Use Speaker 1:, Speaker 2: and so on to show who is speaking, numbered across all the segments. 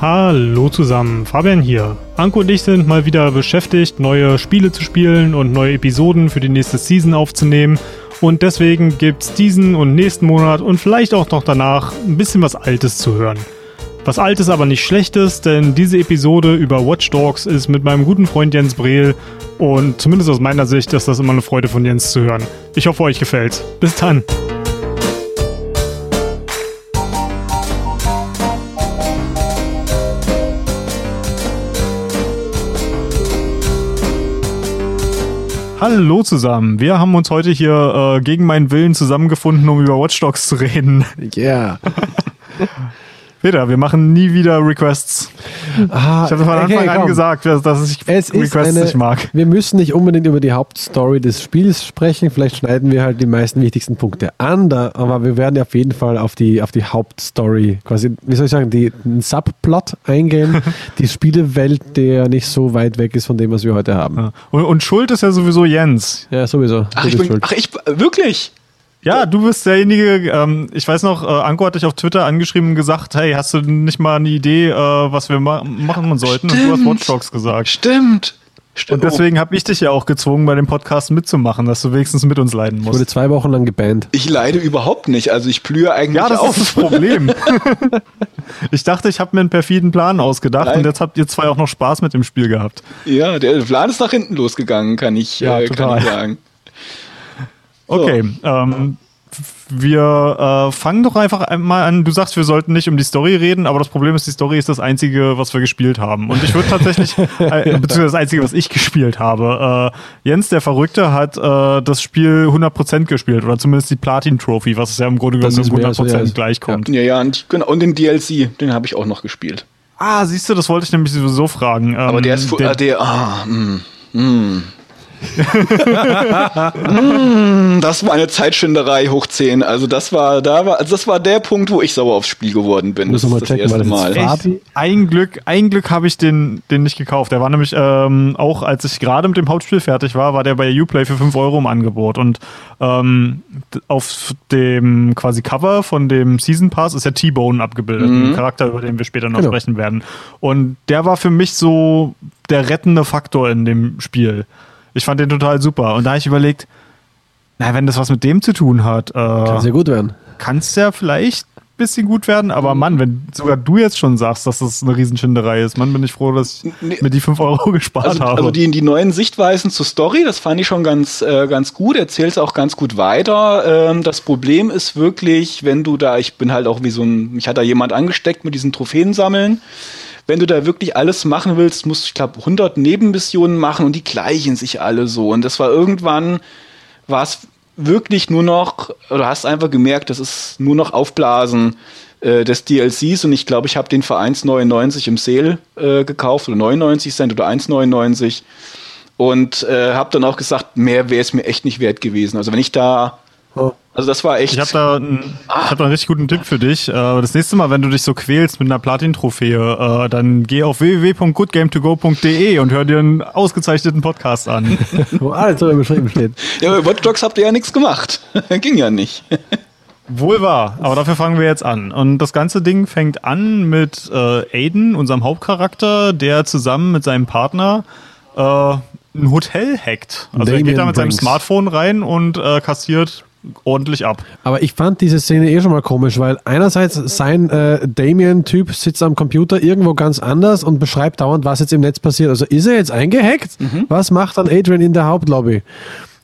Speaker 1: Hallo zusammen, Fabian hier. Anko und ich sind mal wieder beschäftigt, neue Spiele zu spielen und neue Episoden für die nächste Season aufzunehmen. Und deswegen gibt's diesen und nächsten Monat und vielleicht auch noch danach ein bisschen was Altes zu hören. Was Altes, aber nicht Schlechtes, denn diese Episode über Watch Dogs ist mit meinem guten Freund Jens Brehl und zumindest aus meiner Sicht ist das immer eine Freude von Jens zu hören. Ich hoffe, euch gefällt's. Bis dann. Hallo zusammen. Wir haben uns heute hier äh, gegen meinen Willen zusammengefunden, um über Watch Dogs zu reden.
Speaker 2: Ja.
Speaker 1: Peter, wir machen nie wieder Requests.
Speaker 2: Ah,
Speaker 1: Ich habe von Anfang
Speaker 2: okay,
Speaker 1: an gesagt, dass ich
Speaker 2: Es
Speaker 1: Requests
Speaker 2: eine,
Speaker 1: nicht mag.
Speaker 2: Wir müssen nicht unbedingt über die Hauptstory des Spiels sprechen. Vielleicht schneiden wir halt die meisten wichtigsten Punkte an, da, aber wir werden auf jeden Fall auf die, auf die Hauptstory, quasi, wie soll ich sagen, die, den Subplot eingehen. die Spielewelt, der nicht so weit weg ist von dem, was wir heute haben.
Speaker 1: Ja. Und, und Schuld ist ja sowieso Jens.
Speaker 2: Ja, sowieso.
Speaker 3: Ach, ich bin,
Speaker 2: schuld.
Speaker 3: ach, ich, wirklich?
Speaker 1: Ja, du bist derjenige, ähm, ich weiß noch, äh, Anko hat dich auf Twitter angeschrieben und gesagt, hey, hast du nicht mal eine Idee, äh, was wir ma machen sollten? Und du hast
Speaker 3: Stimmt.
Speaker 1: Watch Dogs gesagt.
Speaker 3: Stimmt. Stimmt.
Speaker 1: Und deswegen habe ich dich ja auch gezwungen, bei dem Podcast mitzumachen, dass du wenigstens mit uns leiden
Speaker 2: Ich wurde
Speaker 1: musst.
Speaker 2: zwei Wochen lang gebannt.
Speaker 3: Ich leide überhaupt nicht. Also ich blühe eigentlich
Speaker 1: Ja, das
Speaker 3: auf.
Speaker 1: ist das Problem. ich dachte, ich habe mir einen perfiden Plan ausgedacht
Speaker 3: Nein.
Speaker 1: und jetzt habt ihr zwei auch noch Spaß mit dem Spiel gehabt.
Speaker 3: Ja, der Plan ist nach hinten losgegangen, kann ich,
Speaker 1: Ja,
Speaker 3: äh,
Speaker 1: total.
Speaker 3: kann ich sagen.
Speaker 1: Okay, ähm, wir äh, fangen doch einfach einmal an. Du sagst, wir sollten nicht um die Story reden, aber das Problem ist, die Story ist das Einzige, was wir gespielt haben. Und ich würde tatsächlich, äh, beziehungsweise das Einzige, was ich gespielt habe. Äh, Jens, der Verrückte, hat äh, das Spiel 100% gespielt oder zumindest die Platin-Trophy, was es ja im Grunde genommen mit
Speaker 2: ist mehr
Speaker 1: 100%
Speaker 2: als- ja,
Speaker 1: gleichkommt.
Speaker 3: Ja, ja, und, genau, und den DLC, den habe ich auch noch gespielt.
Speaker 1: Ah, siehst du, das wollte ich nämlich sowieso fragen. Ähm,
Speaker 3: Aber der ist, fu-
Speaker 1: der,
Speaker 3: äh, der, ah, mm, mm. Mm, das war eine Zeitschinderei hoch 10. Also das war, da war, also das war der Punkt, wo ich sauer aufs Spiel geworden bin. Das
Speaker 2: noch
Speaker 3: ist
Speaker 2: mal
Speaker 3: das
Speaker 2: checken,
Speaker 3: erste
Speaker 2: das
Speaker 3: Mal.
Speaker 1: Echt? Ein Glück, ein Glück habe ich den, den nicht gekauft. Der war nämlich ähm, auch, als ich gerade mit dem Hauptspiel fertig war, war der bei Uplay für 5 Euro im Angebot. Und ähm, auf dem quasi Cover von dem Season Pass ist ja T-Bone abgebildet, ein Charakter, über den wir später noch
Speaker 2: Genau.
Speaker 1: sprechen werden. Und der war für mich so der rettende Faktor in dem Spiel. Ich fand den total super. Und da habe ich überlegt, na, wenn das was mit dem zu tun hat,
Speaker 2: Kann
Speaker 1: äh,
Speaker 2: sehr gut werden.
Speaker 1: kann es ja vielleicht ein bisschen gut werden, aber Mann, wenn sogar du jetzt schon sagst, dass das eine Riesenschinderei ist, Mann, bin ich froh, dass ich
Speaker 3: Nee.
Speaker 1: mir die 5 Euro gespart
Speaker 3: Also,
Speaker 1: habe.
Speaker 3: also die, die neuen Sichtweisen zur Story, das fand ich schon ganz, äh, ganz gut. Erzählt es auch ganz gut weiter. Ähm, das Problem ist wirklich, wenn du da, ich bin halt auch wie so ein, mich hat da jemand angesteckt mit diesen Trophäen sammeln. Wenn du da wirklich alles machen willst, musst du, ich glaube, 100 Nebenmissionen machen und die gleichen sich alle so. Und das war irgendwann, war es wirklich nur noch, oder hast einfach gemerkt, das ist nur noch Aufblasen äh, des DLCs und ich glaube, ich habe den für 1,99 im Sale äh, gekauft oder 99 Cent oder 1,99 und äh, habe dann auch gesagt, mehr wäre es mir echt nicht wert gewesen. Also wenn ich da. Also das war echt,
Speaker 1: ich habe da, einen- ich hab da einen richtig guten Tipp für dich. Äh, Das nächste Mal, wenn du dich so quälst mit einer Platin-Trophäe, äh, dann geh auf www.goodgametogO.de und hör dir einen ausgezeichneten Podcast an.
Speaker 2: Wo alles so beschrieben steht.
Speaker 3: ja, bei Watch Dogs habt ihr ja nichts gemacht. Ging ja nicht.
Speaker 1: Wohl wahr, aber dafür fangen wir jetzt an. Und das ganze Ding fängt an mit äh, Aiden, unserem Hauptcharakter, der zusammen mit seinem Partner äh, ein Hotel hackt. Also er
Speaker 2: Damien
Speaker 1: geht da mit seinem
Speaker 2: Banks.
Speaker 1: Smartphone rein und äh, kassiert ordentlich ab.
Speaker 2: Aber ich fand diese Szene eh schon mal komisch, weil einerseits sein äh, Damien-Typ sitzt am Computer irgendwo ganz anders und beschreibt dauernd, was jetzt im Netz passiert. Also ist er jetzt eingehackt?
Speaker 1: Mhm.
Speaker 2: Was macht dann Adrian in der Hauptlobby?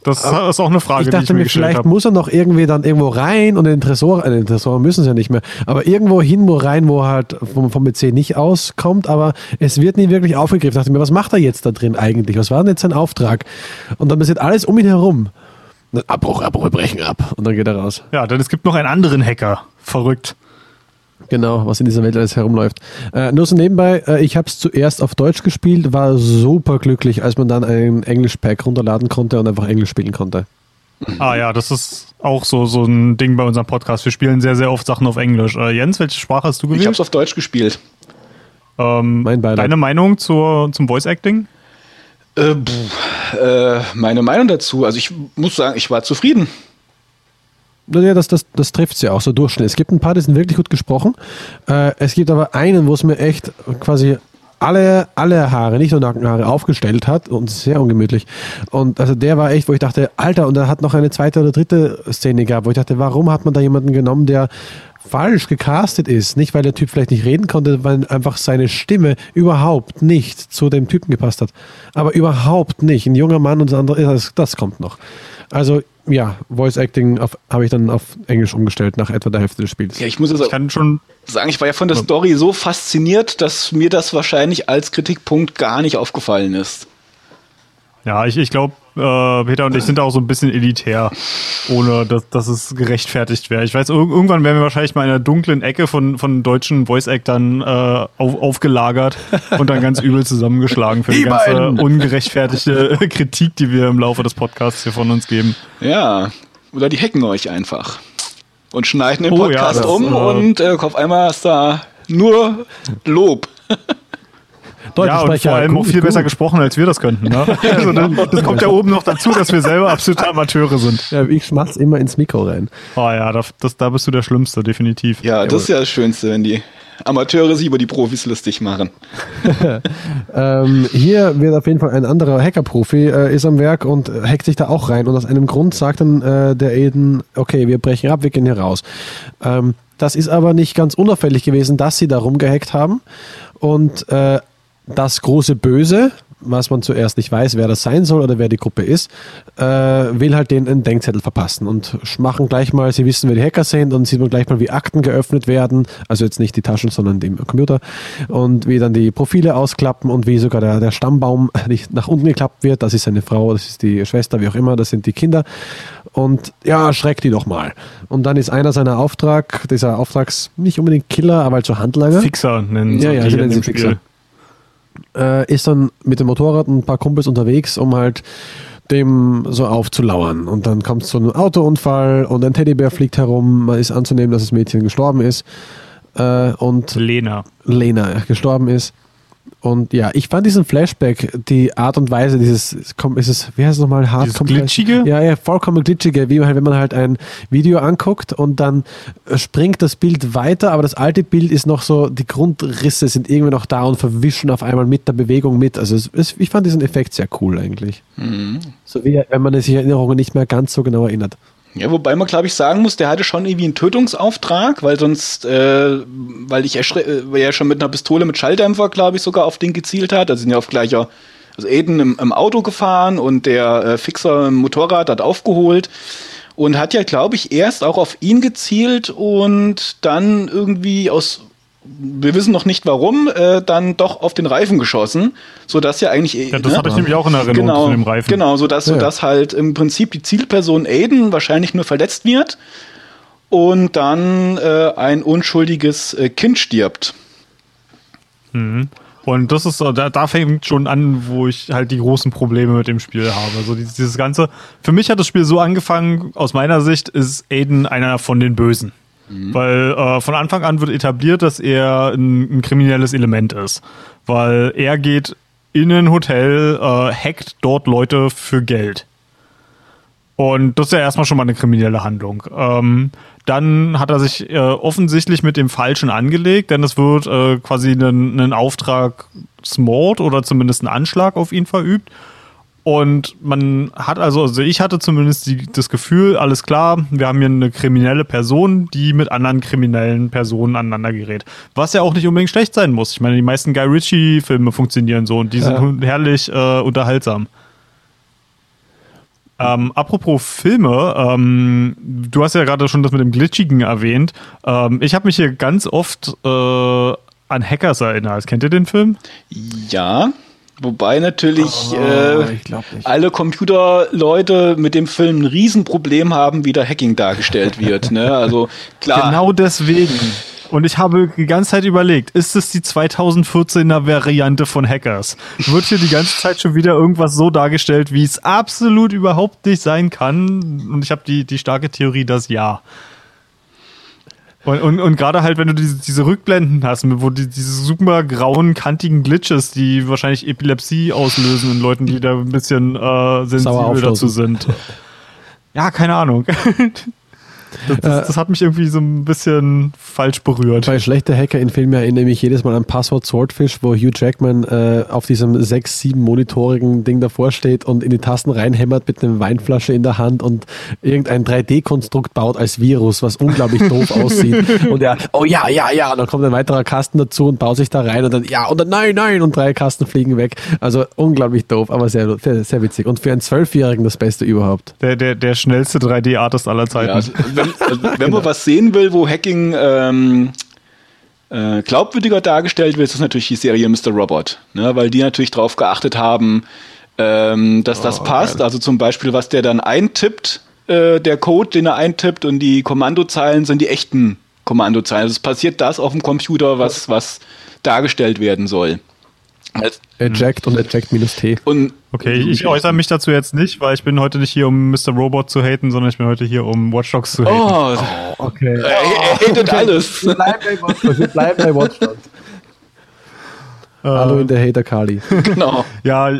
Speaker 1: Das ist auch eine Frage,
Speaker 2: ich
Speaker 1: die ich
Speaker 2: dachte
Speaker 1: mir
Speaker 2: mir, vielleicht
Speaker 1: habe.
Speaker 2: muss er noch irgendwie dann irgendwo rein und in den Tresor, äh, in den Tresor müssen sie ja nicht mehr, aber irgendwo hin, wo rein, wo halt vom, vom PC nicht auskommt, aber es wird nie wirklich aufgegriffen. Ich dachte mir, was macht er jetzt da drin eigentlich? Was war denn jetzt sein Auftrag? Und dann passiert alles um ihn herum. Abbruch, Abbruch, wir brechen ab. Und dann geht er raus.
Speaker 1: Ja, denn es gibt noch einen anderen Hacker. Verrückt.
Speaker 2: Genau, was in dieser Welt alles herumläuft. Äh, nur so nebenbei, äh, ich habe es zuerst auf Deutsch gespielt, war super glücklich, als man dann ein Englisch-Pack runterladen konnte und einfach Englisch spielen konnte.
Speaker 1: Ah ja, das ist auch so, so ein Ding bei unserem Podcast. Wir spielen sehr, sehr oft Sachen auf Englisch. Äh, Jens, welche Sprache hast du
Speaker 3: Ich habe
Speaker 1: gewählt?
Speaker 3: es auf Deutsch gespielt.
Speaker 1: Ähm,
Speaker 2: Mein Beileid.
Speaker 1: deine Meinung zur, zum Voice Acting?
Speaker 3: Äh, pff, äh, meine Meinung dazu, also ich muss sagen, ich war zufrieden.
Speaker 2: Ja, das, das, das trifft es ja auch so Durchschnitt. Es gibt ein paar, die sind wirklich gut gesprochen. Äh, es gibt aber einen, wo es mir echt quasi alle, alle Haare, nicht nur Nackenhaare, aufgestellt hat und sehr ungemütlich. Und also der war echt, wo ich dachte, Alter, und er hat noch eine zweite oder dritte Szene gehabt, wo ich dachte, warum hat man da jemanden genommen, der falsch gecastet ist. Nicht, weil der Typ vielleicht nicht reden konnte, weil einfach seine Stimme überhaupt nicht zu dem Typen gepasst hat. Aber überhaupt nicht. Ein junger Mann und das andere, das, das kommt noch. Also ja, Voice Acting habe ich dann auf Englisch umgestellt nach etwa der Hälfte des Spiels.
Speaker 3: Ja, ich muss also ich kann schon sagen, ich war ja von der Story so fasziniert, dass mir das wahrscheinlich als Kritikpunkt gar nicht aufgefallen ist.
Speaker 1: Ja, ich, ich glaube, äh, Peter und ich sind auch so ein bisschen elitär, ohne dass, dass es gerechtfertigt wäre. Ich weiß, irgendwann werden wir wahrscheinlich mal in einer dunklen Ecke von, von deutschen Voice-Actern äh, auf, aufgelagert und dann ganz übel zusammengeschlagen für die, die ganze beiden. ungerechtfertigte Kritik, die wir im Laufe des Podcasts hier von uns geben.
Speaker 3: Ja, oder die hacken euch einfach und schneiden den Podcast oh, ja, das, um äh, und äh, auf einmal ist da nur Lob.
Speaker 1: ja, und vor allem auch viel gut. besser gesprochen, als wir das könnten. Ne? also, das kommt ja oben noch dazu, dass wir selber absolute Amateure sind.
Speaker 2: Ja, ich mach's immer ins Mikro rein.
Speaker 1: Oh ja, das, das, da bist du der Schlimmste, definitiv.
Speaker 3: Ja, das ist ja das Schönste, wenn die Amateure sich über die Profis lustig machen.
Speaker 2: ähm, hier wird auf jeden Fall ein anderer Hacker-Profi äh, ist am Werk und hackt sich da auch rein. Und aus einem Grund sagt dann äh, der Aiden, okay, wir brechen ab, wir gehen hier raus. Ähm, das ist aber nicht ganz unauffällig gewesen, dass sie da rumgehackt haben. Und äh, das große Böse, was man zuerst nicht weiß, wer das sein soll oder wer die Gruppe ist, äh, will halt denen einen Denkzettel verpassen und machen gleich mal, sie wissen, wer die Hacker sind und sieht man gleich mal, wie Akten geöffnet werden, also jetzt nicht die Taschen, sondern den Computer und wie dann die Profile ausklappen und wie sogar der, der Stammbaum nicht nach unten geklappt wird, das ist seine Frau, das ist die Schwester, wie auch immer, das sind die Kinder und ja, schreckt die doch mal. Und dann ist einer seiner Auftrag, dieser Auftrags, nicht unbedingt Killer, aber halt so Handlanger.
Speaker 1: Fixer nennen
Speaker 2: sie ja, ja, sie nennen sie Fixer. Spiel äh, ist dann mit dem Motorrad ein paar Kumpels unterwegs, um halt dem so aufzulauern. Und dann kommt es zu einem Autounfall und ein Teddybär fliegt herum. Man ist anzunehmen, dass das Mädchen gestorben ist. Äh, und
Speaker 1: Lena.
Speaker 2: Lena gestorben ist. Und ja, ich fand diesen Flashback, die Art und Weise, dieses, ist es, wie heißt es nochmal,
Speaker 1: hart dieses glitschige?
Speaker 2: Ja, ja, vollkommen glitschige, wie halt, wenn man halt ein Video anguckt und dann springt das Bild weiter, aber das alte Bild ist noch so, die Grundrisse sind irgendwie noch da und verwischen auf einmal mit der Bewegung mit. Also es, es, ich fand diesen Effekt sehr cool eigentlich. Mhm. So wie wenn man sich Erinnerungen nicht mehr ganz so genau erinnert.
Speaker 3: Ja, wobei man, glaube ich, sagen muss, der hatte schon irgendwie einen Tötungsauftrag, weil sonst, äh, weil ich äh, er schon mit einer Pistole mit Schalldämpfer, glaube ich, sogar auf den gezielt hat. Da sind ja auf gleicher, also Aiden im, im Auto gefahren und der äh, Fixer im Motorrad hat aufgeholt und hat ja, glaube ich, erst auch auf ihn gezielt und dann irgendwie aus wir wissen noch nicht warum, äh, dann doch auf den Reifen geschossen, sodass ja eigentlich.
Speaker 1: Ja, das ne? hatte ich nämlich auch in Erinnerung
Speaker 3: genau,
Speaker 1: zu dem Reifen.
Speaker 3: Genau, sodass, ja. sodass halt im Prinzip die Zielperson Aiden wahrscheinlich nur verletzt wird und dann äh, ein unschuldiges äh, Kind stirbt.
Speaker 1: Mhm. Und das ist so, da, da fängt schon an, wo ich halt die großen Probleme mit dem Spiel habe. Also dieses, dieses Ganze, für mich hat das Spiel so angefangen, aus meiner Sicht ist Aiden einer von den Bösen. Mhm. Weil äh, von Anfang an wird etabliert, dass er ein, ein, kriminelles Element ist. Weil er geht in ein Hotel, äh, hackt dort Leute für Geld. Und das ist ja erstmal schon mal eine kriminelle Handlung. Ähm, dann hat er sich äh, offensichtlich mit dem Falschen angelegt, denn es wird äh, quasi ein, ein Auftragsmord oder zumindest ein Anschlag auf ihn verübt. Und man hat also, also ich hatte zumindest die, das Gefühl, alles klar, wir haben hier eine kriminelle Person, die mit anderen kriminellen Personen aneinander gerät. Was ja auch nicht unbedingt schlecht sein muss. Ich meine, die meisten Guy Ritchie-Filme funktionieren so und die ja. sind herrlich äh, unterhaltsam. Ähm, apropos Filme, ähm, du hast ja gerade schon das mit dem Glitchigen erwähnt. Ähm, ich habe mich hier ganz oft äh, an Hackers erinnert. Kennt ihr den Film?
Speaker 3: Ja. Wobei natürlich oh, äh, alle Computerleute mit dem Film ein Riesenproblem haben, wie da Hacking dargestellt wird. ne? Also klar.
Speaker 1: Genau deswegen. Und ich habe die ganze Zeit überlegt, ist es die 2014er Variante von Hackers? Wird hier die ganze Zeit schon wieder irgendwas so dargestellt, wie es absolut überhaupt nicht sein kann? Und ich habe die, die starke Theorie, dass ja. Und, und, und gerade halt, wenn du diese, diese Rückblenden hast, wo die, diese super grauen, kantigen Glitches, die wahrscheinlich Epilepsie auslösen in Leuten, die da ein bisschen äh, sensibel dazu sind. Ja, keine Ahnung. Das, das, das, hat mich irgendwie so ein bisschen falsch berührt.
Speaker 2: Bei schlechter Hacker in Filmen erinnere ich jedes Mal an Passwort Swordfish, wo Hugh Jackman äh, auf diesem 6, 7 monitorigen Ding davor steht und in die Tasten reinhämmert mit einer Weinflasche in der Hand und irgendein 3D-Konstrukt baut als Virus, was unglaublich doof aussieht. Und er, oh ja, ja, ja, und dann kommt ein weiterer Kasten dazu und baut sich da rein und dann, ja, und dann, nein, nein, und drei Kasten fliegen weg. Also unglaublich doof, aber sehr, sehr, sehr witzig. Und für einen Zwölfjährigen das Beste überhaupt.
Speaker 1: Der, der, der schnellste 3D-Artist aller Zeiten. Ja, also,
Speaker 3: wenn, also, wenn man was sehen will, wo Hacking ähm, äh, glaubwürdiger dargestellt wird, ist das natürlich die Serie Mr. Robot. Ne? Weil die natürlich darauf geachtet haben, ähm, dass das oh, passt. Geil. Also zum Beispiel, was der dann eintippt, äh, der Code, den er eintippt und die Kommandozeilen sind die echten Kommandozeilen. Also es passiert das auf dem Computer, was, was dargestellt werden soll.
Speaker 2: Eject und Eject minus T.
Speaker 1: Und okay, ich äußere mich dazu jetzt nicht, weil ich bin heute nicht hier, um Mr. Robot zu haten, sondern ich bin heute hier, um Watch Dogs zu haten. Oh,
Speaker 3: oh okay. Er, er hatet okay. alles. Wir
Speaker 2: bleiben bei Watch Dogs. Hallo in der Hater Kali.
Speaker 1: Genau. ja,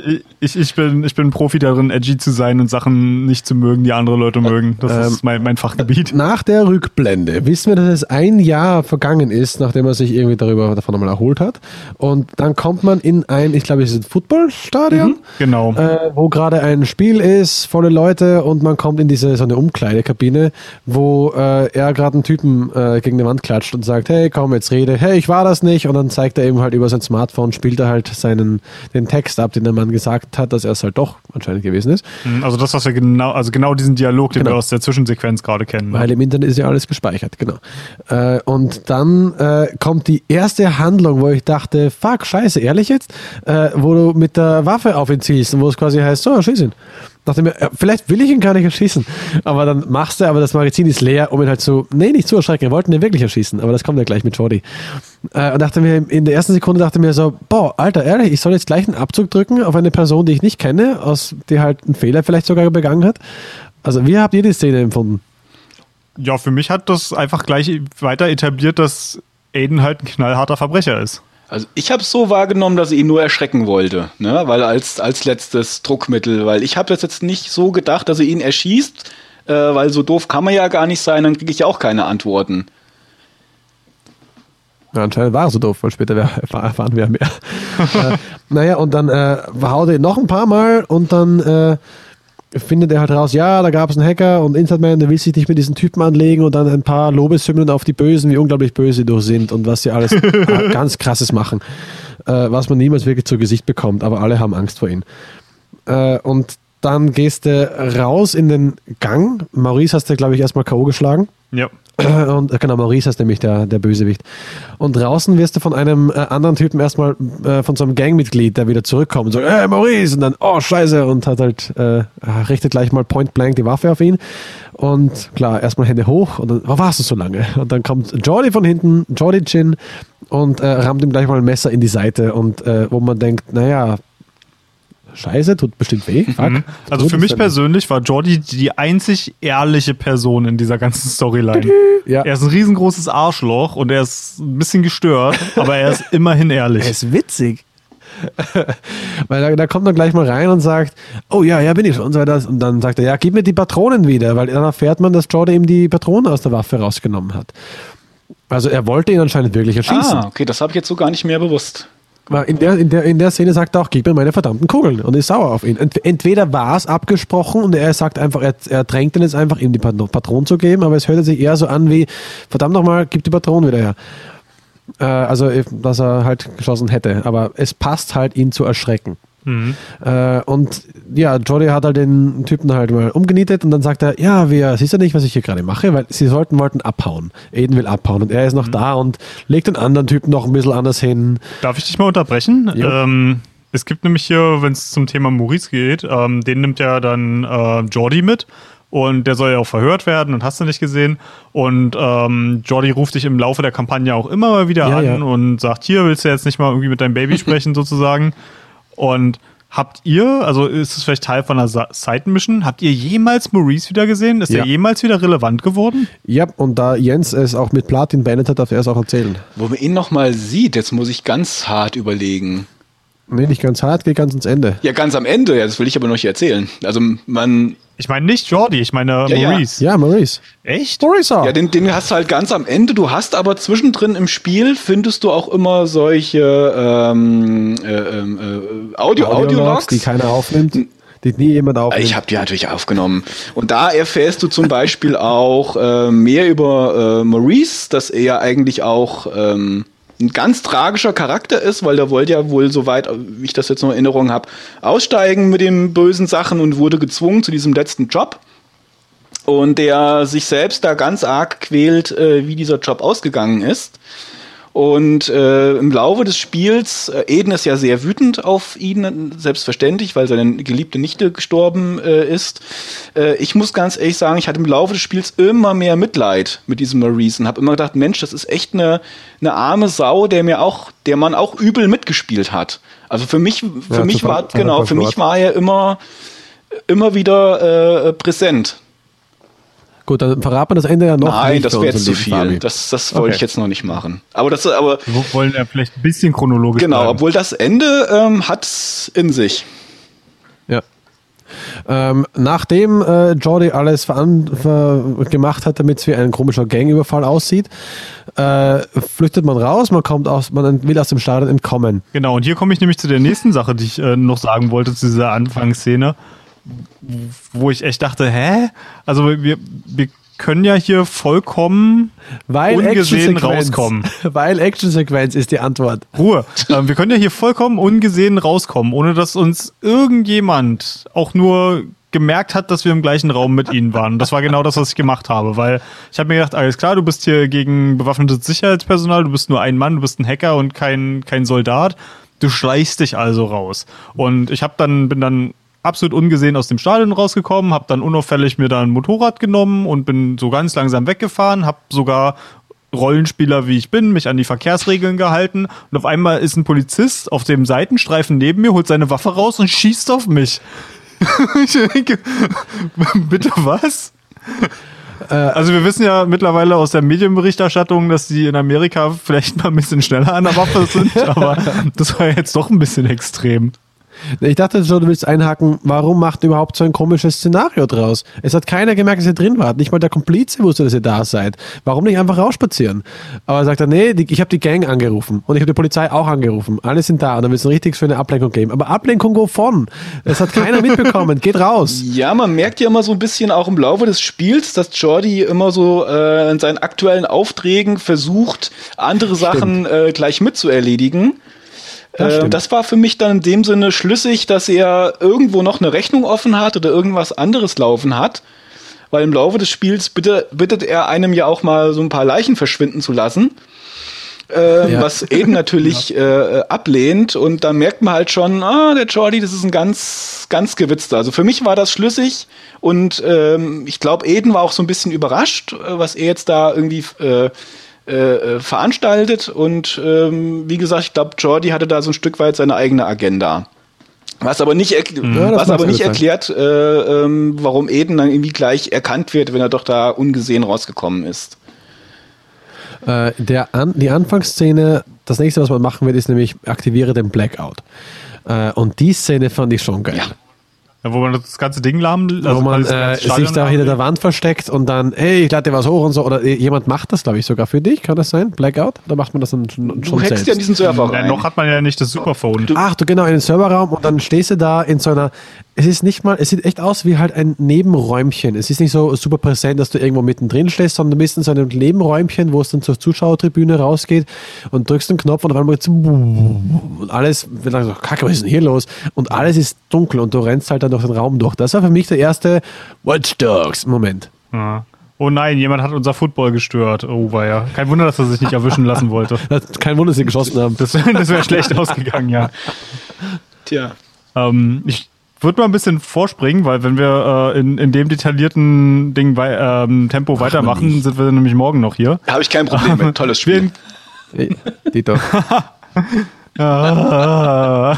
Speaker 1: ich, ich, bin, ich bin Profi darin, edgy zu sein und Sachen nicht zu mögen, die andere Leute mögen. Das ähm, ist mein, mein Fachgebiet.
Speaker 2: Nach der Rückblende wissen wir, dass es ein Jahr vergangen ist, nachdem er sich irgendwie darüber davon einmal erholt hat. Und dann kommt man in ein, ich glaube, es ist ein Footballstadion. Mhm,
Speaker 1: genau.
Speaker 2: Äh, wo gerade ein Spiel ist, volle Leute und man kommt in diese so eine Umkleidekabine, wo äh, er gerade einen Typen äh, gegen die Wand klatscht und sagt, hey, komm, jetzt rede. Hey, ich war das nicht. Und dann zeigt er eben halt über sein Smartphone spielt er halt seinen, den Text ab, den der Mann gesagt hat, dass er es halt doch anscheinend gewesen ist.
Speaker 1: Mhm, also das, was wir genau, also genau diesen Dialog, den genau. wir aus der Zwischensequenz gerade kennen.
Speaker 2: Ne? Weil im Internet ist ja alles gespeichert, genau. Äh, und dann äh, kommt die erste Handlung, wo ich dachte, fuck, scheiße, ehrlich jetzt? Äh, wo du mit der Waffe auf ihn ziehst und wo es quasi heißt, so, schieß ihn dachte mir, vielleicht will ich ihn gar nicht erschießen. Aber dann machst du, aber das Magazin ist leer, um ihn halt so, nee, nicht zu erschrecken. Wir wollten ihn wirklich erschießen, aber das kommt ja gleich mit Jordi. Äh, und dachte mir, in der ersten Sekunde dachte mir so, boah, Alter, ehrlich, ich soll jetzt gleich einen Abzug drücken auf eine Person, die ich nicht kenne, aus, die halt einen Fehler vielleicht sogar begangen hat. Also, wie habt ihr die Szene empfunden?
Speaker 1: Ja, für mich hat das einfach gleich weiter etabliert, dass Aiden halt ein knallharter Verbrecher ist.
Speaker 3: Also ich habe es so wahrgenommen, dass ich ihn nur erschrecken wollte, ne? weil als, als letztes Druckmittel, weil ich habe das jetzt nicht so gedacht, dass er ihn erschießt, äh, weil so doof kann man ja gar nicht sein, dann kriege ich ja auch keine Antworten.
Speaker 2: Ja, anscheinend war er so doof, weil später erfahren wir mehr. äh, naja, und dann äh, haut er noch ein paar Mal und dann äh, findet er halt raus, ja, da gab es einen Hacker und Internetman, der will sich nicht mit diesen Typen anlegen und dann ein paar Lobeshymnen auf die Bösen, wie unglaublich böse sie doch sind und was sie alles ganz krasses machen, äh, was man niemals wirklich zu Gesicht bekommt, aber alle haben Angst vor ihm. Äh, und dann gehst du raus in den Gang. Maurice hast du, glaube ich, erstmal K.O. geschlagen.
Speaker 1: Ja.
Speaker 2: Und äh, genau, Maurice ist nämlich der, der Bösewicht. Und draußen wirst du von einem äh, anderen Typen erstmal äh, von so einem Gangmitglied, der wieder zurückkommt und sagt, hey Maurice! Und dann, oh Scheiße! Und hat halt, äh, richtet gleich mal point blank die Waffe auf ihn. Und klar, erstmal Hände hoch und dann, wo warst du so lange? Und dann kommt Jordi von hinten, Jordi Chin, und äh, rammt ihm gleich mal ein Messer in die Seite. Und äh, wo man denkt, naja, Scheiße, tut bestimmt weh. Fuck. Mhm.
Speaker 1: Also für mich persönlich war Jordi die einzig ehrliche Person in dieser ganzen Storyline. Ja. Er ist ein riesengroßes Arschloch und er ist ein bisschen gestört, aber er ist immerhin ehrlich.
Speaker 2: Er ist witzig. Weil da, da, kommt er gleich mal rein und sagt, oh ja, ja, bin ich schon. Und, so und dann sagt er, ja, gib mir die Patronen wieder, weil dann erfährt man, dass Jordi ihm die Patronen aus der Waffe rausgenommen hat. Also er wollte ihn anscheinend wirklich erschießen. Ah,
Speaker 3: okay, das habe ich jetzt so gar nicht mehr bewusst.
Speaker 2: In der, in, der, in der Szene sagt er auch, gib mir meine verdammten Kugeln und ist sauer auf ihn. Entweder war es abgesprochen und er sagt einfach, er, er drängt ihn jetzt einfach, ihm die Patronen zu geben, aber es hört sich eher so an wie, verdammt nochmal, gib die Patronen wieder her. Äh, also, dass er halt geschossen hätte. Aber es passt halt, ihn zu erschrecken. Mhm. Äh, und ja, Jody hat halt den Typen halt mal umgenietet und dann sagt er, ja, wir, siehst du nicht, was ich hier gerade mache? Weil sie sollten, wollten abhauen. Aiden will abhauen und er ist noch mhm. da und legt den anderen Typen noch ein bisschen anders hin.
Speaker 1: Darf ich dich mal unterbrechen? Ähm, es gibt nämlich hier, wenn es zum Thema Maurice geht, ähm, den nimmt ja dann äh, Jordi mit. Und der soll ja auch verhört werden und hast du nicht gesehen. Und ähm, Jordi ruft dich im Laufe der Kampagne auch immer mal wieder ja, an ja. und sagt, hier willst du jetzt nicht mal irgendwie mit deinem Baby sprechen sozusagen. Und habt ihr, also ist es vielleicht Teil von einer Side-Mission, habt ihr jemals Maurice wieder gesehen? Ist ja. er jemals wieder relevant geworden?
Speaker 2: Ja, und da Jens es auch mit Platin beendet hat, darf er es auch erzählen.
Speaker 3: Wo man ihn nochmal sieht, jetzt muss ich ganz hart überlegen.
Speaker 2: Nee, nicht ganz hart, geht ganz ins Ende.
Speaker 3: Ja, ganz am Ende, ja, das will ich aber noch nicht erzählen. Also man.
Speaker 1: Ich meine nicht Jordi, ich meine
Speaker 3: Ja, ja.
Speaker 1: Maurice.
Speaker 2: Ja, Maurice.
Speaker 1: Echt?
Speaker 2: Maurice auch.
Speaker 3: Ja, den, den hast du halt ganz am Ende. Du hast aber zwischendrin im Spiel findest du auch immer solche ähm, äh, ähm, äh, Audio, Audiologs.
Speaker 2: die keiner aufnimmt, die nie jemand aufnimmt.
Speaker 3: Ich habe die natürlich aufgenommen. Und da erfährst du zum Beispiel auch äh, mehr über äh, Maurice, dass er eigentlich auch ähm, ein ganz tragischer Charakter ist, weil der wollte ja wohl, soweit ich das jetzt noch in Erinnerung habe, aussteigen mit den bösen Sachen und wurde gezwungen zu diesem letzten Job. Und der sich selbst da ganz arg quält, äh, wie dieser Job ausgegangen ist. Und äh, im Laufe des Spiels, äh, Eden ist ja sehr wütend auf ihn, selbstverständlich, weil seine geliebte Nichte gestorben äh, ist. Äh, ich muss ganz ehrlich sagen, ich hatte im Laufe des Spiels immer mehr Mitleid mit diesem Maurice und habe immer gedacht, Mensch, das ist echt eine, eine arme Sau, der mir auch, der man auch übel mitgespielt hat. Also für mich, für
Speaker 2: Ja,
Speaker 3: mich war, genau, für mich war er immer, immer wieder äh, präsent.
Speaker 2: Gut, dann verrat man das Ende ja noch
Speaker 3: Nein,
Speaker 2: nicht
Speaker 3: das wäre jetzt zu viel.
Speaker 2: Fabi.
Speaker 3: Das, das wollte
Speaker 1: Okay.
Speaker 3: ich jetzt noch nicht machen. Aber das, aber
Speaker 1: Wir wollen ja vielleicht ein bisschen chronologisch
Speaker 3: genau,
Speaker 1: bleiben.
Speaker 3: obwohl das Ende ähm, hat's in sich.
Speaker 2: Ja. Ähm, nachdem äh, Jordi alles gemacht hat, damit es wie ein komischer Gangüberfall aussieht, äh, flüchtet man raus, man kommt aus, man will aus dem Stadion entkommen.
Speaker 1: Genau, und hier komme ich nämlich zu der nächsten Sache, die ich äh, noch sagen wollte, zu dieser Anfangsszene, wo ich echt dachte, hä? Also wir, wir können ja hier vollkommen
Speaker 2: Weil
Speaker 1: ungesehen rauskommen.
Speaker 2: Weil Actionsequenz ist die Antwort.
Speaker 1: Ruhe. ähm, wir können ja hier vollkommen ungesehen rauskommen, ohne dass uns irgendjemand auch nur gemerkt hat, dass wir im gleichen Raum mit ihnen waren. Das war genau das, was ich gemacht habe, weil ich habe mir gedacht, alles klar, du bist hier gegen bewaffnetes Sicherheitspersonal, du bist nur ein Mann, du bist ein Hacker und kein, kein Soldat. Du schleichst dich also raus. Und ich habe dann, bin dann absolut ungesehen aus dem Stadion rausgekommen, habe dann unauffällig mir da ein Motorrad genommen und bin so ganz langsam weggefahren, habe sogar Rollenspieler wie ich bin, mich an die Verkehrsregeln gehalten und auf einmal ist ein Polizist auf dem Seitenstreifen neben mir, holt seine Waffe raus und schießt auf mich. ich denke, bitte was? Also wir wissen ja mittlerweile aus der Medienberichterstattung, dass die in Amerika vielleicht mal ein bisschen schneller an der Waffe sind, aber das war jetzt doch ein bisschen extrem.
Speaker 2: Ich dachte schon, du willst einhaken, warum macht ihr überhaupt so ein komisches Szenario draus? Es hat keiner gemerkt, dass ihr drin wart. Nicht mal der Komplize wusste, dass ihr da seid. Warum nicht einfach rausspazieren? Aber er sagt er, nee, die, ich habe die Gang angerufen und ich habe die Polizei auch angerufen. Alle sind da und dann wird es ein richtig schöne Ablenkung geben. Aber Ablenkung wovon? Es hat keiner mitbekommen. Geht raus.
Speaker 3: Ja, man merkt ja immer so ein bisschen auch im Laufe des Spiels, dass Jordi immer so äh, in seinen aktuellen Aufträgen versucht, andere Sachen äh, gleich mitzuerledigen.
Speaker 2: Das
Speaker 3: Äh,
Speaker 2: stimmt.
Speaker 3: das war für mich dann in dem Sinne schlüssig, dass er irgendwo noch eine Rechnung offen hat oder irgendwas anderes laufen hat. Weil im Laufe des Spiels bitte, bittet er einem ja auch mal so ein paar Leichen verschwinden zu lassen. Äh,
Speaker 2: Ja.
Speaker 3: Was eben natürlich äh, ablehnt. Und da merkt man halt schon, ah, der Jordi, das ist ein ganz, ganz gewitzter. Also für mich war das schlüssig und ähm, ich glaube, Eden war auch so ein bisschen überrascht, äh, was er jetzt da irgendwie äh, äh, veranstaltet. Und ähm, wie gesagt, ich glaube, Jordi hatte da so ein Stück weit seine eigene Agenda. Was aber nicht, erk
Speaker 2: Ja,
Speaker 3: was aber nicht
Speaker 2: sein.
Speaker 3: erklärt, äh, ähm, warum Eden dann irgendwie gleich erkannt wird, wenn er doch da ungesehen rausgekommen ist.
Speaker 2: Äh, der an, die Anfangsszene, das nächste, was man machen wird, ist nämlich aktiviere den Blackout. Äh, und die Szene fand ich schon geil.
Speaker 3: Ja.
Speaker 1: Ja, wo man das ganze Ding lahm, also
Speaker 2: wo man äh, sich da hinter der. Wand versteckt und dann, hey, ich lade dir was hoch und so. Oder äh, jemand macht das, glaube ich, sogar für dich. Kann das sein? Blackout? Oder macht man das dann schon,
Speaker 3: Du
Speaker 2: schon
Speaker 3: hackst
Speaker 2: selbst?
Speaker 3: ja in diesen Server
Speaker 1: Ja, noch hat man ja nicht das Superphone.
Speaker 2: Ach, du genau in den Serverraum und dann stehst du da in so einer. Es ist nicht mal, es sieht echt aus wie halt ein Nebenräumchen. Es ist nicht so super präsent, dass du irgendwo mittendrin stehst, sondern du bist in so einem Nebenräumchen, wo es dann zur Zuschauertribüne rausgeht und drückst den Knopf und auf einmal geht's und alles wird dann so, Kacke, was ist denn hier los? Und alles ist dunkel und du rennst halt dann durch den Raum durch. Das war für mich der erste Watch Dogs Moment.
Speaker 1: Ja. Oh nein, jemand hat unser Football gestört. Oh, war ja. Kein Wunder, dass er sich nicht erwischen lassen wollte.
Speaker 2: Kein Wunder, dass sie geschossen haben.
Speaker 1: Das, das wäre schlecht ausgegangen, ja.
Speaker 3: Tja.
Speaker 1: Ähm, ich würde mal ein bisschen vorspringen, weil wenn wir äh, in, in dem detaillierten Ding wei ähm, Tempo weitermachen,
Speaker 2: nicht.
Speaker 1: sind wir nämlich morgen noch hier.
Speaker 3: Habe ich kein Problem mit. Tolles Spiel.
Speaker 2: Dito.
Speaker 1: ah,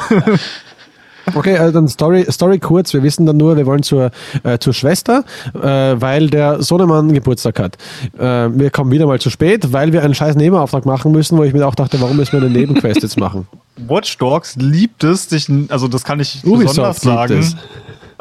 Speaker 2: Okay, also dann Story, Story kurz. Wir wissen dann nur, wir wollen zur, äh, zur Schwester, äh, weil der Sohnemann Geburtstag hat. Äh, wir kommen wieder mal zu spät, weil wir einen scheiß Nebenauftrag machen müssen, wo ich mir auch dachte, warum müssen wir eine Nebenquest jetzt machen?
Speaker 1: Watch Dogs liebt es, dich, also das kann ich
Speaker 2: Ubisoft
Speaker 1: besonders sagen,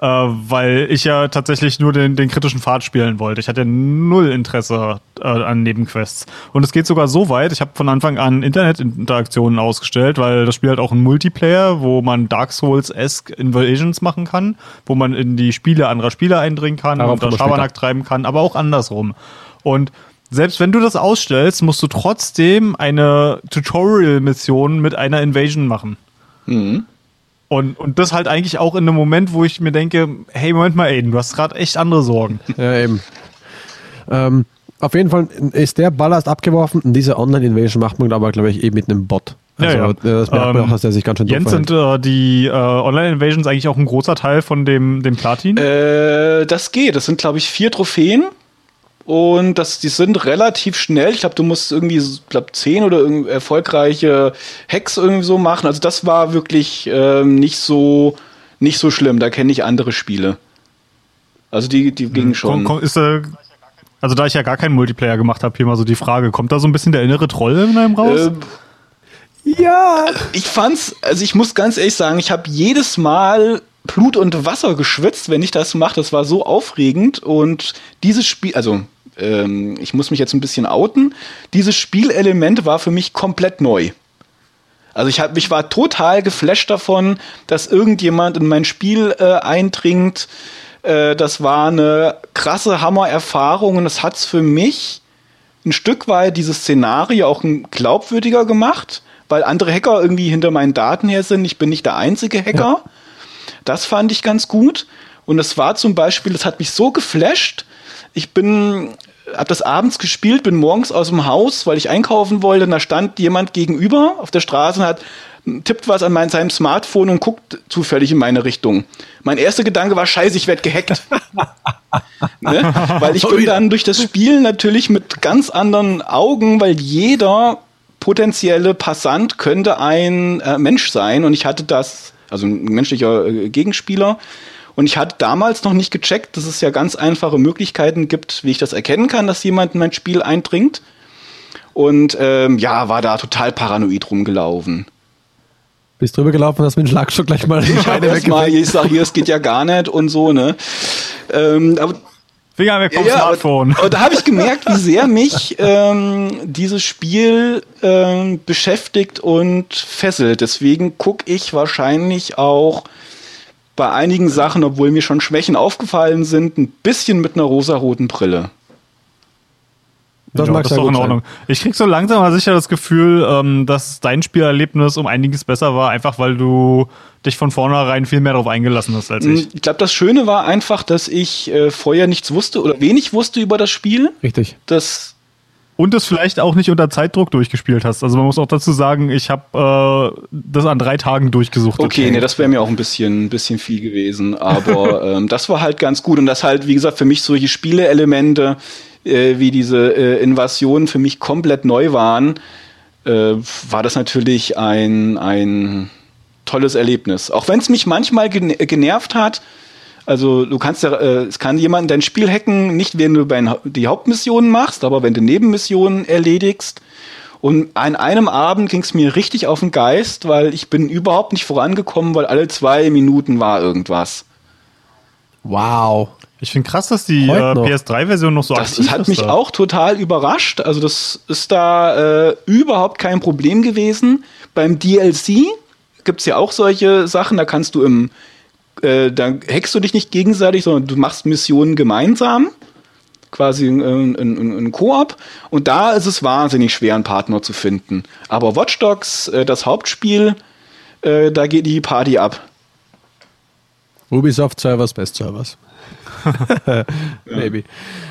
Speaker 1: äh, weil ich ja tatsächlich nur den, den kritischen Pfad spielen wollte. Ich hatte null Interesse äh, an Nebenquests. Und es geht sogar so weit, ich habe von Anfang an Internetinteraktionen ausgestellt, weil das Spiel halt auch ein Multiplayer, wo man Dark Souls-esque Invasions machen kann, wo man in die Spiele anderer Spieler eindringen kann
Speaker 2: Darauf
Speaker 1: und da Schabernack treiben kann, aber auch andersrum. Und selbst wenn du das ausstellst, musst du trotzdem eine Tutorial-Mission mit einer Invasion machen.
Speaker 3: Mhm.
Speaker 1: Und, und das halt eigentlich auch in einem Moment, wo ich mir denke, hey, Moment mal, Aiden, du hast gerade echt andere Sorgen.
Speaker 2: Ja, eben. Ähm, auf jeden Fall ist der Ballast abgeworfen und diese Online-Invasion macht man aber, glaube ich, eben mit einem Bot.
Speaker 1: Ja,
Speaker 2: Also
Speaker 1: ja.
Speaker 2: das merkt man
Speaker 1: Ähm,
Speaker 2: auch, dass der sich ganz schön
Speaker 1: Jens, sind äh, die äh, Online-Invasions eigentlich auch ein großer Teil von dem, dem Platin?
Speaker 3: Äh, das geht. Das sind, glaube ich, vier Trophäen. Und das, die sind relativ schnell. Ich glaube, du musst irgendwie, glaube zehn oder irgend- erfolgreiche Hacks irgendwie so machen. Also das war wirklich ähm, nicht so nicht so schlimm. Da kenne ich andere Spiele. Also die, die gingen schon.
Speaker 1: Komm, komm, ist, äh, also da ich ja gar keinen Multiplayer gemacht habe, hier mal so die Frage, kommt da so ein bisschen der innere Troll in einem raus?
Speaker 3: Ähm, ja, ich fand's, also ich muss ganz ehrlich sagen, ich habe jedes Mal Blut und Wasser geschwitzt, wenn ich das mache. Das war so aufregend und dieses Spiel, also ähm, ich muss mich jetzt ein bisschen outen. Dieses Spielelement war für mich komplett neu. Also ich, hab, ich war total geflasht davon, dass irgendjemand in mein Spiel äh, eindringt. Äh, das war eine krasse Hammererfahrung und es hat's für mich ein Stück weit dieses Szenario auch glaubwürdiger gemacht, weil andere Hacker irgendwie hinter meinen Daten her sind. Ich bin nicht der einzige Hacker. Das fand ich ganz gut. Und es war zum Beispiel, das hat mich so geflasht. Ich bin, hab das abends gespielt, bin morgens aus dem Haus, weil ich einkaufen wollte. Und da stand jemand gegenüber auf der Straße und hat tippt was an mein, seinem Smartphone und guckt zufällig in meine Richtung. Mein erster Gedanke war, scheiße, ich werde gehackt. ne? Weil ich bin dann durch das Spiel natürlich mit ganz anderen Augen, weil jeder potenzielle Passant könnte ein äh, Mensch sein und ich hatte das, also ein menschlicher äh, Gegenspieler. Und ich hatte damals noch nicht gecheckt, dass es ja ganz einfache Möglichkeiten gibt, wie ich das erkennen kann, dass jemand in mein Spiel eindringt. Und ähm, ja, war da total paranoid rumgelaufen.
Speaker 2: Bist drüber gelaufen, hast mit dem Schlagstock gleich mal die Scheine
Speaker 3: erstmal,
Speaker 2: weggefegt.
Speaker 3: ich sag hier, es geht ja gar nicht und so, ne? Ähm, aber
Speaker 1: Finger weg vom
Speaker 3: ja,
Speaker 1: Smartphone.
Speaker 3: Aber, aber da habe ich gemerkt, wie sehr mich ähm, dieses Spiel ähm, beschäftigt und fesselt. Deswegen gucke ich wahrscheinlich auch bei einigen Sachen, obwohl mir schon Schwächen aufgefallen sind, ein bisschen mit einer rosaroten Brille.
Speaker 2: Das
Speaker 1: ja,
Speaker 2: mag
Speaker 1: das ist doch in
Speaker 2: gut sein.
Speaker 1: Ordnung. Ich krieg so langsam aber sicher das Gefühl, ähm, dass dein Spielerlebnis um einiges besser war, einfach weil du dich von vornherein viel mehr darauf eingelassen hast als ich.
Speaker 3: Ich glaube, das Schöne war einfach, dass ich äh, vorher nichts wusste oder wenig wusste über das Spiel.
Speaker 2: Richtig.
Speaker 3: Das
Speaker 1: Und es vielleicht auch nicht unter Zeitdruck durchgespielt hast. Also man muss auch dazu sagen, ich habe äh, das an drei Tagen durchgesucht.
Speaker 3: Okay, nee, das wäre mir auch ein bisschen, ein bisschen viel gewesen. Aber ähm, das war halt ganz gut. Und das halt, wie gesagt, für mich solche Spieleelemente, äh, wie diese äh, Invasionen für mich komplett neu waren, äh, war das natürlich ein, ein tolles Erlebnis. Auch wenn es mich manchmal gene- genervt hat. Also du kannst ja, äh, es kann jemand dein Spiel hacken, nicht wenn du bei die Hauptmissionen machst, aber wenn du Nebenmissionen erledigst. Und an einem Abend ging es mir richtig auf den Geist, weil ich bin überhaupt nicht vorangekommen, weil alle zwei Minuten war irgendwas.
Speaker 2: Wow.
Speaker 1: Ich finde krass, dass die äh,
Speaker 2: noch.
Speaker 1: PS3-Version noch so
Speaker 3: Das,
Speaker 1: aktiv
Speaker 3: das hat
Speaker 1: ist.
Speaker 3: mich
Speaker 1: da.
Speaker 3: auch total überrascht. Also das ist da äh, überhaupt kein Problem gewesen. Beim DLC gibt es ja auch solche Sachen, da kannst du im, äh, da hackst du dich nicht gegenseitig, sondern du machst Missionen gemeinsam. Quasi ein, Koop. Und da ist es wahnsinnig schwer, einen Partner zu finden. Aber Watch Dogs, äh, das Hauptspiel, äh, da geht die Party ab.
Speaker 2: Ubisoft Servers, Best Servers. Maybe.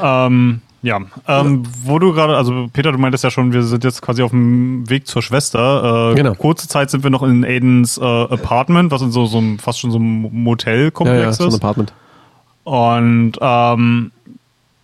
Speaker 1: Ähm, ja, ähm, wo du gerade, also Peter, du meintest ja schon, wir sind jetzt quasi auf dem Weg zur Schwester. Äh,
Speaker 2: Genau.
Speaker 1: Kurze Zeit sind wir noch in Aidens äh, Apartment, was in so, so einem, fast schon so einem
Speaker 2: Ja,
Speaker 1: Motelkomplex
Speaker 2: ja, so ein
Speaker 1: ist.
Speaker 2: Apartment.
Speaker 1: Und ähm,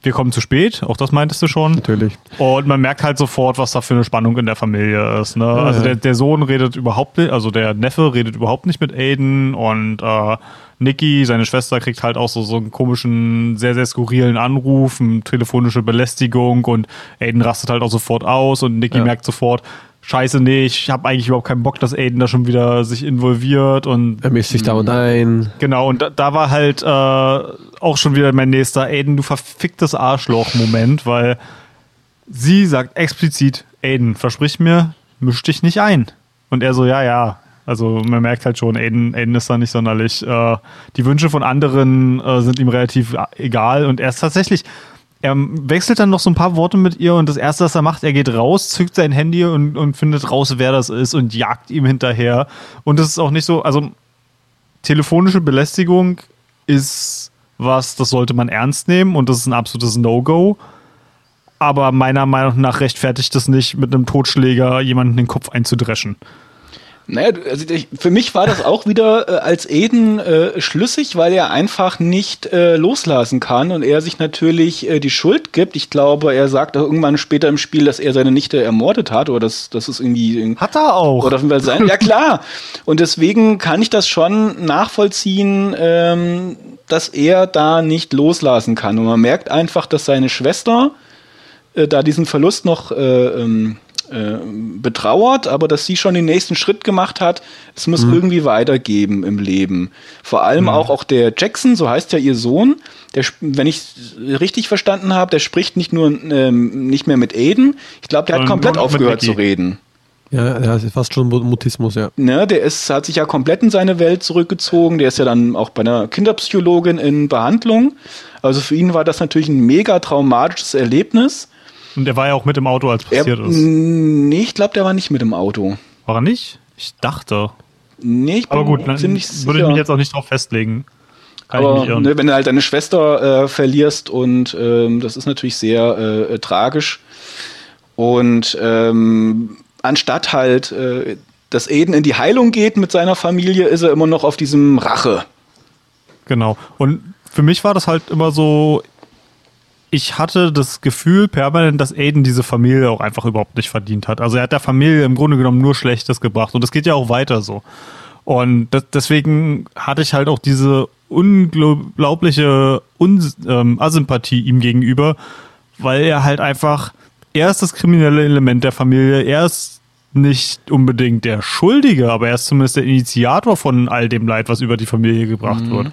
Speaker 1: wir kommen zu spät, auch das meintest du schon.
Speaker 2: Natürlich.
Speaker 1: Und man merkt halt sofort, was da für eine Spannung in der Familie ist. Ne? also
Speaker 2: ja.
Speaker 1: der, der Sohn redet überhaupt nicht, also der Neffe redet überhaupt nicht mit Aiden und äh, Nikki, seine Schwester, kriegt halt auch so, so einen komischen, sehr, sehr skurrilen Anruf, eine telefonische Belästigung und Aiden rastet halt auch sofort aus und Nikki
Speaker 2: Ja.
Speaker 1: merkt sofort, scheiße, nee, ich habe eigentlich überhaupt keinen Bock, dass Aiden da schon wieder sich involviert und
Speaker 2: Er mischt sich da und ein.
Speaker 1: Genau, und da, da war halt äh, auch schon wieder mein nächster Aiden, du verficktes Arschloch-Moment, weil sie sagt explizit, Aiden, versprich mir, misch dich nicht ein. Und er so, ja, ja. Also man merkt halt schon, Aiden, Aiden ist da nicht sonderlich. Äh, die Wünsche von anderen äh, sind ihm relativ egal und er ist tatsächlich, er wechselt dann noch so ein paar Worte mit ihr und das erste, was er macht, er geht raus, zückt sein Handy und, und findet raus, wer das ist und jagt ihm hinterher. Und das ist auch nicht so, also telefonische Belästigung ist was, das sollte man ernst nehmen und das ist ein absolutes No-Go. Aber meiner Meinung nach rechtfertigt es nicht, mit einem Totschläger jemanden den Kopf einzudreschen.
Speaker 3: Naja, also ich, für mich war das auch wieder äh, als Eden äh, schlüssig, weil er einfach nicht äh, loslassen kann und er sich natürlich äh, die Schuld gibt. Ich glaube, er sagt auch irgendwann später im Spiel, dass er seine Nichte ermordet hat oder das, das ist irgendwie.
Speaker 1: Hat er auch.
Speaker 3: Oder auf jeden Fall sein. ja, klar. Und deswegen kann ich das schon nachvollziehen, ähm, dass er da nicht loslassen kann. Und man merkt einfach, dass seine Schwester äh, da diesen Verlust noch äh, ähm, äh, betrauert, aber dass sie schon den nächsten Schritt gemacht hat. Es muss mhm. irgendwie weitergeben im Leben. Vor allem mhm. auch, auch der Jackson, so heißt ja ihr Sohn, der, wenn ich richtig verstanden habe, der spricht nicht nur ähm, nicht mehr mit Aiden. Ich glaube, der hat komplett aufgehört zu reden.
Speaker 2: Ja, er ist fast schon Mutismus, ja.
Speaker 3: Ne, der ist, hat sich ja komplett in seine Welt zurückgezogen. Der ist ja dann auch bei einer Kinderpsychologin in Behandlung. Also für ihn war das natürlich ein mega traumatisches Erlebnis.
Speaker 1: Und der war ja auch mit im Auto, als passiert
Speaker 3: er,
Speaker 1: ist.
Speaker 3: Nee, ich glaube, der war nicht mit im Auto.
Speaker 1: War er nicht? Ich dachte.
Speaker 3: Nee, ich bin
Speaker 1: Aber gut, ziemlich sicher. würde ich mich jetzt auch nicht drauf festlegen.
Speaker 3: Kann Aber ne, wenn du halt deine Schwester äh, verlierst und ähm, das ist natürlich sehr äh, tragisch. Und ähm, anstatt halt, äh, dass Eden in die Heilung geht mit seiner Familie, ist er immer noch auf diesem Rache.
Speaker 1: Genau. Und für mich war das halt immer so, ich hatte das Gefühl permanent, dass Aiden diese Familie auch einfach überhaupt nicht verdient hat. Also er hat der Familie im Grunde genommen nur Schlechtes gebracht und es geht ja auch weiter so. Und das, deswegen hatte ich halt auch diese unglaubliche Un ähm, Asympathie ihm gegenüber, weil er halt einfach, er ist das kriminelle Element der Familie, er ist nicht unbedingt der Schuldige, aber er ist zumindest der Initiator von all dem Leid, was über die Familie gebracht mhm. wird.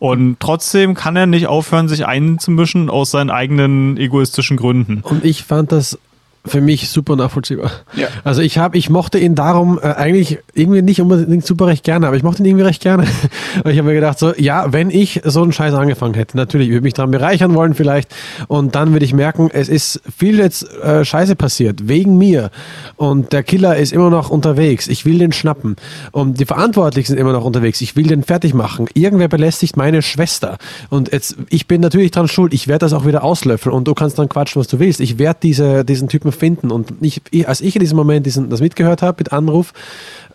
Speaker 1: Und trotzdem kann er nicht aufhören, sich einzumischen aus seinen eigenen egoistischen Gründen.
Speaker 2: Und ich fand das für mich super nachvollziehbar. Ja. Also ich habe, ich mochte ihn darum äh, eigentlich irgendwie nicht unbedingt super recht gerne, aber ich mochte ihn irgendwie recht gerne. ich habe mir gedacht, so, ja, wenn ich so einen Scheiß angefangen hätte, natürlich, ich würde mich daran bereichern wollen vielleicht und dann würde ich merken, es ist viel jetzt äh, Scheiße passiert, wegen mir und der Killer ist immer noch unterwegs, ich will den schnappen und die Verantwortlichen sind immer noch unterwegs, ich will den fertig machen. Irgendwer belästigt meine Schwester und jetzt, ich bin natürlich dran schuld, ich werde das auch wieder auslöffeln und du kannst dann quatschen, was du willst. Ich werde diese, diesen Typen Typen finden. Und ich, ich, als ich in diesem Moment diesen, das mitgehört habe mit Anruf,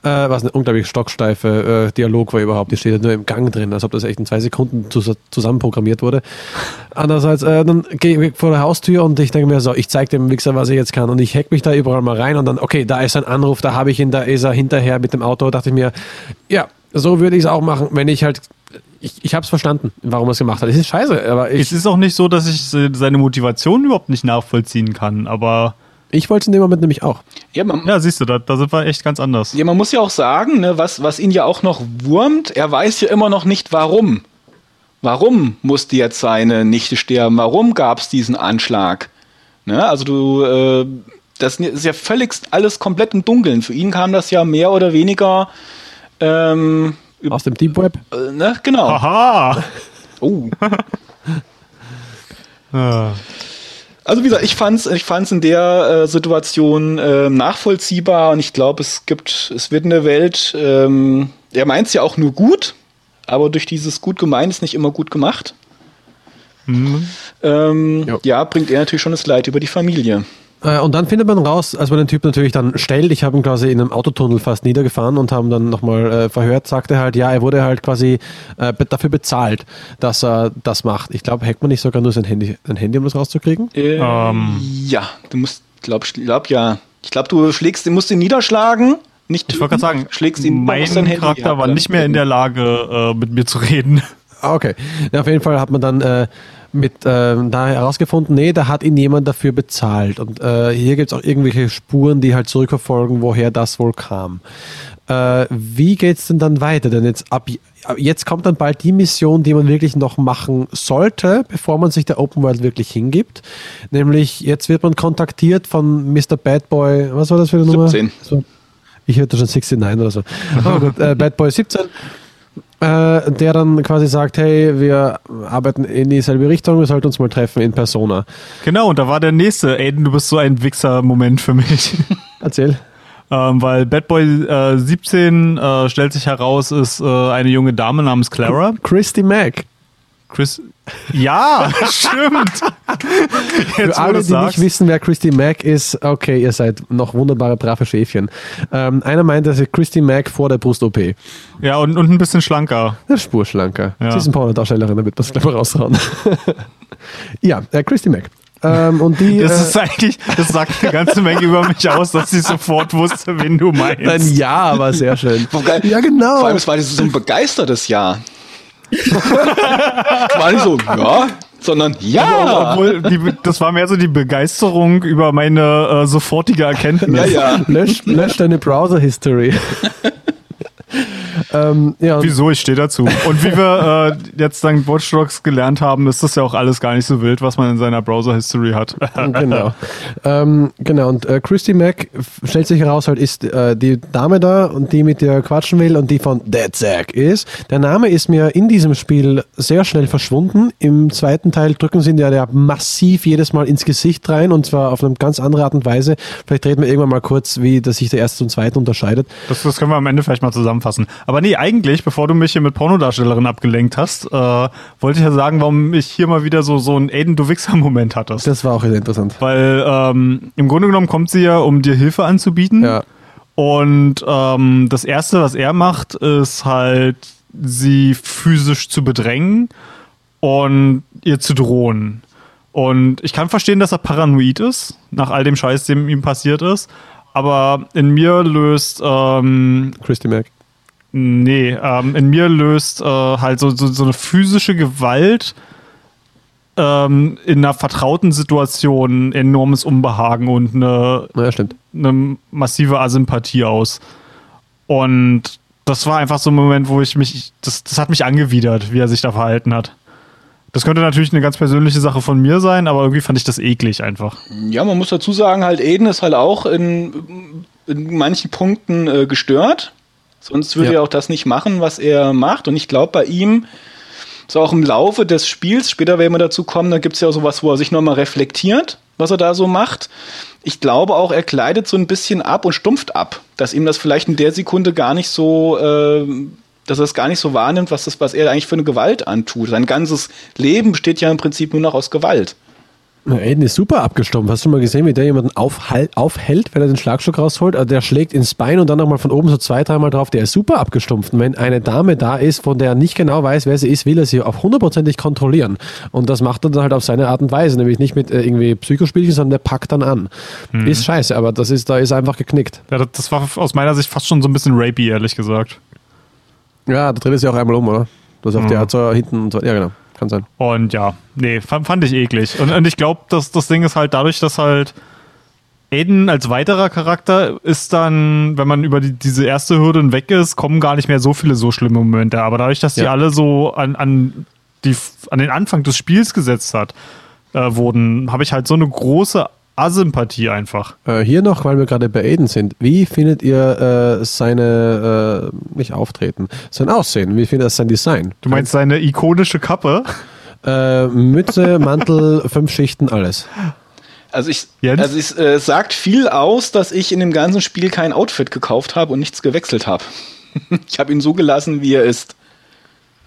Speaker 2: äh, war es eine unglaublich stocksteife äh, Dialog war überhaupt. Die steht ja nur im Gang drin, als ob das echt in zwei Sekunden zu, zusammenprogrammiert wurde. Andererseits, äh, dann gehe ich vor der Haustür und ich denke mir so, ich zeige dem Wichser, was er jetzt kann. Und ich hack mich da überall mal rein und dann, okay, da ist ein Anruf, da habe ich ihn, da ist er hinterher mit dem Auto. dachte ich mir, ja, so würde ich es auch machen, wenn ich halt ich, ich habe es verstanden, warum er es gemacht hat. Es ist scheiße, aber ich,
Speaker 1: Es ist auch nicht so, dass ich seine Motivation überhaupt nicht nachvollziehen kann, aber
Speaker 2: ich wollte es in dem Moment nämlich auch.
Speaker 1: Ja, man, ja siehst du, da, da, sind wir echt ganz anders.
Speaker 3: Ja, man muss ja auch sagen, ne, was, was ihn ja auch noch wurmt, er weiß ja immer noch nicht warum. Warum musste jetzt seine Nichte sterben? Warum gab es diesen Anschlag? Ne, also du, äh, das ist ja völlig alles komplett im Dunkeln. Für ihn kam das ja mehr oder weniger ähm,
Speaker 2: aus dem Deep Web.
Speaker 3: Äh, ne, genau.
Speaker 1: Aha.
Speaker 3: Oh. ah. Also wie gesagt, ich fand's, ich fand's in der äh, Situation äh, nachvollziehbar und ich glaube, es gibt, es wird in der Welt, ähm, er meint's ja auch nur gut, aber durch dieses gut gemeint ist nicht immer gut gemacht. Mhm. Ähm, ja, bringt er natürlich schon das Leid über die Familie.
Speaker 2: Äh, und dann findet man raus, als man den Typ natürlich dann stellt, ich habe ihn quasi in einem Autotunnel fast niedergefahren und haben dann nochmal äh, verhört, sagte halt, ja, er wurde halt quasi äh, dafür bezahlt, dass er das macht. Ich glaube, hackt man nicht sogar nur sein Handy, ein Handy, um das rauszukriegen?
Speaker 3: Äh, um. Ja, du musst, glaub, glaub ja. Ich glaube, du schlägst, du musst ihn niederschlagen. Nicht
Speaker 1: ich wollte gerade sagen, schlägst ihn mein Charakter war nicht mehr in der Lage, äh, mit mir zu reden.
Speaker 2: Ah, okay. Ja, auf jeden Fall hat man dann äh, mit äh, da herausgefunden, nee, da hat ihn jemand dafür bezahlt. Und äh, hier gibt es auch irgendwelche Spuren, die halt zurückverfolgen, woher das wohl kam. Äh, wie geht's denn dann weiter? Denn jetzt ab jetzt kommt dann bald die Mission, die man wirklich noch machen sollte, bevor man sich der Open World wirklich hingibt. Nämlich jetzt wird man kontaktiert von Mr. Bad Boy, was war das für eine 17. Nummer? So, ich hörte schon 69 oder so. Oh gut, äh, Bad Boy 17 äh, der dann quasi sagt, hey, wir arbeiten in dieselbe Richtung, wir sollten uns mal treffen in Persona.
Speaker 1: Genau, und da war der nächste, Aiden, du bist so ein Wichser-Moment für mich.
Speaker 2: Erzähl.
Speaker 1: Ähm, weil Bad Boy äh, 17 äh, stellt sich heraus, ist äh, eine junge Dame namens Clara.
Speaker 2: Christy Mack.
Speaker 1: Chris. Ja, stimmt.
Speaker 2: Jetzt, Für alle, die sagst. nicht wissen, wer Christy Mack ist, okay, ihr seid noch wunderbare, brave Schäfchen. Ähm, einer meint, dass Christy Mack vor der Brust-OP.
Speaker 1: Ja, und, und ein bisschen schlanker.
Speaker 2: Eine Spur schlanker. Ja. Sie ist ein Pornodarstellerin, damit wir es gleich mal raushauen. ja, äh, Christy Mack. Ähm, und die,
Speaker 1: das ist äh, eigentlich, das sagt eine ganze Menge über mich aus, dass sie sofort wusste, wen du meinst.
Speaker 2: Ein Ja, aber sehr schön.
Speaker 3: ja, genau. Vor allem, es war so ein begeistertes Ja. War nicht so, ja, sondern ja.
Speaker 1: Obwohl, die, das war mehr so die Begeisterung über meine äh, sofortige Erkenntnis.
Speaker 2: Ja, ja. Lösch, lösch deine Browser-History.
Speaker 1: ähm, ja. Wieso? Ich stehe dazu. Und wie wir äh, jetzt dank Watch Dogs gelernt haben, ist das ja auch alles gar nicht so wild, was man in seiner Browser-History hat.
Speaker 2: genau. Ähm, genau. Und äh, Christy Mack stellt sich heraus, halt ist äh, die Dame da und die mit der quatschen will und die von Dead Zack ist. Der Name ist mir in diesem Spiel sehr schnell verschwunden. Im zweiten Teil drücken sie ihn ja, ja massiv jedes Mal ins Gesicht rein und zwar auf eine ganz andere Art und Weise. Vielleicht reden wir irgendwann mal kurz, wie das sich der erste und zweite unterscheidet.
Speaker 1: Das, das können wir am Ende vielleicht mal zusammenfassen. Aber nee, eigentlich, bevor du mich hier mit Pornodarstellerin abgelenkt hast, äh, wollte ich ja sagen, warum ich hier mal wieder so, so einen Aiden du Wichser-Moment hatte.
Speaker 2: Das war auch interessant.
Speaker 1: Weil ähm, im Grunde genommen kommt sie ja, um dir Hilfe anzubieten.
Speaker 2: Ja.
Speaker 1: Und ähm, das Erste, was er macht, ist halt, sie physisch zu bedrängen und ihr zu drohen. Und ich kann verstehen, dass er paranoid ist, nach all dem Scheiß, dem ihm passiert ist. Aber in mir löst ähm,
Speaker 2: Christy Mac.
Speaker 1: Nee, ähm, in mir löst äh, halt so, so, so, eine physische Gewalt ähm, in einer vertrauten Situation enormes Unbehagen und eine,
Speaker 2: ja,
Speaker 1: eine massive Asympathie aus. Und das war einfach so ein Moment, wo ich mich, das, das hat mich angewidert, wie er sich da verhalten hat. Das könnte natürlich eine ganz persönliche Sache von mir sein, aber irgendwie fand ich das eklig einfach.
Speaker 3: Ja, man muss dazu sagen, halt Eden ist halt auch in, in manchen Punkten äh, gestört. Sonst würde ja. er auch das nicht machen, was er macht. Und ich glaube, bei ihm, so auch im Laufe des Spiels, später werden wir dazu kommen, da gibt es ja auch sowas, wo er sich nochmal reflektiert, was er da so macht. Ich glaube auch, er kleidet so ein bisschen ab und stumpft ab, dass ihm das vielleicht in der Sekunde gar nicht so, äh, dass er es gar nicht so wahrnimmt, was, das, was er eigentlich für eine Gewalt antut. Sein ganzes Leben besteht ja im Prinzip nur noch aus Gewalt.
Speaker 2: Aiden ist super abgestumpft. Hast du mal gesehen, wie der jemanden aufhält, wenn er den Schlagstock rausholt? Also der schlägt ins Bein und dann nochmal von oben so zwei, dreimal drauf. Der ist super abgestumpft. Und wenn eine Dame da ist, von der er nicht genau weiß, wer sie ist, will er sie auf hundertprozentig kontrollieren. Und das macht er dann halt auf seine Art und Weise. Nämlich nicht mit äh, irgendwie Psychospielchen, sondern der packt dann an. Mhm. Ist scheiße, aber das ist, da ist einfach geknickt.
Speaker 1: Ja, das war aus meiner Sicht fast schon so ein bisschen rapey, ehrlich gesagt.
Speaker 2: Ja, da dreht er sich auch einmal um, oder? Das auf mhm. der Art so hinten und so. Ja, genau. Kann sein.
Speaker 1: Und ja, nee, fand, fand ich eklig. Und, und ich glaube, dass das Ding ist halt dadurch, dass halt Aiden als weiterer Charakter ist dann, wenn man über die, diese erste Hürde hinweg ist, kommen gar nicht mehr so viele so schlimme Momente. Aber dadurch, dass die ja. alle so an, an, die, an den Anfang des Spiels gesetzt hat, äh, wurden, habe ich halt so eine große Asympathie einfach.
Speaker 2: Äh, hier noch, weil wir gerade bei Aiden sind. Wie findet ihr äh, seine, äh, nicht Auftreten, sein Aussehen? Wie findet ihr sein Design?
Speaker 1: Du meinst seine ikonische Kappe?
Speaker 2: Äh, Mütze, Mantel, fünf Schichten, alles.
Speaker 3: Also ich, also es äh, sagt viel aus, dass ich in dem ganzen Spiel kein Outfit gekauft habe und nichts gewechselt habe. ich habe ihn so gelassen, wie er ist.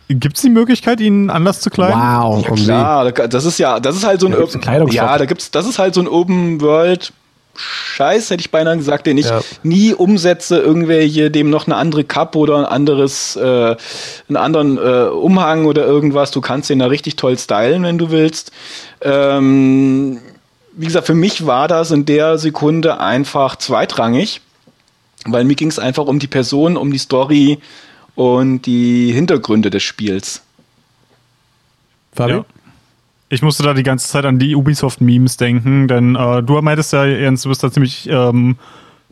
Speaker 1: Gibt es die Möglichkeit, ihn anders zu kleiden?
Speaker 2: Wow,
Speaker 3: ja, klar, das ist ja, das ist halt so ein,
Speaker 2: da
Speaker 3: ja, da gibt's, das ist halt so ein Open World Scheiß, hätte ich beinahe gesagt, den ich ja. nie umsetze, irgendwelche, dem noch eine andere Kappe oder ein anderes, äh, einen anderen äh, Umhang oder irgendwas. Du kannst den da richtig toll stylen, wenn du willst. Ähm, wie gesagt, für mich war das in der Sekunde einfach zweitrangig, weil mir ging es einfach um die Person, um die Story, und die Hintergründe des Spiels.
Speaker 2: Fabi? Ja.
Speaker 1: Ich musste da die ganze Zeit an die Ubisoft-Memes denken, denn äh, du meintest ja, Jens, du bist da ziemlich ähm,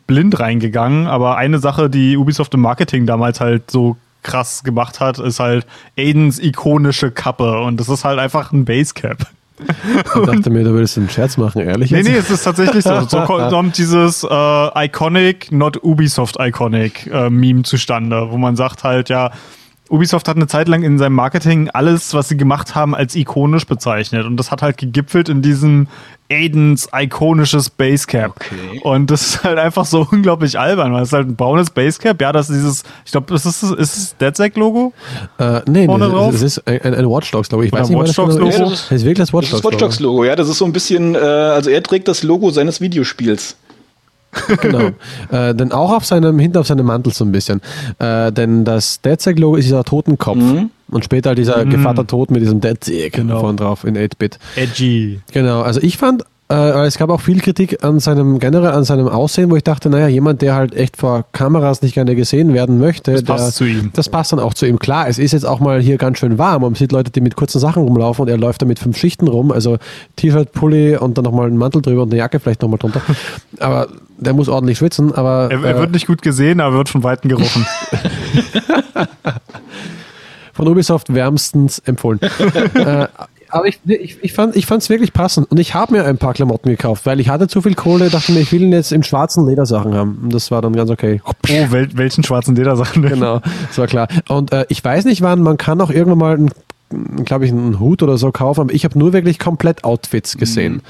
Speaker 1: blind reingegangen, aber eine Sache, die Ubisoft im Marketing damals halt so krass gemacht hat, ist halt Aidens ikonische Kappe und das ist halt einfach ein Basecap.
Speaker 2: Ich dachte mir, du würdest einen Scherz machen, ehrlich.
Speaker 1: Nee, nee, es ist tatsächlich so. So kommt dieses äh, Iconic, not Ubisoft Iconic äh, Meme zustande, wo man sagt halt, ja, Ubisoft hat eine Zeit lang in seinem Marketing alles, was sie gemacht haben, als ikonisch bezeichnet. Und das hat halt gegipfelt in diesem Aidens ikonisches Basecap. Okay. Und das ist halt einfach so unglaublich albern, weil es halt ein braunes Basecap, ja, das ist dieses, ich glaube, ist es ist das DeadSec-Logo?
Speaker 2: Äh, nee, nee das ist ein, ein Watch Dogs-Logo. Ich weiß
Speaker 1: nicht, Watch Logo.
Speaker 3: Ja, das, ist, das ist wirklich das Watch Dogs-Logo. Watch Dogs-Logo, ja, das ist so ein bisschen, äh, also er trägt das Logo seines Videospiels.
Speaker 2: genau. äh, denn auch auf seinem, hinten auf seinem Mantel so ein bisschen. Äh, denn das DeadSec-Logo ist dieser Totenkopf. Mhm. Und später dieser mhm. Gevatter Tod mit diesem Dead genau. vorne drauf in 8-Bit.
Speaker 1: Edgy.
Speaker 2: Genau. Also ich fand äh, es gab auch viel Kritik an seinem, generell an seinem Aussehen, wo ich dachte, naja, jemand, der halt echt vor Kameras nicht gerne gesehen werden möchte,
Speaker 1: das passt
Speaker 2: der,
Speaker 1: zu ihm.
Speaker 2: Das passt dann auch zu ihm. Klar, es ist jetzt auch mal hier ganz schön warm. Man sieht Leute, die mit kurzen Sachen rumlaufen und er läuft da mit fünf Schichten rum, also T-Shirt, Pulli und dann nochmal einen Mantel drüber und eine Jacke vielleicht nochmal drunter. Aber der muss ordentlich schwitzen, aber.
Speaker 1: Er, er äh, wird nicht gut gesehen, aber wird von Weitem gerochen.
Speaker 2: von Ubisoft wärmstens empfohlen. äh, aber ich, ich, ich fand es wirklich passend. Und ich habe mir ein paar Klamotten gekauft, weil ich hatte zu viel Kohle, dachte mir, ich will ihn jetzt im schwarzen Ledersachen haben. Und das war dann ganz okay.
Speaker 1: Oh, wel welchen schwarzen Ledersachen
Speaker 2: denn? Genau, das war klar. Und äh, ich weiß nicht wann, man kann auch irgendwann mal, einen, glaube ich, einen Hut oder so kaufen, aber ich habe nur wirklich komplett Outfits gesehen. Mhm.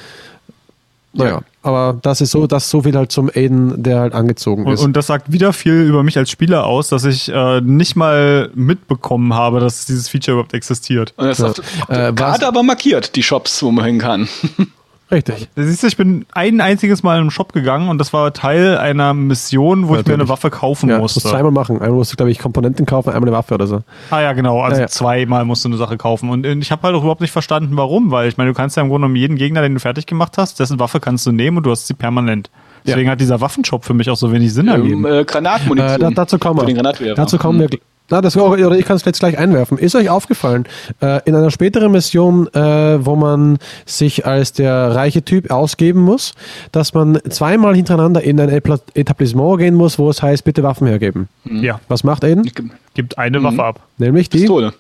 Speaker 2: Naja, aber das ist so, dass so viel halt zum Aiden, der halt angezogen ist.
Speaker 1: Und, und das sagt wieder viel über mich als Spieler aus, dass ich äh, nicht mal mitbekommen habe, dass dieses Feature überhaupt existiert.
Speaker 3: Und das ja. ist äh, gerade aber markiert, die Shops, wo man hin kann.
Speaker 2: Richtig.
Speaker 1: Siehst du, ich bin ein einziges Mal im Shop gegangen und das war Teil einer Mission, wo ja, ich mir eine Waffe kaufen ja, musste.
Speaker 2: Ja, zweimal machen. Einmal musst du, glaube ich, Komponenten kaufen, einmal eine Waffe oder so.
Speaker 1: Ah ja, genau. Also ja, zweimal musst du eine Sache kaufen. Und ich habe halt auch überhaupt nicht verstanden, warum. Weil ich meine, du kannst ja im Grunde genommen jeden Gegner, den du fertig gemacht hast, dessen Waffe kannst du nehmen und du hast sie permanent. Deswegen hat dieser Waffenshop für mich auch so wenig Sinn ergeben.
Speaker 3: Ähm, äh, Granatmunition.
Speaker 2: Äh, dazu kommen wir. Dazu kommen wir na, das, oder ich kann es jetzt gleich einwerfen. Ist euch aufgefallen, äh, in einer späteren Mission, äh, wo man sich als der reiche Typ ausgeben muss, dass man zweimal hintereinander in ein Etablissement gehen muss, wo es heißt, bitte Waffen hergeben?
Speaker 1: Mhm. Ja.
Speaker 2: Was macht Aiden?
Speaker 1: Gibt eine mhm. Waffe ab.
Speaker 2: Nämlich die?
Speaker 3: Pistole.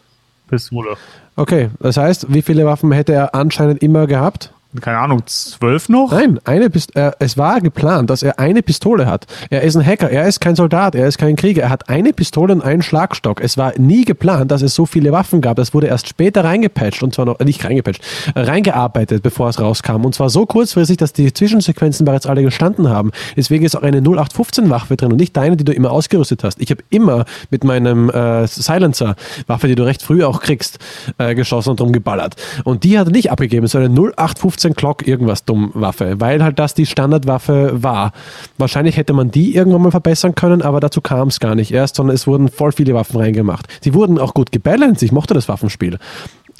Speaker 1: Pistole.
Speaker 2: Okay, das heißt, wie viele Waffen hätte er anscheinend immer gehabt?
Speaker 1: Keine Ahnung, zwölf noch?
Speaker 2: Nein, eine Pist äh, es war geplant, dass er eine Pistole hat. Er ist ein Hacker, er ist kein Soldat, er ist kein Krieger. Er hat eine Pistole und einen Schlagstock. Es war nie geplant, dass es so viele Waffen gab. Das wurde erst später reingepatcht und zwar noch, äh, nicht reingepatcht, äh, reingearbeitet, bevor es rauskam. Und zwar so kurzfristig, dass die Zwischensequenzen bereits alle gestanden haben. Deswegen ist auch eine 0815-Waffe drin und nicht deine, die du immer ausgerüstet hast. Ich habe immer mit meinem äh, Silencer, Waffe, die du recht früh auch kriegst, äh, geschossen und drum geballert. Und die hat er nicht abgegeben, sondern 0815 15 Glock irgendwas dumm Waffe, weil halt das die Standardwaffe war. Wahrscheinlich hätte man die irgendwann mal verbessern können, aber dazu kam es gar nicht erst, sondern es wurden voll viele Waffen reingemacht. Sie wurden auch gut gebalanced, ich mochte das Waffenspiel.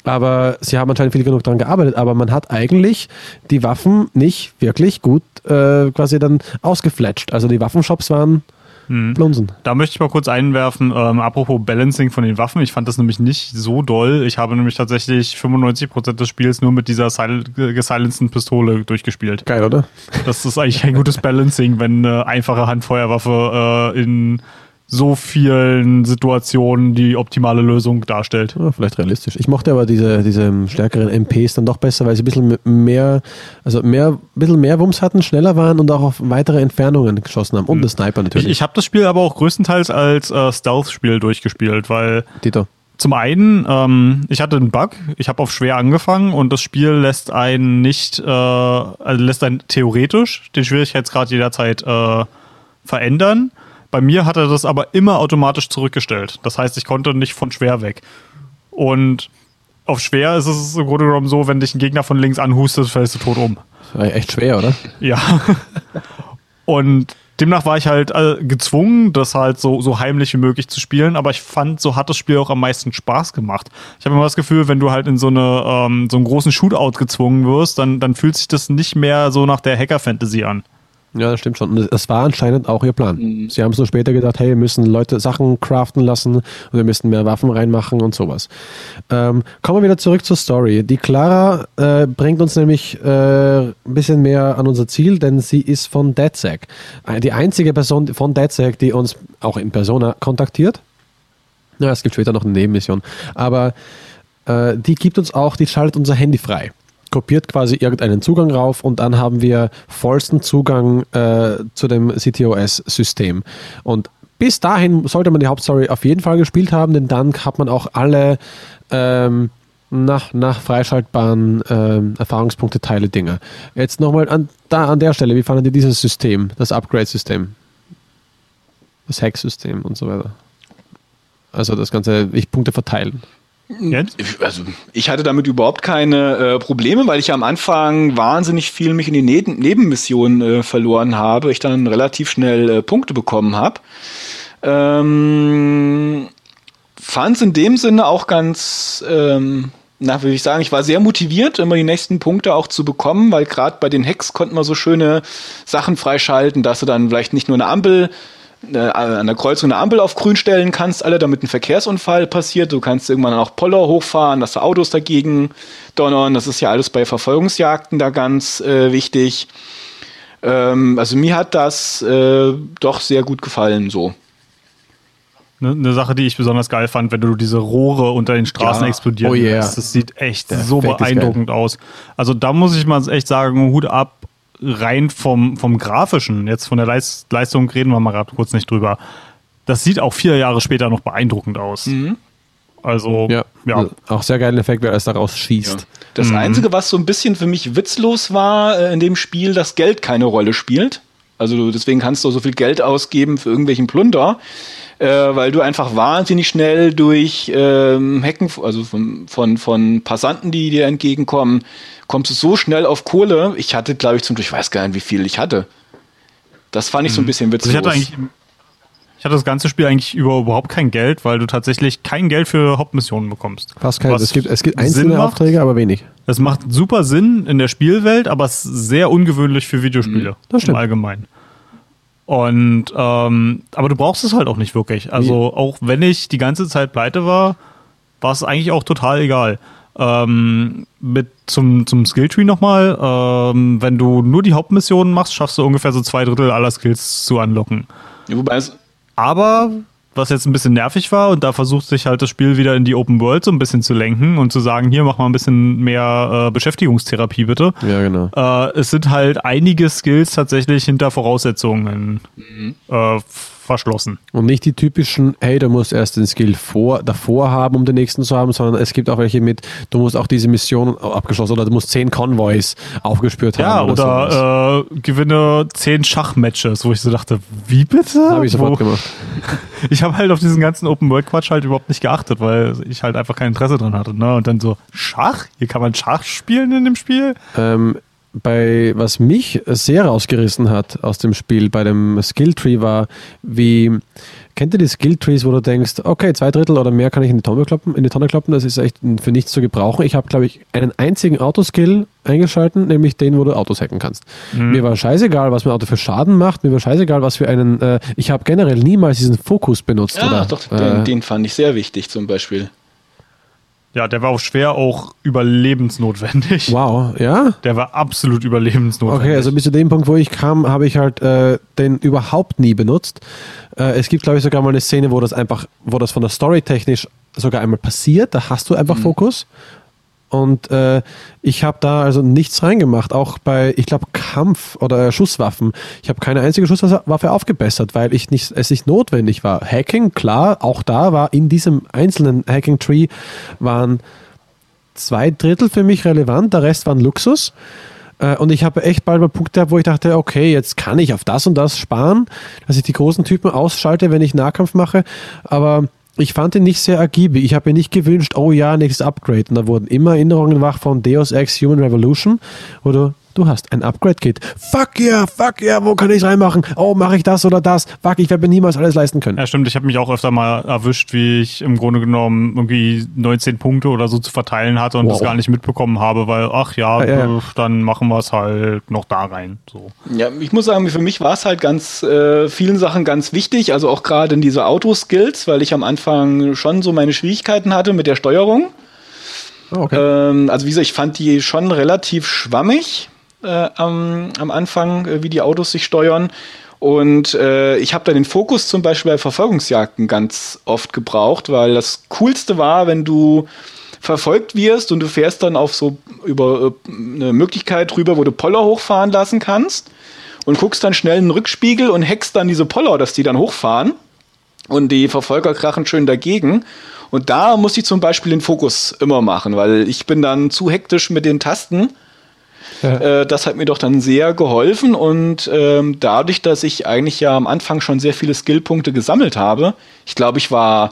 Speaker 2: Aber sie haben anscheinend viel genug daran gearbeitet, aber man hat eigentlich die Waffen nicht wirklich gut äh, quasi dann ausgefletscht. Also die Waffenshops waren
Speaker 1: hm. Blumsen. Da möchte ich mal kurz einwerfen, ähm, apropos Balancing von den Waffen, ich fand das nämlich nicht so doll. Ich habe nämlich tatsächlich 95% des Spiels nur mit dieser gesilenceden Pistole durchgespielt.
Speaker 2: Geil, oder?
Speaker 1: Das ist eigentlich ein gutes Balancing, wenn eine einfache Handfeuerwaffe äh, in so vielen Situationen die optimale Lösung darstellt.
Speaker 2: Ja, vielleicht realistisch. Ich mochte aber diese, diese stärkeren MPs dann doch besser, weil sie ein bisschen mehr, also mehr, ein bisschen mehr Wumms hatten, schneller waren und auch auf weitere Entfernungen geschossen haben. Und mhm. das Sniper natürlich.
Speaker 1: Ich, ich habe das Spiel aber auch größtenteils als äh, Stealth-Spiel durchgespielt, weil.
Speaker 2: Tito.
Speaker 1: Zum einen, ähm, ich hatte einen Bug, ich habe auf schwer angefangen und das Spiel lässt einen nicht, äh, also lässt einen theoretisch den Schwierigkeitsgrad jederzeit äh, verändern. Bei mir hat er das aber immer automatisch zurückgestellt. Das heißt, ich konnte nicht von schwer weg. Und auf schwer ist es im Grunde genommen so, wenn dich ein Gegner von links anhustet, fällst du tot um.
Speaker 2: Das war echt schwer, oder?
Speaker 1: Ja. Und demnach war ich halt äh, gezwungen, das halt so, so heimlich wie möglich zu spielen, aber ich fand, so hat das Spiel auch am meisten Spaß gemacht. Ich habe immer das Gefühl, wenn du halt in so, eine, ähm, so einen großen Shootout gezwungen wirst, dann, dann fühlt sich das nicht mehr so nach der Hacker-Fantasy an.
Speaker 2: Ja, das stimmt schon. Und es war anscheinend auch ihr Plan. Mhm. Sie haben es nur später gedacht, hey, wir müssen Leute Sachen craften lassen und wir müssen mehr Waffen reinmachen und sowas. Ähm, kommen wir wieder zurück zur Story. Die Clara äh, bringt uns nämlich äh, ein bisschen mehr an unser Ziel, denn sie ist von DedSec. Äh, die einzige Person von DedSec, die uns auch in Persona kontaktiert. Ja, es gibt später noch eine Nebenmission. Aber äh, die gibt uns auch, die schaltet unser Handy frei kopiert quasi irgendeinen Zugang rauf und dann haben wir vollsten Zugang äh, zu dem CTOS-System. Und bis dahin sollte man die Hauptstory auf jeden Fall gespielt haben, denn dann hat man auch alle ähm, nach, nach freischaltbaren ähm, Erfahrungspunkte Teile Dinge. Jetzt nochmal an, an der Stelle, wie fandet ihr dieses System, das Upgrade-System? Das Hack-System und so weiter? Also das ganze, ich Punkte verteilen.
Speaker 3: Also ich hatte damit überhaupt keine äh, Probleme, weil ich am Anfang wahnsinnig viel mich in die ne Nebenmissionen äh, verloren habe. Ich dann relativ schnell äh, Punkte bekommen habe. Ähm, Fand es in dem Sinne auch ganz, ähm, na, würde ich sagen, ich war sehr motiviert, immer die nächsten Punkte auch zu bekommen, weil gerade bei den Hacks konnten wir so schöne Sachen freischalten, dass du dann vielleicht nicht nur eine Ampel an der Kreuzung eine Ampel auf grün stellen kannst, alle, damit ein Verkehrsunfall passiert. Du kannst irgendwann auch Poller hochfahren, dass da Autos dagegen donnern. Das ist ja alles bei Verfolgungsjagden da ganz äh, wichtig. Ähm, also mir hat das äh, doch sehr gut gefallen so.
Speaker 1: Eine ne Sache, die ich besonders geil fand, wenn du diese Rohre unter den Straßen ja. explodieren
Speaker 2: oh yeah.
Speaker 1: Das sieht echt Der so beeindruckend aus. Also da muss ich mal echt sagen, Hut ab rein vom, vom Grafischen, jetzt von der Leist Leistung reden wir mal gerade kurz nicht drüber. Das sieht auch vier Jahre später noch beeindruckend aus. Mhm. Also,
Speaker 2: ja. ja. Auch sehr geiler Effekt, wer es daraus schießt. Ja.
Speaker 3: Das mhm. Einzige, was so ein bisschen für mich witzlos war äh, in dem Spiel, dass Geld keine Rolle spielt. Also deswegen kannst du so viel Geld ausgeben für irgendwelchen Plunder, äh, weil du einfach wahnsinnig schnell durch ähm, Hacken, also von, von, von Passanten, die dir entgegenkommen, kommst du so schnell auf Kohle. Ich hatte, glaube ich, zum ich weiß gar nicht, wie viel ich hatte. Das fand ich so ein mhm. bisschen witzig.
Speaker 1: Also ich, hatte ich hatte das ganze Spiel eigentlich über überhaupt kein Geld, weil du tatsächlich kein Geld für Hauptmissionen bekommst.
Speaker 2: Fast kein. Es gibt, es gibt einzelne Aufträge, aber wenig.
Speaker 1: Es macht super Sinn in der Spielwelt, aber es ist sehr ungewöhnlich für Videospiele. Mhm. Das stimmt. Im Allgemeinen. Und ähm, aber du brauchst es halt auch nicht wirklich. Also auch wenn ich die ganze Zeit pleite war, war es eigentlich auch total egal. Ähm, mit zum, zum Skilltree nochmal, ähm, wenn du nur die Hauptmissionen machst, schaffst du ungefähr so zwei Drittel aller Skills zu unlocken. Ja, wobei es Aber was jetzt ein bisschen nervig war und da versucht sich halt das Spiel wieder in die Open World so ein bisschen zu lenken und zu sagen, hier mach mal ein bisschen mehr äh, Beschäftigungstherapie bitte.
Speaker 2: Ja, genau.
Speaker 1: Äh, es sind halt einige Skills tatsächlich hinter Voraussetzungen mhm. äh, verschlossen.
Speaker 2: Und nicht die typischen, hey, du musst erst den Skill vor, davor haben, um den nächsten zu haben, sondern es gibt auch welche mit, du musst auch diese Mission abgeschlossen oder du musst zehn Convoys aufgespürt
Speaker 1: ja, haben. Oder, oder äh, gewinne zehn Schachmatches, wo ich so dachte, wie bitte?
Speaker 2: Habe ich sofort wo? gemacht.
Speaker 1: ich habe halt auf diesen ganzen Open-World-Quatsch halt überhaupt nicht geachtet, weil ich halt einfach kein Interesse dran hatte. Ne? Und dann so, Schach? Hier kann man Schach spielen in dem Spiel?
Speaker 2: Ähm, bei was mich sehr rausgerissen hat aus dem Spiel bei dem Skilltree war, wie kennt ihr die Skilltrees, wo du denkst, okay, zwei Drittel oder mehr kann ich in die Tonne kloppen, in die Tonne kloppen, das ist echt für nichts zu gebrauchen. Ich habe, glaube ich, einen einzigen Autoskill eingeschalten, nämlich den, wo du Autos hacken kannst. Mhm. Mir war scheißegal, was mein Auto für Schaden macht, mir war scheißegal, was für einen, äh, ich habe generell niemals diesen Fokus benutzt. Ja, oder,
Speaker 3: doch, äh, den, den fand ich sehr wichtig zum Beispiel.
Speaker 1: Ja, der war auch schwer auch überlebensnotwendig.
Speaker 2: Wow, ja?
Speaker 1: Der war absolut überlebensnotwendig.
Speaker 2: Okay, also bis zu dem Punkt, wo ich kam, habe ich halt äh, den überhaupt nie benutzt. Äh, es gibt, glaube ich, sogar mal eine Szene, wo das einfach, wo das von der Story technisch sogar einmal passiert. Da hast du einfach mhm. Fokus. Und äh, ich habe da also nichts reingemacht, auch bei, ich glaube, Kampf- oder Schusswaffen. Ich habe keine einzige Schusswaffe aufgebessert, weil ich nicht, es nicht notwendig war. Hacking, klar, auch da war in diesem einzelnen Hacking-Tree waren zwei Drittel für mich relevant, der Rest waren Luxus. Äh, und ich habe echt bald mal Punkte, wo ich dachte, okay, jetzt kann ich auf das und das sparen, dass ich die großen Typen ausschalte, wenn ich Nahkampf mache. Aber ich fand ihn nicht sehr ergiebig. Ich habe mir nicht gewünscht, oh ja, nächstes Upgrade. Und da wurden immer Erinnerungen wach von Deus Ex Human Revolution, wo du, du hast ein Upgrade-Kit. Fuck yeah, fuck yeah, wo kann ich reinmachen? Oh, mache ich das oder das? Fuck, ich werde mir niemals alles leisten können.
Speaker 1: Ja, stimmt. Ich habe mich auch öfter mal erwischt, wie ich im Grunde genommen irgendwie 19 Punkte oder so zu verteilen hatte und wow. das gar nicht mitbekommen habe, weil, ach ja, ja, ja. dann machen wir es halt noch da rein. So.
Speaker 3: Ja, ich muss sagen, für mich war es halt ganz äh, vielen Sachen ganz wichtig, also auch gerade in diese Autoskills, weil ich am Anfang schon so meine Schwierigkeiten hatte mit der Steuerung. Oh, okay. ähm, also wie gesagt, ich fand die schon relativ schwammig äh, am, am Anfang, äh, wie die Autos sich steuern. Und äh, ich habe da den Fokus zum Beispiel bei Verfolgungsjagden ganz oft gebraucht, weil das Coolste war, wenn du verfolgt wirst und du fährst dann auf so über äh, eine Möglichkeit drüber, wo du Poller hochfahren lassen kannst und guckst dann schnell in den Rückspiegel und hackst dann diese Poller, dass die dann hochfahren und die Verfolger krachen schön dagegen. Und da muss ich zum Beispiel den Fokus immer machen, weil ich bin dann zu hektisch mit den Tasten. Ja. Äh, das hat mir doch dann sehr geholfen und ähm, dadurch, dass ich eigentlich ja am Anfang schon sehr viele Skillpunkte gesammelt habe, ich glaube, ich war,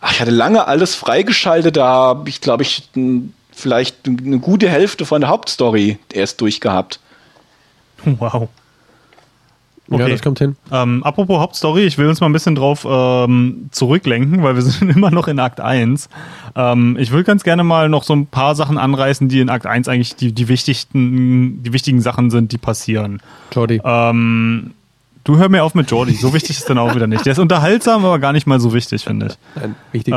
Speaker 3: ach, ich hatte lange alles freigeschaltet, da habe ich, glaube ich, vielleicht eine gute Hälfte von der Hauptstory erst durchgehabt.
Speaker 1: Wow.
Speaker 2: Okay. Ja, das kommt hin.
Speaker 1: Ähm, apropos Hauptstory, ich will uns mal ein bisschen drauf ähm, zurücklenken, weil wir sind immer noch in Akt 1. Ähm, ich will ganz gerne mal noch so ein paar Sachen anreißen, die in Akt 1 eigentlich die, die, wichtigsten, die wichtigen Sachen sind, die passieren.
Speaker 2: Jordi.
Speaker 1: Ähm, du hör mir auf mit Jordi, so wichtig ist dann auch wieder nicht. Der ist unterhaltsam, aber gar nicht mal so wichtig, finde ich. Nein, wichtig.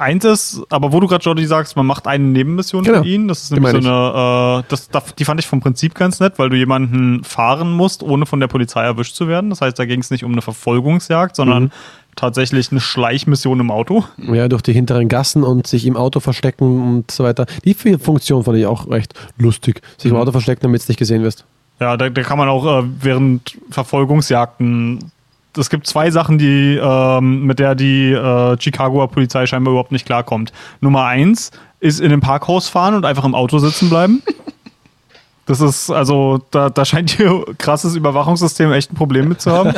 Speaker 1: Eins ist, aber wo du gerade Jordi sagst, man macht eine Nebenmission genau. für ihn. Das ist nämlich so eine, äh, das, die fand ich vom Prinzip ganz nett, weil du jemanden fahren musst, ohne von der Polizei erwischt zu werden. Das heißt, da ging es nicht um eine Verfolgungsjagd, sondern mhm. tatsächlich eine Schleichmission im Auto.
Speaker 2: Ja, durch die hinteren Gassen und sich im Auto verstecken und so weiter. Die Funktion fand ich auch recht lustig. Sich mhm. im Auto verstecken, damit es nicht gesehen wirst.
Speaker 1: Ja, da, da kann man auch äh, während Verfolgungsjagden es gibt zwei Sachen, die, ähm, mit der die äh, Chicagoer Polizei scheinbar überhaupt nicht klarkommt. Nummer eins ist in dem Parkhaus fahren und einfach im Auto sitzen bleiben. Das ist, also, da, da scheint ihr krasses Überwachungssystem echt ein Problem mit zu haben.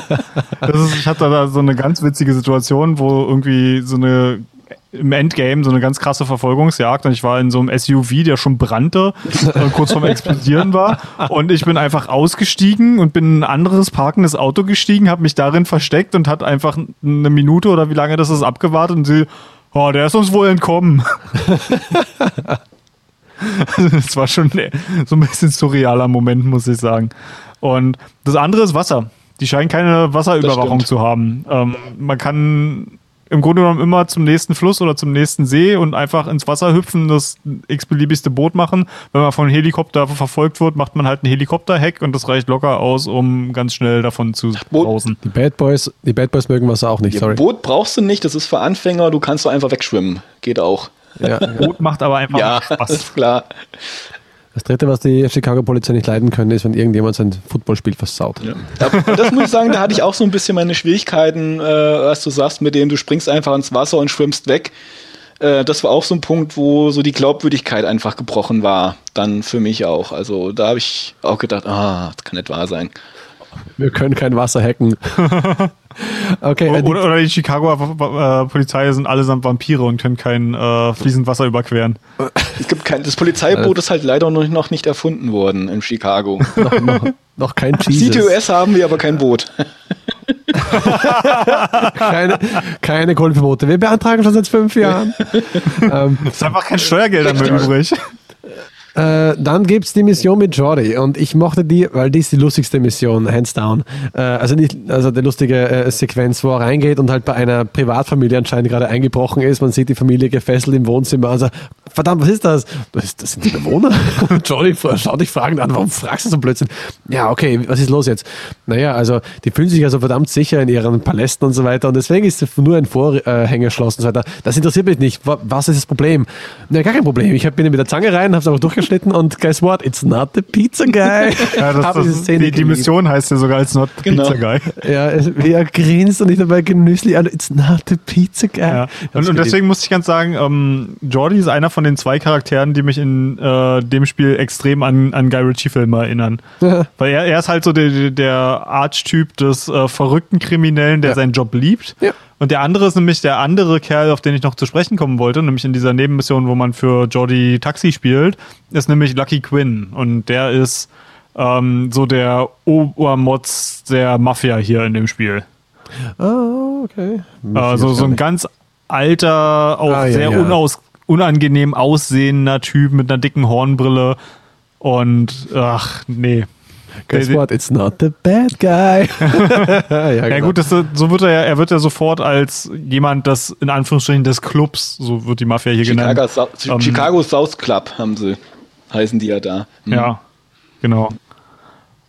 Speaker 1: Das ist, ich hatte da so eine ganz witzige Situation, wo irgendwie so eine im Endgame so eine ganz krasse Verfolgungsjagd und ich war in so einem SUV, der schon brannte, äh, kurz vorm Explodieren war und ich bin einfach ausgestiegen und bin in ein anderes parkendes Auto gestiegen, habe mich darin versteckt und hat einfach eine Minute oder wie lange das ist abgewartet und sie, oh, der ist uns wohl entkommen. das war schon so ein bisschen surrealer Moment, muss ich sagen. Und das andere ist Wasser. Die scheinen keine Wasserüberwachung zu haben. Ähm, man kann im Grunde genommen immer zum nächsten Fluss oder zum nächsten See und einfach ins Wasser hüpfen, das x-beliebigste Boot machen. Wenn man von einem Helikopter verfolgt wird, macht man halt einen Helikopter-Hack und das reicht locker aus, um ganz schnell davon zu brausen.
Speaker 2: Die Bad Boys, die Bad Boys mögen Wasser auch nicht, sorry.
Speaker 3: Boot brauchst du nicht, das ist für Anfänger, du kannst doch einfach wegschwimmen. Geht auch.
Speaker 1: Ja, Boot macht aber einfach
Speaker 3: ja, Spaß. Ist klar.
Speaker 2: Das dritte, was die Chicago Polizei nicht leiden können, ist, wenn irgendjemand sein Footballspiel versaut. Ja.
Speaker 3: Das muss ich sagen, da hatte ich auch so ein bisschen meine Schwierigkeiten, äh, was du sagst, mit dem du springst einfach ins Wasser und schwimmst weg. Äh, das war auch so ein Punkt, wo so die Glaubwürdigkeit einfach gebrochen war. Dann für mich auch. Also da habe ich auch gedacht, ah, das kann nicht wahr sein.
Speaker 2: Wir können kein Wasser hacken.
Speaker 1: okay, oder, die, oder die Chicagoer äh, Polizei sind allesamt Vampire und können kein äh, fließend Wasser überqueren.
Speaker 3: Es gibt kein, das Polizeiboot ist halt leider noch nicht erfunden worden in Chicago.
Speaker 2: noch, noch, noch kein
Speaker 3: Jesus. CTOS haben wir, aber kein Boot.
Speaker 2: keine, keine Kohleverbote. Wir beantragen schon seit fünf Jahren.
Speaker 1: ähm, es ist einfach kein Steuergeld mehr übrig.
Speaker 2: Äh, dann gibt es die Mission mit Jordi und ich mochte die, weil die ist die lustigste Mission, hands down. Äh, also nicht, also die lustige äh, Sequenz, wo er reingeht und halt bei einer Privatfamilie anscheinend gerade eingebrochen ist. Man sieht die Familie gefesselt im Wohnzimmer. Also, verdammt, was ist das? Das, das sind die Bewohner. Jordi schaut dich fragend an, warum fragst du so plötzlich? Ja, okay, was ist los jetzt? Naja, also die fühlen sich also verdammt sicher in ihren Palästen und so weiter und deswegen ist nur ein Vorhängeschloss und so weiter. Das interessiert mich nicht. Was ist das Problem? Na, gar kein Problem. Ich bin mit der Zange rein, hab's einfach durchgeschaut geschnitten und guess what? It's not the pizza guy.
Speaker 1: ja, das, das die, die, Mission heißt ja sogar It's not the genau. pizza guy.
Speaker 2: Ja, wie er grinst und ich dabei genüsslich an, It's not the pizza guy. Ja.
Speaker 1: Und, und, deswegen muss ich ganz sagen, ähm, Jordi ist einer von den zwei Charakteren, die mich in äh, dem Spiel extrem an, an Guy Ritchie-Filme erinnern. Ja. Weil er, er ist halt so der, der Archetyp des äh, verrückten Kriminellen, der ja. seinen Job liebt. Ja Und der andere ist nämlich der andere Kerl, auf den ich noch zu sprechen kommen wollte, nämlich in dieser Nebenmission, wo man für Jordi Taxi spielt, ist nämlich Lucky Quinn. Und der ist ähm, so der Obermotz der Mafia hier in dem Spiel.
Speaker 2: Ah, okay.
Speaker 1: Also so ein ganz alter, auch
Speaker 2: Ah, ja,
Speaker 1: sehr
Speaker 2: ja.
Speaker 1: Unaus unangenehm aussehender Typ mit einer dicken Hornbrille. Und ach, nee.
Speaker 2: Guess what? It's not the bad guy. ja,
Speaker 1: Ja
Speaker 2: genau.
Speaker 1: gut, das, so wird er ja, er wird ja sofort als jemand des, in Anführungsstrichen, des Clubs, so wird die Mafia hier
Speaker 3: Chicago,
Speaker 1: genannt.
Speaker 3: Sou-
Speaker 1: Ähm,
Speaker 3: Chicago South Club haben sie, heißen die ja da. Hm.
Speaker 1: Ja, genau.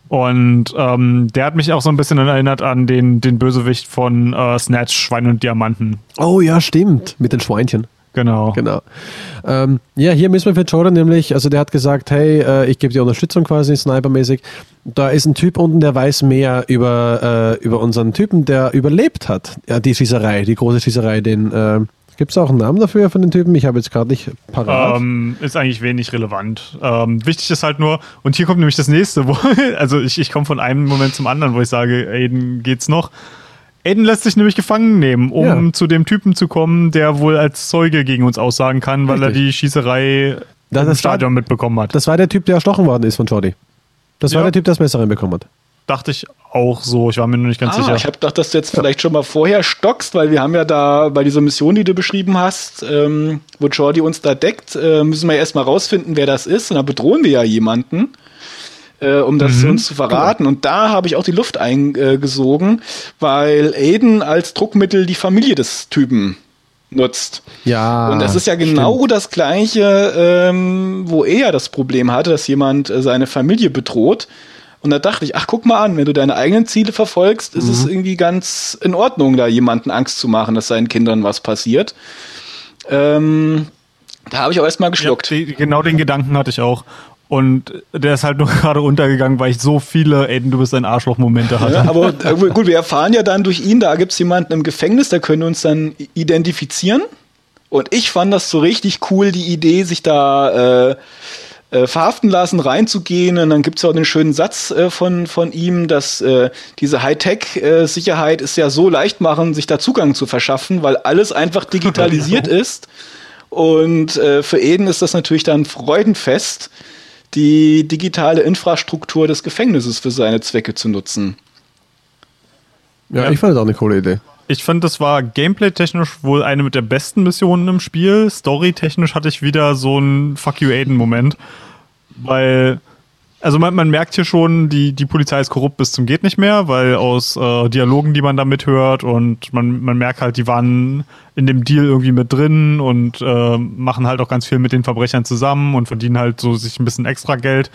Speaker 1: Und ähm, der hat mich auch so ein bisschen erinnert an den, den Bösewicht von äh, Snatch, Schwein und Diamanten.
Speaker 2: Oh ja, stimmt. Mit den Schweinchen.
Speaker 1: Genau.
Speaker 2: Genau. Ähm, ja, hier müssen wir für Jordan nämlich, also der hat gesagt, hey, äh, ich gebe dir Unterstützung quasi, snipermäßig. Da ist ein Typ unten, der weiß mehr über, äh, über unseren Typen, der überlebt hat. Ja, die Schießerei, die große Schießerei, den, äh, gibt es auch einen Namen dafür von den Typen? Ich habe jetzt gerade nicht parat.
Speaker 1: Ähm, ist eigentlich wenig relevant. Ähm, wichtig ist halt nur, und hier kommt nämlich das nächste, wo, also ich, ich komme von einem Moment zum anderen, wo ich sage, Aiden geht's noch. Aiden lässt sich nämlich gefangen nehmen, um
Speaker 2: Ja.
Speaker 1: zu dem Typen zu kommen, der wohl als Zeuge gegen uns aussagen kann, weil er
Speaker 2: Richtig.
Speaker 1: die Schießerei
Speaker 2: Das
Speaker 1: im Stadion mitbekommen hat.
Speaker 2: Das war der Typ, der erstochen worden ist von Jordi. Das war
Speaker 1: Ja.
Speaker 2: der Typ, der das Messer reinbekommen hat.
Speaker 1: Dachte ich auch so, ich war mir noch nicht ganz
Speaker 3: Ah,
Speaker 1: sicher.
Speaker 3: ich habe gedacht, dass du jetzt vielleicht schon mal vorher stockst, weil wir haben ja da bei dieser Mission, die du beschrieben hast, ähm, wo Jordi uns da deckt, äh, müssen wir erstmal rausfinden, wer das ist. Und dann bedrohen wir ja jemanden, äh, um das
Speaker 1: Mhm.
Speaker 3: uns zu verraten. Und da habe ich auch die Luft eingesogen, weil Aiden als Druckmittel die Familie des Typen nutzt.
Speaker 2: Ja.
Speaker 3: Und das ist ja genau das Gleiche, ähm, wo er das Problem hatte, dass jemand äh, seine Familie bedroht. Und da dachte ich, ach, guck mal an, wenn du deine eigenen Ziele verfolgst, ist es irgendwie ganz in Ordnung, da jemanden Angst zu machen, dass seinen Kindern was passiert. Ähm, da habe ich auch erstmal
Speaker 1: Ja,
Speaker 3: geschluckt.
Speaker 1: die, genau den Gedanken hatte ich auch. Und der ist halt nur gerade untergegangen, weil ich so viele Aiden, du bist ein Arschloch-Momente hatte.
Speaker 3: Ja, aber gut, wir erfahren ja dann durch ihn, da gibt es jemanden im Gefängnis, der können uns dann identifizieren. Und ich fand das so richtig cool, die Idee, sich da äh, äh, verhaften lassen, reinzugehen. Und dann gibt es ja auch den schönen Satz äh, von, von ihm, dass äh, diese Hightech-Sicherheit es ja so leicht machen, sich da Zugang zu verschaffen, weil alles einfach digitalisiert ist. Und äh, für Eden ist das natürlich dann freudenfest, die digitale Infrastruktur des Gefängnisses für seine Zwecke zu nutzen.
Speaker 2: ja,
Speaker 1: Ja.
Speaker 2: ich fand das auch eine coole Idee.
Speaker 1: Ich fand, das war gameplay-technisch wohl eine mit der besten Missionen im Spiel. Story-technisch hatte ich wieder so einen Fuck you Aiden-Moment. Weil, also man, man merkt hier schon, die, die Polizei ist korrupt bis zum geht nicht mehr, weil aus äh, Dialogen, die man da mithört und man, man merkt halt, die waren in dem Deal irgendwie mit drin und äh, machen halt auch ganz viel mit den Verbrechern zusammen und verdienen halt so sich ein bisschen extra Geld.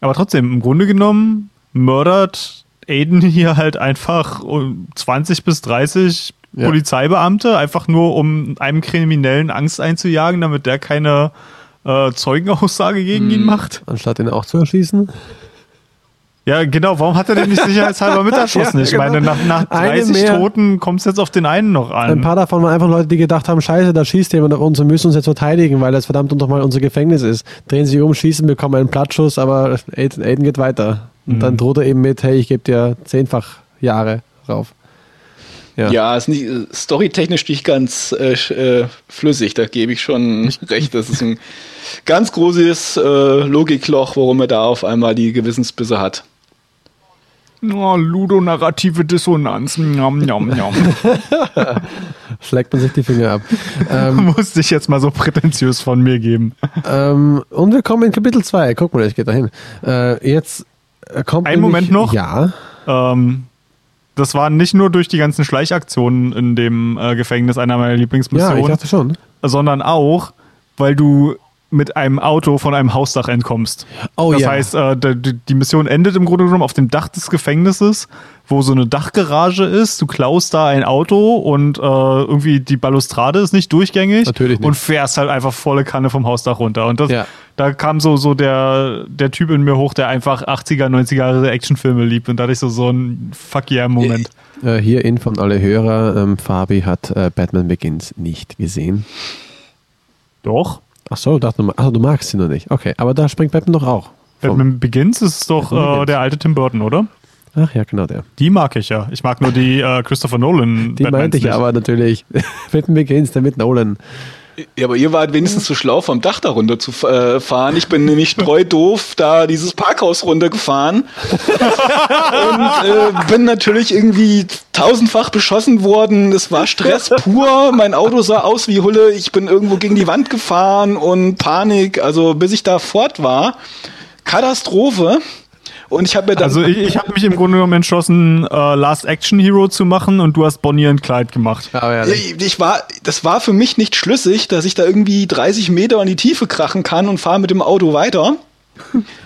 Speaker 1: Aber trotzdem, im Grunde genommen mördert Aiden hier halt einfach um 20 bis 30
Speaker 2: Ja.
Speaker 1: Polizeibeamte, einfach nur um einem Kriminellen Angst einzujagen, damit der keine äh, Zeugenaussage gegen
Speaker 2: Hm.
Speaker 1: ihn macht.
Speaker 2: Anstatt ihn auch zu erschießen.
Speaker 1: Ja, genau. Warum hat er denn nicht sicherheitshalber mit erschossen?
Speaker 2: Ja,
Speaker 1: Ich meine,
Speaker 2: genau.
Speaker 1: nach, nach
Speaker 2: Eine
Speaker 1: 30
Speaker 2: mehr.
Speaker 1: Toten kommt es jetzt auf den einen noch an.
Speaker 2: Ein paar davon waren einfach Leute, die gedacht haben, scheiße, da schießt jemand auf uns und müssen uns jetzt verteidigen, weil das verdammt nochmal unser Gefängnis ist. Drehen sich um, schießen, bekommen einen Platzschuss, aber Aiden, Aiden geht weiter. Und dann droht er eben mit, hey, ich gebe dir zehnfach Jahre rauf. Ja.
Speaker 3: Ja, ist nicht, storytechnisch nicht ganz äh, äh, flüssig, da gebe ich schon recht. Das ist ein ganz großes äh, Logikloch, warum er da auf einmal die Gewissensbisse hat.
Speaker 1: Oh, ludonarrative Dissonanz. Njam, njam, njam.
Speaker 2: Schlägt man sich die Finger ab. ähm,
Speaker 1: Musste ich jetzt mal so prätentiös von mir geben.
Speaker 2: ähm, und wir kommen in Kapitel 2. Guck mal, ich gehe dahin. Äh, jetzt kommt.
Speaker 1: Einen Moment noch.
Speaker 2: Ja.
Speaker 1: Ähm, das war nicht nur durch die ganzen Schleichaktionen in dem äh, Gefängnis einer meiner
Speaker 2: Ja, ich
Speaker 1: Lieblingsmissionen,
Speaker 2: dachte schon.
Speaker 1: sondern auch, weil du mit einem Auto von einem Hausdach entkommst.
Speaker 2: Oh
Speaker 1: das
Speaker 2: ja.
Speaker 1: heißt, äh, die, die Mission endet im Grunde genommen auf dem Dach des Gefängnisses, wo so eine Dachgarage ist. Du klaust da ein Auto und äh, irgendwie die Balustrade ist nicht durchgängig
Speaker 2: Natürlich nicht.
Speaker 1: und fährst halt einfach volle Kanne vom Hausdach runter. Und das,
Speaker 2: Ja.
Speaker 1: da kam so, so der, der Typ in mir hoch, der einfach 80er, 90er Jahre Actionfilme liebt. Und da hatte ich so, so einen Fuck yeah-Moment.
Speaker 2: Äh, hier Info an alle Hörer. Ähm, Fabi hat äh, Batman Begins nicht gesehen.
Speaker 1: Doch.
Speaker 2: Ach so, dachte mal, ach, du magst sie noch nicht. Okay, aber da springt Batman doch auch.
Speaker 1: Batman Begins ist doch
Speaker 2: Batman
Speaker 1: äh, der alte Tim Burton, oder?
Speaker 2: Ach ja, genau der.
Speaker 1: Die mag ich ja. Ich mag nur die äh, Christopher Nolan.
Speaker 2: Die meinte ich
Speaker 1: nicht.
Speaker 2: aber natürlich. Wetten Begins, der mit Nolan.
Speaker 3: Ja, aber ihr wart wenigstens so schlau, vom Dach da runter zu äh, fahren. Ich bin nämlich treu doof da dieses Parkhaus runtergefahren und äh, bin natürlich irgendwie tausendfach beschossen worden. Es war Stress pur. Mein Auto sah aus wie Hulle. Ich bin irgendwo gegen die Wand gefahren und Panik. Also bis ich da fort war, Katastrophe. Und ich habe mir dann.
Speaker 1: Also ich, ich habe mich im Grunde genommen entschlossen, äh, Last Action Hero zu machen und du hast Bonnie und Clyde gemacht.
Speaker 2: Aber ja,
Speaker 3: ich, ich war, das war für mich nicht schlüssig, dass ich da irgendwie 30 Meter in die Tiefe krachen kann und fahre mit dem Auto weiter.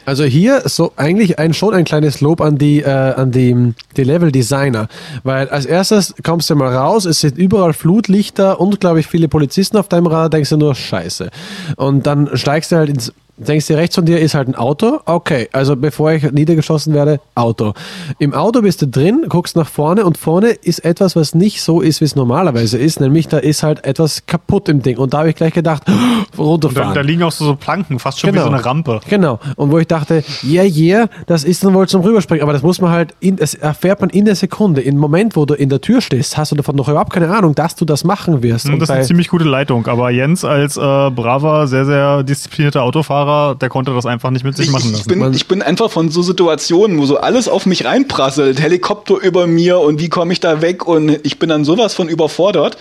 Speaker 2: Also hier so eigentlich ein, schon ein kleines Lob an die, äh, an die, die Level-Designer. Weil als erstes kommst du mal raus, es sind überall Flutlichter und, glaube ich, viele Polizisten auf deinem Radar, denkst du nur Scheiße. Und dann steigst du halt ins Denkst du, rechts von dir ist halt ein Auto? Okay, also bevor ich niedergeschossen werde, Auto. Im Auto bist du drin, guckst nach vorne und vorne ist etwas, was nicht so ist, wie es normalerweise ist. Nämlich da ist halt etwas kaputt im Ding. Und da habe ich gleich gedacht, runterfahren.
Speaker 1: Da, da, liegen auch so, so Planken, fast schon
Speaker 2: genau.
Speaker 1: wie so eine Rampe.
Speaker 2: Genau. Und wo ich dachte, yeah, yeah, das ist dann wohl zum Rüberspringen. Aber das muss man halt, in, das erfährt man in der Sekunde. Im Moment, wo du in der Tür stehst, hast du davon noch überhaupt keine Ahnung, dass du das machen wirst.
Speaker 1: Und das ist eine ziemlich gute Leitung. Aber Jens als äh, braver, sehr, sehr disziplinierter Autofahrer der konnte das einfach nicht mit sich machen lassen.
Speaker 3: Ich bin, ich bin einfach von so Situationen, wo so alles auf mich reinprasselt, Helikopter über mir und wie komme ich da weg und ich bin dann sowas von überfordert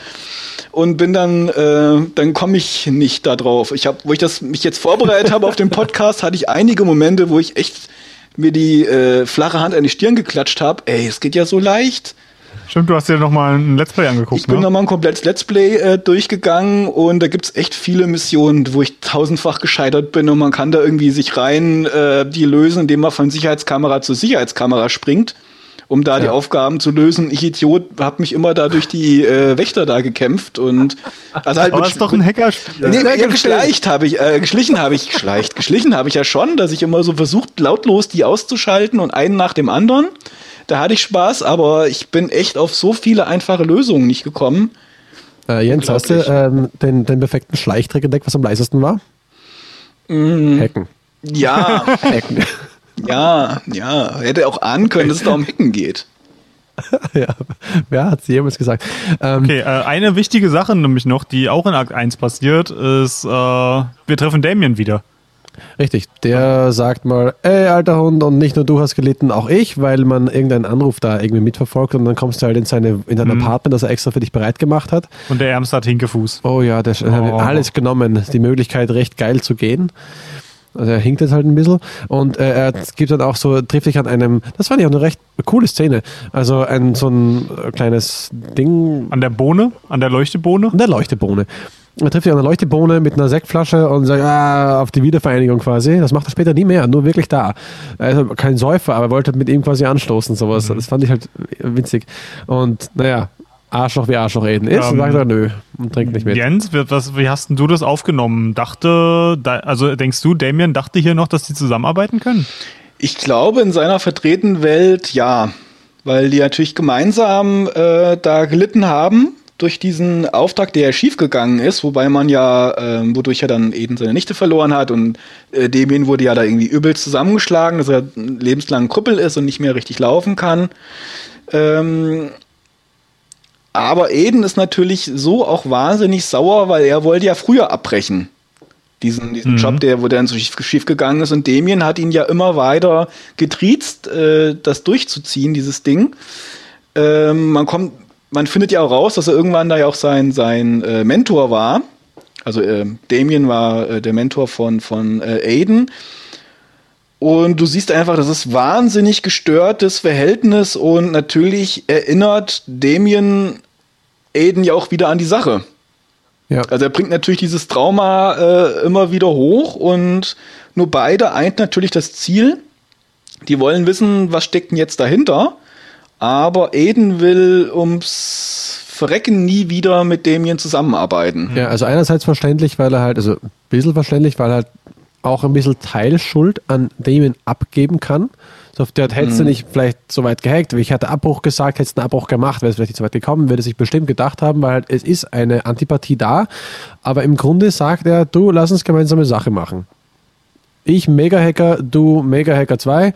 Speaker 3: und bin dann, äh, dann komme ich nicht da drauf. Ich habe, wo ich das mich jetzt vorbereitet habe auf den Podcast, hatte ich einige Momente, wo ich echt mir die äh, flache Hand an die Stirn geklatscht habe. Ey, es geht ja so leicht.
Speaker 1: Stimmt, du hast dir nochmal ein Let's Play angeguckt.
Speaker 3: Ich bin
Speaker 1: ne?
Speaker 3: nochmal ein komplettes Let's Play äh, durchgegangen und da gibt's echt viele Missionen, wo ich tausendfach gescheitert bin und man kann da irgendwie sich rein äh, die lösen, indem man von Sicherheitskamera zu Sicherheitskamera springt, um da ja. die Aufgaben zu lösen. Ich Idiot habe mich immer da durch die äh, Wächter da gekämpft und
Speaker 1: also halt Aber das ist doch ein Hackerspiel.
Speaker 3: Nee, ja, geschleicht habe ich, äh, geschlichen habe ich, geschleicht, geschlichen habe ich ja schon, dass ich immer so versucht, lautlos die auszuschalten und einen nach dem anderen. Da hatte ich Spaß, aber ich bin echt auf so viele einfache Lösungen nicht gekommen.
Speaker 2: Äh, Jens, hast du ähm, den, den perfekten Schleichtrick entdeckt, was am leisesten war?
Speaker 3: Mm.
Speaker 2: Hacken.
Speaker 3: Ja.
Speaker 2: Hacken.
Speaker 3: Ja, ja. Hätte auch ahnen können, dass es da um Hacken geht.
Speaker 2: ja, wer hat es jemals gesagt?
Speaker 1: Ähm, okay, äh, eine wichtige Sache nämlich noch, die auch in Akt 1 passiert, ist, äh, wir treffen Damien wieder.
Speaker 2: Richtig, der sagt mal, ey, alter Hund, und nicht nur du hast gelitten, auch ich, weil man irgendeinen Anruf da irgendwie mitverfolgt und dann kommst du halt in, seine, in dein mhm. Apartment, das er extra für dich bereit gemacht hat.
Speaker 1: Und der Ärmste hat Hinkefuß.
Speaker 2: Oh ja, der oh. hat alles genommen, die Möglichkeit, recht geil zu gehen. Also er hinkt jetzt halt ein bisschen und äh, er gibt dann auch so, trifft sich an einem, das fand ich auch eine recht coole Szene. Also ein so ein kleines Ding.
Speaker 1: An der Bohne? An der Leuchtebohne? An
Speaker 2: der Leuchtebohne. Er trifft sich an einer Leuchtebohne mit einer Sektflasche und sagt, ah, auf die Wiedervereinigung quasi. Das macht er später nie mehr, nur wirklich da. Also kein Säufer, aber wollte mit ihm quasi anstoßen, sowas. Mhm. Das fand ich halt witzig. Und naja, Arschloch wie Arschloch reden ist, ähm, sagt er nö und trinkt nicht mit.
Speaker 1: Jens, was, wie hast denn du das aufgenommen? Dachte, also denkst du, Damien dachte hier noch, dass die zusammenarbeiten können?
Speaker 3: Ich glaube, in seiner vertretenen Welt ja, weil die natürlich gemeinsam äh, da gelitten haben durch diesen Auftrag, der schiefgegangen ist, wobei man ja, äh, wodurch er dann eben seine Nichte verloren hat und äh, Damien wurde ja da irgendwie übelst zusammengeschlagen, dass er lebenslang Krüppel ist und nicht mehr richtig laufen kann. Ähm, aber Eden ist natürlich so auch wahnsinnig sauer, weil er wollte ja früher abbrechen. Diesen, diesen mhm. Job, der, wo der dann so schief, schief gegangen ist. Und Damien hat ihn ja immer weiter getriezt, äh, das durchzuziehen, dieses Ding. Ähm, man kommt man findet ja auch raus, dass er irgendwann da ja auch sein, sein äh, Mentor war. Also äh, Damien war äh, der Mentor von, von äh, Aiden. Und du siehst einfach, das ist wahnsinnig gestörtes Verhältnis und natürlich erinnert Damien Aiden ja auch wieder an die Sache. Ja. Also er bringt natürlich dieses Trauma äh, immer wieder hoch und nur beide eint natürlich das Ziel. Die wollen wissen, was steckt denn jetzt dahinter. Aber Eden will ums Verrecken nie wieder mit Damien zusammenarbeiten.
Speaker 2: Ja, also einerseits verständlich, weil er halt, also ein bisschen verständlich, weil er halt auch ein bisschen Teilschuld an Damien abgeben kann. So auf der hättest mhm. du nicht vielleicht so weit gehackt, wie ich hatte Abbruch gesagt, hättest du einen Abbruch gemacht, wäre es vielleicht nicht so weit gekommen, würde sich bestimmt gedacht haben, weil halt es ist eine Antipathie da, aber im Grunde sagt er, du, lass uns gemeinsame Sache machen. Ich Mega-Hacker, du Mega-Hacker 2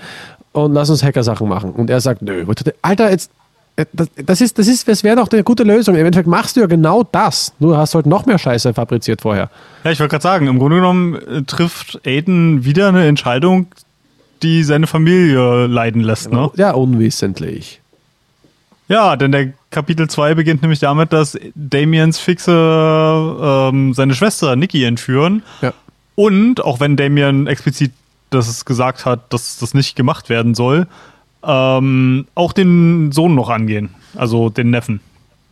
Speaker 2: und lass uns Hacker-Sachen machen. Und er sagt, nö, Alter, jetzt, äh, das, ist, das ist, das wäre doch eine gute Lösung. Im Endeffekt machst du ja genau das. Nur hast du halt noch mehr Scheiße fabriziert vorher.
Speaker 1: Ja, ich wollte gerade sagen, im Grunde genommen äh, trifft Aiden wieder eine Entscheidung, die seine Familie leiden lässt, ne?
Speaker 2: Ja, unwissentlich.
Speaker 1: Ja, denn der Kapitel 2 beginnt nämlich damit, dass Damiens Fixe ähm, seine Schwester Nikki entführen.
Speaker 2: Ja.
Speaker 1: Und, auch wenn Damien explizit das gesagt hat, dass das nicht gemacht werden soll, ähm, auch den Sohn noch angehen, also den Neffen.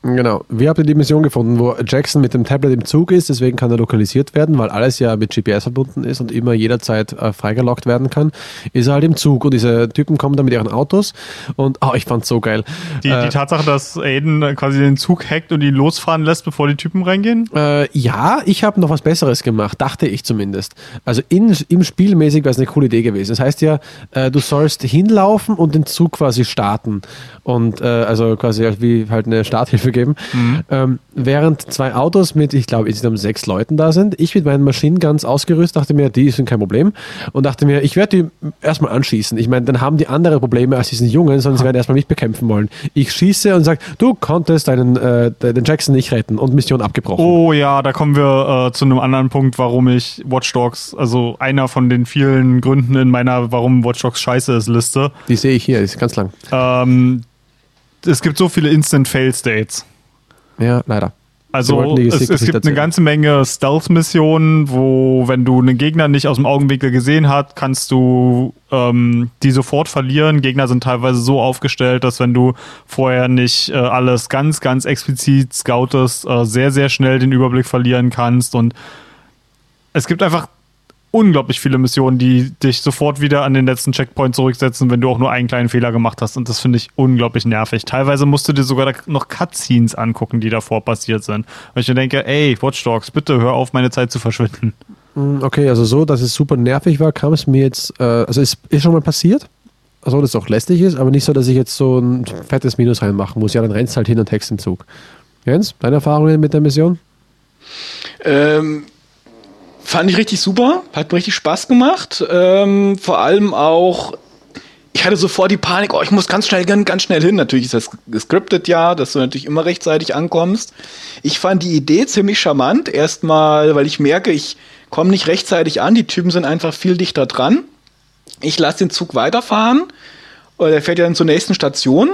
Speaker 2: Genau. Wir haben die Mission gefunden, wo Jackson mit dem Tablet im Zug ist, deswegen kann er lokalisiert werden, weil alles ja mit GPS verbunden ist und immer jederzeit äh, freigelockt werden kann. Ist er halt im Zug und diese Typen kommen dann mit ihren Autos und oh, ich fand's so geil.
Speaker 1: Die,
Speaker 2: äh,
Speaker 1: die Tatsache, dass Aiden quasi den Zug hackt und ihn losfahren lässt, bevor die Typen reingehen?
Speaker 2: Äh, ja, ich habe noch was Besseres gemacht, dachte ich zumindest. Also in, im Spielmäßig wäre es eine coole Idee gewesen. Das heißt ja, äh, du sollst hinlaufen und den Zug quasi starten und äh, also quasi wie halt eine Starthilfe geben. Mhm. Ähm, während zwei Autos mit, ich glaube, insgesamt sechs Leuten da sind, ich mit meinen Maschinen ganz ausgerüstet, dachte mir, die sind kein Problem. Und dachte mir, ich werde die erstmal anschießen. Ich meine, dann haben die andere Probleme als diesen Jungen, sondern sie werden erstmal mich bekämpfen wollen. Ich schieße und sage, du konntest deinen, äh, den Jackson nicht retten und Mission abgebrochen.
Speaker 1: Oh ja, da kommen wir äh, zu einem anderen Punkt, warum ich Watch Dogs, also einer von den vielen Gründen in meiner Warum Watch Dogs scheiße ist Liste.
Speaker 2: Die sehe ich hier, die ist ganz lang.
Speaker 1: Ähm, es gibt so viele Instant Fail States.
Speaker 2: Ja, leider.
Speaker 1: Also es, es gibt eine ganze Menge Stealth-Missionen, wo, wenn du einen Gegner nicht aus dem Augenwinkel gesehen hast, kannst du ähm, die sofort verlieren. Gegner sind teilweise so aufgestellt, dass wenn du vorher nicht äh, alles ganz, ganz explizit scoutest, äh, sehr, sehr schnell den Überblick verlieren kannst. Und es gibt einfach unglaublich viele Missionen, die dich sofort wieder an den letzten Checkpoint zurücksetzen, wenn du auch nur einen kleinen Fehler gemacht hast. Und das finde ich unglaublich nervig. Teilweise musst du dir sogar noch Cutscenes angucken, die davor passiert sind. Und ich mir denke, ey, Watch Dogs, bitte hör auf, meine Zeit zu verschwinden.
Speaker 2: Mm, okay, also so, dass es super nervig war, kam es mir jetzt, äh, also ist, ist schon mal passiert. Also, dass es auch lästig ist, aber nicht so, dass ich jetzt so ein fettes Minus reinmachen muss. Ja, dann rennst halt hin und Text im Zug. Jens, deine Erfahrungen mit der Mission?
Speaker 3: Ähm, Fand ich richtig super, hat mir richtig Spaß gemacht. Ähm, vor allem auch, ich hatte sofort die Panik, oh, ich muss ganz schnell, ganz schnell hin. Natürlich ist das gescriptet ja, dass du natürlich immer rechtzeitig ankommst. Ich fand die Idee ziemlich charmant. Erstmal, weil ich merke, ich komme nicht rechtzeitig an. Die Typen sind einfach viel dichter dran. Ich lasse den Zug weiterfahren. Der fährt ja dann zur nächsten Station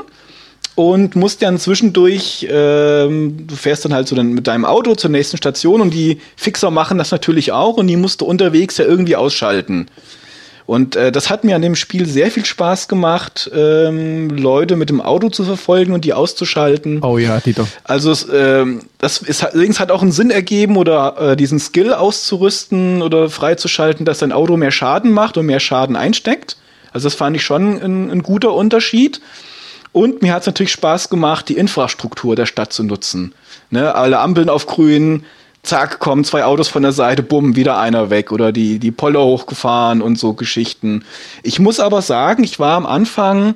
Speaker 3: und musst dann zwischendurch, ähm, du fährst dann halt so dann mit deinem Auto zur nächsten Station und die Fixer machen das natürlich auch und die musst du unterwegs ja irgendwie ausschalten. Und äh, das hat mir an dem Spiel sehr viel Spaß gemacht, ähm, Leute mit dem Auto zu verfolgen und die auszuschalten.
Speaker 2: Oh ja, Dieter.
Speaker 3: Also es, ähm, das ist allerdings hat auch einen Sinn ergeben oder äh, diesen Skill auszurüsten oder freizuschalten, dass dein Auto mehr Schaden macht und mehr Schaden einsteckt. Also das fand ich schon ein, ein guter Unterschied. Und mir hat es natürlich Spaß gemacht, die Infrastruktur der Stadt zu nutzen. Ne, alle Ampeln auf grün, zack, kommen zwei Autos von der Seite, bumm, wieder einer weg oder die, die Polle hochgefahren und so Geschichten. Ich muss aber sagen, ich war am Anfang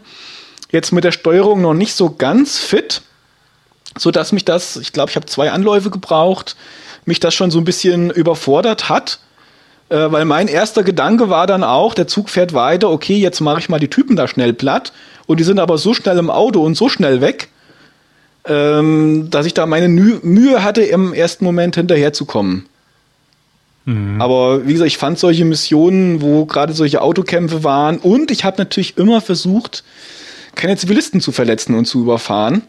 Speaker 3: jetzt mit der Steuerung noch nicht so ganz fit, so dass mich das, ich glaube, ich habe zwei Anläufe gebraucht, mich das schon so ein bisschen überfordert hat. Äh, weil mein erster Gedanke war dann auch, der Zug fährt weiter, okay, jetzt mache ich mal die Typen da schnell platt und die sind aber so schnell im Auto und so schnell weg, ähm, dass ich da meine Mühe hatte, im ersten Moment hinterherzukommen. Mhm. Aber wie gesagt, ich fand solche Missionen, wo gerade solche Autokämpfe waren und ich habe natürlich immer versucht, keine Zivilisten zu verletzen und zu überfahren.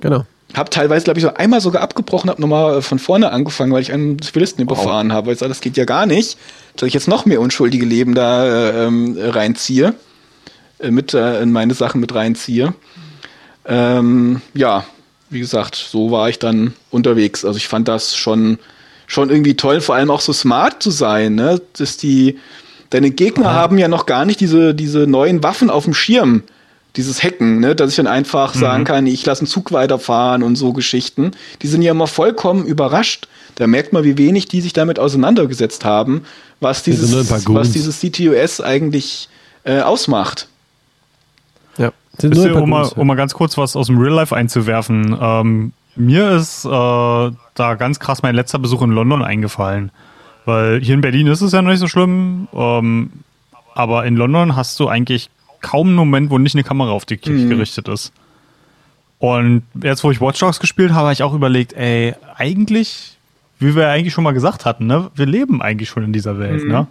Speaker 2: Genau.
Speaker 3: Hab teilweise, glaube ich, so einmal sogar abgebrochen, habe nochmal von vorne angefangen, weil ich einen Zivilisten wow. überfahren habe. Weil ich sage, das geht ja gar nicht, dass ich jetzt noch mehr unschuldige Leben da äh, ähm, reinziehe. Äh, mit äh, in meine Sachen mit reinziehe. Ähm, ja, wie gesagt, so war ich dann unterwegs. Also ich fand das schon, schon irgendwie toll, vor allem auch so smart zu sein, ne? Dass die, deine Gegner ja. haben ja noch gar nicht diese, diese neuen Waffen auf dem Schirm, dieses Hacken, ne? dass ich dann einfach mhm. sagen kann, ich lasse einen Zug weiterfahren und so Geschichten. Die sind ja immer vollkommen überrascht. Da merkt man, wie wenig die sich damit auseinandergesetzt haben, was dieses, was dieses CTOS eigentlich äh, ausmacht.
Speaker 1: Wisst ihr, um, mal, um mal ganz kurz was aus dem Real Life einzuwerfen. Ähm, mir ist äh, da ganz krass mein letzter Besuch in London eingefallen. Weil hier in Berlin ist es ja noch nicht so schlimm. Ähm, aber in London hast du eigentlich kaum einen Moment, wo nicht eine Kamera auf dich
Speaker 3: Mhm.
Speaker 1: gerichtet ist. Und jetzt, wo ich Watch Dogs gespielt habe, habe ich auch überlegt, ey, eigentlich, wie wir eigentlich schon mal gesagt hatten, ne, wir leben eigentlich schon in dieser Welt, ne?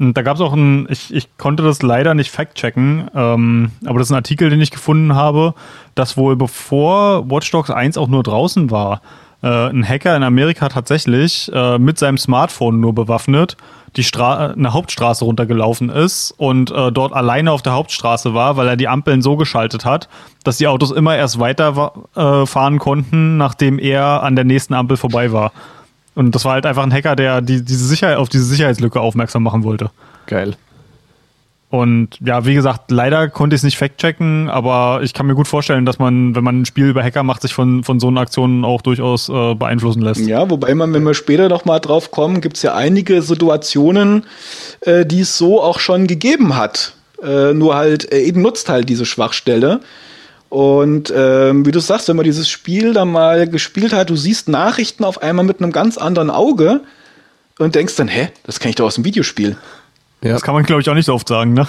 Speaker 1: Da gab es auch ein, ich, ich konnte das leider nicht fact-checken, ähm, aber das ist ein Artikel, den ich gefunden habe, dass wohl bevor Watch Dogs 1 auch nur draußen war, äh, ein Hacker in Amerika tatsächlich äh, mit seinem Smartphone nur bewaffnet die Stra eine Hauptstraße runtergelaufen ist und äh, dort alleine auf der Hauptstraße war, weil er die Ampeln so geschaltet hat, dass die Autos immer erst weiter äh, fahren konnten, nachdem er an der nächsten Ampel vorbei war. Und das war halt einfach ein Hacker, der die, diese Sicherheit, auf diese Sicherheitslücke aufmerksam machen wollte.
Speaker 2: Geil.
Speaker 1: Und ja, wie gesagt, leider konnte ich es nicht fact-checken, aber ich kann mir gut vorstellen, dass man, wenn man ein Spiel über Hacker macht, sich von, von so einer Aktion auch durchaus äh, beeinflussen lässt.
Speaker 3: Ja, wobei man, wenn wir später noch mal drauf kommen, gibt es ja einige Situationen, äh, die es so auch schon gegeben hat. Äh, nur halt, äh, eben nutzt halt diese Schwachstelle. Und ähm, wie du sagst, wenn man dieses Spiel dann mal gespielt hat, du siehst Nachrichten auf einmal mit einem ganz anderen Auge und denkst dann, hä, das kenne ich doch aus dem Videospiel.
Speaker 2: Ja.
Speaker 1: Das kann man, glaube ich, auch nicht so oft sagen, ne?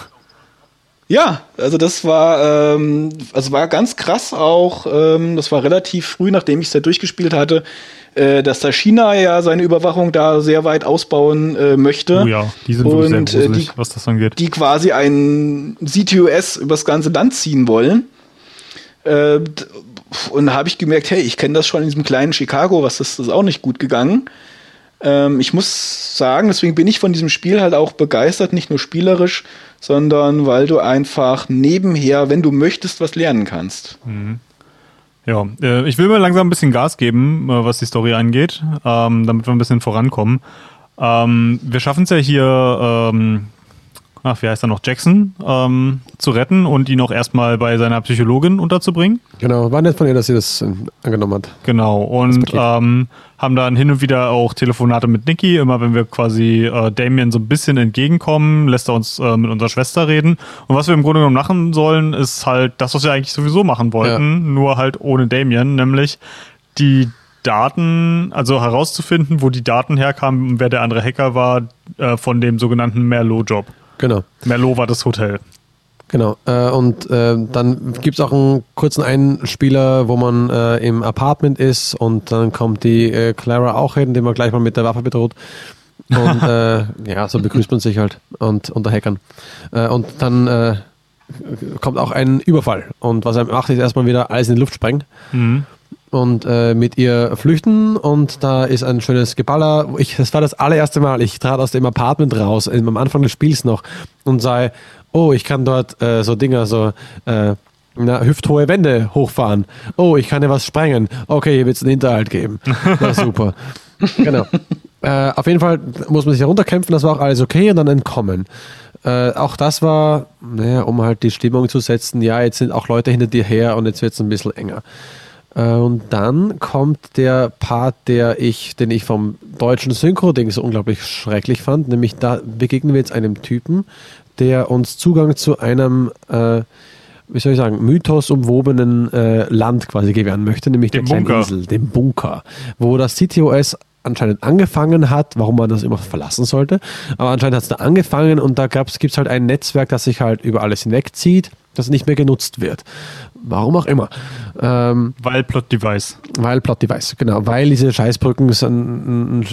Speaker 3: Ja, also das war, ähm, also war ganz krass auch, ähm, das war relativ früh, nachdem ich es ja durchgespielt hatte, äh, dass da China ja seine Überwachung da sehr weit ausbauen äh, möchte.
Speaker 1: Oh ja, die sind wirklich sehr
Speaker 3: Und, äh,
Speaker 1: gruselig,
Speaker 3: die-
Speaker 1: was das angeht.
Speaker 3: die quasi ein CTOS übers ganze Land ziehen wollen. Äh, und habe ich gemerkt, hey, ich kenne das schon in diesem kleinen Chicago, was das, ist auch nicht gut gegangen. Ähm, ich muss sagen, deswegen bin ich von diesem Spiel halt auch begeistert, nicht nur spielerisch, sondern weil du einfach nebenher, wenn du möchtest, was lernen kannst.
Speaker 1: Ja, äh, ich will mal langsam ein bisschen Gas geben, äh, was die Story angeht, ähm, damit wir ein bisschen vorankommen. Ähm, wir schaffen es ja hier, ähm, ach, wie heißt er noch, Jackson ähm, zu retten und ihn auch erstmal bei seiner Psychologin unterzubringen.
Speaker 2: Genau, war nett von ihr, dass sie das äh, angenommen hat.
Speaker 1: Genau, und ähm, haben dann hin und wieder auch Telefonate mit Niki. Immer wenn wir quasi äh, Damien so ein bisschen entgegenkommen, lässt er uns äh, mit unserer Schwester reden. Und was wir im Grunde genommen machen sollen, ist halt das, was wir eigentlich sowieso machen wollten, nur halt ohne Damien, nämlich die Daten, also herauszufinden, wo die Daten herkamen, wer der andere Hacker war, äh, von dem sogenannten Merlot-Job.
Speaker 2: Genau.
Speaker 1: Merlot war das Hotel.
Speaker 2: Genau. Äh, und äh, dann gibt es auch einen kurzen Einspieler, wo man äh, im Apartment ist und dann kommt die äh, Clara auch hin, die man gleich mal mit der Waffe bedroht. Und äh, ja, so begrüßt man sich halt und unter Hackern. Äh, und dann kommt auch ein Überfall. Und was er macht, ist erstmal wieder alles in die Luft sprengen
Speaker 1: Mhm.
Speaker 2: Und äh, mit ihr flüchten und da ist ein schönes Geballer. Ich, das war das allererste Mal. Ich trat aus dem Apartment raus, am Anfang des Spiels noch und sei, oh, ich kann dort äh, so Dinger, so äh, na, hüfthohe Wände hochfahren. Oh, ich kann ja was sprengen. Okay, hier wird es einen Hinterhalt geben. Ja, super. genau. Äh, auf jeden Fall muss man sich herunterkämpfen, das war auch alles okay und dann entkommen. Äh, auch das war, naja, um halt die Stimmung zu setzen, ja, jetzt sind auch Leute hinter dir her und jetzt wird es ein bisschen enger. Äh, Und dann kommt der Part, der ich, den ich vom deutschen Synchro-Ding so unglaublich schrecklich fand, nämlich da begegnen wir jetzt einem Typen, der uns Zugang zu einem, äh, wie soll ich sagen, mythosumwobenen äh, Land quasi gewähren möchte, nämlich
Speaker 1: Dem
Speaker 2: der kleinen
Speaker 1: Bunker.
Speaker 2: Insel, dem Bunker, wo das CTOS anscheinend angefangen hat, warum man das immer verlassen sollte, aber anscheinend hat es da angefangen und da gibt es halt ein Netzwerk, das sich halt über alles hinwegzieht, das nicht mehr genutzt wird. Warum auch immer. Ähm,
Speaker 1: Weil Plot-Device.
Speaker 2: weil Plot Device, genau. Weil diese Scheißbrücken einen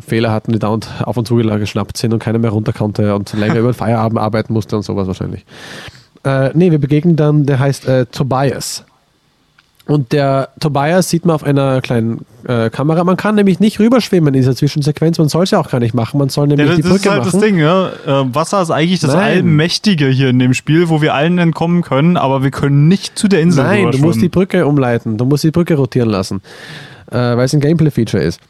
Speaker 2: Fehler hatten, die dauernd auf und zu geschnappt sind und keiner mehr runter konnte und länger über den Feierabend arbeiten musste und sowas wahrscheinlich. Äh, nee, wir begegnen dann, der heißt äh, Tobias. Und der Tobias sieht man auf einer kleinen äh, Kamera. Man kann nämlich nicht rüberschwimmen in dieser Zwischensequenz. Man soll es ja auch gar nicht machen. Man soll nämlich
Speaker 1: Ja,
Speaker 2: die
Speaker 1: das ist
Speaker 2: Brücke
Speaker 1: halt
Speaker 2: machen.
Speaker 1: das Ding, ja. Äh, Wasser ist eigentlich das
Speaker 2: Nein.
Speaker 1: Allmächtige hier in dem Spiel, wo wir allen entkommen können, aber wir können nicht zu der Insel
Speaker 2: Nein, du musst die Brücke umleiten. Du musst die Brücke rotieren lassen, äh, weil es ein Gameplay-Feature ist.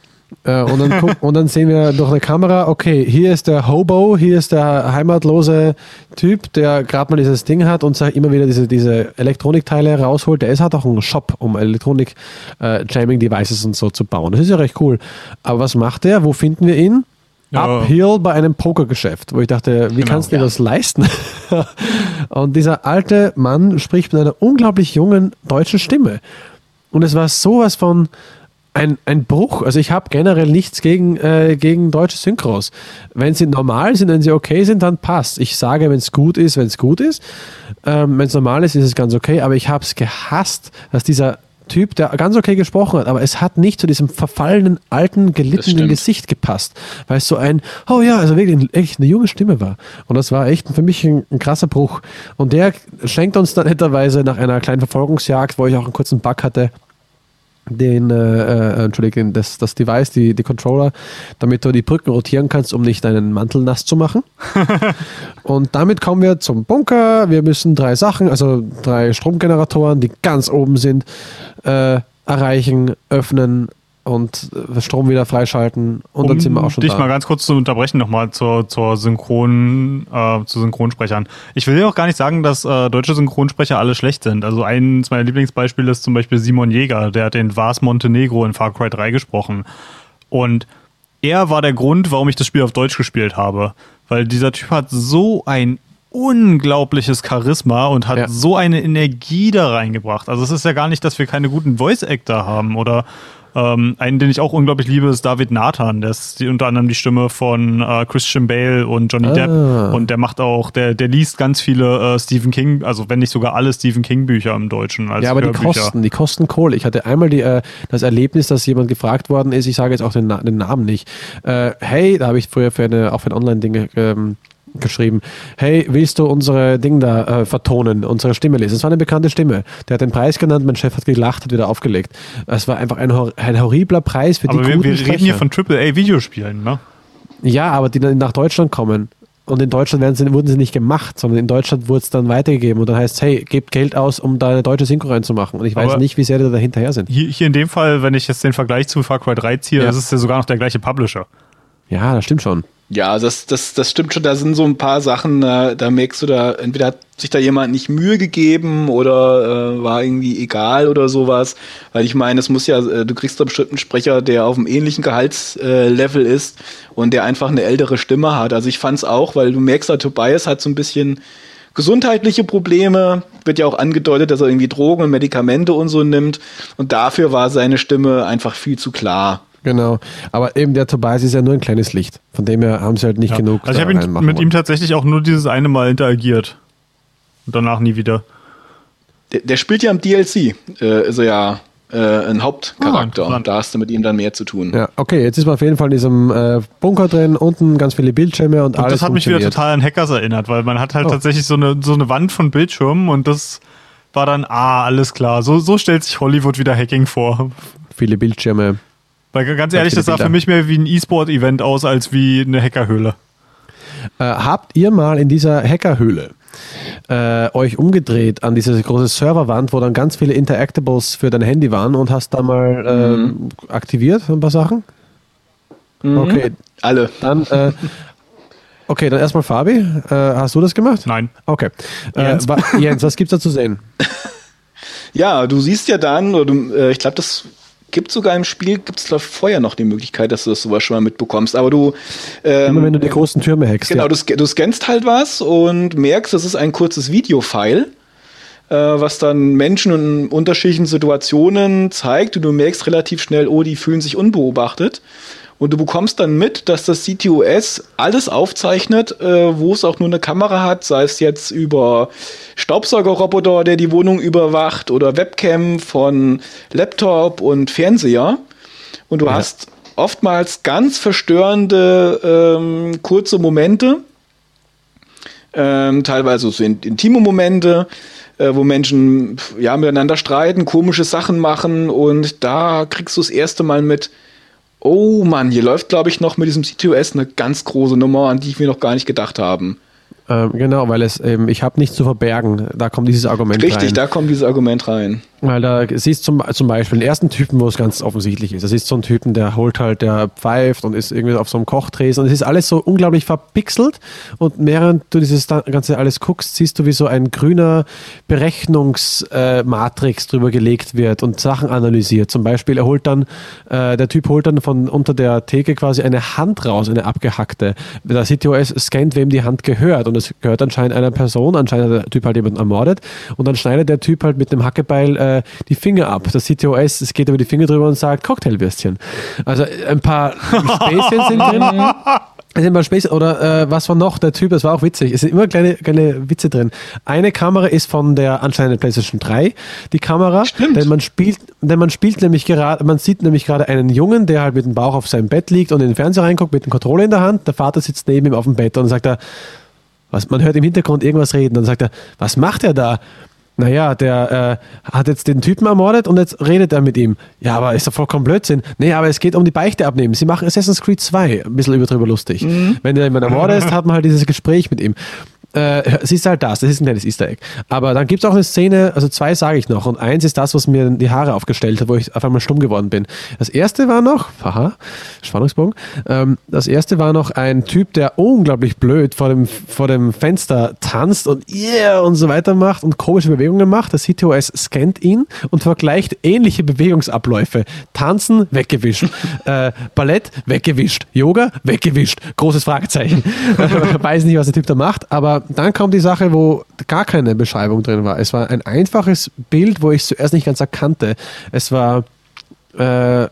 Speaker 2: Äh, und, dann guck, und dann sehen wir durch eine Kamera, okay, hier ist der Hobo, hier ist der heimatlose Typ, der gerade mal dieses Ding hat und immer wieder diese, diese Elektronikteile rausholt. Der ist hat auch einen Shop, um Elektronik-Jamming-Devices und so zu bauen. Das ist ja recht cool. Aber was macht der? Wo finden wir ihn?
Speaker 1: Ja.
Speaker 2: Uphill bei einem Pokergeschäft, wo ich dachte, wie
Speaker 1: Genau,
Speaker 2: kannst du dir
Speaker 3: ja.
Speaker 2: das leisten? und dieser alte Mann spricht mit einer unglaublich jungen deutschen Stimme. Und es war sowas von ein, ein Bruch. Also ich habe generell nichts gegen, äh, gegen deutsche Synchros. Wenn sie normal sind, wenn sie okay sind, dann passt. Ich sage, wenn es gut ist, wenn es gut ist. Ähm, wenn es normal ist, ist es ganz okay. Aber ich habe es gehasst, dass dieser Typ, der ganz okay gesprochen hat, aber es hat nicht zu diesem verfallenen, alten, gelittenen Gesicht gepasst, weil es so ein, oh ja, also wirklich echt eine junge Stimme war. Und das war echt für mich ein, ein krasser Bruch. Und der schenkt uns dann netterweise nach einer kleinen Verfolgungsjagd, wo ich auch einen kurzen Bug hatte, den, äh, äh, Entschuldigung, das, das Device, die, die Controller, damit du die Brücken rotieren kannst, um nicht deinen Mantel nass zu machen. und damit kommen wir zum Bunker. Wir müssen drei Sachen, also drei Stromgeneratoren, die ganz oben sind, äh, erreichen, öffnen, und äh, Strom wieder freischalten und um dann sind wir auch schon
Speaker 1: dich
Speaker 2: da.
Speaker 1: mal ganz kurz zu unterbrechen nochmal zur, zur Synchron, äh, zu Synchronsprechern. Ich will ja auch gar nicht sagen, dass äh, deutsche Synchronsprecher alle schlecht sind. Also eins meiner Lieblingsbeispiele ist zum Beispiel Simon Jäger, der hat den Vars Montenegro in Far Cry 3 gesprochen. Und er war der Grund, warum ich das Spiel auf Deutsch gespielt habe. Weil dieser Typ hat so ein unglaubliches Charisma und hat ja. so eine Energie da reingebracht. Also es ist ja gar nicht, dass wir keine guten Voice-Actor haben oder ähm, einen, den ich auch unglaublich liebe, ist David Nathan. Der ist die, unter anderem die Stimme von äh, Christian Bale und Johnny ah. Depp. Und der macht auch, der, der liest ganz viele äh, Stephen King, also wenn nicht sogar alle Stephen King Bücher im Deutschen.
Speaker 2: ja, aber Hörbücher. die kosten, die kosten Kohle. Ich hatte einmal die, äh, das Erlebnis, dass jemand gefragt worden ist, ich sage jetzt auch den, den Namen nicht. Äh, hey, da habe ich früher für eine, auch für ein Online-Ding ähm, geschrieben, hey, willst du unsere Ding da äh, vertonen, unsere Stimme lesen? Es war eine bekannte Stimme. Der hat den Preis genannt, mein Chef hat gelacht, hat wieder aufgelegt. Es war einfach ein, ein horribler Preis für
Speaker 1: aber
Speaker 2: die
Speaker 1: wir, guten wir reden hier von AAA-Videospielen, ne?
Speaker 2: Ja, aber die dann nach Deutschland kommen. Und in Deutschland sie, wurden sie nicht gemacht, sondern in Deutschland wurde es dann weitergegeben. Und dann heißt es, hey, gebt Geld aus, um da eine deutsche Synchro reinzumachen. Und ich weiß aber nicht, wie sehr die da hinterher sind.
Speaker 1: Hier, hier, in dem Fall, wenn ich jetzt den Vergleich zu Far Cry 3 ziehe, ja. ist es ja sogar noch der gleiche Publisher.
Speaker 2: Ja, das stimmt schon.
Speaker 3: Ja, das, das, das stimmt schon. Da sind so ein paar Sachen, da, da merkst du da, entweder hat sich da jemand nicht Mühe gegeben oder äh, war irgendwie egal oder sowas. Weil ich meine, es muss ja, äh, du kriegst da bestimmt einen Sprecher, der auf einem ähnlichen Gehaltslevel äh, ist und der einfach eine ältere Stimme hat. Also ich fand's auch, weil du merkst, da Tobias hat so ein bisschen gesundheitliche Probleme. Wird ja auch angedeutet, dass er irgendwie Drogen und Medikamente und so nimmt. Und dafür war seine Stimme einfach viel zu klar.
Speaker 2: Genau. Aber eben der Tobias ist ja nur ein kleines Licht. Von dem her haben sie halt nicht ja. genug.
Speaker 1: Also ich habe mit wollen. ihm tatsächlich auch nur dieses eine Mal interagiert. Und danach nie wieder.
Speaker 3: Der, der spielt ja im DLC. Äh, ist er ja äh, ein Hauptcharakter. Oh, und da hast du mit ihm dann mehr zu tun.
Speaker 2: Ja, okay, jetzt ist man auf jeden Fall in diesem äh, Bunker drin, unten ganz viele Bildschirme und, und alles.
Speaker 1: Das hat mich wieder total an Hackers erinnert, weil man hat halt oh. tatsächlich so eine, so eine Wand von Bildschirmen und das war dann, ah, alles klar. So, so stellt sich Hollywood wieder Hacking vor.
Speaker 2: Viele Bildschirme.
Speaker 1: Weil ganz ehrlich, das sah für mich mehr wie ein E-Sport-Event aus, als wie eine Hackerhöhle.
Speaker 2: Äh, habt ihr mal in dieser Hackerhöhle äh, euch umgedreht an diese große Serverwand, wo dann ganz viele Interactables für dein Handy waren und hast da mal äh, mhm. aktiviert ein paar Sachen?
Speaker 3: Mhm. Okay. Alle.
Speaker 2: Dann, äh, okay, dann erstmal Fabi. Äh, hast du das gemacht?
Speaker 1: Nein.
Speaker 2: Okay. Äh, Jens, Jens was gibt's da zu sehen?
Speaker 3: Ja, du siehst ja dann, oder du, ich glaube, das gibt sogar im Spiel, gibt es vorher noch die Möglichkeit, dass du das sowas schon mal mitbekommst. Aber du.
Speaker 2: Ähm, Immer wenn du die großen Türme hackst.
Speaker 3: Genau, ja. du, du scannst halt was und merkst, das ist ein kurzes Videofile äh, was dann Menschen in unterschiedlichen Situationen zeigt und du merkst relativ schnell, oh, die fühlen sich unbeobachtet. Und du bekommst dann mit, dass das CTOS alles aufzeichnet, äh, wo es auch nur eine Kamera hat, sei es jetzt über Staubsaugerroboter, der die Wohnung überwacht, oder Webcam von Laptop und Fernseher. Und du ja. hast oftmals ganz verstörende ähm, kurze Momente, ähm, teilweise so intime Momente, äh, wo Menschen ja miteinander streiten, komische Sachen machen und da kriegst du das erste Mal mit, oh Mann, hier läuft, glaube ich, noch mit diesem CTOS eine ganz große Nummer, an die wir noch gar nicht gedacht haben.
Speaker 2: Ähm, genau, weil es eben, ich habe nichts zu verbergen. Da kommt dieses Argument
Speaker 3: Richtig, rein. Richtig, da kommt dieses Argument rein.
Speaker 2: Weil da siehst zum, zum Beispiel den ersten Typen, wo es ganz offensichtlich ist. Das ist so ein Typen, der holt halt, der pfeift und ist irgendwie auf so einem Kochtresen. Und es ist alles so unglaublich verpixelt. Und während du dieses Ganze alles guckst, siehst du, wie so ein grüner Berechnungsmatrix äh, drüber gelegt wird und Sachen analysiert. Zum Beispiel, er holt dann, äh, der Typ holt dann von unter der Theke quasi eine Hand raus, eine abgehackte. Der CTOS scannt, wem die Hand gehört. Und es gehört anscheinend einer Person. Anscheinend hat der Typ halt jemanden ermordet. Und dann schneidet der Typ halt mit dem Hackebeil äh, äh, die Finger ab. Das CTOS, es geht über die Finger drüber und sagt Cocktailwürstchen. Also ein paar Späßchen sind drin. Es sind mal Space oder äh, was war noch? Der Typ, das war auch witzig. Es sind immer kleine, kleine Witze drin. Eine Kamera ist von der anscheinend PlayStation 3, die Kamera.
Speaker 3: Stimmt.
Speaker 2: Denn man spielt, denn man spielt nämlich gerade, man sieht nämlich gerade einen Jungen, der halt mit dem Bauch auf seinem Bett liegt und in den Fernseher reinguckt mit dem Controller in der Hand. Der Vater sitzt neben ihm auf dem Bett und sagt er, was, man hört im Hintergrund irgendwas reden. Dann sagt er, was macht er da? Naja, der äh, hat jetzt den Typen ermordet und jetzt redet er mit ihm. Ja, aber ist doch vollkommen Blödsinn. Nee, aber es geht um die Beichte abnehmen. Sie machen Assassin's Creed 2 ein bisschen drüber lustig. Wenn du jemanden ermordest, hat man halt dieses Gespräch mit ihm. Äh, siehst halt das, das ist ein kleines Easter Egg. Aber dann gibt es auch eine Szene, also zwei sage ich noch, und eins ist das, was mir die Haare aufgestellt hat, wo ich auf einmal stumm geworden bin. Das erste war noch, haha, Spannungsbogen, ähm, das erste war noch ein Typ, der unglaublich blöd vor dem, vor dem Fenster tanzt und yeah und so weiter macht und komische Bewegungen macht. Das CTOS scannt ihn und vergleicht ähnliche Bewegungsabläufe. Tanzen, weggewischt. äh, Ballett, weggewischt. Yoga, weggewischt. Großes Fragezeichen. Weiß nicht, was der Typ da macht, aber dann kam die Sache, wo gar keine Beschreibung drin war. Es war ein einfaches Bild, wo ich es zuerst nicht ganz erkannte. Es war äh,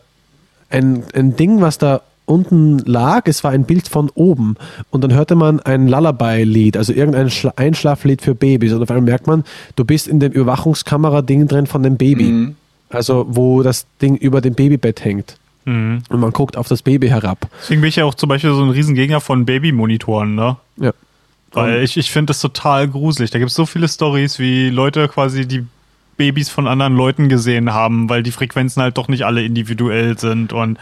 Speaker 2: ein, ein Ding, was da unten lag. Es war ein Bild von oben. Und dann hörte man ein Lullaby-Lied, also irgendein Schla Einschlaflied für Babys. Und auf einmal merkt man, du bist in dem Überwachungskamera-Ding drin von dem Baby.
Speaker 3: Mhm.
Speaker 2: Also, wo das Ding über dem Babybett hängt.
Speaker 1: Mhm.
Speaker 2: Und man guckt auf das Baby herab.
Speaker 1: Deswegen bin ich ja auch zum Beispiel so ein Riesengegner von Babymonitoren, ne?
Speaker 2: Ja.
Speaker 1: Weil ich, ich finde das total gruselig. Da gibt es so viele Stories, wie Leute quasi die Babys von anderen Leuten gesehen haben, weil die Frequenzen halt doch nicht alle individuell sind und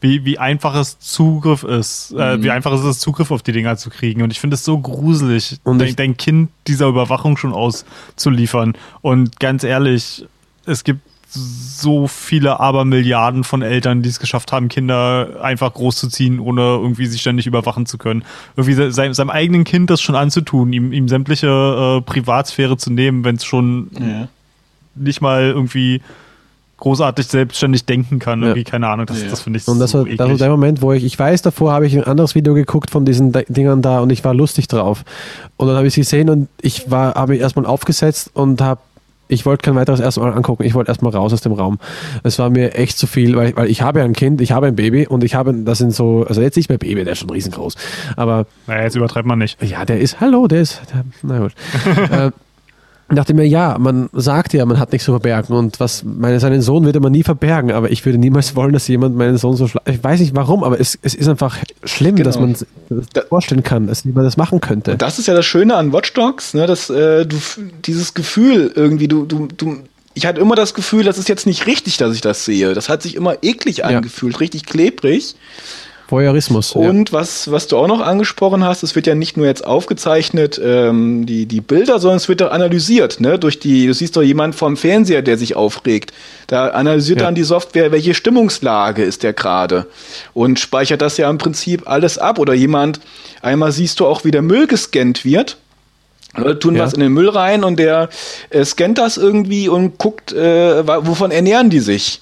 Speaker 1: wie, wie einfach es Zugriff ist, äh, wie einfach es ist, Zugriff auf die Dinger zu kriegen. Und ich finde es so gruselig,
Speaker 2: Und
Speaker 1: dein, dein Kind dieser Überwachung schon auszuliefern. Und ganz ehrlich, es gibt so viele Abermilliarden von Eltern, die es geschafft haben, Kinder einfach großzuziehen, ohne irgendwie sie ständig überwachen zu können. Irgendwie se- seinem, seinem eigenen Kind das schon anzutun, ihm, ihm sämtliche äh, Privatsphäre zu nehmen, wenn es schon
Speaker 3: Ja.
Speaker 1: nicht mal irgendwie großartig selbstständig denken kann.
Speaker 2: Ja.
Speaker 1: Irgendwie, keine Ahnung, das,
Speaker 3: Ja.
Speaker 1: das finde ich
Speaker 2: Und das
Speaker 1: so
Speaker 2: war, das war der Moment, wo ich, ich weiß, davor habe ich ein anderes Video geguckt von diesen Di- Dingern da und ich war lustig drauf. Und dann habe ich sie gesehen und ich war, habe mich erstmal aufgesetzt und habe, ich wollte kein weiteres erstmal angucken, ich wollte erstmal raus aus dem Raum. Es war mir echt zu viel, weil, weil ich habe ja ein Kind, ich habe ein Baby und ich habe, das sind so, also jetzt nicht mehr Baby, der ist schon riesengroß, aber
Speaker 1: naja, jetzt übertreibt man nicht.
Speaker 2: ja, der ist, hallo, der ist, der, na gut. äh, dachte mir, ja, man sagt ja, man hat nichts zu verbergen und was, meine, seinen Sohn würde man nie verbergen, aber ich würde niemals wollen, dass jemand meinen Sohn so schla Ich weiß nicht warum, aber es, es ist einfach schlimm,
Speaker 3: Genau.
Speaker 2: dass man sich das
Speaker 3: Da-
Speaker 2: vorstellen kann, dass jemand das machen könnte.
Speaker 3: Das ist ja das Schöne an Watch Dogs, ne, dass äh, du dieses Gefühl irgendwie, du, du, du, ich hatte immer das Gefühl, das ist jetzt nicht richtig, dass ich das sehe. Das hat sich immer eklig angefühlt, richtig klebrig.
Speaker 2: Voyeurismus.
Speaker 3: Und was, was du auch noch angesprochen hast, es wird ja nicht nur jetzt aufgezeichnet, ähm, die, die Bilder, sondern es wird auch analysiert, ne? Durch die, du siehst doch jemand vom Fernseher, der sich aufregt. Da analysiert
Speaker 2: Ja.
Speaker 3: dann die Software, welche Stimmungslage ist der gerade. Und speichert das ja im Prinzip alles ab. Oder jemand, einmal siehst du auch, wie der Müll gescannt wird. Leute tun
Speaker 2: Ja.
Speaker 3: was in den Müll rein und der äh, scannt das irgendwie und guckt, äh, wovon ernähren die sich.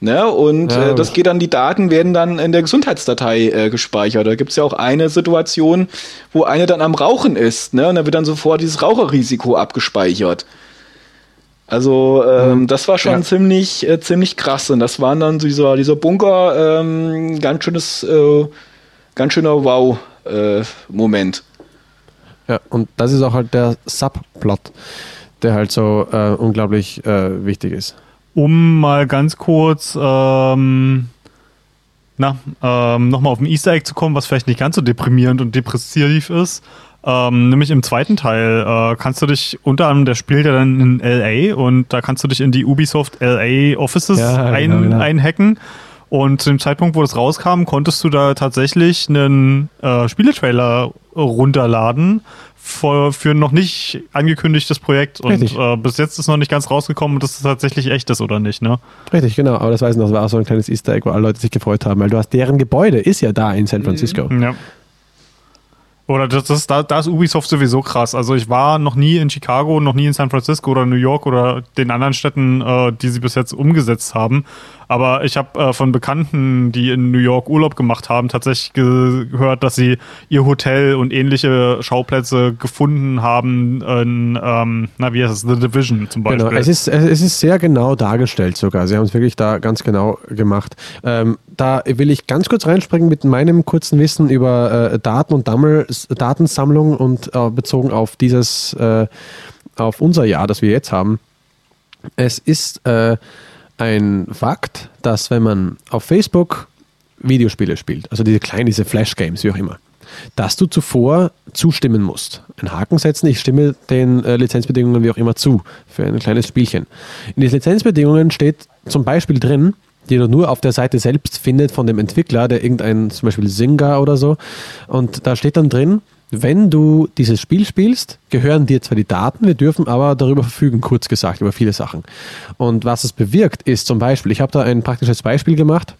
Speaker 3: Ne? Und
Speaker 2: Ja.
Speaker 3: äh, das geht dann, die Daten werden dann in der Gesundheitsdatei äh, gespeichert. Da gibt es ja auch eine Situation, wo eine dann am Rauchen ist, ne? Und da wird dann sofort dieses Raucherrisiko abgespeichert. Also ähm, das war schon
Speaker 2: Ja.
Speaker 3: ziemlich, äh, ziemlich krass. Und das waren dann so dieser, dieser Bunker, ähm, ganz schönes, äh, ganz schöner Wow-Moment.
Speaker 2: Ja, und das ist auch halt der Subplot, der halt so äh, unglaublich äh, wichtig ist.
Speaker 1: Um mal ganz kurz ähm, na, ähm, nochmal auf ein Easter Egg zu kommen, was vielleicht nicht ganz so deprimierend und depressiv ist. Ähm, nämlich im zweiten Teil äh, kannst du dich unter anderem, der spielt ja dann in LA und da kannst du dich in die Ubisoft LA Offices
Speaker 2: Ja,
Speaker 1: ein,
Speaker 2: genau, genau.
Speaker 1: einhacken. Und zu dem Zeitpunkt, wo das rauskam, konntest du da tatsächlich einen äh, Spieletrailer runterladen für, für ein noch nicht angekündigtes Projekt. Und äh, bis jetzt ist noch nicht ganz rausgekommen, dass es tatsächlich echt ist oder nicht, ne?
Speaker 2: Richtig, genau. Aber das weiß ich noch, das war auch so ein kleines Easter Egg, wo alle Leute sich gefreut haben, weil du hast deren Gebäude ist ja da in San Francisco.
Speaker 1: Ja. Oder das ist, da, da ist Ubisoft sowieso krass. Also ich war noch nie in Chicago, noch nie in San Francisco oder New York oder den anderen Städten, äh, die sie bis jetzt umgesetzt haben. Aber ich habe äh, von Bekannten, die in New York Urlaub gemacht haben, tatsächlich gehört, dass sie ihr Hotel und ähnliche Schauplätze gefunden haben in, ähm, na wie heißt es, The Division zum Beispiel.
Speaker 2: Genau, es ist, es ist sehr genau dargestellt sogar. Sie haben es wirklich da ganz genau gemacht. Ähm, da will ich ganz kurz reinspringen mit meinem kurzen Wissen über äh, Daten und Dammel, Datensammlung und äh, bezogen auf dieses, äh, auf unser Jahr, das wir jetzt haben. Es ist äh, ein Fakt, dass wenn man auf Facebook Videospiele spielt, also diese kleinen, diese Flash-Games, wie auch immer, dass du zuvor zustimmen musst. Einen Haken setzen, ich stimme den äh, Lizenzbedingungen wie auch immer zu für ein kleines Spielchen. In den Lizenzbedingungen steht zum Beispiel drin, die du nur auf der Seite selbst findet von dem Entwickler, der irgendein, zum Beispiel Zynga oder so. Und da steht dann drin, wenn du dieses Spiel spielst, gehören dir zwar die Daten, wir dürfen aber darüber verfügen, kurz gesagt, über viele Sachen. Und was es bewirkt, ist zum Beispiel, ich habe da ein praktisches Beispiel gemacht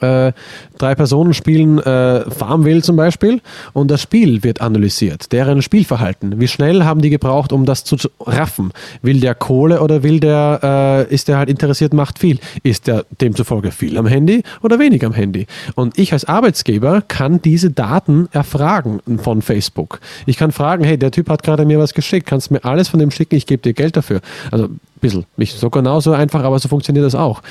Speaker 2: äh, drei Personen spielen äh, Farmville zum Beispiel und das Spiel wird analysiert, deren Spielverhalten. Wie schnell haben die gebraucht, um das zu raffen? Will der Kohle oder will der, äh, ist der halt interessiert, macht viel? Ist der demzufolge viel am Handy oder wenig am Handy? Und ich als Arbeitsgeber kann diese Daten erfragen von Facebook. Ich kann fragen, hey, der Typ hat gerade mir was geschickt, kannst du mir alles von dem schicken, ich gebe dir Geld dafür. Also ein bisschen, nicht so genau so einfach, aber so funktioniert das auch.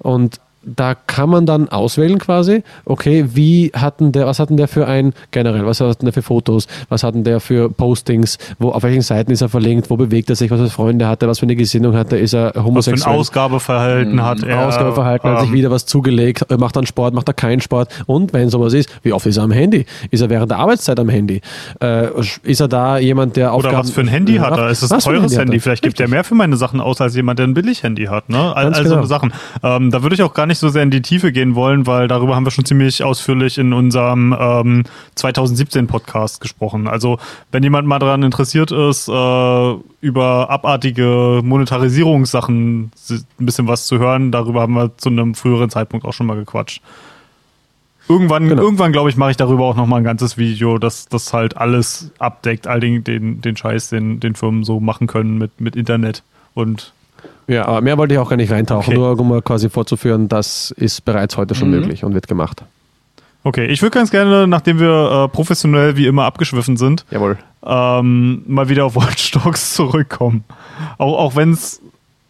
Speaker 2: Und da kann man dann auswählen quasi, okay, wie hatten der, was hatten der für ein, generell, was hatten der für Fotos, was hatten der für Postings, wo, auf welchen Seiten ist er verlinkt, wo bewegt er sich, was für Freunde hat er, was für eine Gesinnung hat er, ist er homosexuell. Was für
Speaker 1: ein Ausgabeverhalten hat er.
Speaker 2: Ausgabeverhalten, ähm, hat sich wieder was zugelegt, macht er Sport, macht er keinen Sport und wenn sowas ist, wie oft ist er am Handy? Ist er während der Arbeitszeit am Handy? Äh, ist er da jemand, der
Speaker 1: Aufgaben... Oder was für ein Handy hat er? Ist es ein teures Handy? Handy? Vielleicht gibt er mehr für meine Sachen aus als jemand, der ein Billig-Handy hat. Ne? All, all genau. so Sachen. Ähm, da würde ich auch gar nicht nicht so sehr in die Tiefe gehen wollen, weil darüber haben wir schon ziemlich ausführlich in unserem ähm, 2017 Podcast gesprochen. Also wenn jemand mal daran interessiert ist, äh, über abartige Monetarisierungssachen ein bisschen was zu hören, darüber haben wir zu einem früheren Zeitpunkt auch schon mal gequatscht. Irgendwann, genau. irgendwann glaube ich, mache ich darüber auch nochmal ein ganzes Video, dass das halt alles abdeckt, all den, den, den Scheiß, den, den Firmen so machen können mit, mit Internet und
Speaker 2: ja, aber mehr wollte ich auch gar nicht reintauchen, okay. nur um mal quasi vorzuführen, das ist bereits heute schon mhm. möglich und wird gemacht.
Speaker 1: Okay, ich würde ganz gerne, nachdem wir äh, professionell wie immer abgeschwiffen sind,
Speaker 2: Jawohl.
Speaker 1: Ähm, mal wieder auf Watch Dogs zurückkommen. Auch, auch wenn es,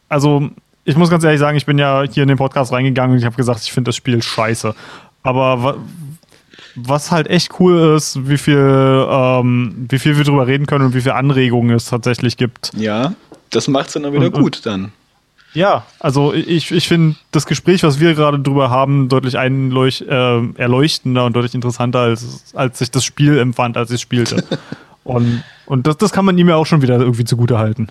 Speaker 1: also ich muss ganz ehrlich sagen, ich bin ja hier in den Podcast reingegangen und ich habe gesagt, ich finde das Spiel scheiße. Aber was halt echt cool ist, wie viel, ähm, wie viel wir drüber reden können und wie viele Anregungen es tatsächlich gibt.
Speaker 3: Ja, das macht es dann wieder und, gut dann.
Speaker 1: Ja, also ich, ich finde das Gespräch, was wir gerade drüber haben, deutlich einleuch, äh, erleuchtender und deutlich interessanter, als, als ich das Spiel empfand, als ich spielte. und und das, das kann man ihm ja auch schon wieder irgendwie zugute halten.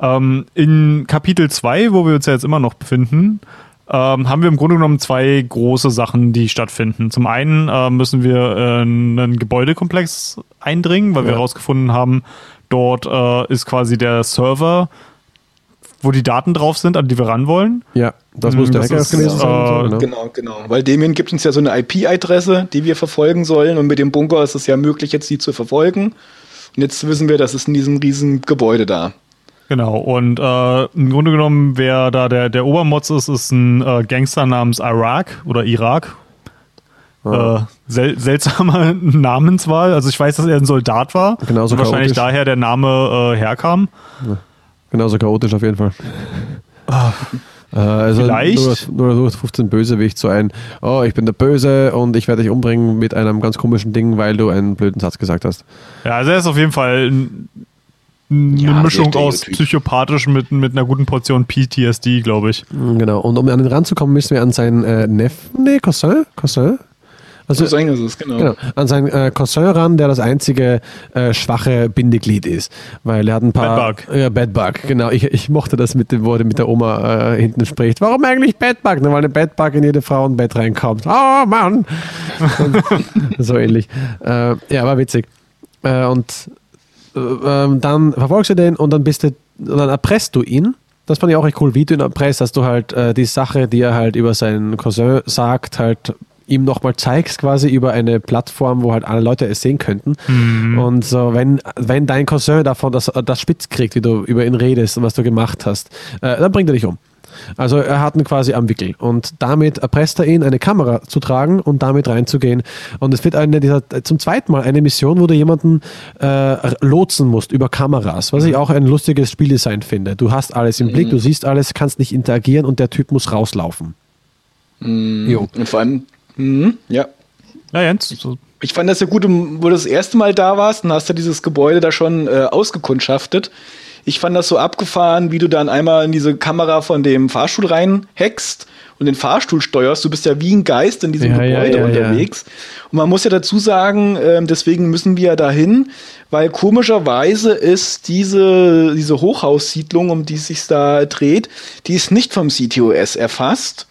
Speaker 1: Ähm, in Kapitel 2, wo wir uns ja jetzt immer noch befinden, ähm, haben wir im Grunde genommen zwei große Sachen, die stattfinden. Zum einen äh, müssen wir äh, einen Gebäudekomplex eindringen, weil ja. wir herausgefunden haben, dort äh, ist quasi der Server wo die Daten drauf sind, an die wir ran wollen.
Speaker 2: Ja, das muss der Hacker gewesen
Speaker 3: sein. Genau. genau, genau. Weil Debian gibt uns ja so eine IP-Adresse, die wir verfolgen sollen. Und mit dem Bunker ist es ja möglich, jetzt die zu verfolgen. Und jetzt wissen wir, das ist in diesem riesen Gebäude da.
Speaker 1: Genau, und äh, im Grunde genommen, wer da der, der Obermotz ist, ist ein äh, Gangster namens Irak oder Irak. Ah. Äh, sel seltsame Namenswahl. Also ich weiß, dass er ein Soldat war.
Speaker 2: Genauso
Speaker 1: und wahrscheinlich daher der Name äh, herkam.
Speaker 2: Ja. Genauso chaotisch auf jeden Fall. Ah, äh, also
Speaker 1: Vielleicht.
Speaker 2: Nur, nur 15 Bösewicht, so ein, oh, ich bin der Böse und ich werde dich umbringen mit einem ganz komischen Ding, weil du einen blöden Satz gesagt hast.
Speaker 1: Ja, also er ist auf jeden Fall eine ja, Mischung aus psychopathisch mit, mit einer guten Portion PTSD, glaube ich.
Speaker 2: Genau, und um an den ranzukommen, müssen wir an seinen äh, Neffen, nee, Cousin, Cousin,
Speaker 3: also, so ist es, genau. genau.
Speaker 2: An seinen äh, Cousin ran, der das einzige äh, schwache Bindeglied ist. Weil er hat ein paar.
Speaker 1: Bedbug.
Speaker 2: Ja, Bedbug, genau. Ich, ich mochte das mit dem, wo er mit der Oma äh, hinten spricht. Warum eigentlich Bedbug? weil ein Bedbug in jede Frauenbett reinkommt. Oh Mann! so ähnlich. Äh, ja, war witzig. Äh, und äh, ähm, dann verfolgst du den und dann bist du, dann erpresst du ihn. Das fand ich auch echt cool, wie du ihn erpresst, dass du halt die Sache, die er halt über seinen Cousin sagt, halt ihm nochmal zeigst, quasi über eine Plattform, wo halt alle Leute es sehen könnten.
Speaker 1: Mhm.
Speaker 2: Und so, wenn, wenn dein Cousin davon das, das spitz kriegt, wie du über ihn redest und was du gemacht hast, äh, dann bringt er dich um. Also er hat ihn quasi am Wickel und damit erpresst er ihn, eine Kamera zu tragen und damit reinzugehen. Und es wird eine dieser, zum zweiten Mal eine Mission, wo du jemanden äh, lotsen musst über Kameras, was ich auch ein lustiges Spieldesign finde. Du hast alles im Blick, du siehst alles, kannst nicht interagieren und der Typ muss rauslaufen.
Speaker 3: Jo. Und vor allem, mhm, ja.
Speaker 1: Ja, Jens, so,
Speaker 3: Ich fand das ja gut, wo du das erste Mal da warst und hast du dieses Gebäude da schon äh, ausgekundschaftet. Ich fand das so abgefahren, wie du dann einmal in diese Kamera von dem Fahrstuhl reinhackst und den Fahrstuhl steuerst. Du bist ja wie ein Geist in diesem
Speaker 2: Ja, ja,
Speaker 3: Gebäude
Speaker 2: ja, ja.
Speaker 3: unterwegs. Und man muss ja dazu sagen, ähm, deswegen müssen wir ja dahin, weil komischerweise ist diese, diese Hochhaussiedlung, um die es sich da dreht, die ist nicht vom CTOS erfasst.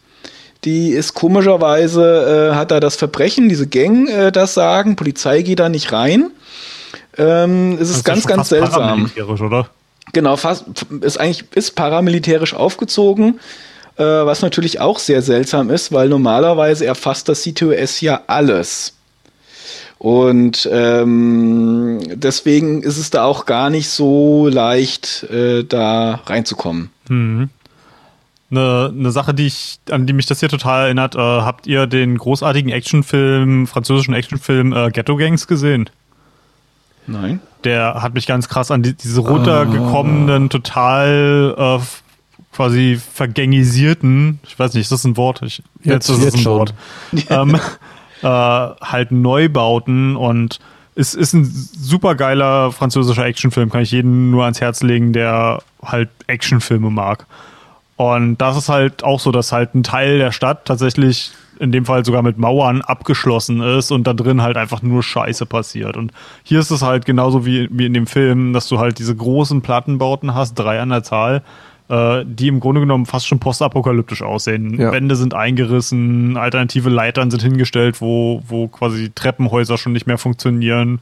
Speaker 3: Die ist komischerweise, äh, hat da das Verbrechen, diese Gang äh, das sagen, Polizei geht da nicht rein. Ähm, es ist
Speaker 1: ja
Speaker 3: ganz, ganz seltsam.
Speaker 1: paramilitärisch, oder?
Speaker 3: Genau, fast ist eigentlich ist paramilitärisch aufgezogen, äh, was natürlich auch sehr seltsam ist, weil normalerweise erfasst das CTOS ja alles. Und ähm, deswegen ist es da auch gar nicht so leicht, äh, da reinzukommen.
Speaker 1: Mhm. Eine, eine Sache, die ich, an die mich das hier total erinnert, äh, habt ihr den großartigen Actionfilm, französischen Actionfilm äh, Ghetto Gangs gesehen?
Speaker 3: Nein.
Speaker 1: Der hat mich ganz krass an die, diese runtergekommenen, total äh, quasi vergängisierten, ich weiß nicht, ist das ein Wort? Ich,
Speaker 2: Jetzt-
Speaker 1: ist es
Speaker 2: jetzt
Speaker 1: ein
Speaker 2: schon.
Speaker 1: Wort. ähm, äh, halt Neubauten und es ist ein super geiler französischer Actionfilm, kann ich jedem nur ans Herz legen, der halt Actionfilme mag. Und das ist halt auch so, dass halt ein Teil der Stadt tatsächlich in dem Fall sogar mit Mauern abgeschlossen ist und da drin halt einfach nur Scheiße passiert. Und hier ist es halt genauso wie, wie in dem Film, dass du halt diese großen Plattenbauten hast, drei an der Zahl, äh, die im Grunde genommen fast schon postapokalyptisch aussehen.
Speaker 2: Ja.
Speaker 1: Wände sind eingerissen, alternative Leitern sind hingestellt, wo, wo quasi Treppenhäuser schon nicht mehr funktionieren.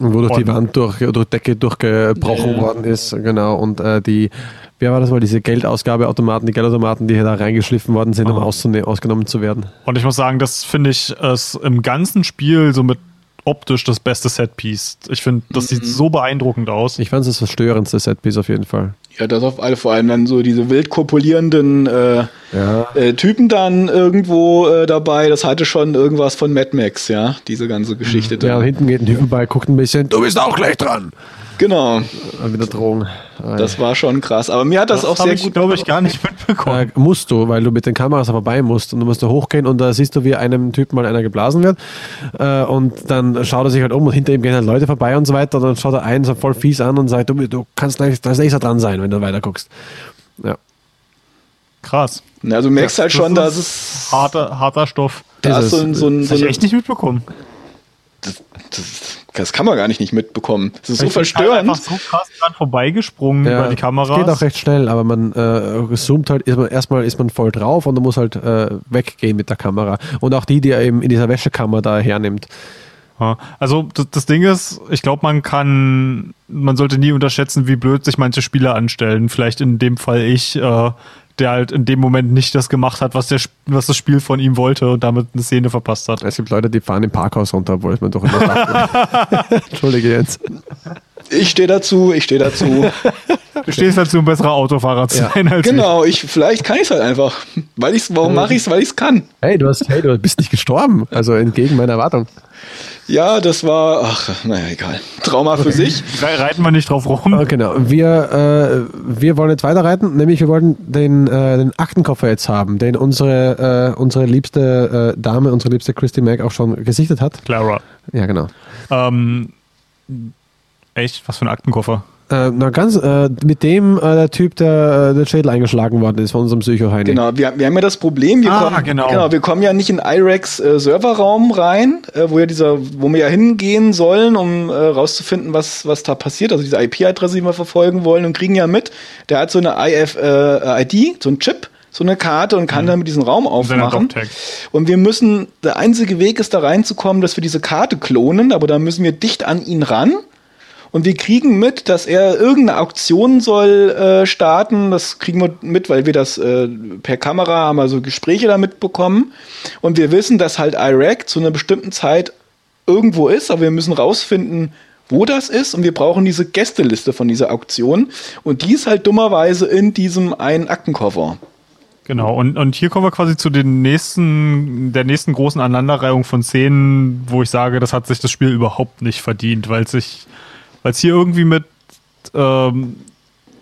Speaker 2: Wo durch die
Speaker 1: Und-
Speaker 2: Wand durch, durch Decke durchgebrochen
Speaker 3: Ja.
Speaker 2: worden ist, genau. Und äh, die, wer war das mal, diese Geldausgabeautomaten, die Geldautomaten, die hier da reingeschliffen worden sind, um
Speaker 1: Ah.
Speaker 2: auszune- ausgenommen zu werden.
Speaker 1: Und ich muss sagen, das finde ich es im ganzen Spiel so mit optisch das beste Setpiece. Ich finde, das sieht so beeindruckend aus.
Speaker 2: Ich fand es das verstörendste Setpiece auf jeden Fall.
Speaker 3: Ja, das auf alle, vor allem dann so diese wild kopulierenden äh,
Speaker 2: Ja.
Speaker 3: äh, Typen dann irgendwo äh, dabei. Das hatte schon irgendwas von Mad Max, ja, diese ganze Geschichte.
Speaker 2: Ja, und
Speaker 3: da.
Speaker 2: hinten geht ein Typ vorbei, guckt ein bisschen, du bist auch gleich dran.
Speaker 3: Genau,
Speaker 2: Und wieder Drohung.
Speaker 3: das war schon krass. Aber mir hat das, auch
Speaker 1: hab
Speaker 3: sehr
Speaker 1: ich,
Speaker 3: gut.
Speaker 1: glaube ich, gar nicht mitbekommen.
Speaker 2: Äh, musst du, weil du mit den Kameras vorbei musst und du musst da hochgehen und da siehst du, wie einem Typen mal einer geblasen wird äh, und dann schaut er sich halt um und hinter ihm gehen halt Leute vorbei und so weiter und dann schaut er einen so voll fies an und sagt, du, du kannst da ist nächster dran sein, wenn du weiter guckst. Ja.
Speaker 1: Krass.
Speaker 3: Na, also du merkst halt schon, dass
Speaker 1: ist
Speaker 3: es
Speaker 1: harter, harter Stoff.
Speaker 3: da
Speaker 2: ist
Speaker 3: ist so ein, so ein,
Speaker 1: Das
Speaker 3: so
Speaker 1: habe ich
Speaker 3: ein
Speaker 1: echt nicht mitbekommen.
Speaker 3: das, das, das kann man gar nicht nicht mitbekommen. Das ist so
Speaker 1: Ich bin
Speaker 3: verstörend.
Speaker 1: einfach so krass dran vorbeigesprungen
Speaker 2: Ja,
Speaker 1: über die Kamera.
Speaker 2: Es geht auch recht schnell, aber man äh, zoomt halt, ist man, erstmal ist man voll drauf und dann muss halt äh, weggehen mit der Kamera. Und auch die, die er eben in dieser Wäschekammer da hernimmt.
Speaker 1: Also das, das Ding ist, ich glaube, man kann, man sollte nie unterschätzen, wie blöd sich manche Spieler anstellen. Vielleicht in dem Fall ich, äh, der halt in dem Moment nicht das gemacht hat, was, der, was das Spiel von ihm wollte und damit eine Szene verpasst hat.
Speaker 2: Es gibt Leute, die fahren im Parkhaus runter, obwohl es man doch immer sagt. Entschuldige jetzt.
Speaker 3: Ich stehe dazu, ich stehe dazu.
Speaker 1: Du stehst dazu, ein besserer Autofahrer zu
Speaker 2: Ja.
Speaker 1: sein als
Speaker 3: genau, ich vielleicht kann ich es halt einfach. Weil ich's, warum mache ich es? Weil ich es kann.
Speaker 2: Hey, du hast, hey, du bist nicht gestorben. Also entgegen meiner Erwartung.
Speaker 3: Ja, das war, ach, naja, egal. Trauma für sich.
Speaker 1: ich. Re- Reiten wir nicht drauf rum.
Speaker 2: Ah, genau. Wir, äh, wir wollen jetzt weiterreiten, nämlich wir wollen den, äh, den Aktenkoffer jetzt haben, den unsere, äh, unsere liebste äh, Dame, unsere liebste Christy Mack auch schon gesichtet hat.
Speaker 1: Clara.
Speaker 2: Ja, genau.
Speaker 1: Ähm, echt? Was für ein Aktenkoffer?
Speaker 2: Äh, na ganz, äh, mit dem äh, der Typ, der äh, der Schädel eingeschlagen worden ist von unserem Psycho-Heini.
Speaker 3: Genau, wir, wir haben ja das Problem, wir,
Speaker 1: Ah,
Speaker 3: kommen,
Speaker 1: genau.
Speaker 3: wir kommen ja nicht in IREX äh, Serverraum rein, äh, wo ja dieser, wo wir ja hingehen sollen, um äh, rauszufinden, was, was da passiert, also diese IP-Adresse, die wir verfolgen wollen und kriegen ja mit, der hat so eine IF, äh, ID, so ein Chip, so eine Karte und kann dann mit diesen Raum aufmachen. Und wir müssen, der einzige Weg ist da reinzukommen, dass wir diese Karte klonen, aber da müssen wir dicht an ihn ran. Und wir kriegen mit, dass er irgendeine Auktion soll äh, starten. Das kriegen wir mit, weil wir das äh, per Kamera haben also Gespräche damit bekommen. Und wir wissen, dass halt Iraq zu einer bestimmten Zeit irgendwo ist, aber wir müssen rausfinden, wo das ist. Und wir brauchen diese Gästeliste von dieser Auktion. Und die ist halt dummerweise in diesem einen Aktenkoffer.
Speaker 1: Genau, und, und hier kommen wir quasi zu den nächsten, der nächsten großen Aneinanderreihung von Szenen, wo ich sage, das hat sich das Spiel überhaupt nicht verdient, weil sich, weil es hier irgendwie mit ähm,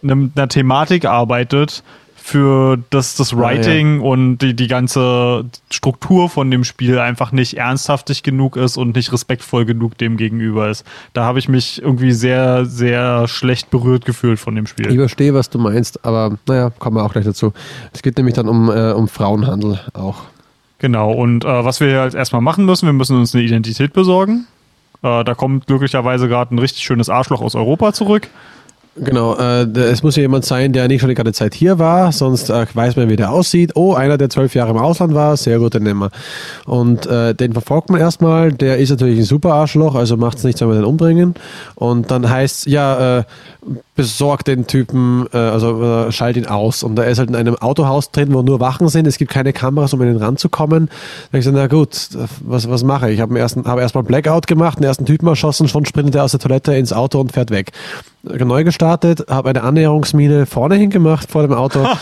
Speaker 1: einer Thematik arbeitet, für das, das Writing ah, ja. und die, die ganze Struktur von dem Spiel einfach nicht ernsthaftig genug ist und nicht respektvoll genug dem gegenüber ist. Da habe ich mich irgendwie sehr, sehr schlecht berührt gefühlt von dem Spiel.
Speaker 2: Ich verstehe, was du meinst, aber naja, kommen wir auch gleich dazu. Es geht nämlich dann um, äh, um Frauenhandel auch.
Speaker 1: Genau, und äh, was wir jetzt erstmal machen müssen, wir müssen uns eine Identität besorgen. Äh, da kommt glücklicherweise gerade ein richtig schönes Arschloch aus Europa zurück.
Speaker 2: Genau, äh, es muss ja jemand sein, der nicht schon die ganze Zeit hier war, sonst äh, weiß man, wie der aussieht. Oh, einer, der zwölf Jahre im Ausland war, sehr gut, den nehmen wir. Und äh, den verfolgt man erstmal, der ist natürlich ein super Arschloch, also macht es nichts, wenn wir den umbringen. Und dann heißt ja, äh, besorgt den Typen, äh, also äh, schalt ihn aus. Und er ist halt in einem Autohaus drin, wo nur Wachen sind. Es gibt keine Kameras, um in den ranzukommen. Da ich so, na gut, was, was mache ich? Ich habe hab erstmal Blackout gemacht, den ersten Typen erschossen, schon sprintet er aus der Toilette ins Auto und fährt weg. Neu gestartet, habe eine Annäherungsmine vorne hingemacht vor dem Auto.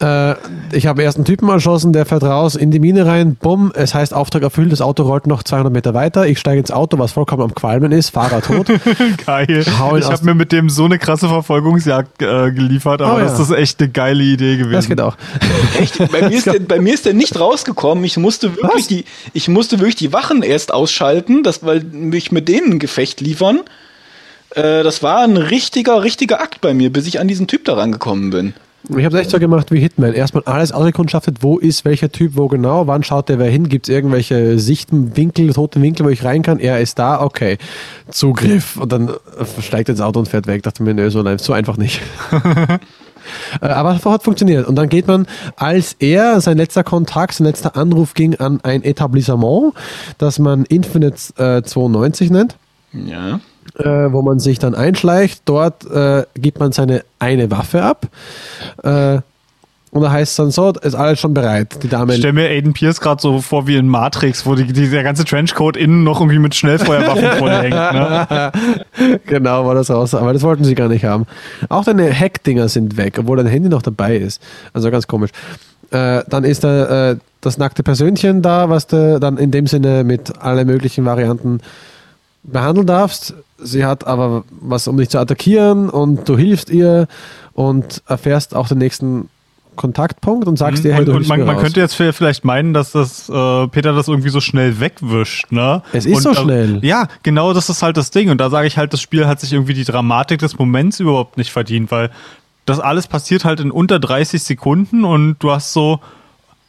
Speaker 2: Äh, ich habe erst einen Typen erschossen, der fährt raus in die Mine rein, bumm, es heißt Auftrag erfüllt, das Auto rollt noch 200 Meter weiter, ich steige ins Auto, was vollkommen am Qualmen ist, Fahrer tot.
Speaker 1: Geil. ich habe mir mit dem so eine krasse Verfolgungsjagd äh, geliefert, aber oh, ja. das ist echt eine geile Idee gewesen.
Speaker 2: Das geht auch.
Speaker 3: Echt? Bei mir, ist der, bei mir ist der nicht rausgekommen, ich musste wirklich, die, ich musste wirklich die Wachen erst ausschalten, das, weil mich mit denen ein Gefecht liefern. Äh, das war ein richtiger, richtiger Akt bei mir, bis ich an diesen Typ da rangekommen bin.
Speaker 2: Ich habe es echt so gemacht wie Hitman. Erstmal alles ausgekundschaftet, wo ist welcher Typ, wo genau, wann schaut der wer hin, gibt es irgendwelche Sichten, Winkel, tote Winkel, wo ich rein kann, er ist da, okay. Zugriff. Und dann steigt ins Auto und fährt weg. Dachte mir, nö, so, nein, so einfach nicht. Äh, aber es hat funktioniert. Und dann geht man, als er, sein letzter Kontakt, sein letzter Anruf ging an ein Etablissement, das man Infinite äh, 92 nennt.
Speaker 3: Ja
Speaker 2: äh, wo man sich dann einschleicht. Dort äh, gibt man seine eine Waffe ab. Äh, und da heißt es dann so, ist alles schon bereit. Die Dame.
Speaker 1: Ich stelle mir Aiden Pierce gerade so vor wie in Matrix, wo die, die, der ganze Trenchcoat innen noch irgendwie mit Schnellfeuerwaffen vorhängt. Ne?
Speaker 2: genau, war das raus. Aber das wollten sie gar nicht haben. Auch deine Hack-Dinger sind weg, obwohl dein Handy noch dabei ist. Also ganz komisch. Äh, dann ist da äh, das nackte Persönchen da, was du dann in dem Sinne mit allen möglichen Varianten behandeln darfst. Sie hat aber was, um dich zu attackieren und du hilfst ihr und erfährst auch den nächsten Kontaktpunkt und sagst mhm. dir, hey,
Speaker 1: du Und, und man, man könnte jetzt vielleicht meinen, dass das äh, Peter das irgendwie so schnell wegwischt, ne?
Speaker 2: Es ist
Speaker 1: und,
Speaker 2: so äh, schnell.
Speaker 1: ja, genau, das ist halt das Ding. Und da sage ich halt, das Spiel hat sich irgendwie die Dramatik des Moments überhaupt nicht verdient, weil das alles passiert halt in unter 30 Sekunden und du hast so,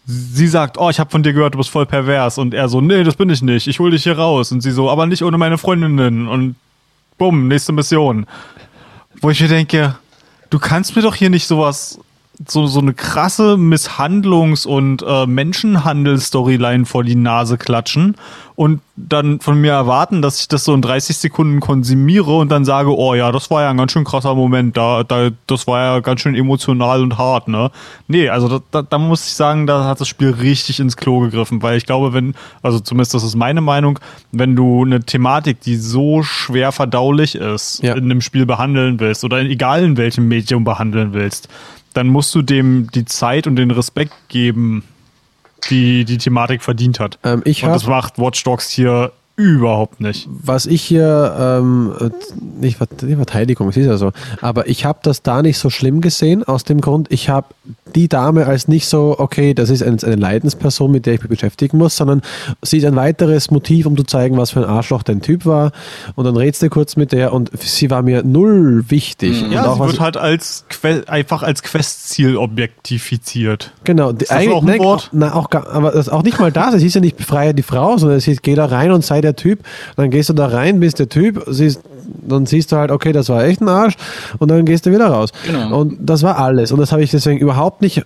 Speaker 1: sie sagt, oh, ich habe von dir gehört, du bist voll pervers. Und er so, nee, das bin ich nicht, ich hol dich hier raus. Und sie so, aber nicht ohne meine Freundinnen. Und bumm, nächste Mission. Wo ich mir denke, du kannst mir doch hier nicht sowas so, so eine krasse Misshandlungs- und äh, Menschenhandel-Storyline vor die Nase klatschen und dann von mir erwarten, dass ich das so in 30 Sekunden konsumiere und dann sage, oh ja, das war ja ein ganz schön krasser Moment, da, da, das war ja ganz schön emotional und hart, ne? Nee, also da, da, da muss ich sagen, da hat das Spiel richtig ins Klo gegriffen, weil ich glaube, wenn, also zumindest das ist meine Meinung, wenn du eine Thematik, die so schwer verdaulich ist, ja. in einem Spiel behandeln willst oder in, egal in welchem Medium behandeln willst, dann musst du dem die Zeit und den Respekt geben, die die Thematik verdient hat.
Speaker 2: Ähm, ich
Speaker 1: und das macht Watch Dogs hier Überhaupt nicht.
Speaker 2: Was ich hier, ähm, nicht, nicht Verteidigung, es ist ja so, aber ich habe das da nicht so schlimm gesehen, aus dem Grund, ich habe die Dame als nicht so, okay, das ist eine, Leidensperson, mit der ich mich beschäftigen muss, sondern sie ist ein weiteres Motiv, um zu zeigen, was für ein Arschloch dein Typ war. Und dann redst du kurz mit der und sie war mir null wichtig.
Speaker 1: Mhm. Ja, sie wird halt als einfach als Questziel objektifiziert.
Speaker 2: Genau. Ist das auch ein Wort? Na, auch, aber das auch nicht mal das. Es hieß ja nicht befreie die Frau, sondern es hieß, geh da rein und sei der Typ. Dann gehst du da rein, bist der Typ, siehst, dann siehst du halt, okay, das war echt ein Arsch und dann gehst du wieder raus. Genau. Und das war alles. Und das habe ich deswegen überhaupt nicht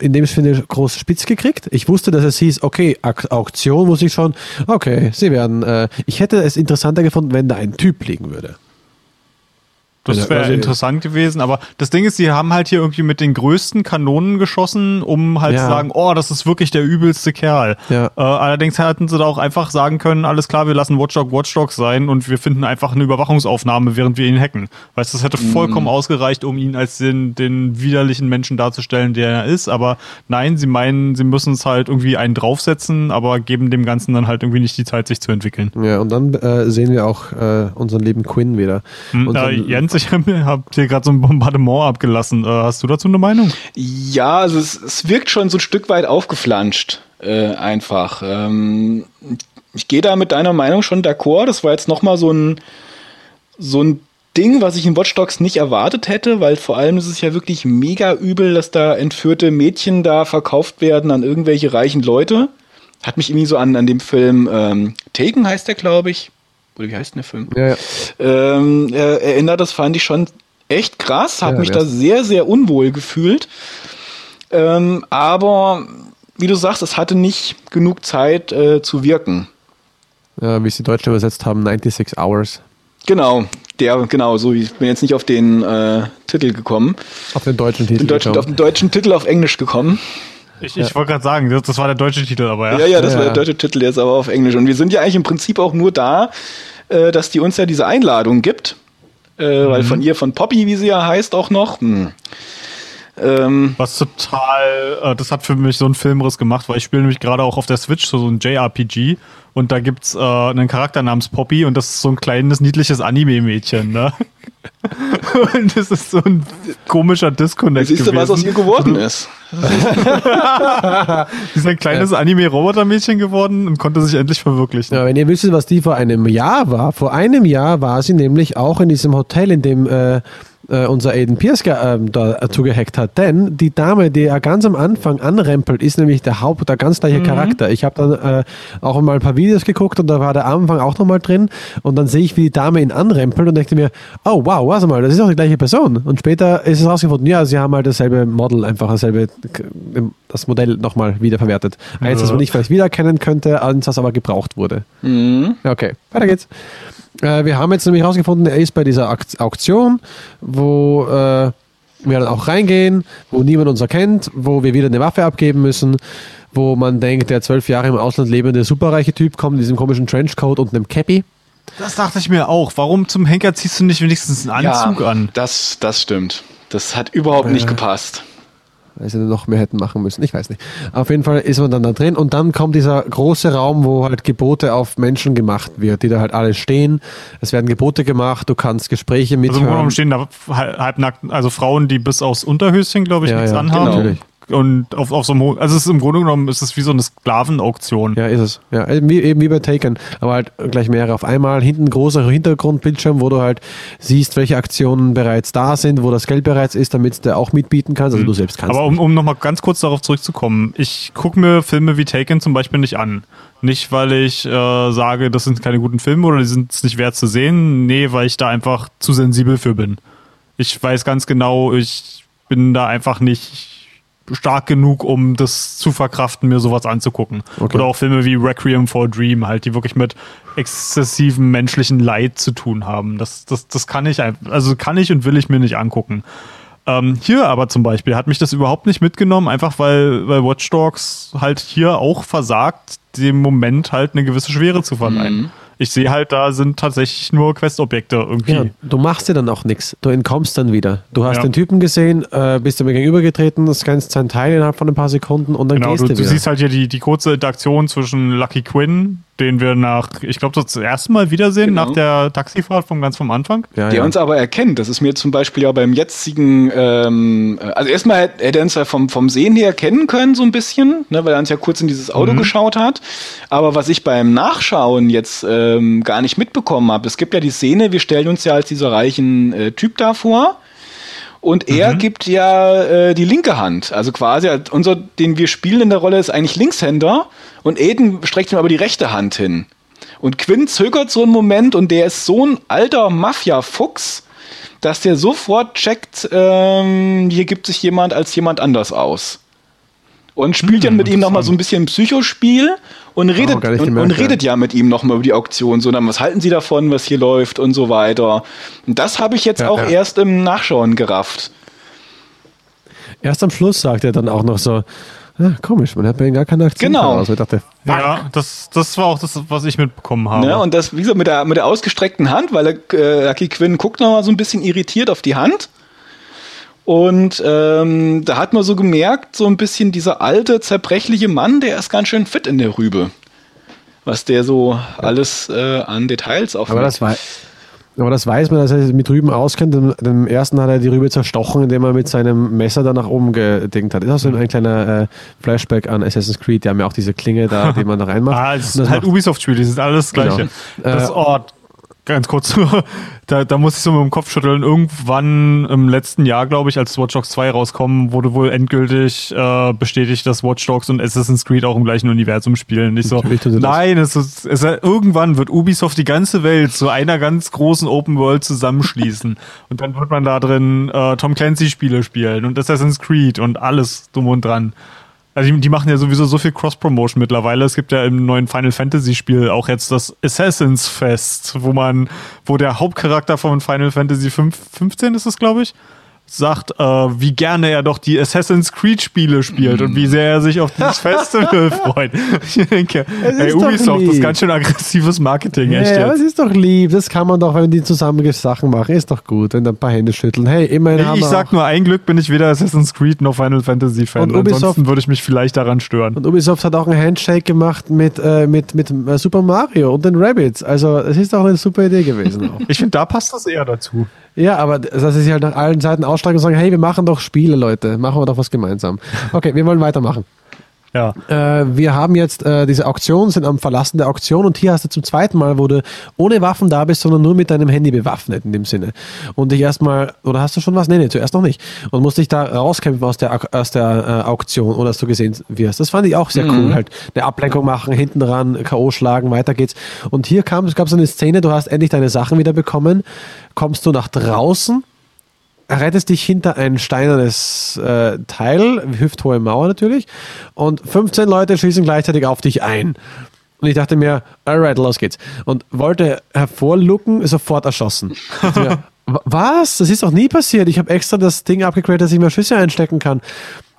Speaker 2: in dem Sinne groß spitz gekriegt. Ich wusste, dass es hieß, okay, Auktion muss ich schon, okay, sie werden, äh, ich hätte es interessanter gefunden, wenn da ein Typ liegen würde.
Speaker 1: Das wäre
Speaker 2: Also-
Speaker 1: interessant gewesen, aber das Ding ist, sie haben halt hier irgendwie mit den größten Kanonen geschossen, um halt
Speaker 2: Ja.
Speaker 1: zu sagen, oh, das ist wirklich der übelste Kerl.
Speaker 2: Ja.
Speaker 1: Äh, allerdings hätten sie da auch einfach sagen können, alles klar, wir lassen Watchdog Watchdog sein und wir finden einfach eine Überwachungsaufnahme, während wir ihn hacken. Weißt du, das hätte
Speaker 2: Mhm.
Speaker 1: vollkommen ausgereicht, um ihn als den, den widerlichen Menschen darzustellen, der er ist, aber nein, sie meinen, sie müssen es halt irgendwie einen draufsetzen, aber geben dem Ganzen dann halt irgendwie nicht die Zeit, sich zu entwickeln.
Speaker 2: Ja, und dann äh, sehen wir auch äh, unseren lieben Quinn wieder.
Speaker 1: Hm,
Speaker 2: Unseren-
Speaker 1: äh, Jens, ich habe hab dir gerade so ein Bombardement abgelassen. Äh, hast du dazu eine Meinung?
Speaker 3: Ja, also es, es wirkt schon so ein Stück weit aufgeflanscht, äh, einfach. Ähm, ich gehe da mit deiner Meinung schon d'accord. Das war jetzt nochmal so ein, so ein Ding, was ich in Watch Dogs nicht erwartet hätte, weil vor allem ist es ja wirklich mega übel, dass da entführte Mädchen da verkauft werden an irgendwelche reichen Leute. Hat mich irgendwie so an, an dem Film ähm, Taken heißt der, glaube ich. Oder wie heißt denn der Film?
Speaker 2: ja, ja.
Speaker 3: ähm, äh, erinnert. Das fand ich schon echt krass, habe
Speaker 2: Ja,
Speaker 3: mich da sehr, sehr unwohl gefühlt. Ähm, aber wie du sagst, es hatte nicht genug Zeit äh, zu wirken.
Speaker 2: ja, wie sie Deutsch übersetzt haben, 96 Hours.
Speaker 3: Genau, der, genau, so ich bin jetzt nicht auf den äh, Titel gekommen.
Speaker 2: Auf den deutschen Titel.
Speaker 3: Den deutschen, auf den deutschen Titel auf Englisch gekommen.
Speaker 1: Ich, ich wollte gerade sagen, das, das war der deutsche Titel, aber ja.
Speaker 3: Ja, ja, das
Speaker 2: Ja,
Speaker 3: war
Speaker 2: ja.
Speaker 3: der deutsche Titel, ist aber auf Englisch. Und wir sind ja eigentlich im Prinzip auch nur da, äh, dass die uns ja diese Einladung gibt. Äh, Weil von ihr, von Poppy, wie sie ja heißt, auch noch. Hm. Ähm,
Speaker 1: Was total, äh, das hat für mich so einen Filmriss gemacht, weil ich spiele nämlich gerade auch auf der Switch so, ein JRPG und da gibt's äh, einen Charakter namens Poppy und das ist so ein kleines, niedliches Anime-Mädchen, ne? und das ist so ein komischer Disconnect
Speaker 3: siehst du,
Speaker 1: gewesen.
Speaker 3: was aus ihr geworden ist.
Speaker 1: Die ist ein kleines Anime-Roboter-Mädchen geworden und konnte sich endlich verwirklichen.
Speaker 2: Ja, wenn ihr wisst, was die vor einem Jahr war, vor einem Jahr war sie nämlich auch in diesem Hotel, in dem äh, äh, unser Aiden Pierce äh, zugehackt hat. Denn die Dame, die er ganz am Anfang anrempelt, ist nämlich der Haupt, der ganz gleiche Charakter. Ich habe dann äh, auch mal ein paar Videos geguckt und da war der Anfang auch nochmal drin und dann sehe ich, wie die Dame ihn anrempelt und dachte mir, oh wow, warte mal, das ist doch die gleiche Person. Und später ist es rausgefunden, ja, sie haben halt dasselbe Model, einfach dasselbe, das Modell nochmal wiederverwertet. Eins, das man nicht vielleicht wiedererkennen könnte, eins, das aber gebraucht wurde. Ja, Okay, weiter geht's. Äh, wir haben jetzt nämlich herausgefunden, er ist bei dieser Akt- Auktion, wo äh, wir dann auch reingehen, wo niemand uns erkennt, wo wir wieder eine Waffe abgeben müssen, wo man denkt, der zwölf Jahre im Ausland lebende superreiche Typ kommt in diesem komischen Trenchcoat und einem Cappy.
Speaker 1: Das dachte ich mir auch. Warum zum Henker ziehst du nicht wenigstens einen Anzug
Speaker 3: ja,
Speaker 1: an?
Speaker 3: Das, das stimmt. Das hat überhaupt nicht gepasst.
Speaker 2: Weil sie noch mehr hätten machen müssen. Ich weiß nicht. Auf jeden Fall ist man dann da drin und dann kommt dieser große Raum, wo halt Gebote auf Menschen gemacht wird, die da halt alle stehen. Es werden Gebote gemacht, du kannst Gespräche
Speaker 1: Also im Grunde stehen da halb- halbnackt, also Frauen, die bis aufs Unterhöschen, glaube ich,
Speaker 2: Ja,
Speaker 1: nichts
Speaker 2: ja,
Speaker 1: anhaben.
Speaker 3: genau.
Speaker 2: Natürlich.
Speaker 1: Und auf, auf so einem, Ho- also es ist im Grunde genommen ist es wie so eine Sklavenauktion.
Speaker 2: Ja, ist es. Ja, eben wie, eben wie bei Taken. Aber halt gleich mehrere auf einmal. Hinten ein großer Hintergrundbildschirm, wo du halt siehst, welche Aktionen bereits da sind, wo das Geld bereits ist, damit du auch mitbieten kannst. Also du selbst kannst.
Speaker 1: Aber um, um nochmal ganz kurz darauf zurückzukommen, ich gucke mir Filme wie Taken zum Beispiel nicht an. Nicht, weil ich äh, sage, das sind keine guten Filme oder die sind es nicht wert zu sehen. Nee, weil ich da einfach zu sensibel für bin. Ich weiß ganz genau, ich bin da einfach nicht stark genug, um das zu verkraften, mir sowas anzugucken.
Speaker 2: Okay.
Speaker 1: Oder auch Filme wie Requiem for a Dream, halt, die wirklich mit exzessivem menschlichen Leid zu tun haben. Das, das, das kann ich einfach, also kann ich und will ich mir nicht angucken. Ähm, hier aber zum Beispiel hat mich das überhaupt nicht mitgenommen, einfach weil, weil Watch Dogs halt hier auch versagt, dem Moment halt eine gewisse Schwere zu verleihen. Ich sehe halt, da sind tatsächlich nur Questobjekte irgendwie.
Speaker 2: ja, du machst dir dann auch nichts. Du entkommst dann wieder. Du hast
Speaker 1: Ja.
Speaker 2: den Typen gesehen, äh, bist ihm gegenübergetreten, scannst sein Teil innerhalb von ein paar Sekunden und dann
Speaker 1: Genau,
Speaker 2: gehst
Speaker 1: du,
Speaker 2: du
Speaker 1: du
Speaker 2: wieder.
Speaker 1: siehst halt hier die, die kurze Interaktion zwischen Lucky Quinn, den wir nach, ich glaube, das erste Mal wiedersehen,
Speaker 3: Genau.
Speaker 1: nach der Taxifahrt vom ganz vom Anfang.
Speaker 2: ja,
Speaker 3: der
Speaker 2: ja.
Speaker 3: uns aber erkennt. Das ist mir zum Beispiel ja beim jetzigen, ähm, äh, also erstmal hätte hätte er uns ja vom, vom Sehen her kennen können, so ein bisschen, ne, weil er uns ja kurz in dieses Auto
Speaker 2: Mhm.
Speaker 3: geschaut hat. Aber was ich beim Nachschauen jetzt ähm, gar nicht mitbekommen habe, es gibt ja die Szene, wir stellen uns ja als dieser reichen äh, Typ da vor. Und er gibt ja äh, die linke Hand. Also quasi, unser, den wir spielen in der Rolle, ist eigentlich Linkshänder. Und Aiden streckt ihm aber die rechte Hand hin. Und Quinn zögert so einen Moment und der ist so ein alter Mafia-Fuchs, dass der sofort checkt, ähm, hier gibt sich jemand als jemand anders aus. und spielt
Speaker 1: Hm,
Speaker 3: dann mit ihm nochmal so ein bisschen Psychospiel und redet,
Speaker 2: nicht
Speaker 3: und, und redet ja mit ihm nochmal über die Auktion, so dann, was halten Sie davon, was hier läuft und so weiter. Und das habe ich jetzt
Speaker 2: Ja,
Speaker 3: auch
Speaker 2: ja.
Speaker 3: erst im Nachschauen gerafft.
Speaker 2: Erst am Schluss sagt er dann auch noch so, ja, komisch, man hat bei ihm gar keine Aktion.
Speaker 3: Genau.
Speaker 2: Also ich dachte,
Speaker 1: Ja, das, das war auch das, was ich mitbekommen habe.
Speaker 3: Ne? Und das, wie gesagt, mit der, mit der ausgestreckten Hand, weil äh, Lucky Quinn guckt nochmal so ein bisschen irritiert auf die Hand. Und ähm, da hat man so gemerkt, so ein bisschen dieser alte, zerbrechliche Mann, der ist ganz schön fit in der Rübe. Was der so alles äh, an Details auf
Speaker 2: aber das, wei aber das weiß man, dass er sich mit Rüben auskennt. Im, im ersten hat er die Rübe zerstochen, indem er mit seinem Messer da nach oben gedingt hat. Ist auch so ein kleiner äh, Flashback an Assassin's Creed. Die haben ja auch diese Klinge da, die man da reinmacht.
Speaker 1: Ah, es
Speaker 2: Und das
Speaker 1: ist halt Ubisoft-Spiele, die sind alles das Gleiche.
Speaker 2: Genau.
Speaker 1: Das
Speaker 2: Äh,
Speaker 1: Ort, ganz kurz da, da muss ich so mit dem Kopf schütteln. Irgendwann im letzten Jahr, glaube ich, als Watch Dogs 2 rauskommen, wurde wohl endgültig äh, bestätigt, dass Watch Dogs und Assassin's Creed auch im gleichen Universum spielen. Ich so, nein, es ist, es ist, irgendwann wird Ubisoft die ganze Welt zu einer ganz großen Open World zusammenschließen. und dann wird man da drin äh, Tom Clancy-Spiele spielen und Assassin's Creed und alles drum und dran. Also die, die machen ja sowieso so viel Cross-Promotion mittlerweile. Es gibt ja im neuen Final Fantasy Spiel auch jetzt das Assassins Fest, wo man, wo der Hauptcharakter von Final Fantasy 5, 15 ist es, glaube ich, sagt, äh, wie gerne er doch die Assassin's Creed Spiele spielt und wie sehr er sich auf dieses Festival freut. Ich denke, ey,
Speaker 2: ist doch
Speaker 1: Ubisoft, das ist ganz schön aggressives Marketing, echt
Speaker 2: Ja, aber es
Speaker 1: jetzt.
Speaker 2: ist doch lieb. Das kann man doch, wenn die zusammen Sachen machen. Ist doch gut, wenn da ein paar Hände schütteln. Hey, immerhin haben
Speaker 1: Ich sag nur, ein Glück bin ich weder Assassin's Creed noch Final Fantasy Fan.
Speaker 2: Und Ubisoft-
Speaker 1: Ansonsten würde ich mich vielleicht daran stören.
Speaker 2: Und Ubisoft hat auch einen Handshake gemacht mit, äh, mit, mit äh, Super Mario und den Rabbits. Also, es ist auch eine super Idee gewesen. Auch.
Speaker 1: Ich finde, da passt das eher dazu.
Speaker 2: ja, aber sie sich halt nach allen Seiten ausstrecken und sagen: Hey, wir machen doch Spiele, Leute. Machen wir doch was gemeinsam. Okay, wir wollen weitermachen.
Speaker 1: Ja.
Speaker 2: Äh, wir haben jetzt äh, diese Auktion, sind am Verlassen der Auktion und hier hast du zum zweiten Mal, wo du ohne Waffen da bist, sondern nur mit deinem Handy bewaffnet in dem Sinne. Und dich erstmal, oder hast du schon was? Nee, nee, zuerst noch nicht. Und musst dich da rauskämpfen aus der, aus der äh, Auktion, ohne dass du gesehen wirst. Das fand ich auch sehr cool. Halt eine Ablenkung machen, hinten dran, K.O. schlagen, weiter geht's. Und hier kam, es gab so eine Szene, du hast endlich deine Sachen wieder bekommen, kommst du nach draußen, rettest dich hinter ein steinernes äh, Teil, hüfthohe Mauer natürlich, und 15 Leute schießen gleichzeitig auf dich ein. Und ich dachte mir, alright, los geht's. Und wollte hervorlucken, sofort erschossen. Mir, "Wa- Was? Das ist doch nie passiert. Ich habe extra das Ding abgegradet, dass ich mehr Schüsse einstecken kann.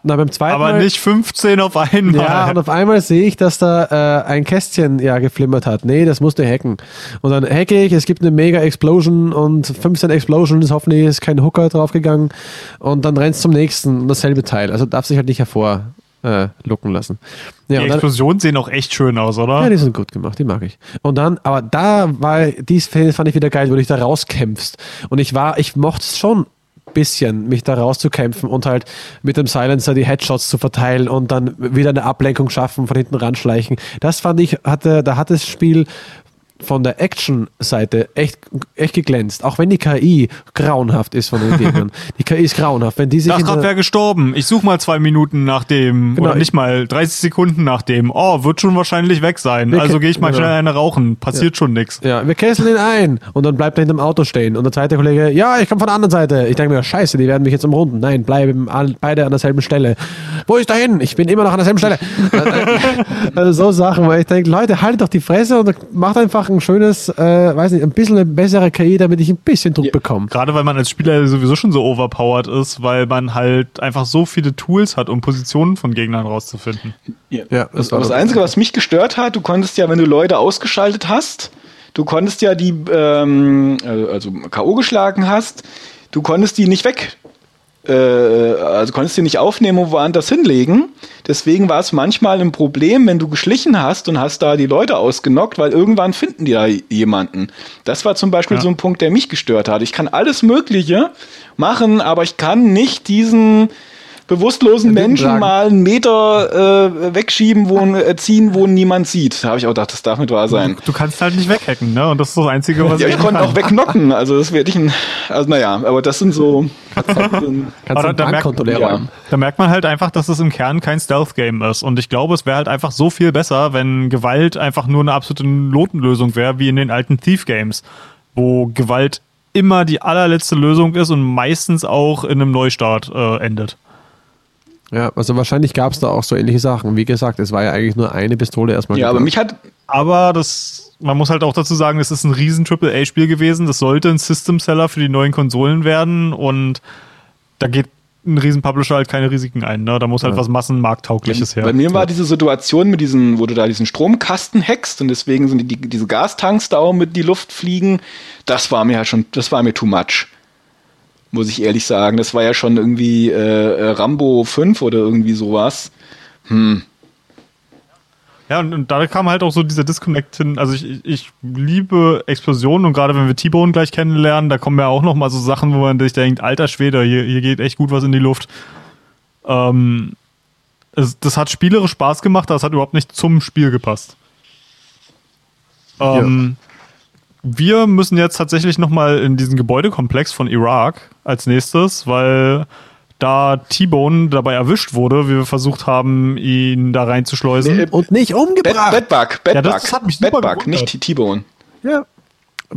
Speaker 2: Na, beim zweiten
Speaker 1: Aber
Speaker 2: Mal,
Speaker 1: nicht 15 auf einmal.
Speaker 2: ja, und auf einmal sehe ich, dass da äh, ein Kästchen ja geflimmert hat. Nee, das musste hacken. Und dann hacke ich, es gibt eine mega Explosion und 15 Explosions, hoffentlich ist kein Hooker draufgegangen. Und dann rennst zum nächsten und dasselbe Teil. Also darf sich halt nicht hervor äh, lucken lassen. Ja,
Speaker 1: Die
Speaker 2: und dann,
Speaker 1: Explosionen sehen auch echt schön aus, oder?
Speaker 2: ja, die sind gut gemacht, die mag ich. Und dann, aber da war, dies fand ich wieder geil, wo du dich da rauskämpfst. Und ich war, ich mochte es schon bisschen, mich da rauszukämpfen und halt mit dem Silencer die Headshots zu verteilen und dann wieder eine Ablenkung schaffen, von hinten ranschleichen. Das fand ich, hatte, da hat das Spiel von der Action-Seite echt, echt geglänzt. Auch wenn die KI grauenhaft ist von den Gegnern. Die KI ist grauenhaft. Wenn die sich
Speaker 1: Da ist
Speaker 2: hinter-
Speaker 1: gerade wer gestorben. Ich suche mal zwei Minuten nach dem.
Speaker 2: Genau,
Speaker 1: oder nicht mal 30 Sekunden nach dem. Oh, wird schon wahrscheinlich weg sein.
Speaker 2: Wir
Speaker 1: Also gehe ich mal
Speaker 2: genau.
Speaker 1: schnell eine rauchen. Passiert schon nichts.
Speaker 2: Ja, wir kesseln ihn ein und dann bleibt er hinterm Auto stehen. Und der zweite Kollege, ja, ich komme von der anderen Seite. Ich denke mir, scheiße, die werden mich jetzt umrunden. Nein, bleiben beide an derselben Stelle. Wo ist dahin? Ich bin immer noch an derselben Stelle. also so Sachen, weil ich denke, Leute, haltet doch die Fresse und macht einfach ein schönes, äh, weiß nicht, ein bisschen eine bessere KI, damit ich ein bisschen Druck bekomme.
Speaker 1: Gerade weil man als Spieler sowieso schon so overpowered ist, weil man halt einfach so viele Tools hat, um Positionen von Gegnern rauszufinden.
Speaker 3: Ja.
Speaker 2: Ja,
Speaker 3: das,
Speaker 2: das war
Speaker 3: das Einzige, was mich gestört hat, du konntest ja, wenn du Leute ausgeschaltet hast, du konntest ja die, ähm, äh, also K.O. geschlagen hast, du konntest die nicht weg. Äh, also konntest die nicht aufnehmen und woanders hinlegen. Deswegen war es manchmal ein Problem, wenn du geschlichen hast und hast da die Leute ausgenockt, weil irgendwann finden die da jemanden. Das war zum Beispiel
Speaker 1: Ja.
Speaker 3: so ein Punkt, der mich gestört hat. Ich kann alles Mögliche machen, aber ich kann nicht diesen bewusstlosen
Speaker 2: Ja,
Speaker 3: Menschen
Speaker 2: sagen.
Speaker 3: mal einen Meter äh, wegschieben, wo äh, ziehen, wo niemand sieht. Da habe ich auch gedacht, das darf nicht wahr sein.
Speaker 1: Du kannst halt nicht weghacken, ne? Und das ist das Einzige, was
Speaker 3: Ja, ich konnte auch wegknocken. Also das werde ich ein, also naja, aber das sind so.
Speaker 2: Kannst du
Speaker 1: da- da merkt-
Speaker 3: ja.
Speaker 1: Da merkt man halt einfach, dass es im Kern kein Stealth-Game ist. Und ich glaube, es wäre halt einfach so viel besser, wenn Gewalt einfach nur eine absolute Notenlösung wäre, wie in den alten Thief-Games, wo Gewalt immer die allerletzte Lösung ist und meistens auch in einem Neustart äh, endet.
Speaker 2: Ja, also wahrscheinlich gab es da auch so ähnliche Sachen. Wie gesagt, es war ja eigentlich nur eine Pistole erstmal.
Speaker 3: Ja, aber mich hat.
Speaker 1: Aber das, man muss halt auch dazu sagen, es ist ein riesen AAA-Spiel gewesen. Das sollte ein System-Seller für die neuen Konsolen werden und da geht ein riesen Publisher halt keine Risiken ein. Ne? Da muss halt
Speaker 2: Ja.
Speaker 1: was Massenmarkttaugliches her.
Speaker 3: Bei mir war diese Situation mit diesen, wo du da diesen Stromkasten hackst und deswegen sind die, diese Gastanks da auch mit in die Luft fliegen, das war mir halt schon, das war mir too much. Muss ich ehrlich sagen. Das war ja schon irgendwie äh, äh, Rambo 5 oder irgendwie sowas. Hm.
Speaker 1: Ja, und, und da kam halt auch so dieser Disconnect hin. Also ich, ich liebe Explosionen und gerade wenn wir T-Bone gleich kennenlernen, da kommen ja auch noch mal so Sachen, wo man sich denkt, alter Schwede, hier, hier geht echt gut was in die Luft. Ähm, es, das hat spielerisch Spaß gemacht, aber es hat überhaupt nicht zum Spiel gepasst. Ähm, Wir müssen jetzt tatsächlich noch mal in diesen Gebäudekomplex von Irak als nächstes, weil da T-Bone dabei erwischt wurde, wie wir versucht haben, ihn da reinzuschleusen.
Speaker 3: Nee,
Speaker 2: Und nicht umgebracht.
Speaker 3: Bedbug,
Speaker 1: Ja,
Speaker 3: Bedbug.
Speaker 1: das- das hat mich
Speaker 3: Bedbug, nicht T-Bone.
Speaker 2: ja.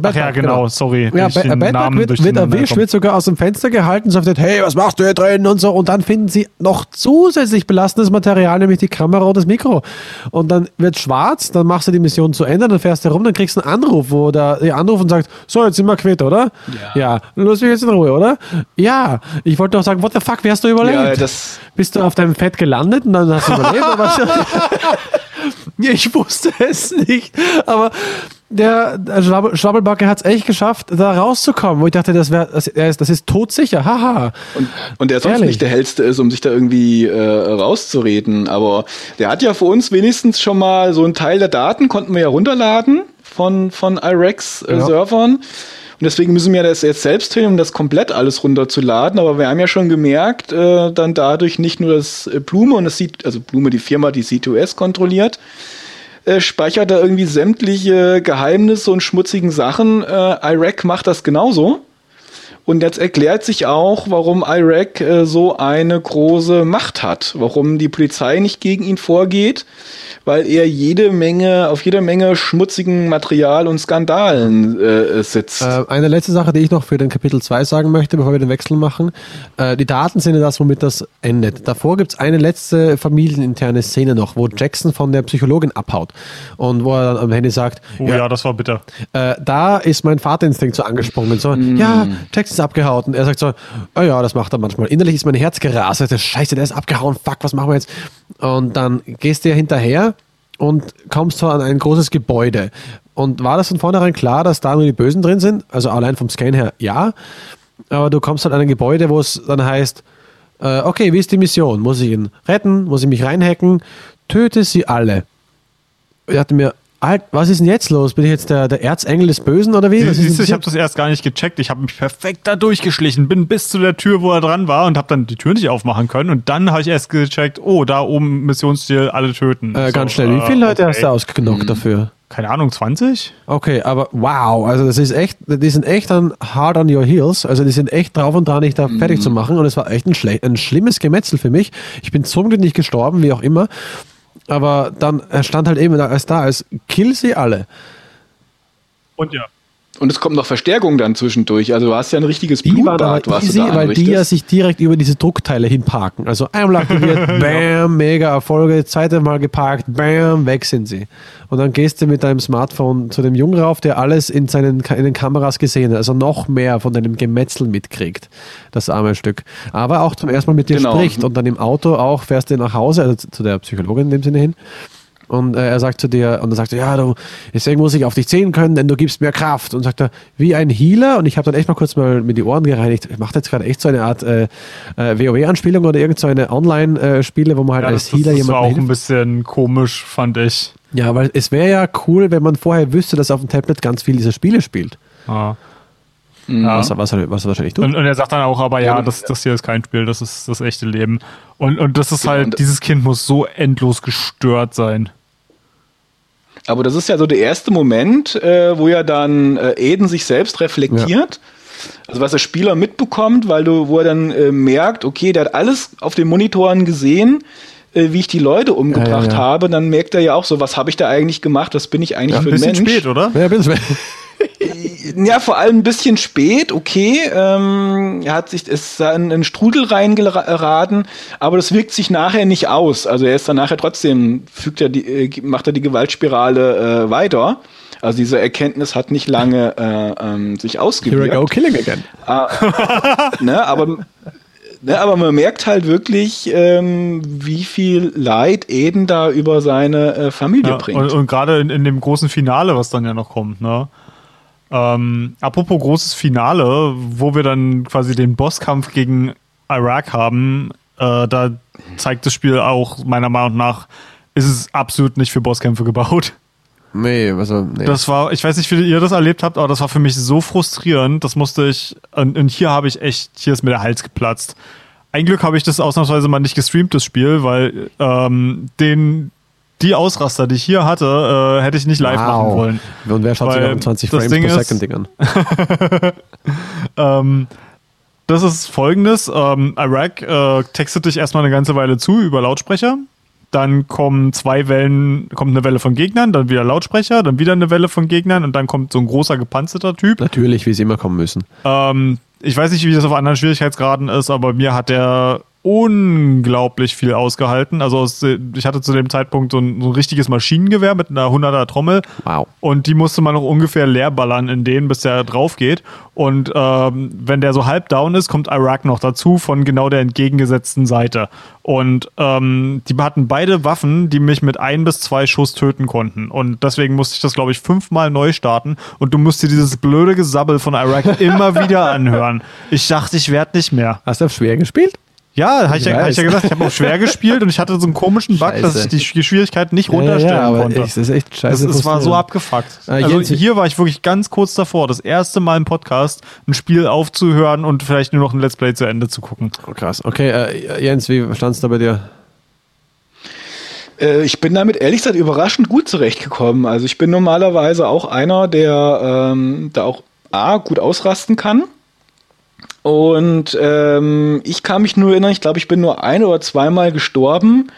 Speaker 1: Ach ja, genau, sorry.
Speaker 2: Ja, Bedbug
Speaker 1: Namen
Speaker 2: wird, wird erwischt,
Speaker 1: gekommen.
Speaker 2: wird sogar aus dem Fenster gehalten, sagt, hey, was machst du hier drin und so. Und dann finden sie noch zusätzlich belastendes Material, nämlich die Kamera und das Mikro. Und dann wird schwarz, dann machst du die Mission zu Ende, dann fährst du rum, dann kriegst du einen Anruf, wo der, der anruft und sagt, so, jetzt sind wir quitt, oder? Ja. Lass mich jetzt in Ruhe, oder? Ja. Ich wollte doch sagen, what the fuck, wie hast du überlebt?
Speaker 3: Ja,
Speaker 2: Bist du auf deinem Fett gelandet und dann hast du überlebt? ja, ich wusste es nicht. Aber der, Schwabbel, Schwabbelbacke hat es echt geschafft, da rauszukommen. Wo ich dachte, das, wär, das, er ist, das ist todsicher. Haha.
Speaker 3: Und, und der sonst
Speaker 2: Ehrlich?
Speaker 3: nicht der hellste ist, um sich da irgendwie äh, rauszureden. Aber der hat ja für uns wenigstens schon mal so einen Teil der Daten konnten wir ja runterladen von, von IREX-Servern. Und deswegen müssen wir das jetzt selbst hin, um das komplett alles runterzuladen. Aber wir haben ja schon gemerkt, äh, dann dadurch nicht nur das äh, Blume und das sieht, also Blume, die Firma, die C2S kontrolliert, äh, speichert da irgendwie sämtliche Geheimnisse und schmutzigen Sachen. Äh, IREC macht das genauso. Und jetzt erklärt sich auch, warum Iraq äh, so eine große Macht hat, warum die Polizei nicht gegen ihn vorgeht, weil er jede Menge, auf jeder Menge schmutzigen Material und Skandalen äh, sitzt.
Speaker 2: Äh, eine letzte Sache, die ich noch für den Kapitel 2 sagen möchte, bevor wir den Wechsel machen. Äh, die Daten sind ja das, womit das endet. Davor gibt es eine letzte familieninterne Szene noch, wo Jackson von der Psychologin abhaut. Und wo er dann am Handy sagt,
Speaker 1: Oh ja, das war bitter.
Speaker 2: äh, da ist mein Vaterinstinkt so angesprungen. So, ja, Jackson ist abgehauen. Und er sagt so, oh ja, das macht er manchmal. Innerlich ist mein Herz gerast. Er sagt, Scheiße, der ist abgehauen. Fuck, was machen wir jetzt? Und dann gehst du ja hinterher und kommst so an ein großes Gebäude. Und war das von vornherein klar, dass da nur die Bösen drin sind? Also allein vom Scan her, ja. Aber du kommst halt an ein Gebäude, wo es dann heißt, äh, okay, wie ist die Mission? Muss ich ihn retten? Muss ich mich reinhacken? Töte sie alle. Ich dachte mir, Alt, was ist denn jetzt los? Bin ich jetzt der, der Erzengel des Bösen oder wie?
Speaker 1: Siehst du, ich habe das erst gar nicht gecheckt. Ich habe mich perfekt da durchgeschlichen, bin bis zu der Tür, wo er dran war und habe dann die Tür nicht aufmachen können. Und dann habe ich erst gecheckt, oh, da oben Missionsziel, alle töten.
Speaker 2: äh,
Speaker 1: So,
Speaker 2: ganz schnell. Wie
Speaker 1: äh,
Speaker 2: viele Leute
Speaker 1: okay.
Speaker 2: hast du ausgenockt dafür?
Speaker 1: Keine Ahnung, 20?
Speaker 2: Okay, aber wow, also das ist echt, die sind echt dann hard on your heels, also die sind echt drauf und dran, dich da fertig zu machen und es war echt ein, ein schlimmes Gemetzel für mich. Ich bin zum Glück nicht gestorben, wie auch immer, aber dann er stand halt eben als da, als kill sie alle.
Speaker 1: Und ja.
Speaker 3: Und es kommt noch Verstärkung dann zwischendurch. Also du hast ja ein richtiges
Speaker 2: Die
Speaker 3: Blutbad, was
Speaker 2: easy,
Speaker 3: du da
Speaker 2: weil die ja sich direkt über diese Druckteile hinparken. Also einmal aktiviert, bam, mega Erfolge, zweite Mal geparkt, bam, weg sind sie. Und dann gehst du mit deinem Smartphone zu dem Jungen rauf, der alles in, seinen, in den Kameras gesehen hat, also noch mehr von deinem Gemetzel mitkriegt, das arme Stück. Aber auch zum ersten Mal mit dir
Speaker 3: Genau.
Speaker 2: spricht und dann im Auto auch fährst du nach Hause, also zu der Psychologin in dem Sinne hin. Und äh, er sagt zu dir, und er sagt, ja, du, deswegen muss ich auf dich zählen können, denn du gibst mir Kraft. Und sagt er, wie ein Healer. Und ich habe dann echt mal kurz mal mit die Ohren gereinigt. Ich mache jetzt gerade echt so eine Art äh, äh, WoW-Anspielung oder irgend so eine Online-Spiele, wo man halt
Speaker 1: ja
Speaker 2: als
Speaker 1: das,
Speaker 2: Healer
Speaker 1: das war auch
Speaker 2: jemanden
Speaker 1: ein
Speaker 2: hilft.
Speaker 1: bisschen komisch, fand ich.
Speaker 2: Ja, weil es wäre ja cool, wenn man vorher wüsste, dass auf dem Tablet ganz viel dieser Spiele spielt.
Speaker 1: Ja.
Speaker 3: Ja.
Speaker 2: Was, er- was, was er wahrscheinlich tut.
Speaker 1: Und, und er sagt dann auch, aber ja,
Speaker 3: Ja,
Speaker 1: das, das hier ist kein Spiel, das ist das echte Leben. Und, und das ist
Speaker 3: Genau,
Speaker 1: halt,
Speaker 3: und-
Speaker 1: dieses Kind muss so endlos gestört sein.
Speaker 3: Aber das ist ja so der erste Moment, äh, wo ja dann äh, Aiden sich selbst reflektiert. Also was der Spieler mitbekommt, weil du, wo er dann äh, merkt, okay, der hat alles auf den Monitoren gesehen, äh, wie ich die Leute umgebracht
Speaker 2: Ja, ja, ja.
Speaker 3: habe, dann merkt er ja auch so, was habe ich da eigentlich gemacht, was bin ich eigentlich
Speaker 2: Ja,
Speaker 3: für
Speaker 1: Ein
Speaker 3: ein
Speaker 1: bisschen
Speaker 3: Mensch.
Speaker 1: spät, oder?
Speaker 2: Ja, bitte.
Speaker 3: Ja, vor allem ein bisschen spät, okay. Ähm, er hat sich ist in einen Strudel reingeraten, aber das wirkt sich nachher nicht aus. Also er ist dann nachher trotzdem, fügt er die, äh, macht er die Gewaltspirale äh, weiter. Also diese Erkenntnis hat nicht lange äh, ähm, sich ausgewirkt. Here we go, killing again. Äh, ne, aber Ne, aber man merkt halt wirklich, ähm, wie viel Leid Eden da über seine äh, Familie
Speaker 1: ja,
Speaker 3: bringt.
Speaker 1: Und, und gerade in, in, dem großen Finale, was dann ja noch kommt, ne? Ähm, apropos großes Finale, wo wir dann quasi den Bosskampf gegen Irak haben, äh, da zeigt das Spiel auch meiner Meinung nach, ist es absolut nicht für Bosskämpfe gebaut.
Speaker 2: Nee, also, nee.
Speaker 1: Das war, ich weiß nicht, wie ihr das erlebt habt, aber das war für mich so frustrierend. Das musste ich, und, und hier habe ich echt, hier ist mir der Hals geplatzt. Ein Glück habe ich das ausnahmsweise mal nicht gestreamt, das Spiel, weil ähm, den, die Ausraster, die ich hier hatte, äh, hätte ich nicht live wow. machen wollen.
Speaker 2: Und wer schaut sich auch 20 Frames Ding per Second Ding an?
Speaker 1: ähm, das ist folgendes: ähm, Iraq äh, textet dich erstmal eine ganze Weile zu über Lautsprecher dann kommen zwei Wellen, kommt eine Welle von Gegnern, dann wieder Lautsprecher, dann wieder eine Welle von Gegnern und dann kommt so ein großer gepanzerter Typ.
Speaker 2: Natürlich, wie sie immer kommen müssen.
Speaker 1: Ähm, ich weiß nicht, wie das auf anderen Schwierigkeitsgraden ist, aber mir hat der unglaublich viel ausgehalten. Also ich hatte zu dem Zeitpunkt so ein, so ein richtiges Maschinengewehr mit einer 100er Trommel.
Speaker 2: Wow.
Speaker 1: Und die musste man noch ungefähr leer ballern in denen, bis der drauf geht. Und ähm, wenn der so halb down ist, kommt Iraq noch dazu von genau der entgegengesetzten Seite. Und ähm, die hatten beide Waffen, die mich mit ein bis zwei Schuss töten konnten. Und deswegen musste ich das, glaube ich, fünfmal neu starten. Und du musst dir dieses blöde Gesabbel von Iraq immer wieder anhören. Ich dachte, ich werde nicht mehr.
Speaker 2: Hast du schwer gespielt?
Speaker 1: Ja, habe ich, ja, hab ich ja gesagt, ich habe auch schwer gespielt und ich hatte so einen komischen Bug, scheiße. dass ich die Schwierigkeit nicht runterstellen ja, ja, konnte.
Speaker 2: das ist echt scheiße.
Speaker 1: Es war so abgefuckt. Ah, also hier war ich wirklich ganz kurz davor, das erste Mal im Podcast ein Spiel aufzuhören und vielleicht nur noch ein Let's Play zu Ende zu gucken.
Speaker 2: Oh, krass. Okay, äh, Jens, wie stand es da bei dir?
Speaker 3: Äh, ich bin damit ehrlich gesagt überraschend gut zurechtgekommen. Also ich bin normalerweise auch einer, der ähm, da auch A, gut ausrasten kann und ähm, ich kann mich nur erinnern, ich glaube, ich bin nur ein oder zweimal gestorben,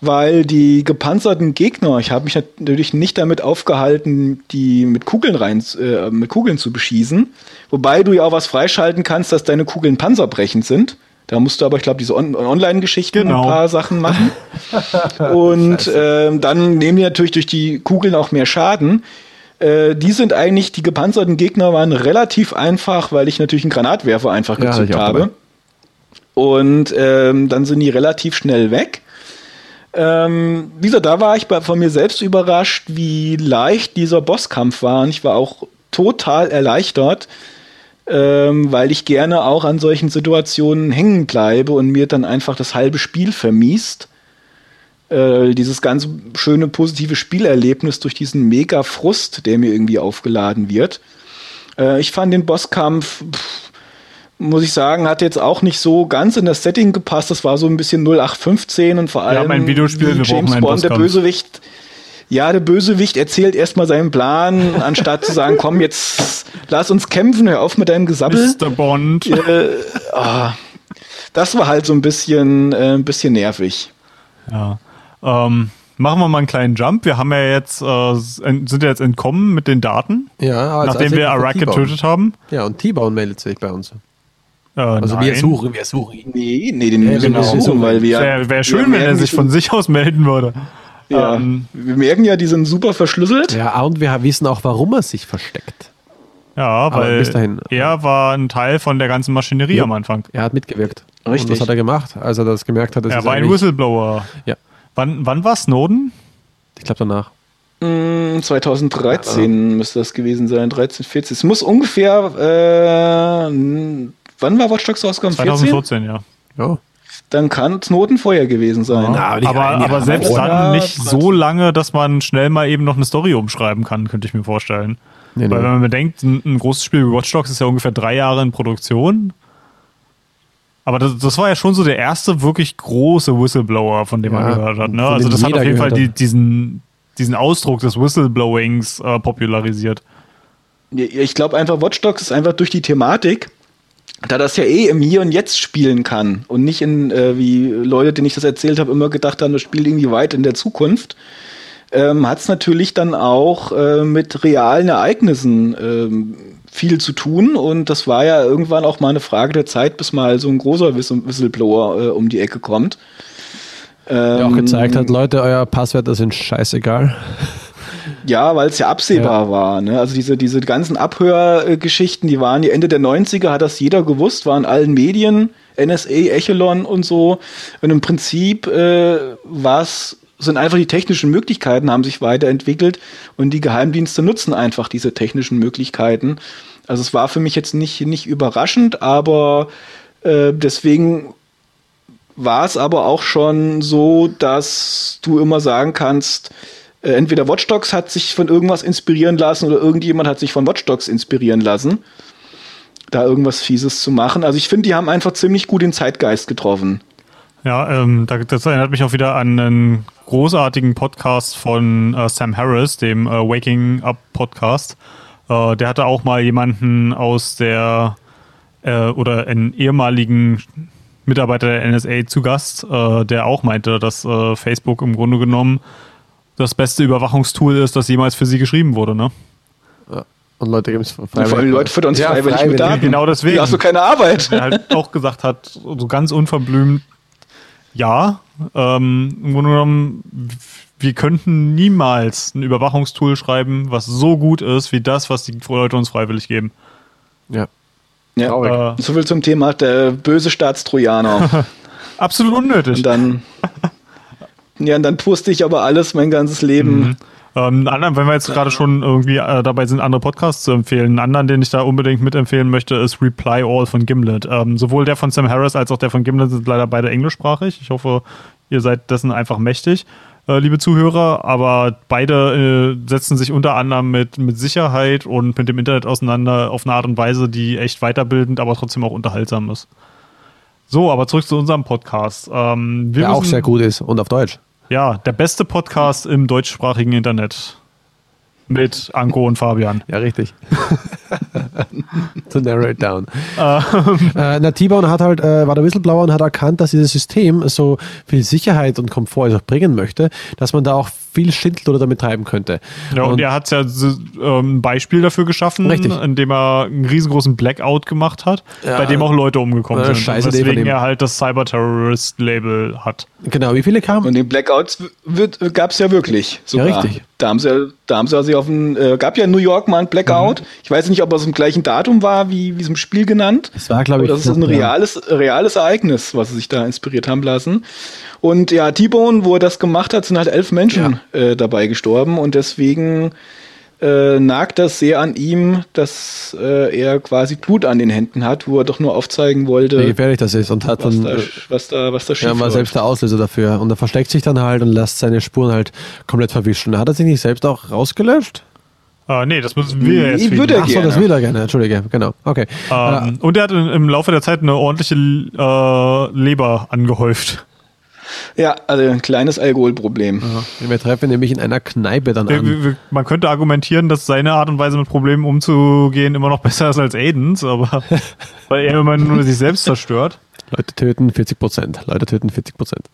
Speaker 3: weil die gepanzerten Gegner, ich habe mich natürlich nicht damit aufgehalten, die mit Kugeln rein, äh, mit Kugeln zu beschießen. Wobei du ja auch was freischalten kannst, dass deine Kugeln panzerbrechend sind. Da musst du aber, ich glaube, diese On Online-Geschichten genau. ein paar Sachen machen. Und äh, dann nehmen die natürlich durch die Kugeln auch mehr Schaden. Äh, die sind eigentlich, die gepanzerten Gegner waren relativ einfach, weil ich natürlich einen Granatwerfer einfach ja, gezückt habe. Und ähm, dann sind die relativ schnell weg. Ähm, wie gesagt, da war ich bei, von mir selbst überrascht, wie leicht dieser Bosskampf war. Und ich war auch total erleichtert, ähm, weil ich gerne auch an solchen Situationen hängen bleibe und mir dann einfach das halbe Spiel vermiest. Äh, dieses ganz schöne positive Spielerlebnis durch diesen mega Frust, der mir irgendwie aufgeladen wird. Äh, ich fand den Bosskampf, pff, muss ich sagen, hat jetzt auch nicht so ganz in das Setting gepasst. Das war so ein bisschen 0815 und vor allem
Speaker 1: ja, ein Videospiel,
Speaker 3: wir James Bond, der Bösewicht. Ja, der Bösewicht erzählt erstmal seinen Plan, anstatt zu sagen, komm, jetzt lass uns kämpfen, hör auf mit deinem Gesabbel.
Speaker 1: Mr. Bond.
Speaker 3: Äh, oh, das war halt so ein bisschen, äh, ein bisschen nervig.
Speaker 1: Ja. Ähm, machen wir mal einen kleinen Jump. Wir haben ja jetzt, äh, sind ja jetzt entkommen mit den Daten.
Speaker 2: Ja,
Speaker 1: als nachdem wir Arak getötet haben.
Speaker 2: Ja, und T-Bone meldet sich bei uns.
Speaker 1: Äh, also nein.
Speaker 2: wir suchen, wir suchen ihn.
Speaker 3: Nee, nee, den müssen genau. wir suchen, weil wir.
Speaker 1: Wäre wär schön, wenn er sich von sich aus melden würde.
Speaker 3: Ja, ähm, wir merken ja, die sind super verschlüsselt.
Speaker 2: Ja, und wir wissen auch, warum er sich versteckt.
Speaker 1: Ja, weil dahin, er war ein Teil von der ganzen Maschinerie ja, am Anfang.
Speaker 2: Er hat mitgewirkt.
Speaker 3: Richtig. Und
Speaker 2: was hat er gemacht, als er das gemerkt hat?
Speaker 1: Er war ein Whistleblower.
Speaker 2: Ja.
Speaker 1: Wann, wann war Snowden?
Speaker 2: Ich glaube danach.
Speaker 3: 2013 mm, ja. müsste das gewesen sein, 13, 14. Es muss ungefähr, äh, wann war Watch Dogs rausgekommen?
Speaker 1: 2014, ja.
Speaker 2: ja.
Speaker 3: Dann kann Snowden vorher gewesen sein.
Speaker 1: Ja, aber, aber, aber selbst dann nicht so lange, dass man schnell mal eben noch eine Story umschreiben kann, könnte ich mir vorstellen. Nee, Weil nee. wenn man bedenkt, ein, ein großes Spiel wie Watch Dogs ist ja ungefähr drei Jahre in Produktion aber das, das war ja schon so der erste wirklich große Whistleblower, von dem ja, man gehört hat. Ne? Also das hat auf jeden Fall die, diesen, diesen Ausdruck des Whistleblowings äh, popularisiert.
Speaker 3: Ich glaube einfach, Watch Dogs ist einfach durch die Thematik, da das ja eh im Hier und Jetzt spielen kann und nicht in, äh, wie Leute, denen ich das erzählt habe, immer gedacht haben, das spielt irgendwie weit in der Zukunft, ähm, hat es natürlich dann auch äh, mit realen Ereignissen ähm, viel zu tun und das war ja irgendwann auch mal eine Frage der Zeit, bis mal so ein großer Whistleblower äh, um die Ecke kommt.
Speaker 2: Der auch gezeigt hat, Leute, euer Passwörter sind scheißegal.
Speaker 3: Ja, weil es ja absehbar ja. war. Ne? Also diese, diese ganzen Abhörgeschichten, die waren ja Ende der 90er, hat das jeder gewusst, waren in allen Medien, NSA, Echelon und so. Und im Prinzip äh, was sind einfach die technischen Möglichkeiten, haben sich weiterentwickelt und die Geheimdienste nutzen einfach diese technischen Möglichkeiten. Also es war für mich jetzt nicht, nicht überraschend, aber äh, deswegen war es aber auch schon so, dass du immer sagen kannst, äh, entweder Watch Dogs hat sich von irgendwas inspirieren lassen oder irgendjemand hat sich von Watch Dogs inspirieren lassen, da irgendwas Fieses zu machen. Also ich finde, die haben einfach ziemlich gut den Zeitgeist getroffen.
Speaker 1: Ja, ähm, das erinnert mich auch wieder an einen großartigen Podcast von äh, Sam Harris, dem äh, Waking Up Podcast. Äh, der hatte auch mal jemanden aus der äh, oder einen ehemaligen Mitarbeiter der NSA zu Gast, äh, der auch meinte, dass äh, Facebook im Grunde genommen das beste Überwachungstool ist, das jemals für sie geschrieben wurde, ne?
Speaker 2: Und Leute geben es
Speaker 3: freiwillig. Vor allem Leute füttern uns ja, freiwillig,
Speaker 1: freiwillig mit Daten. Genau deswegen.
Speaker 3: Da hast du keine Arbeit.
Speaker 1: Der halt auch gesagt hat, so ganz unverblümt, ja, ähm, im Grunde genommen, wir könnten niemals ein Überwachungstool schreiben, was so gut ist wie das, was die Leute uns freiwillig geben.
Speaker 3: Ja. Ja, äh, so viel zum Thema der böse Staatstrojaner.
Speaker 1: Absolut unnötig.
Speaker 3: Und dann Ja, und dann puste ich aber alles mein ganzes Leben. Mhm.
Speaker 1: Ähm, anderen, wenn wir jetzt gerade schon irgendwie äh, dabei sind, andere Podcasts zu empfehlen, einen anderen, den ich da unbedingt mitempfehlen möchte, ist Reply All von Gimlet. Ähm, sowohl der von Sam Harris als auch der von Gimlet sind leider beide englischsprachig. Ich hoffe, ihr seid dessen einfach mächtig, äh, liebe Zuhörer. Aber beide äh, setzen sich unter anderem mit, mit Sicherheit und mit dem Internet auseinander auf eine Art und Weise, die echt weiterbildend, aber trotzdem auch unterhaltsam ist. So, aber zurück zu unserem Podcast.
Speaker 2: Ähm, der auch sehr gut ist und auf Deutsch.
Speaker 1: Ja, der beste Podcast im deutschsprachigen Internet. Mit Anko und Fabian.
Speaker 2: Ja, richtig. to narrow it down. Ähm. äh, na, T-Bone hat halt, äh, war der Whistleblower und hat erkannt, dass dieses System so viel Sicherheit und Komfort auch bringen möchte, dass man da auch viel Schindluder damit treiben könnte.
Speaker 1: Ja, und, und er hat ja ähm, ein Beispiel dafür geschaffen, richtig. indem er einen riesengroßen Blackout gemacht hat, ja, bei dem auch Leute umgekommen äh, sind. Scheiße weswegen er halt das Cyber-Terrorist-Label hat.
Speaker 2: Genau, wie viele kamen?
Speaker 3: Und den Blackouts gab es ja wirklich.
Speaker 2: Sogar. Ja, richtig.
Speaker 3: Da haben sie, da haben sie also auf ein, äh, gab ja in New York mal ein Blackout. Mhm. Ich weiß nicht, ob es im gleichen Datum war, wie, wie es im Spiel genannt.
Speaker 2: Es war, glaube ich.
Speaker 3: Das ist ein reales, reales Ereignis, was sie sich da inspiriert haben lassen. Und ja, T-Bone, wo er das gemacht hat, sind halt elf Menschen ja. äh, dabei gestorben und deswegen äh, nagt das sehr an ihm, dass äh, er quasi Blut an den Händen hat, wo er doch nur aufzeigen wollte,
Speaker 2: wie gefährlich das ist und hat
Speaker 3: was
Speaker 2: dann
Speaker 3: da, was da was da
Speaker 2: schief ja, war selbst der Auslöser dafür und er versteckt sich dann halt und lässt seine Spuren halt komplett verwischen. Hat er sich nicht selbst auch rausgelöscht?
Speaker 1: Uh, nee, das müssen wir jetzt.
Speaker 3: Würde er Ach so,
Speaker 2: das will er gerne. Entschuldige, genau. Okay.
Speaker 1: Um, uh, und er hat im Laufe der Zeit eine ordentliche äh, Leber angehäuft.
Speaker 3: Ja, also ein kleines Alkoholproblem.
Speaker 2: Ja. Wir treffen nämlich in einer Kneipe dann an.
Speaker 1: Man könnte argumentieren, dass seine Art und Weise mit Problemen umzugehen immer noch besser ist als Aidens, aber weil er immer nur sich selbst zerstört.
Speaker 2: Leute töten 40 Prozent. Leute töten 40 Prozent.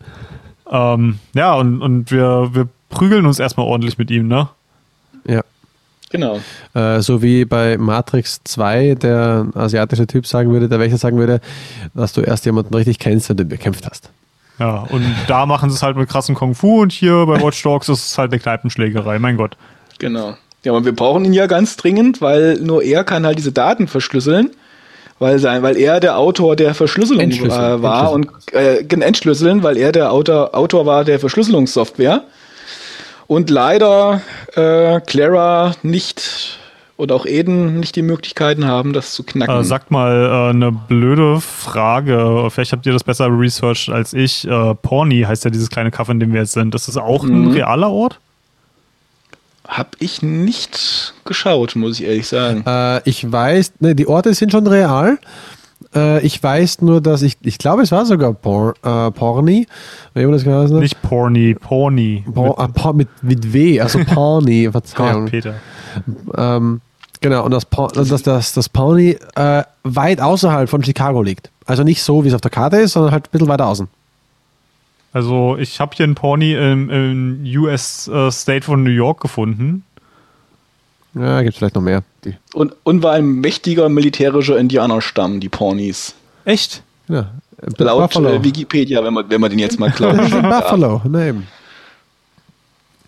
Speaker 1: Ähm, ja, und, und wir, wir prügeln uns erstmal ordentlich mit ihm, ne?
Speaker 2: Ja.
Speaker 3: Genau.
Speaker 2: Äh, so wie bei Matrix 2 der asiatische Typ sagen würde, der welcher sagen würde, dass du erst jemanden richtig kennst, der du bekämpft hast.
Speaker 1: Ja, und da machen sie es halt mit krassen Kung Fu und hier bei Watch Dogs ist es halt eine Kneipenschlägerei, mein Gott.
Speaker 3: Genau. Ja, aber wir brauchen ihn ja ganz dringend, weil nur er kann halt diese Daten verschlüsseln, weil, sein, weil er der Autor der Verschlüsselung äh, war und äh, entschlüsseln, weil er der Autor, Autor war der Verschlüsselungssoftware. Und leider äh, Clara nicht und auch Eden nicht die Möglichkeiten haben, das zu knacken.
Speaker 1: Äh, sagt mal äh, eine blöde Frage. Vielleicht habt ihr das besser researched als ich. Äh, Porny heißt ja dieses kleine Kaff, in dem wir jetzt sind. Ist das auch mhm. ein realer Ort?
Speaker 3: Hab ich nicht geschaut, muss ich ehrlich sagen.
Speaker 2: Äh, ich weiß, ne, die Orte sind schon real. Äh, ich weiß nur, dass ich, ich glaube, es war sogar Por, äh, Porny.
Speaker 1: Das Nicht Porny, Porny.
Speaker 2: Por, mit, ah, mit, mit W, also Porny, Verzeihung.
Speaker 1: Gott, Peter.
Speaker 2: Ähm, Genau, und das, dass das, das Pawnee äh, weit außerhalb von Chicago liegt. Also nicht so, wie es auf der Karte ist, sondern halt ein bisschen weiter außen.
Speaker 1: Also ich habe hier einen Pawnee im, im US äh, State von New York gefunden.
Speaker 2: Ja, gibt es vielleicht noch mehr. Die.
Speaker 3: Und, und war ein mächtiger militärischer Indianerstamm, die Pawnees.
Speaker 1: Echt?
Speaker 2: Ja.
Speaker 3: Laut äh, Wikipedia, wenn man, wenn man den jetzt mal glaubt.
Speaker 2: Buffalo, ne eben.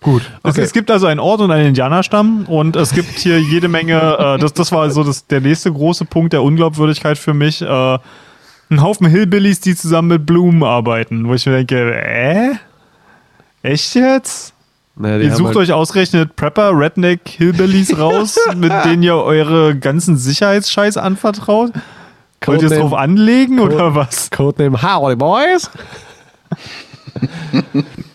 Speaker 1: Gut. Es,
Speaker 2: Okay.
Speaker 1: es gibt also einen Ort und einen Indianerstamm und es gibt hier jede Menge, äh, das, das war so das, der nächste große Punkt der Unglaubwürdigkeit für mich, äh, ein Haufen Hillbillies, die zusammen mit Blumen arbeiten, wo ich mir denke, äh? Echt jetzt?
Speaker 2: Naja,
Speaker 1: Ihr sucht
Speaker 2: halt-
Speaker 1: euch ausgerechnet Prepper, Redneck, Hillbillies raus, mit denen ihr eure ganzen Sicherheitsscheiß anvertraut? Wollt ihr es drauf anlegen oder was?
Speaker 2: Codename Howdy Boys.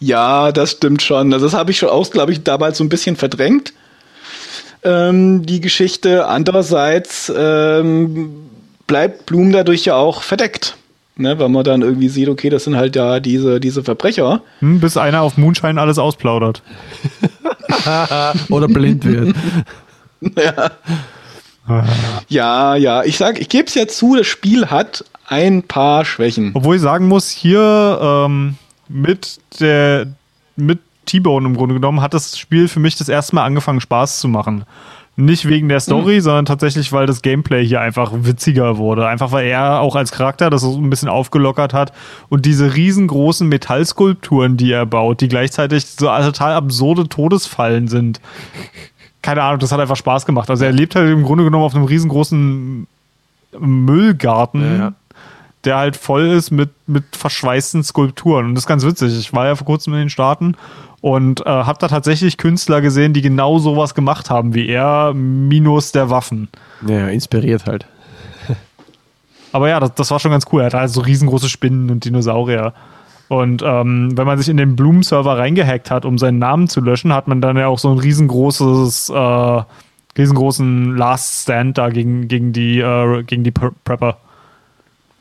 Speaker 3: Ja, das stimmt schon. Also das habe ich schon auch, glaube ich, damals so ein bisschen verdrängt, ähm, die Geschichte. Andererseits ähm, bleibt Blum dadurch ja auch verdeckt. Ne, weil man dann irgendwie sieht, okay, das sind halt ja diese, diese Verbrecher.
Speaker 1: Hm, bis einer auf Moonshine alles ausplaudert.
Speaker 2: Oder blind wird.
Speaker 3: Ja, ja, ich sag, ich gebe es ja zu, das Spiel hat ein paar Schwächen.
Speaker 1: Obwohl ich sagen muss, hier ähm, mit der mit T-Bone im Grunde genommen hat das Spiel für mich das erste Mal angefangen Spaß zu machen. Nicht wegen der Story, sondern tatsächlich, weil das Gameplay hier einfach witziger wurde. Einfach weil er auch als Charakter das so ein bisschen aufgelockert hat und diese riesengroßen Metallskulpturen, die er baut, die gleichzeitig so total absurde Todesfallen sind. Keine Ahnung, das hat einfach Spaß gemacht. Also er lebt halt im Grunde genommen auf einem riesengroßen Müllgarten
Speaker 2: Ja, ja.
Speaker 1: Der halt voll ist mit, mit verschweißten Skulpturen. Und das ist ganz witzig. Ich war ja vor kurzem in den Staaten und äh, habe da tatsächlich Künstler gesehen, die genau sowas gemacht haben wie er, minus der Waffen.
Speaker 2: Ja, inspiriert halt.
Speaker 1: Aber ja, das, das war schon ganz cool. Er hatte halt so riesengroße Spinnen und Dinosaurier. Und ähm, wenn man sich in den Bloom-Server reingehackt hat, um seinen Namen zu löschen, hat man dann ja auch so ein riesengroßes, äh, riesengroßen Last Stand da gegen, gegen die, äh, gegen die Pre- Prepper.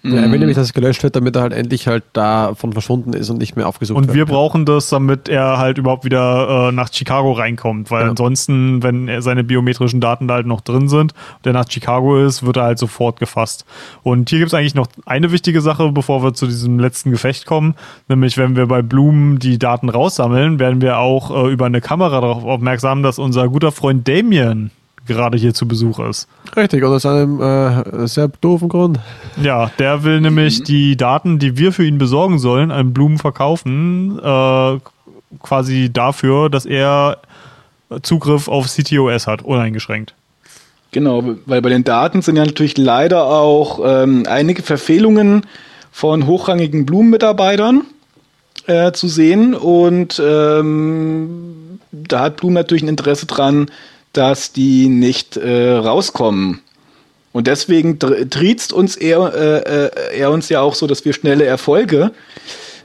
Speaker 2: Ja, er will nämlich, dass es gelöscht wird, damit er halt endlich halt davon verschwunden ist und nicht mehr aufgesucht
Speaker 1: Und
Speaker 2: wird.
Speaker 1: wir brauchen das, damit er halt überhaupt wieder äh, nach Chicago reinkommt, weil
Speaker 2: Ja.
Speaker 1: ansonsten, wenn er seine biometrischen Daten da halt noch drin sind und er nach Chicago ist, wird er halt sofort gefasst. Und hier gibt es eigentlich noch eine wichtige Sache, bevor wir zu diesem letzten Gefecht kommen, nämlich wenn wir bei Blumen die Daten raussammeln, werden wir auch äh, über eine Kamera darauf aufmerksam, dass unser guter Freund Damien gerade hier zu Besuch ist.
Speaker 2: Richtig, und aus einem äh, sehr doofen Grund.
Speaker 1: Ja, der will nämlich die Daten, die wir für ihn besorgen sollen, an Blumen verkaufen, äh, quasi dafür, dass er Zugriff auf CTOS hat, uneingeschränkt.
Speaker 3: Genau, weil bei den Daten sind ja natürlich leider auch ähm, einige Verfehlungen von hochrangigen Blumenmitarbeitern äh, zu sehen. Und ähm, da hat Blum natürlich ein Interesse dran, dass die nicht äh, rauskommen. Und deswegen triezt uns er, äh, äh, er uns ja auch so, dass wir schnelle Erfolge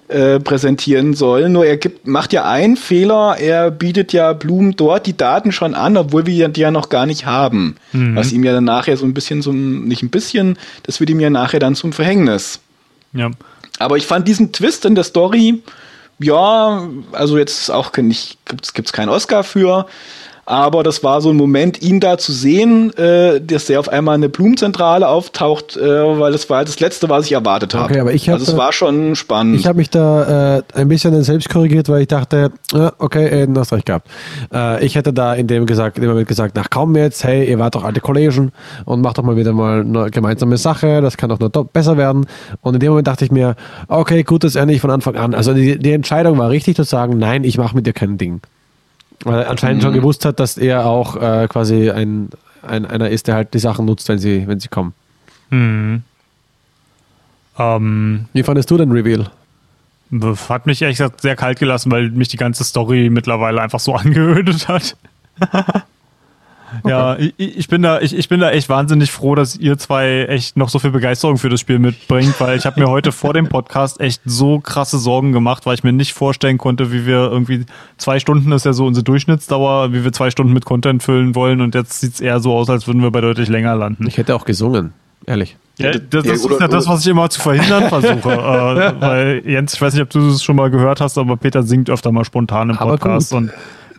Speaker 3: äh, präsentieren sollen. Nur er gibt, macht ja einen Fehler, er bietet ja Blum dort die Daten schon an, obwohl wir die ja noch gar nicht haben. Was ihm ja dann nachher so ein bisschen, ein, nicht ein bisschen, das wird ihm ja nachher dann zum Verhängnis.
Speaker 1: Ja.
Speaker 3: Aber ich fand diesen Twist in der Story, ja, also jetzt auch nicht, gibt's, gibt's keinen Oscar für, aber das war so ein Moment, ihn da zu sehen, äh, dass der auf einmal eine Blumenzentrale auftaucht, äh, weil das war halt das Letzte, was ich erwartet habe.
Speaker 2: Okay, aber ich hab
Speaker 3: also es war schon spannend.
Speaker 2: Ich habe mich da äh, ein bisschen selbst korrigiert, weil ich dachte, äh, okay, äh, du hast recht gehabt. Äh, ich hätte da in dem, gesagt, in dem Moment gesagt, nach komm jetzt, hey, ihr wart doch alte Kollegen und macht doch mal wieder mal eine gemeinsame Sache, das kann doch nur besser werden. Und in dem Moment dachte ich mir, okay, gut, das ändere ich von Anfang an. Also die, die Entscheidung war richtig zu sagen, nein, ich mache mit dir kein Ding. Weil er anscheinend schon gewusst hat, dass er auch äh, quasi ein, ein, einer ist, der halt die Sachen nutzt, wenn sie, wenn sie kommen.
Speaker 1: Ähm,
Speaker 2: Wie fandest du den Reveal?
Speaker 1: hat mich ehrlich gesagt sehr kalt gelassen, weil mich die ganze Story mittlerweile einfach so angeödet hat. Ja, ich, ich bin da, ich, ich bin da echt wahnsinnig froh, dass ihr zwei echt noch so viel Begeisterung für das Spiel mitbringt, weil ich habe mir heute vor dem Podcast echt so krasse Sorgen gemacht, weil ich mir nicht vorstellen konnte, wie wir irgendwie zwei Stunden ist ja so unsere Durchschnittsdauer, wie wir zwei Stunden mit Content füllen wollen und jetzt sieht's eher so aus, als würden wir bei deutlich länger landen.
Speaker 2: Ich hätte auch gesungen, ehrlich.
Speaker 1: Ja, das, das
Speaker 3: Ja,
Speaker 1: ist ja das, was ich immer zu verhindern versuche. äh, weil Jens, ich weiß nicht, ob du das schon mal gehört hast, aber Peter singt öfter mal spontan im
Speaker 2: Aber
Speaker 1: Podcast.
Speaker 2: gut.
Speaker 1: Und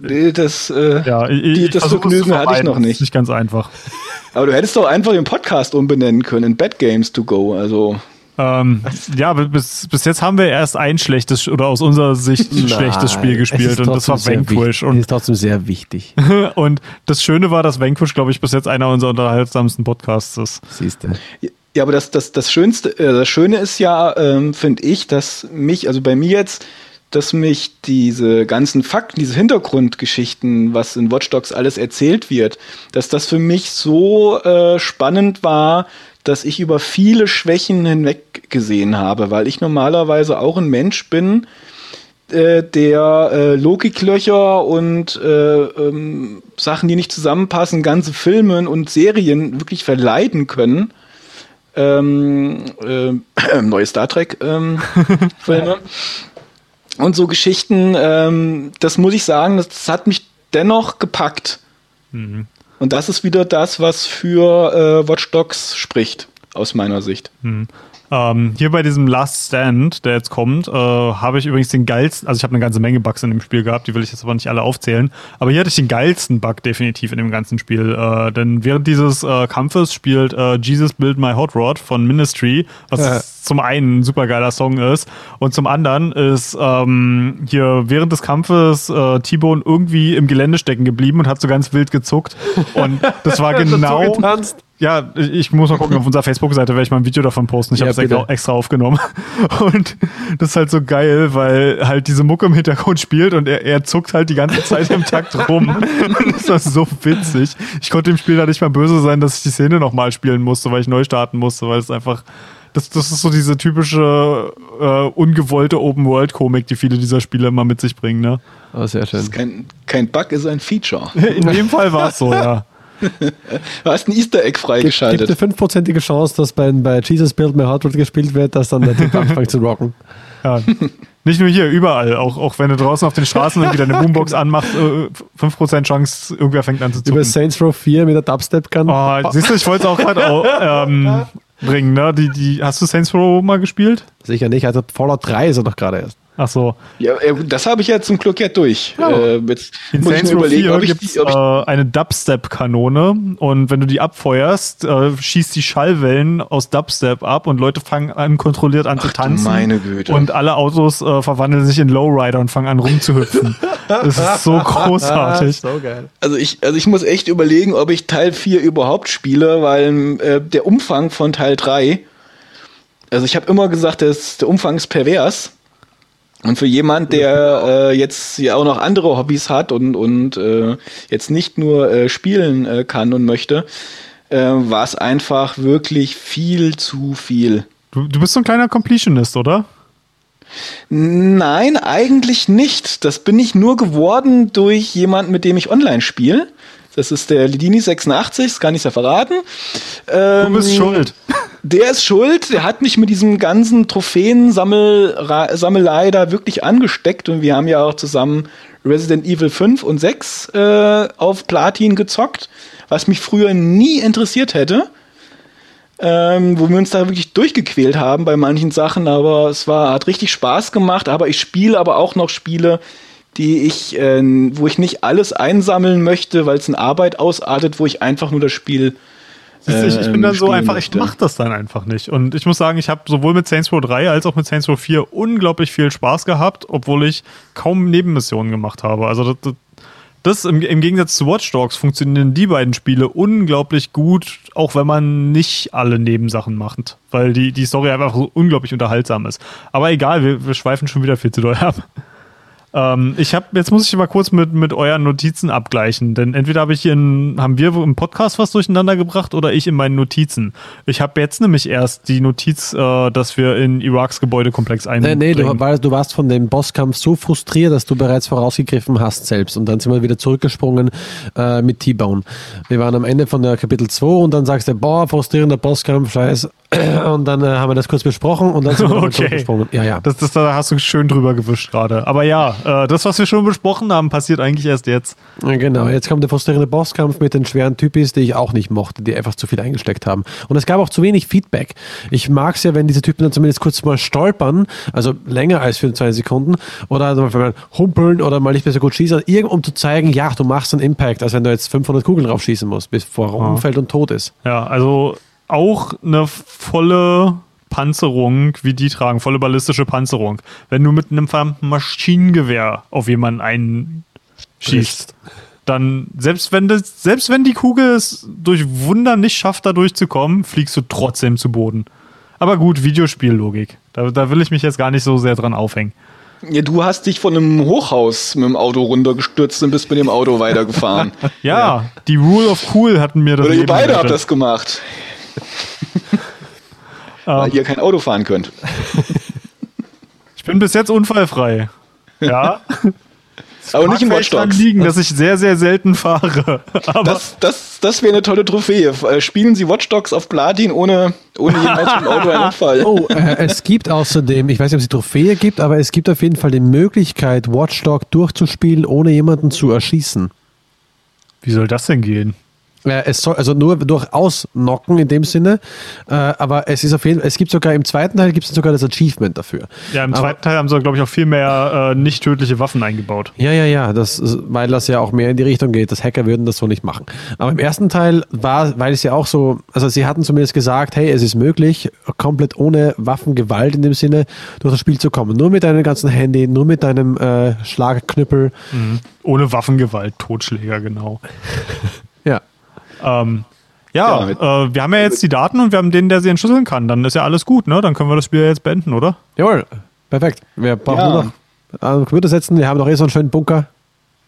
Speaker 3: Nee, das, äh,
Speaker 1: ja, ich,
Speaker 3: Die- das Vergnügen hatte ich noch
Speaker 1: Das ist
Speaker 3: nicht.
Speaker 1: nicht ganz einfach.
Speaker 3: aber du hättest doch einfach den Podcast umbenennen können in Bad Games to Go. Also
Speaker 1: Ähm, ja, bis, bis jetzt haben wir erst ein schlechtes oder aus unserer Sicht
Speaker 2: Nein,
Speaker 1: schlechtes Spiel gespielt und das war Vanquish.
Speaker 2: Und ist trotzdem sehr wichtig.
Speaker 1: und das Schöne war, dass Vanquish, glaube ich, bis jetzt einer unserer unterhaltsamsten Podcasts ist.
Speaker 2: Siehst du.
Speaker 3: Ja, aber das, das, das Schönste, äh, das Schöne ist ja, ähm, finde ich, dass mich, also bei mir jetzt, dass mich diese ganzen Fakten, diese Hintergrundgeschichten, was in Watch Dogs alles erzählt wird, dass das für mich so äh, spannend war, dass ich über viele Schwächen hinweg gesehen habe, weil ich normalerweise auch ein Mensch bin, äh, der äh, Logiklöcher und äh, ähm, Sachen, die nicht zusammenpassen, ganze Filme und Serien wirklich verleiden können. Ähm, äh, neue Star Trek ähm, Filme und so Geschichten. Ähm, das muss ich sagen, das, das hat mich dennoch gepackt. Mhm. Und das ist wieder das, was für äh, Watch Dogs spricht, aus meiner Sicht.
Speaker 1: Hm. Ähm, hier bei diesem Last Stand, der jetzt kommt, äh, habe ich übrigens den geilsten, also ich habe eine ganze Menge Bugs in dem Spiel gehabt, die will ich jetzt aber nicht alle aufzählen, aber hier hatte ich den geilsten Bug definitiv in dem ganzen Spiel, äh, denn während dieses äh, Kampfes spielt äh, Jesus Build My Hot Rod von Ministry, was ja. zum einen ein super geiler Song ist und zum anderen ist ähm, hier während des Kampfes äh, T-Bone irgendwie im Gelände stecken geblieben und hat so ganz wild gezuckt und das war genau ja, ich muss mal gucken, auf unserer Facebook-Seite werde ich mal ein Video davon posten. Ich ja, habe es extra aufgenommen. Und das ist halt so geil, weil halt diese Mucke im Hintergrund spielt und er, er zuckt halt die ganze Zeit im Takt rum. das war so witzig. Ich konnte dem Spiel da nicht mal böse sein, dass ich die Szene nochmal spielen musste, weil ich neu starten musste, weil es einfach. Das, das ist so diese typische äh, ungewollte Open-World-Komik, die viele dieser Spiele immer mit sich bringen, ne?
Speaker 2: Oh, sehr schön. Das
Speaker 3: ist kein, kein Bug, ist ein Feature.
Speaker 1: In dem Fall war es so, ja.
Speaker 3: Du hast ein Easter Egg freigeschaltet.
Speaker 2: Es gibt eine fünfprozentige Chance, dass bei, bei Jesus Build My Heart gespielt wird, dass dann der Typ anfängt zu rocken.
Speaker 1: Ja. Nicht nur hier, überall. Auch, auch wenn du draußen auf den Straßen irgendwie deine Boombox anmachst, äh, 5% Chance, irgendwer fängt an zu zucken.
Speaker 2: Über Saints Row 4 mit der Dubstep-Gun.
Speaker 1: Oh, siehst du, ich wollte es auch gerade ähm, bringen. Ne? Die, die, hast du Saints Row mal gespielt?
Speaker 2: Sicher nicht. Also Fallout 3 ist er doch gerade erst.
Speaker 1: Ach so.
Speaker 3: Ja, das habe ich ja zum Glück ja durch.
Speaker 1: Ja. Äh, jetzt In muss Saints ich mir überlegen, ob ich, gibt's, ob ich äh, eine Dubstep-Kanone und wenn du die abfeuerst, äh, schießt die Schallwellen aus Dubstep ab und Leute fangen an kontrolliert an Ach, zu tanzen.
Speaker 3: Meine Güte.
Speaker 1: Und alle Autos äh, verwandeln sich in Lowrider und fangen an rumzuhüpfen. das ist so großartig. so
Speaker 3: geil. Also ich, also ich muss echt überlegen, ob ich Teil 4 überhaupt spiele, weil äh, der Umfang von Teil 3 also ich habe immer gesagt, das, der Umfang ist pervers. Und für jemand, der äh, jetzt ja auch noch andere Hobbys hat und, und äh, jetzt nicht nur äh, spielen äh, kann und möchte, äh, war es einfach wirklich viel zu viel.
Speaker 1: Du, du bist so ein kleiner Completionist, oder?
Speaker 3: Nein, eigentlich nicht. Das bin ich nur geworden durch jemanden, mit dem ich online spiele. Das ist der Lidini 86, das kann ich ja verraten.
Speaker 1: Ähm, du bist ähm, schuld.
Speaker 3: Der ist schuld, der hat mich mit diesem ganzen Trophäen-Sammelei da wirklich angesteckt und wir haben ja auch zusammen Resident Evil 5 und 6 äh, auf Platin gezockt, was mich früher nie interessiert hätte. Ähm, wo wir uns da wirklich durchgequält haben bei manchen Sachen, aber es war, hat richtig Spaß gemacht, aber ich spiele aber auch noch Spiele, die ich, äh, wo ich nicht alles einsammeln möchte, weil es in Arbeit ausartet, wo ich einfach nur das Spiel
Speaker 1: äh, ich, ich, bin dann so einfach, möchte. ich mach das dann einfach nicht. Und ich muss sagen, ich habe sowohl mit Saints Row 3 als auch mit Saints Row 4 unglaublich viel Spaß gehabt, obwohl ich kaum Nebenmissionen gemacht habe. Also das, das im, im, Gegensatz zu Watch Dogs funktionieren die beiden Spiele unglaublich gut, auch wenn man nicht alle Nebensachen macht, weil die, die Story einfach so unglaublich unterhaltsam ist. Aber egal, wir, wir schweifen schon wieder viel zu doll ab. Ähm, ich habe jetzt muss ich mal kurz mit, mit euren Notizen abgleichen, denn entweder habe ich in, haben wir im Podcast was durcheinander gebracht oder ich in meinen Notizen. Ich habe jetzt nämlich erst die Notiz, äh, dass wir in Iraks Gebäudekomplex
Speaker 2: einbringen. Nee, nee, du, war, du warst von dem Bosskampf so frustriert, dass du bereits vorausgegriffen hast selbst und dann sind wir wieder zurückgesprungen äh, mit T-Bone. Wir waren am Ende von der Kapitel 2 und dann sagst du, boah, frustrierender Bosskampf, scheiß. Und dann äh, haben wir das kurz besprochen und dann sind wir
Speaker 1: okay.
Speaker 2: zurückgesprungen.
Speaker 1: Ja, ja. Das, das, da hast du schön drüber gewischt gerade. Aber ja, äh, das, was wir schon besprochen haben, passiert eigentlich erst jetzt.
Speaker 2: Genau, jetzt kommt der frustrierende Bosskampf mit den schweren Typis, die ich auch nicht mochte, die einfach zu viel eingesteckt haben. Und es gab auch zu wenig Feedback. Ich mag es ja, wenn diese Typen dann zumindest kurz mal stolpern, also länger als für zwei Sekunden, oder also mal humpeln oder mal nicht mehr so gut schießen, um zu zeigen, ja, du machst einen Impact, als wenn du jetzt 500 Kugeln drauf schießen musst, bevor er umfällt und tot ist.
Speaker 1: Ja, also auch eine volle Panzerung wie die tragen, volle ballistische Panzerung. Wenn du mit einem verdammten Maschinengewehr auf jemanden einschießt, dann, selbst wenn, das, selbst wenn die Kugel es durch Wunder nicht schafft, da durchzukommen, fliegst du trotzdem zu Boden. Aber gut, Videospiellogik. Da, da will ich mich jetzt gar nicht so sehr dran aufhängen.
Speaker 3: Ja, du hast dich von einem Hochhaus mit dem Auto runtergestürzt und bist mit dem Auto weitergefahren.
Speaker 1: Ja, ja. die Rule of Cool hatten mir das
Speaker 3: Oder ihr beide habt das gemacht. Weil ihr kein Auto fahren könnt.
Speaker 1: ich bin bis jetzt unfallfrei. Ja.
Speaker 3: Aber nicht im Watch Dogs.
Speaker 1: liegen, dass ich sehr, sehr selten fahre.
Speaker 3: Aber das das, das wäre eine tolle Trophäe. Äh, spielen Sie Watch Dogs auf Platin ohne, ohne jemals im Auto einen Unfall.
Speaker 2: Oh, äh, es gibt außerdem, ich weiß nicht, ob es die Trophäe gibt, aber es gibt auf jeden Fall die Möglichkeit, Watch Dogs durchzuspielen, ohne jemanden zu erschießen.
Speaker 1: Wie soll das denn gehen?
Speaker 2: Es soll also nur durchaus knocken in dem Sinne, äh, aber es ist auf jeden Fall, es gibt sogar im zweiten Teil gibt es sogar das Achievement dafür.
Speaker 1: Ja, im zweiten aber, Teil haben sie, glaube ich, auch viel mehr äh, nicht tödliche Waffen eingebaut.
Speaker 2: Ja, ja, ja, das, weil das ja auch mehr in die Richtung geht. Das Hacker würden das so nicht machen. Aber im ersten Teil war, weil es ja auch so, also sie hatten zumindest gesagt, hey, es ist möglich, komplett ohne Waffengewalt in dem Sinne durch das Spiel zu kommen. Nur mit deinem ganzen Handy, nur mit deinem äh, Schlagknüppel.
Speaker 1: Mhm. Ohne Waffengewalt, Totschläger, genau.
Speaker 2: ja.
Speaker 1: Ähm, ja, ja äh, wir haben ja jetzt die Daten und wir haben den, der sie entschlüsseln kann. Dann ist ja alles gut, ne? Dann können wir das Spiel jetzt beenden, oder?
Speaker 2: Jawohl, perfekt. Wir brauchen ja. nur noch einen Computer setzen. Wir haben doch eh so einen schönen Bunker.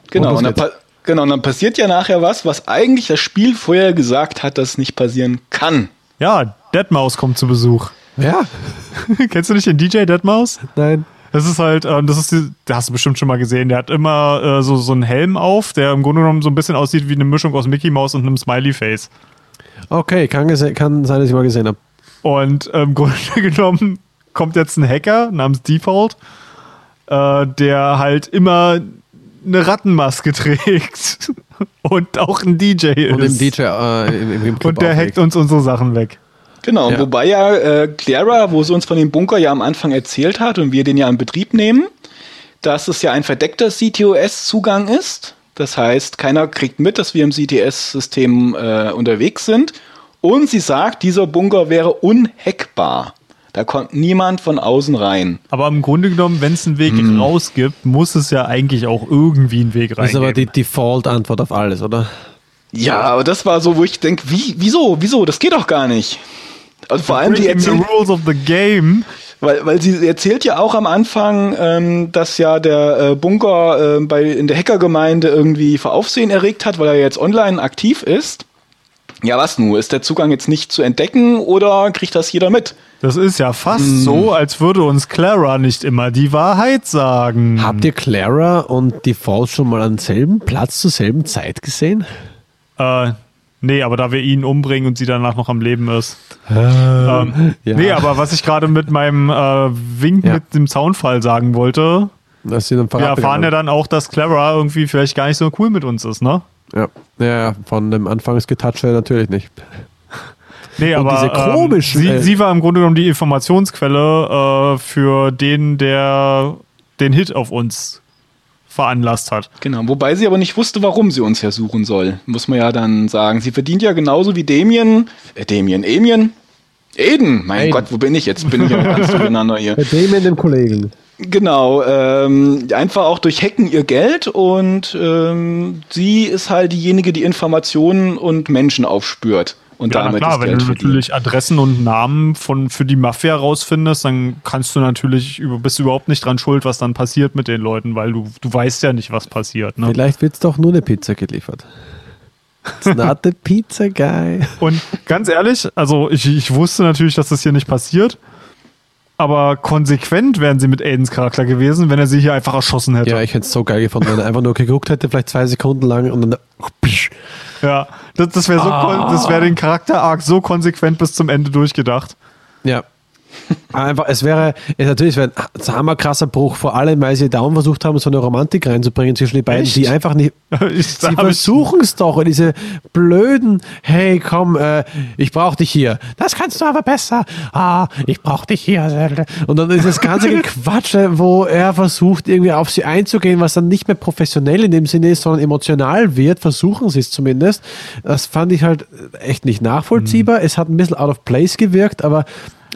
Speaker 3: Genau, und, und dann, genau, und dann passiert ja nachher was, was eigentlich das Spiel vorher gesagt hat, dass nicht passieren kann.
Speaker 1: Ja, Deadmaus kommt zu Besuch.
Speaker 2: Ja.
Speaker 1: Kennst du nicht den DJ Deadmaus?
Speaker 2: Nein.
Speaker 1: Das ist halt, äh, das ist, die, das hast du bestimmt schon mal gesehen. Der hat immer äh, so, so einen Helm auf, der im Grunde genommen so ein bisschen aussieht wie eine Mischung aus Mickey Mouse und einem Smiley Face.
Speaker 2: Okay, kann, kann sein, dass ich mal gesehen habe.
Speaker 1: Und im Grunde genommen kommt jetzt ein Hacker namens Default, äh, der halt immer eine Rattenmaske trägt und auch ein DJ ist.
Speaker 2: Und im DJ äh, im, im
Speaker 1: Und der hackt uns unsere Sachen weg.
Speaker 3: Genau, ja. wobei ja äh, Clara, wo sie uns von dem Bunker ja am Anfang erzählt hat und wir den ja in Betrieb nehmen, dass es ja ein verdeckter CTOS-Zugang ist. Das heißt, keiner kriegt mit, dass wir im CTS-System äh, unterwegs sind. Und sie sagt, dieser Bunker wäre unhackbar. Da kommt niemand von außen rein.
Speaker 1: Aber im Grunde genommen, wenn es einen Weg hm. raus gibt, muss es ja eigentlich auch irgendwie einen Weg rein. Das ist aber
Speaker 2: die Default-Antwort auf alles, oder?
Speaker 3: Ja, aber das war so, wo ich denke, wie, wieso, wieso, das geht doch gar nicht. Also vor allem die
Speaker 1: erzählt, the rules of the game.
Speaker 3: Weil, weil sie erzählt ja auch am Anfang, ähm, dass ja der äh, Bunker äh, bei, in der Hackergemeinde irgendwie für Aufsehen erregt hat, weil er jetzt online aktiv ist. Ja, was nun? Ist der Zugang jetzt nicht zu entdecken oder kriegt das jeder mit?
Speaker 1: Das ist ja fast hm. so, als würde uns Clara nicht immer die Wahrheit sagen.
Speaker 2: Habt ihr Clara und die Falls schon mal an selben Platz zur selben Zeit gesehen?
Speaker 1: Äh, Nee, aber da wir ihn umbringen und sie danach noch am Leben ist. Äh, ähm, ja. Nee, aber was ich gerade mit meinem äh, Wink ja. mit dem Zaunfall sagen wollte,
Speaker 2: dass sie dann
Speaker 1: wir erfahren ja dann auch, dass Clara irgendwie vielleicht gar nicht so cool mit uns ist, ne?
Speaker 2: Ja, ja von dem Anfangsgetouch natürlich nicht.
Speaker 1: Nee, und aber diese komischen, ähm, sie, sie, war im Grunde genommen die Informationsquelle äh, für den, der den Hit auf uns veranlasst hat.
Speaker 3: Genau, wobei sie aber nicht wusste, warum sie uns hersuchen soll, muss man ja dann sagen. Sie verdient ja genauso wie Damien, äh, Damien, Emien, Eden, mein Aiden. Gott, wo bin ich jetzt? Bin ich ja ganz durcheinander hier.
Speaker 2: Damien, dem Kollegen.
Speaker 3: Genau, ähm, einfach auch durch Hacken ihr Geld und ähm, sie ist halt diejenige, die Informationen und Menschen aufspürt. Und ja, damit
Speaker 1: klar, wenn Geld du natürlich Adressen und Namen von, für die Mafia rausfindest, dann kannst du natürlich, bist du überhaupt nicht dran schuld, was dann passiert mit den Leuten, weil du, du weißt ja nicht, was passiert. Ne?
Speaker 2: Vielleicht wird es doch nur eine Pizza geliefert. It's not the pizza guy.
Speaker 1: Und ganz ehrlich, also ich, ich wusste natürlich, dass das hier nicht passiert. Aber konsequent wären sie mit Aidens Charakter gewesen, wenn er sie hier einfach erschossen hätte.
Speaker 2: Ja, ich hätte es so geil gefunden, wenn er einfach nur geguckt hätte, vielleicht zwei Sekunden lang und dann.
Speaker 1: Ja, das, das wäre so, ah. das wäre den Charakter-Arc so konsequent bis zum Ende durchgedacht.
Speaker 2: Ja, Einfach, es wäre, es natürlich wäre ein hammerkrasser Bruch, vor allem, weil sie dauernd versucht haben, so eine Romantik reinzubringen zwischen die beiden, Echt? die einfach nicht. sie versuchen es doch, und diese blöden, hey, komm, äh, ich brauch dich hier. Das kannst du aber besser. Ah, ich brauch dich hier. Und dann ist das ganze Gequatsche, wo er versucht, irgendwie auf sie einzugehen, was dann nicht mehr professionell in dem Sinne ist, sondern emotional wird. Versuchen sie es zumindest. Das fand ich halt echt nicht nachvollziehbar. Mhm. Es hat ein bisschen out of place gewirkt, aber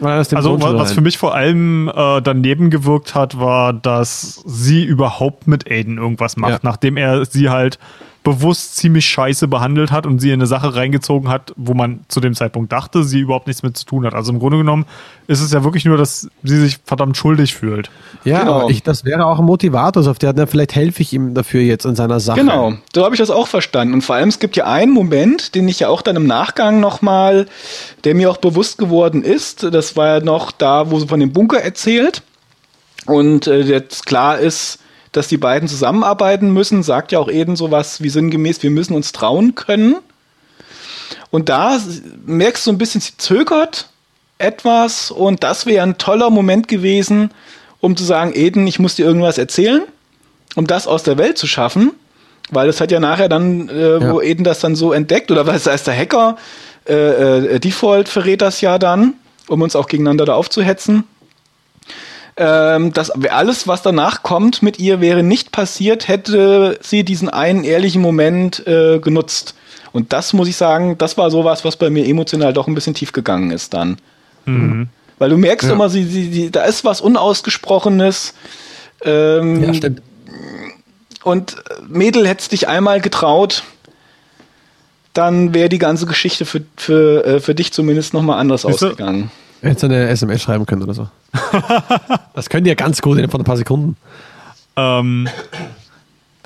Speaker 1: Also was für mich vor allem äh, daneben gewirkt hat, war, dass sie überhaupt mit Aiden irgendwas macht, ja. nachdem er sie halt bewusst ziemlich scheiße behandelt hat und sie in eine Sache reingezogen hat, wo man zu dem Zeitpunkt dachte, sie überhaupt nichts mit zu tun hat. Also im Grunde genommen ist es ja wirklich nur, dass sie sich verdammt schuldig fühlt.
Speaker 2: Ja, genau. ich, das wäre auch ein Motivator, auf der, vielleicht helfe ich ihm dafür jetzt in seiner Sache.
Speaker 3: Genau, so habe ich das auch verstanden. Und vor allem, es gibt ja einen Moment, den ich ja auch dann im Nachgang nochmal, der mir auch bewusst geworden ist. Das war ja noch da, wo sie von dem Bunker erzählt. Und äh, jetzt klar ist, dass die beiden zusammenarbeiten müssen, sagt ja auch Eden sowas wie sinngemäß, wir müssen uns trauen können. Und da merkst du ein bisschen, sie zögert etwas und das wäre ein toller Moment gewesen, um zu sagen, Eden, ich muss dir irgendwas erzählen, um das aus der Welt zu schaffen, weil das hat ja nachher dann, äh, ja. wo Eden das dann so entdeckt, oder was heißt der Hacker, äh, äh, Default verrät das ja dann, um uns auch gegeneinander da aufzuhetzen ähm, dass alles, was danach kommt mit ihr, wäre nicht passiert, hätte sie diesen einen ehrlichen Moment äh, genutzt. Und das muss ich sagen, das war sowas, was bei mir emotional doch ein bisschen tief gegangen ist dann. Mhm. Weil du merkst ja. immer, sie, sie, sie, da ist was Unausgesprochenes. Ähm, ja, stimmt. Und Mädel hätte dich einmal getraut, dann wäre die ganze Geschichte für, für, äh, für dich zumindest nochmal anders Siehst ausgegangen.
Speaker 2: Hättest du eine SMS schreiben können oder so. das könnt ihr ganz gut in ein paar Sekunden.
Speaker 1: Ähm,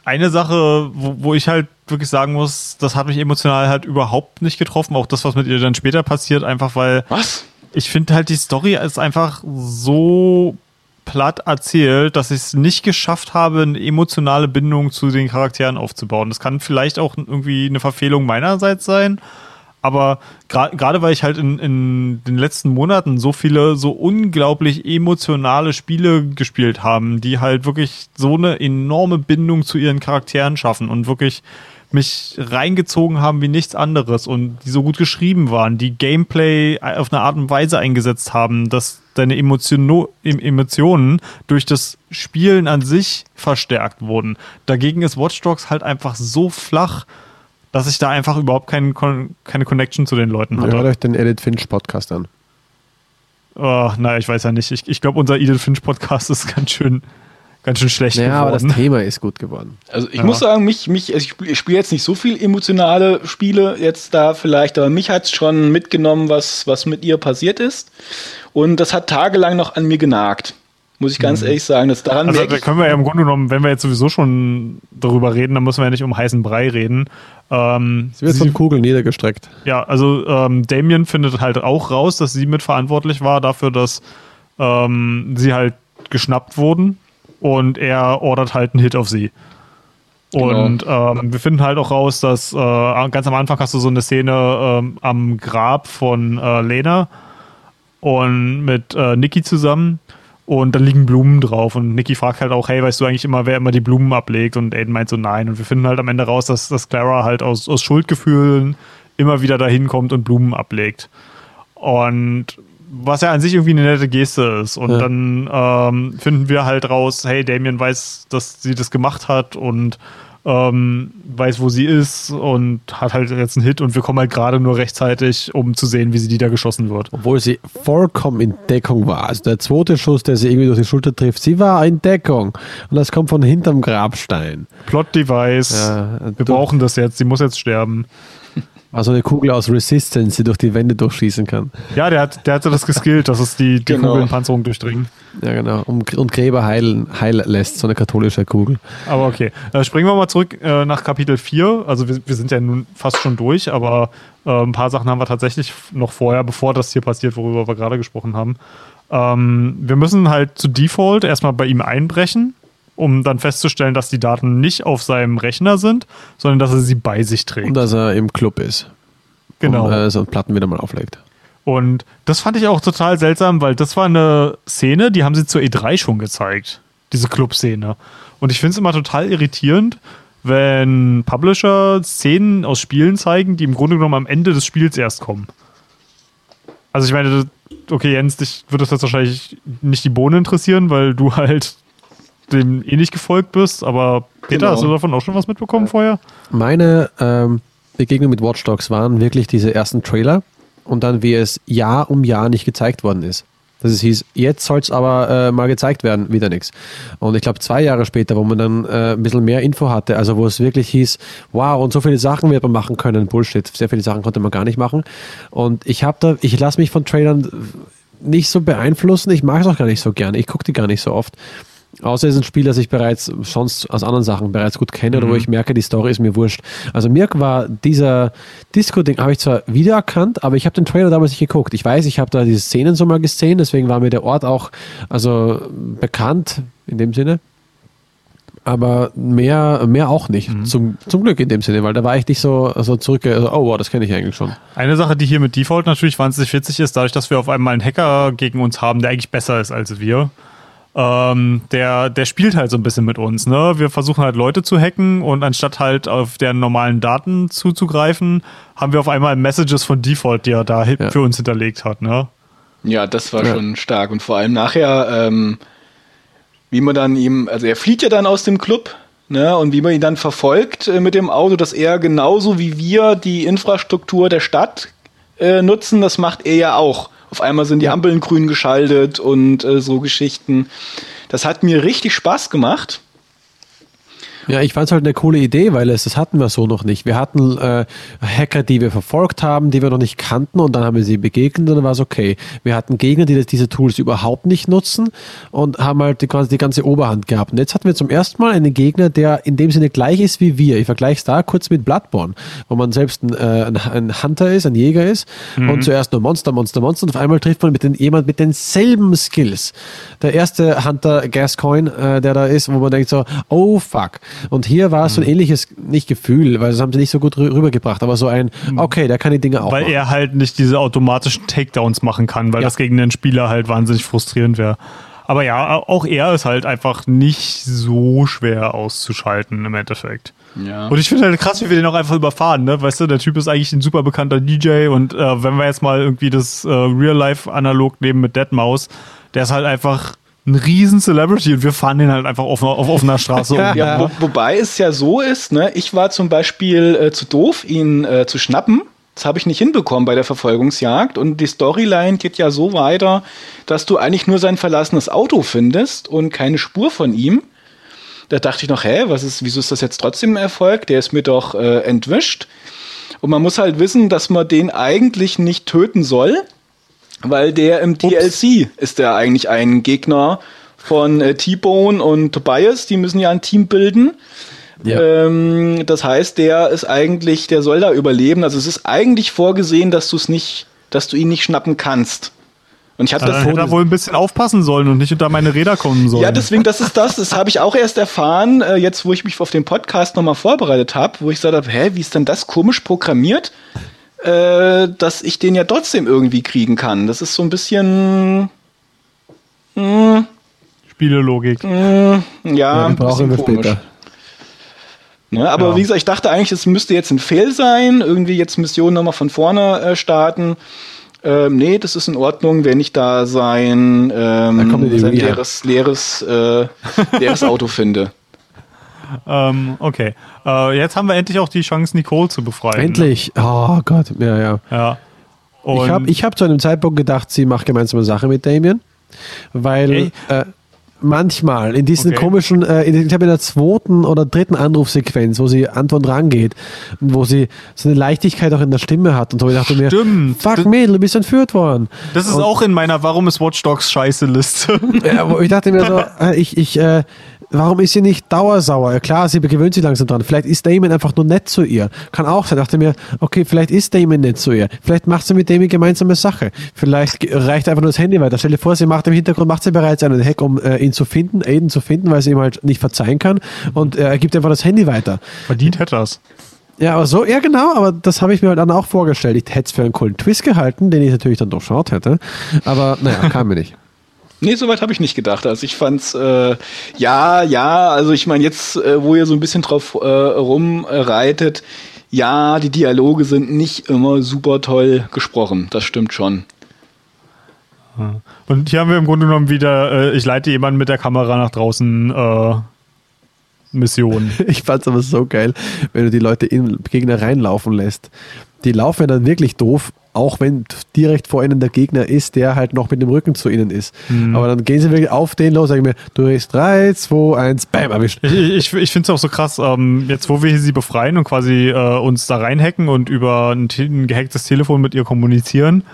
Speaker 1: eine Sache, wo, wo, ich halt wirklich sagen muss, das hat mich emotional halt überhaupt nicht getroffen. Auch das, was mit ihr dann später passiert, einfach weil.
Speaker 3: Was?
Speaker 1: Ich finde halt, die Story ist einfach so platt erzählt, dass ich es nicht geschafft habe, eine emotionale Bindung zu den Charakteren aufzubauen. Das kann vielleicht auch irgendwie eine Verfehlung meinerseits sein, aber gerade weil ich halt in, in den letzten Monaten so viele so unglaublich emotionale Spiele gespielt haben, die halt wirklich so eine enorme Bindung zu ihren Charakteren schaffen und wirklich mich reingezogen haben wie nichts anderes und die so gut geschrieben waren, die Gameplay auf eine Art und Weise eingesetzt haben, dass deine Emotion Emotionen durch das Spielen an sich verstärkt wurden. Dagegen ist Watch Dogs halt einfach so flach dass ich da einfach überhaupt kein, keine Connection zu den Leuten hatte.
Speaker 2: Hört euch den Edith Finch Podcast an.
Speaker 1: Oh, naja, ich weiß ja nicht. Ich, ich glaube, unser Edith Finch Podcast ist ganz schön, ganz schön schlecht
Speaker 2: ja, geworden. aber das Thema ist gut geworden.
Speaker 3: Also ich ja. muss sagen, mich, mich, also ich spiele jetzt nicht so viel emotionale Spiele jetzt da vielleicht, aber mich hat es schon mitgenommen, was, was mit ihr passiert ist. Und das hat tagelang noch an mir genagt. Muss ich ganz mhm. ehrlich sagen, dass daran.
Speaker 1: Also, da können wir ja im Grunde genommen, wenn wir jetzt sowieso schon darüber reden, dann müssen wir ja nicht um heißen Brei reden.
Speaker 2: Ähm, sie wird von Kugeln niedergestreckt.
Speaker 1: Ja, also ähm, Damien findet halt auch raus, dass sie mitverantwortlich war dafür, dass ähm, sie halt geschnappt wurden und er ordert halt einen Hit auf sie. Genau. Und genau. ähm, wir finden halt auch raus, dass äh, ganz am Anfang hast du so eine Szene ähm, am Grab von äh, Lena und mit äh, Nikki zusammen und dann liegen Blumen drauf und Nikki fragt halt auch, hey, weißt du eigentlich immer, wer immer die Blumen ablegt? Und Aiden meint so, nein. Und wir finden halt am Ende raus, dass, dass Clara halt aus, aus Schuldgefühlen immer wieder dahin kommt und Blumen ablegt. Und was ja an sich irgendwie eine nette Geste ist. Und ja. dann ähm, finden wir halt raus, hey, Damien weiß, dass sie das gemacht hat und ähm, weiß, wo sie ist und hat halt jetzt einen Hit und wir kommen halt gerade nur rechtzeitig, um zu sehen, wie sie die da geschossen wird.
Speaker 2: Obwohl sie vollkommen in Deckung war. Also der zweite Schuss, der sie irgendwie durch die Schulter trifft, sie war in Deckung. Und das kommt von hinterm Grabstein.
Speaker 1: Plot-Device. Ja, wir brauchen das jetzt, sie muss jetzt sterben.
Speaker 2: Also eine Kugel aus Resistance, die durch die Wände durchschießen kann.
Speaker 1: Ja, der, hat, der hatte das geskillt, dass es die, die genau. Kugelpanzerung durchdringen.
Speaker 2: Ja, genau. Und, und Gräber heilen, heil lässt, so eine katholische Kugel.
Speaker 1: Aber okay. Äh, springen wir mal zurück äh, nach Kapitel 4. Also wir, wir sind ja nun fast schon durch, aber äh, ein paar Sachen haben wir tatsächlich noch vorher, bevor das hier passiert, worüber wir gerade gesprochen haben. Ähm, wir müssen halt zu Default erstmal bei ihm einbrechen um dann festzustellen, dass die Daten nicht auf seinem Rechner sind, sondern dass er sie bei sich trägt.
Speaker 2: Und dass er im Club ist.
Speaker 1: Genau.
Speaker 2: Und äh, so Platten wieder mal auflegt.
Speaker 1: Und das fand ich auch total seltsam, weil das war eine Szene, die haben sie zur E3 schon gezeigt. Diese Club-Szene. Und ich finde es immer total irritierend, wenn Publisher Szenen aus Spielen zeigen, die im Grunde genommen am Ende des Spiels erst kommen. Also ich meine, okay, Jens, dich würde das jetzt wahrscheinlich nicht die Bohne interessieren, weil du halt dem eh nicht gefolgt bist, aber Peter, genau. hast du davon auch schon was mitbekommen vorher?
Speaker 2: Meine ähm, Begegnung mit Watch Dogs waren wirklich diese ersten Trailer, und dann wie es Jahr um Jahr nicht gezeigt worden ist. Das es hieß, jetzt soll es aber äh, mal gezeigt werden, wieder nichts. Und ich glaube, zwei Jahre später, wo man dann äh, ein bisschen mehr Info hatte, also wo es wirklich hieß, wow, und so viele Sachen wird man machen können, Bullshit, sehr viele Sachen konnte man gar nicht machen. Und ich habe da, ich lasse mich von Trailern nicht so beeinflussen, ich mag es auch gar nicht so gerne, ich gucke die gar nicht so oft. Außer es ist ein Spiel, das ich bereits sonst aus anderen Sachen bereits gut kenne mhm. oder wo ich merke, die Story ist mir wurscht. Also mir war dieser Disco-Ding, habe ich zwar wiedererkannt, aber ich habe den Trailer damals nicht geguckt. Ich weiß, ich habe da diese Szenen so mal gesehen, deswegen war mir der Ort auch also bekannt in dem Sinne. Aber mehr, mehr auch nicht. Mhm. Zum, zum Glück in dem Sinne, weil da war ich nicht so, so zurück, also, oh wow, das kenne ich eigentlich schon.
Speaker 1: Eine Sache, die hier mit Default natürlich wahnsinnig witzig ist, dadurch, dass wir auf einmal einen Hacker gegen uns haben, der eigentlich besser ist als wir ähm, der, der spielt halt so ein bisschen mit uns. Ne? Wir versuchen halt Leute zu hacken und anstatt halt auf deren normalen Daten zuzugreifen, haben wir auf einmal Messages von Default, die er da ja. für uns hinterlegt hat. Ne?
Speaker 3: Ja, das war ja. schon stark. Und vor allem nachher, ähm, wie man dann ihm, also er flieht ja dann aus dem Club, ne? Und wie man ihn dann verfolgt äh, mit dem Auto, dass er genauso wie wir die Infrastruktur der Stadt äh, nutzen, das macht er ja auch. Auf einmal sind die Ampeln grün geschaltet und äh, so Geschichten. Das hat mir richtig Spaß gemacht.
Speaker 2: Ja, ich fand es halt eine coole Idee, weil es, das hatten wir so noch nicht. Wir hatten äh, Hacker, die wir verfolgt haben, die wir noch nicht kannten und dann haben wir sie begegnet und dann war es okay. Wir hatten Gegner, die das, diese Tools überhaupt nicht nutzen und haben halt die, die ganze Oberhand gehabt. Und jetzt hatten wir zum ersten Mal einen Gegner, der in dem Sinne gleich ist wie wir. Ich vergleiche es da kurz mit Bloodborne, wo man selbst ein, äh, ein, Hunter ist, ein Jäger ist mhm. und zuerst nur Monster, Monster, Monster und auf einmal trifft man mit den, jemand mit denselben Skills. Der erste Hunter Gascoin, äh, der da ist, wo man denkt so, oh fuck. Und hier war es so ein mhm. ähnliches, nicht Gefühl, weil das haben sie nicht so gut rübergebracht, aber so ein, mhm. okay, der kann die Dinge auch
Speaker 1: Weil
Speaker 2: machen.
Speaker 1: er halt nicht diese automatischen Takedowns machen kann, weil ja. das gegen den Spieler halt wahnsinnig frustrierend wäre. Aber ja, auch er ist halt einfach nicht so schwer auszuschalten im Endeffekt. Ja. Und ich finde halt krass, wie wir den auch einfach überfahren, ne? Weißt du, der Typ ist eigentlich ein super bekannter DJ und äh, wenn wir jetzt mal irgendwie das äh, Real-Life-Analog nehmen mit Deadmaus, der ist halt einfach ein riesen Celebrity und wir fahren den halt einfach auf, auf offener Straße
Speaker 3: um. Ja, wo, wobei es ja so ist, ne, ich war zum Beispiel äh, zu doof, ihn äh, zu schnappen. Das habe ich nicht hinbekommen bei der Verfolgungsjagd. Und die Storyline geht ja so weiter, dass du eigentlich nur sein verlassenes Auto findest und keine Spur von ihm. Da dachte ich noch, hä, was ist, wieso ist das jetzt trotzdem ein Erfolg? Der ist mir doch äh, entwischt. Und man muss halt wissen, dass man den eigentlich nicht töten soll, weil der im Ups. DLC ist der eigentlich ein Gegner von äh, T-Bone und Tobias, die müssen ja ein Team bilden. Ja. Ähm, das heißt, der ist eigentlich, der soll da überleben. Also es ist eigentlich vorgesehen, dass du es nicht, dass du ihn nicht schnappen kannst.
Speaker 1: Und ich habe das hätte er wohl ein bisschen aufpassen sollen und nicht unter meine Räder kommen sollen.
Speaker 3: Ja, deswegen, das ist das. Das habe ich auch erst erfahren, äh, jetzt wo ich mich auf den Podcast nochmal vorbereitet habe, wo ich gesagt habe, hä, wie ist denn das komisch programmiert? Äh, dass ich den ja trotzdem irgendwie kriegen kann. Das ist so ein bisschen.
Speaker 1: Mh, hm. Spielelogik.
Speaker 3: Mh, hm, ja, ja brauchen wir komisch. später. Ne, aber ja. wie gesagt, ich dachte eigentlich, es müsste jetzt ein Fail sein, irgendwie jetzt Mission nochmal von vorne äh, starten. Ähm, nee, das ist in Ordnung, wenn ich da sein, ähm, da sein leeres, leeres, äh, leeres Auto finde.
Speaker 1: Ähm, okay. Äh, jetzt haben wir endlich auch die Chance, Nicole zu befreien.
Speaker 2: Endlich. Ne? Oh Gott. Ja, ja.
Speaker 1: ja.
Speaker 2: Und ich habe ich hab zu einem Zeitpunkt gedacht, sie macht gemeinsame Sache mit Damien. Weil äh, manchmal in diesen okay. komischen, äh, in, ich glaube in der zweiten oder dritten Anrufsequenz, wo sie Anton rangeht und wo sie so eine Leichtigkeit auch in der Stimme hat und so, ich dachte mir, Stimmt. fuck Mädel, du bist entführt worden.
Speaker 1: Das ist und, auch in meiner Warum ist Watch Dogs scheiße Liste.
Speaker 2: ja, wo ich dachte mir so, äh, ich, ich, äh, Warum ist sie nicht dauersauer? Klar, sie gewöhnt sich langsam dran. Vielleicht ist Damon einfach nur nett zu ihr. Kann auch sein. Dachte mir, okay, vielleicht ist Damon nett zu ihr. Vielleicht macht sie mit Damon gemeinsame Sache. Vielleicht reicht einfach nur das Handy weiter. Stell dir vor, sie macht im Hintergrund, macht sie bereits einen Hack, um äh, ihn zu finden, Aiden zu finden, weil sie ihm halt nicht verzeihen kann. Und äh, er gibt einfach das Handy weiter.
Speaker 1: Verdient hätte das.
Speaker 2: Ja, aber so, ja genau, aber das habe ich mir halt dann auch vorgestellt. Ich hätte es für einen coolen Twist gehalten, den ich natürlich dann durchschaut hätte. Aber naja, kam mir nicht.
Speaker 3: Nee, soweit habe ich nicht gedacht. Also ich fand's äh, ja, ja, also ich meine jetzt, äh, wo ihr so ein bisschen drauf äh, rumreitet, ja, die Dialoge sind nicht immer super toll gesprochen. Das stimmt schon.
Speaker 1: Und hier haben wir im Grunde genommen wieder, äh, ich leite jemanden mit der Kamera nach draußen äh, Mission.
Speaker 2: Ich fand's aber so geil, wenn du die Leute in Gegner reinlaufen lässt. Die laufen ja dann wirklich doof auch wenn direkt vor ihnen der Gegner ist, der halt noch mit dem Rücken zu ihnen ist.
Speaker 1: Mhm.
Speaker 2: Aber dann gehen sie wirklich auf den los, sagen mir, du hast 3, 2, 1, bam, erwischt.
Speaker 1: Ich, ich, ich finde es auch so krass, ähm, jetzt wo wir sie befreien und quasi äh, uns da reinhacken und über ein, ein gehacktes Telefon mit ihr kommunizieren.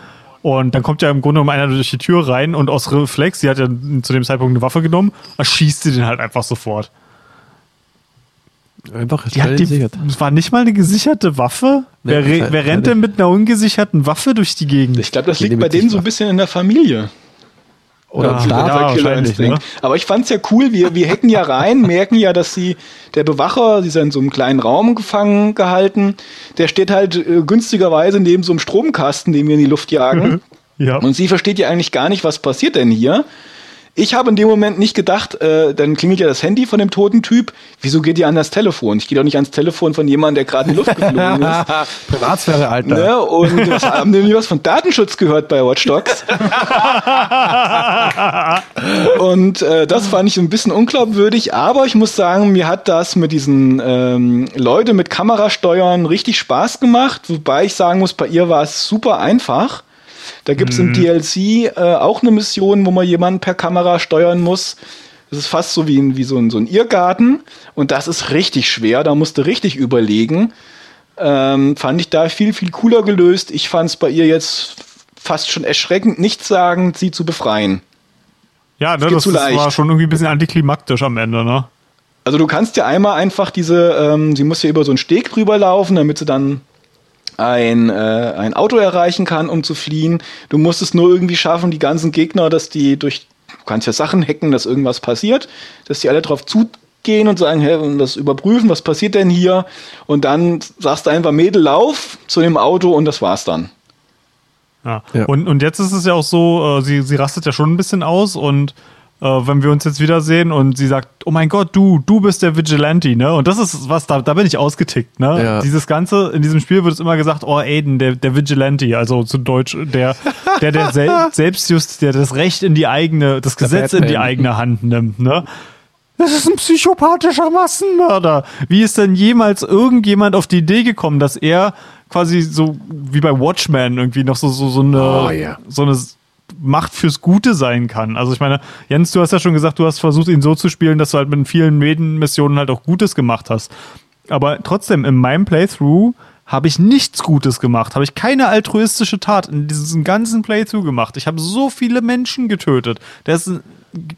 Speaker 1: Und dann kommt ja im Grunde genommen einer durch die Tür rein und aus Reflex, sie hat ja zu dem Zeitpunkt eine Waffe genommen, erschießt sie den halt einfach sofort.
Speaker 2: Einfach
Speaker 1: Die hat die,
Speaker 2: gesichert.
Speaker 1: das war nicht mal eine gesicherte Waffe.
Speaker 2: Nee,
Speaker 1: wer, wer rennt denn mit einer ungesicherten Waffe durch die Gegend?
Speaker 3: Ich glaube, das
Speaker 2: Die
Speaker 3: liegt bei denen so ein bisschen in der Familie. Oder
Speaker 1: Ja,
Speaker 3: wie
Speaker 1: ja,
Speaker 3: Killer Instinct.
Speaker 1: ne?
Speaker 3: Aber ich fand's ja cool, wir, wir hacken ja rein, merken ja, dass sie, der Bewacher, sie ist ja in so einem kleinen Raum gefangen gehalten, der steht halt äh, günstigerweise neben so einem Stromkasten, den wir in die Luft jagen.
Speaker 1: Ja.
Speaker 3: Und sie versteht ja eigentlich gar nicht, was passiert denn hier. Ich habe in dem Moment nicht gedacht, äh, dann klingelt ja das Handy von dem toten Typ. Wieso geht ihr an das Telefon? Ich gehe doch nicht ans Telefon von jemandem, der gerade in die Luft geflogen ist.
Speaker 2: Privatsphäre, Alter.
Speaker 3: Ne? Und was, haben die was von Datenschutz gehört bei Watch Dogs? und äh, das fand ich ein bisschen unglaubwürdig, aber ich muss sagen, mir hat das mit diesen ähm, Leute mit Kamerasteuern richtig Spaß gemacht, wobei ich sagen muss, bei ihr war es super einfach. Da gibt es im DLC äh, auch eine Mission, wo man jemanden per Kamera steuern muss. Das ist fast so wie, ein, wie so, ein, so ein Irrgarten. Und das ist richtig schwer. Da musst du richtig überlegen. Ähm, fand ich da viel, viel cooler gelöst. Ich fand es bei ihr jetzt fast schon erschreckend, nichtssagend, sie zu befreien.
Speaker 1: Ja, ne, das,
Speaker 3: zu
Speaker 1: das war schon irgendwie ein bisschen antiklimaktisch am Ende, ne?
Speaker 3: Also du kannst ja einmal einfach diese, ähm, sie muss ja über so einen Steg drüber laufen, damit sie dann ein, äh, ein Auto erreichen kann, um zu fliehen. Du musst es nur irgendwie schaffen, die ganzen Gegner, dass die durch, du kannst ja Sachen hacken, dass irgendwas passiert, dass die alle drauf zugehen und sagen, hey, und das überprüfen, was passiert denn hier? Und dann sagst du einfach, Mädel, lauf zu dem Auto und das war's dann.
Speaker 1: Ja.
Speaker 2: Ja.
Speaker 1: Und, und jetzt ist es ja auch so, äh, sie, sie rastet ja schon ein bisschen aus und äh, wenn wir uns jetzt wiedersehen und sie sagt, oh mein Gott, du, du bist der Vigilante, ne? Und das ist was, da, da bin ich ausgetickt, ne?
Speaker 2: Ja.
Speaker 1: Dieses Ganze, in diesem Spiel wird es immer gesagt, oh Aiden, der, der Vigilante, also zu Deutsch, der, der, der Sel Selbstjust, der das Recht in die eigene, das Gesetz in die eigene Hand nimmt, ne? Das ist ein psychopathischer Massenmörder. Wie ist denn jemals irgendjemand auf die Idee gekommen, dass er quasi so wie bei Watchmen irgendwie noch so, so, so eine,
Speaker 2: Oh, ja.
Speaker 1: so eine Macht fürs Gute sein kann. Also ich meine, Jens, du hast ja schon gesagt, du hast versucht, ihn so zu spielen, dass du halt mit vielen Nebenmissionen halt auch Gutes gemacht hast. Aber trotzdem, in meinem Playthrough habe ich nichts Gutes gemacht, habe ich keine altruistische Tat in diesem ganzen Playthrough gemacht. Ich habe so viele Menschen getötet. Der ist ein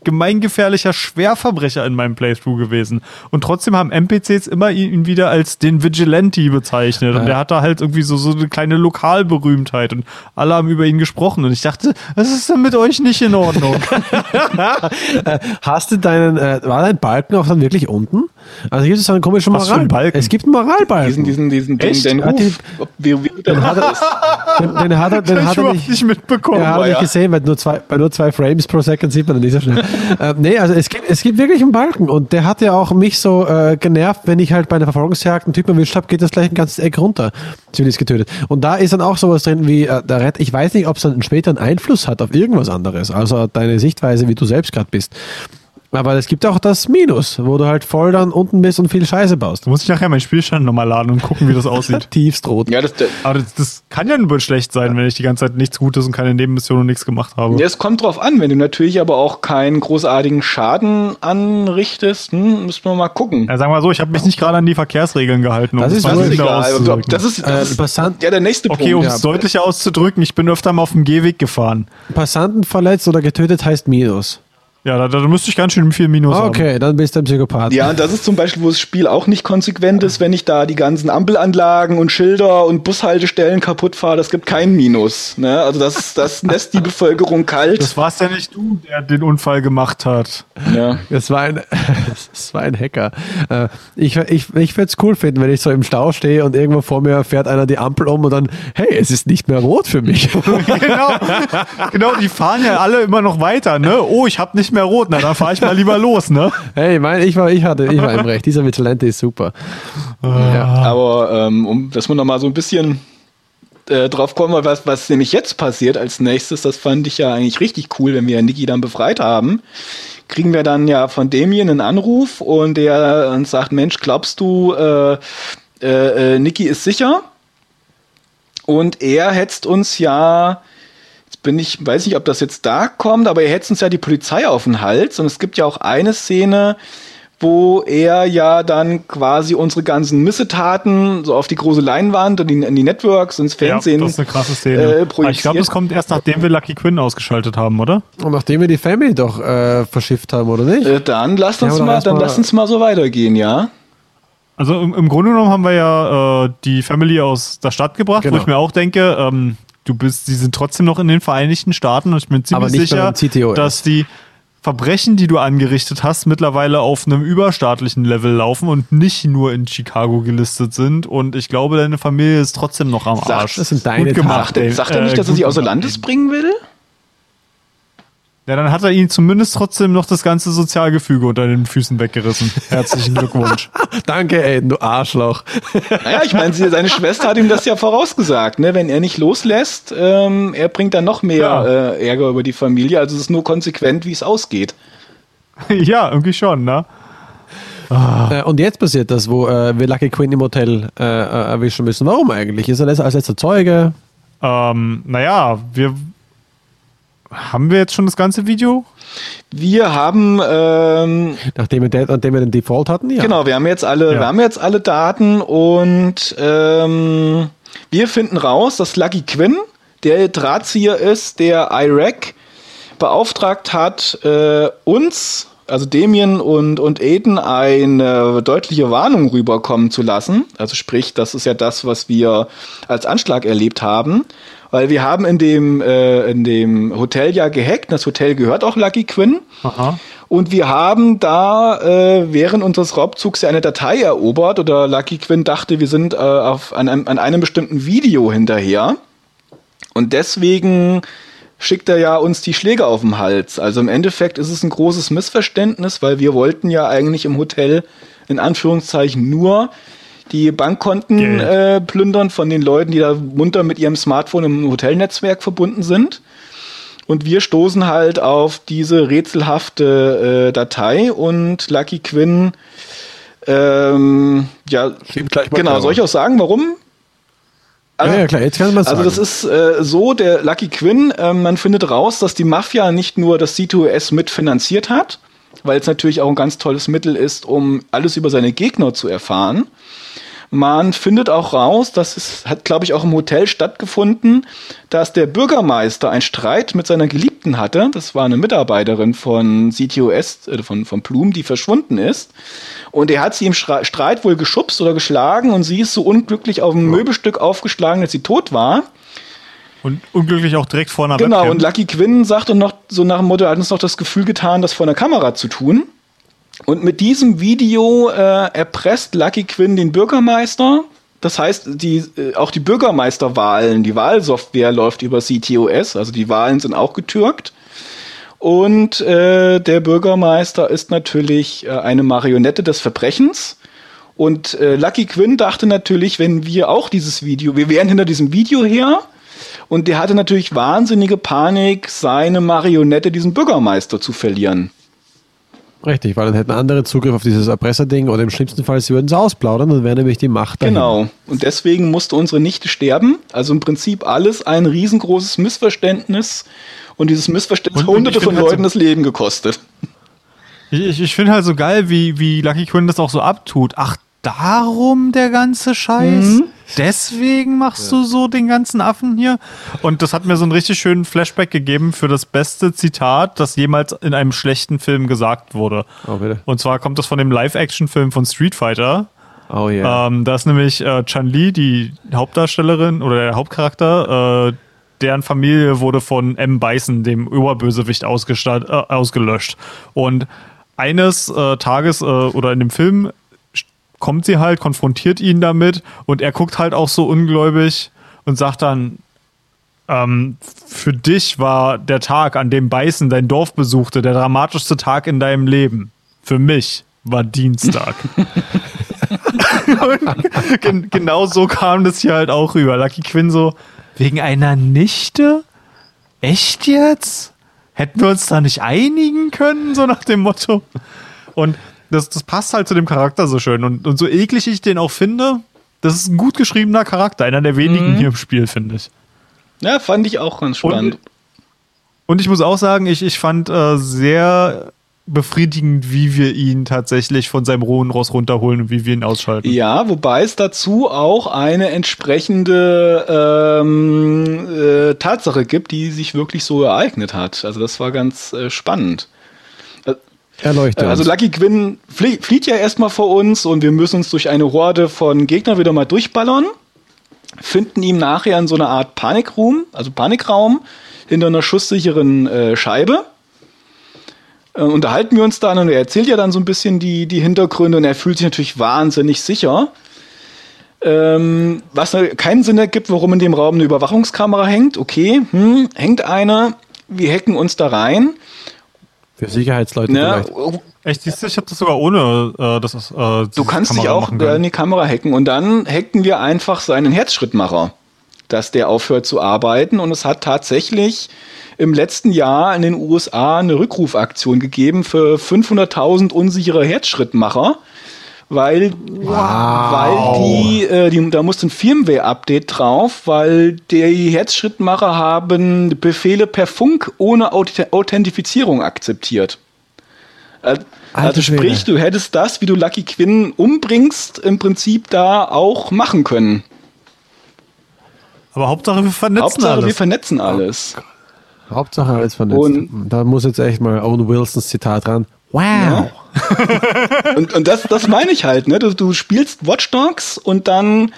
Speaker 1: gemeingefährlicher Schwerverbrecher in meinem Playthrough gewesen. Und trotzdem haben NPCs immer ihn wieder als den Vigilante bezeichnet. Und
Speaker 2: Ja.
Speaker 1: der hat da halt irgendwie so, so eine kleine Lokalberühmtheit. Und alle haben über ihn gesprochen. Und ich dachte, was ist denn mit euch nicht in Ordnung?
Speaker 2: Hast du deinen, äh, war dein Balken auch dann wirklich unten? Also gibt es einen komischen
Speaker 1: Was für ein
Speaker 2: Moral.
Speaker 1: Balken?
Speaker 2: Es gibt einen Moralbalken.
Speaker 3: Diesen, diesen, diesen, den,
Speaker 2: Echt?
Speaker 3: den
Speaker 2: Hat
Speaker 3: Ruf, ob- wie, wie der
Speaker 2: hat er-. Den, den hat er, den
Speaker 1: ich
Speaker 2: hat er nicht,
Speaker 1: nicht mitbekommen.
Speaker 2: Habe
Speaker 3: aber
Speaker 2: ich
Speaker 3: ja.
Speaker 2: gesehen, weil nur zwei, bei nur zwei Frames pro Second sieht man den nicht so schnell. äh, nee, also es gibt, es gibt wirklich einen Balken und der hat ja auch mich so äh, genervt, wenn ich halt bei einer Verfolgungsjagd einen Typen erwischt habe, geht das gleich ein ganzes Eck runter. Zivilist getötet. Und da ist dann auch sowas drin wie, äh, der Rett, ich weiß nicht, ob es dann später einen Einfluss hat auf irgendwas anderes, also deine Sichtweise, wie du selbst gerade bist. Aber es gibt auch das Minus, wo du halt voll dann unten bist und viel Scheiße baust.
Speaker 1: Da muss ich nachher meinen Spielstand nochmal laden und gucken, wie das aussieht.
Speaker 2: Tiefst rot.
Speaker 3: Ja, das, das,
Speaker 1: Aber das, das kann ja nur schlecht sein, wenn ich die ganze Zeit nichts Gutes und keine Nebenmission und nichts gemacht habe.
Speaker 3: Ja, es kommt drauf an, wenn du natürlich aber auch keinen großartigen Schaden anrichtest, hm, müssen wir mal gucken.
Speaker 1: Ja, sagen wir mal so, ich habe mich nicht gerade an die Verkehrsregeln gehalten. um
Speaker 2: Das
Speaker 1: es
Speaker 2: ist
Speaker 3: Das egal.
Speaker 1: auszudrücken.
Speaker 3: Das ist, das
Speaker 2: Äh,
Speaker 3: ist
Speaker 2: Passant-
Speaker 3: ja der nächste
Speaker 1: okay, um
Speaker 3: Punkt.
Speaker 1: es deutlicher auszudrücken, ich bin öfter mal auf dem Gehweg gefahren.
Speaker 2: Passanten verletzt oder getötet heißt Minus.
Speaker 1: Ja, da, da müsste ich ganz schön viel Minus haben.
Speaker 2: Okay, dann bist du ein Psychopath.
Speaker 3: Ja, das ist zum Beispiel, wo das Spiel auch nicht konsequent ist, wenn ich da die ganzen Ampelanlagen und Schilder und Bushaltestellen kaputt fahre, das gibt kein Minus. Ne? Also das, das lässt die Bevölkerung kalt.
Speaker 1: Das war's ja nicht du, der den Unfall gemacht hat.
Speaker 3: ja.
Speaker 2: Das war ein, das war ein Hacker. Äh, Ich, ich, ich würde es cool finden, wenn ich so im Stau stehe und irgendwo vor mir fährt einer die Ampel um und dann, hey, es ist nicht mehr rot für mich.
Speaker 1: genau, genau, die fahren ja alle immer noch weiter, ne? Oh, ich hab nicht mehr rot, na dann fahre ich mal lieber los, ne?
Speaker 2: hey, mein, ich war, ich hatte, ich war im Recht. Dieser Vigilante ist super. Ja.
Speaker 3: Aber ähm, um, dass wir noch mal so ein bisschen äh, drauf kommen, was, was nämlich jetzt passiert als nächstes, das fand ich ja eigentlich richtig cool, wenn wir Niki dann befreit haben. Kriegen wir dann ja von Damien einen Anruf und der uns sagt, Mensch, glaubst du, äh, äh, äh, Niki ist sicher? Und er hetzt uns ja, bin ich, weiß nicht, ob das jetzt da kommt, aber er hetzt uns ja die Polizei auf den Hals. Und es gibt ja auch eine Szene, wo er ja dann quasi unsere ganzen Missetaten so auf die große Leinwand und in, in die Networks, ins Fernsehen.
Speaker 1: Ja, das ist eine krasse Szene. Äh, ich glaube, das kommt erst nachdem wir Lucky Quinn ausgeschaltet haben, oder?
Speaker 2: Und nachdem wir die Family doch äh, verschifft haben, oder nicht?
Speaker 3: Äh, dann lasst uns mal, dann lasst uns mal so weitergehen, ja.
Speaker 1: Also im, im Grunde genommen haben wir ja äh, die Family aus der Stadt gebracht, genau. wo ich mir auch denke, ähm, du bist, sie sind trotzdem noch in den Vereinigten Staaten und ich bin ziemlich sicher, dass die Verbrechen, die du angerichtet hast, mittlerweile auf einem überstaatlichen Level laufen und nicht nur in Chicago gelistet sind. Und ich glaube, deine Familie ist trotzdem noch am Arsch.
Speaker 2: das sind deine
Speaker 3: Gut gemacht. Sagt, sagt er nicht, dass er sie außer Landes bringen will?
Speaker 1: Ja, dann hat er ihnen zumindest trotzdem noch das ganze Sozialgefüge unter den Füßen weggerissen. Herzlichen Glückwunsch.
Speaker 2: Danke, ey, du Arschloch.
Speaker 3: naja, ich meine, seine Schwester hat ihm das ja vorausgesagt, ne? Wenn er nicht loslässt, ähm, er bringt dann noch mehr ja. äh, Ärger über die Familie. Also es ist nur konsequent, wie es ausgeht.
Speaker 1: ja, irgendwie schon, ne?
Speaker 2: Ah. und jetzt passiert das, wo äh, wir Lucky Quinn im Hotel äh, äh erwischen müssen. Warum eigentlich? Ist er als letzter Zeuge?
Speaker 1: Ähm, naja, wir haben wir jetzt schon das ganze Video?
Speaker 3: Wir haben ähm,
Speaker 2: nachdem wir, nachdem wir den Default hatten,
Speaker 3: ja. Genau, wir haben jetzt alle, ja. wir haben jetzt alle Daten und ähm, wir finden raus, dass Lucky Quinn der Drahtzieher ist, der Iraq beauftragt hat, äh, uns, also Damien und, und Aiden, eine deutliche Warnung rüberkommen zu lassen. Also sprich, das ist ja das, was wir als Anschlag erlebt haben weil wir haben in dem, äh, in dem Hotel ja gehackt. Das Hotel gehört auch Lucky Quinn. Aha. Und wir haben da äh, während unseres Raubzugs ja eine Datei erobert oder Lucky Quinn dachte, wir sind äh, auf, an, einem, an einem bestimmten Video hinterher. Und deswegen schickt er ja uns die Schläge auf den Hals. Also im Endeffekt ist es ein großes Missverständnis, weil wir wollten ja eigentlich im Hotel in Anführungszeichen nur die Bankkonten äh, plündern von den Leuten, die da munter mit ihrem Smartphone im Hotelnetzwerk verbunden sind. Und wir stoßen halt auf diese rätselhafte äh, Datei und Lucky Quinn, ähm, ja, genau, soll ich auch sagen, warum?
Speaker 2: Also, ja, ja, klar, jetzt kann
Speaker 3: man sagen. Also das ist äh, so, der Lucky Quinn, äh, man findet raus, dass die Mafia nicht nur das C2S mitfinanziert hat, weil es natürlich auch ein ganz tolles Mittel ist, um alles über seine Gegner zu erfahren, man findet auch raus, dass es hat, glaube ich, auch im Hotel stattgefunden, dass der Bürgermeister einen Streit mit seiner Geliebten hatte. Das war eine Mitarbeiterin von CTOS, äh, von, von Plum, die verschwunden ist. Und er hat sie im Streit wohl geschubst oder geschlagen und sie ist so unglücklich auf ein Möbelstück aufgeschlagen, dass sie tot war.
Speaker 1: Und unglücklich auch direkt vor einer
Speaker 3: Genau, Webcam. und Lucky Quinn sagte noch so nach dem Motto, er hat uns noch das Gefühl getan, das vor einer Kamera zu tun. Und mit diesem Video äh, erpresst Lucky Quinn den Bürgermeister. Das heißt, die, äh, auch die Bürgermeisterwahlen, die Wahlsoftware läuft über CTOS, also die Wahlen sind auch getürkt. Und äh, der Bürgermeister ist natürlich äh, eine Marionette des Verbrechens. Und äh, Lucky Quinn dachte natürlich, wenn wir auch dieses Video, wir wären hinter diesem Video her. Und der hatte natürlich wahnsinnige Panik, seine Marionette, diesen Bürgermeister zu verlieren.
Speaker 2: Richtig, weil dann hätten andere Zugriff auf dieses Erpresserding oder im schlimmsten Fall, sie würden es ausplaudern, dann wäre nämlich die Macht
Speaker 3: dahin. Genau. Und deswegen musste unsere Nichte sterben. Also im Prinzip alles ein riesengroßes Missverständnis. Und dieses Missverständnis hat hunderte von halt Leuten so das Leben gekostet.
Speaker 1: Ich, ich, ich finde halt so geil, wie, wie Lucky Quinn das auch so abtut. Ach, darum der ganze Scheiß? Mhm. Deswegen machst ja. du so den ganzen Affen hier? Und das hat mir so einen richtig schönen Flashback gegeben für das beste Zitat, das jemals in einem schlechten Film gesagt wurde. Oh, bitte. Und zwar kommt das von dem Live-Action-Film von Street Fighter. Oh ja. Yeah. Ähm, da ist nämlich äh, Chun-Li, die Hauptdarstellerin oder der Hauptcharakter, äh, deren Familie wurde von M. Bison, dem Oberbösewicht, äh, ausgelöscht. Und eines äh, Tages äh, oder in dem Film kommt sie halt, konfrontiert ihn damit und er guckt halt auch so ungläubig und sagt dann, ähm, für dich war der Tag, an dem Beißen dein Dorf besuchte, der dramatischste Tag in deinem Leben. Für mich war Dienstag. gen genau so kam das hier halt auch rüber. Lucky Quinn so, wegen einer Nichte? Echt jetzt? Hätten wir uns da nicht einigen können, so nach dem Motto? Und das, das passt halt zu dem Charakter so schön. Und, und so eklig ich den auch finde, das ist ein gut geschriebener Charakter, einer der wenigen
Speaker 3: Mhm.
Speaker 1: hier im Spiel, finde ich.
Speaker 3: Ja, fand ich auch ganz spannend.
Speaker 1: Und ich muss auch sagen, ich, ich fand äh, sehr befriedigend, wie wir ihn tatsächlich von seinem rohen Ross runterholen und wie wir ihn ausschalten.
Speaker 3: Ja, wobei es dazu auch eine entsprechende ähm, äh, Tatsache gibt, die sich wirklich so ereignet hat. Also das war ganz äh, spannend.
Speaker 2: Erleuchte
Speaker 3: Also. Lucky Quinn flie flieht ja erstmal vor uns und wir müssen uns durch eine Horde von Gegnern wieder mal durchballern. Finden ihm nachher in so einer Art Panikroom, also Panikraum, hinter einer schusssicheren äh, Scheibe. Äh, unterhalten wir uns dann und er erzählt ja dann so ein bisschen die, die Hintergründe und er fühlt sich natürlich wahnsinnig sicher. Ähm, was keinen Sinn ergibt, warum in dem Raum eine Überwachungskamera hängt. Okay, hm, hängt eine, wir hacken uns da rein.
Speaker 2: Für Sicherheitsleute
Speaker 3: Ne?
Speaker 2: vielleicht.
Speaker 1: Echt, siehst du, ich habe das sogar ohne äh, das. Äh,
Speaker 3: Du kannst dich
Speaker 1: Kamera
Speaker 3: auch
Speaker 1: machen
Speaker 3: äh, in die Kamera hacken und dann hacken wir einfach seinen Herzschrittmacher, dass der aufhört zu arbeiten. Und es hat tatsächlich im letzten Jahr in den USA eine Rückrufaktion gegeben für 500.000 unsichere Herzschrittmacher. Weil, weil die, äh, die, da musste ein Firmware-Update drauf, weil die Herzschrittmacher haben Befehle per Funk ohne Auth Authentifizierung akzeptiert. Äh, Also
Speaker 2: Schwede.
Speaker 3: sprich, du hättest das, wie du Lucky Quinn umbringst, im Prinzip da auch machen können.
Speaker 1: Aber Hauptsache, wir vernetzen
Speaker 3: Hauptsache,
Speaker 1: alles.
Speaker 3: wir vernetzen alles.
Speaker 2: Hauptsache alles vernetzt.
Speaker 3: Und-
Speaker 2: da muss jetzt echt mal Owen Wilsons Zitat ran. Wow.
Speaker 3: Ja. und und das, das meine ich halt, ne? Du, du spielst Watch Dogs und dann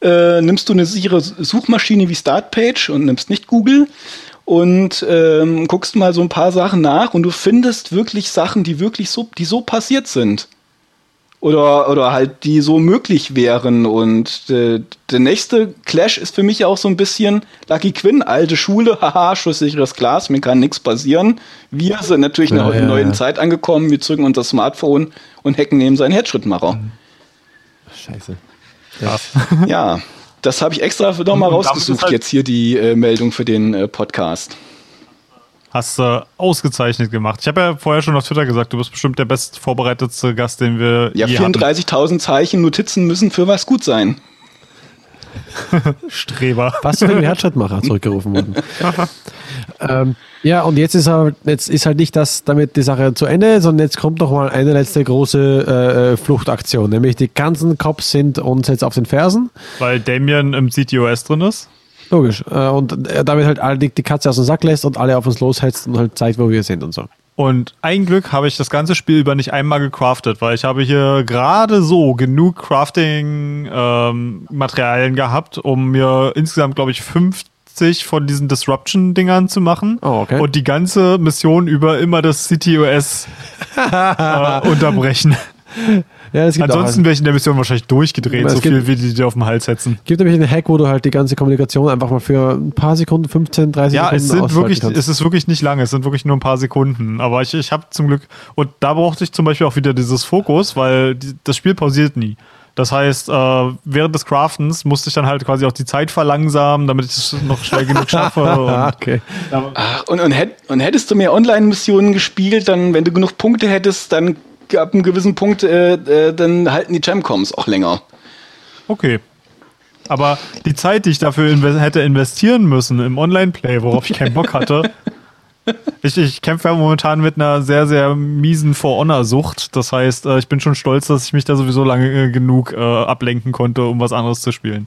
Speaker 3: äh, nimmst du eine sichere Suchmaschine wie Startpage und nimmst nicht Google und ähm, guckst mal so ein paar Sachen nach und du findest wirklich Sachen, die wirklich so, die so passiert sind. Oder, oder halt, die so möglich wären. Und äh, der nächste Clash ist für mich auch so ein bisschen Lucky Quinn, alte Schule, haha, schusssicheres Glas, mir kann nichts passieren. Wir sind natürlich in
Speaker 2: Ja,
Speaker 3: einer
Speaker 2: ja,
Speaker 3: neuen
Speaker 2: ja.
Speaker 3: Zeit angekommen, wir zücken unser Smartphone und hacken neben seinen Herzschrittmacher.
Speaker 2: Scheiße.
Speaker 3: ja, das habe ich extra nochmal rausgesucht,
Speaker 1: halt-
Speaker 3: jetzt hier die äh, Meldung für den äh, Podcast.
Speaker 1: Hast du ausgezeichnet gemacht. Ich habe ja vorher schon auf Twitter gesagt, du bist bestimmt der best vorbereitetste Gast, den wir
Speaker 3: Ja,
Speaker 1: je hatten.
Speaker 3: 34.000 Zeichen, Notizen müssen für was gut sein.
Speaker 1: Streber.
Speaker 2: Was für ein Herzschrittmacher zurückgerufen worden. ähm, ja, und jetzt ist, halt, jetzt ist halt nicht das damit die Sache zu Ende, sondern jetzt kommt noch mal eine letzte große äh, äh, Fluchtaktion. Nämlich die ganzen Cops sind uns jetzt auf den Fersen.
Speaker 1: Weil Damien im CTOS drin ist.
Speaker 2: Logisch. Äh, und damit halt alle die, Katze aus dem Sack lässt und alle auf uns loshetzt und halt zeigt, wo wir sind und so.
Speaker 1: Und ein Glück habe ich das ganze Spiel über nicht einmal gecraftet, weil ich habe hier gerade so genug Crafting-Materialien gehabt, um mir insgesamt, glaube ich, 50 von diesen Disruption-Dingern zu machen.
Speaker 2: Oh, okay.
Speaker 1: Und die ganze Mission über immer das CTOS äh, unterbrechen.
Speaker 2: Ja, es gibt
Speaker 1: Ansonsten wäre ich in der Mission wahrscheinlich durchgedreht,
Speaker 2: Es
Speaker 1: so
Speaker 2: gibt-
Speaker 1: viel wie die dir auf den Hals setzen.
Speaker 2: gibt nämlich einen Hack, wo du halt die ganze Kommunikation einfach mal für ein paar Sekunden, 15, 30
Speaker 1: Ja, es
Speaker 2: Sekunden
Speaker 1: sind
Speaker 2: ausschalten
Speaker 1: wirklich,
Speaker 2: kannst.
Speaker 1: es ist wirklich nicht lange, es sind wirklich nur ein paar Sekunden. Aber ich, ich habe zum Glück, und da brauchte ich zum Beispiel auch wieder dieses Fokus, weil die, das Spiel pausiert nie. Das heißt, äh, während des Craftens musste ich dann halt quasi auch die Zeit verlangsamen, damit ich es noch schnell genug schaffe. Und
Speaker 2: okay.
Speaker 3: Ach, und, und, hätt, und hättest du mehr Online-Missionen gespielt, dann, wenn du genug Punkte hättest, dann ab einem gewissen Punkt, äh, äh, dann halten die Gemcoms auch länger.
Speaker 1: okay. Aber die Zeit, die ich dafür inve hätte investieren müssen im Online-Play, worauf ich keinen Bock hatte, ich, ich kämpfe ja momentan mit einer sehr, sehr miesen For-Honor-Sucht. Das heißt, äh, ich bin schon stolz, dass ich mich da sowieso lange äh, genug äh, ablenken konnte, um was anderes zu spielen.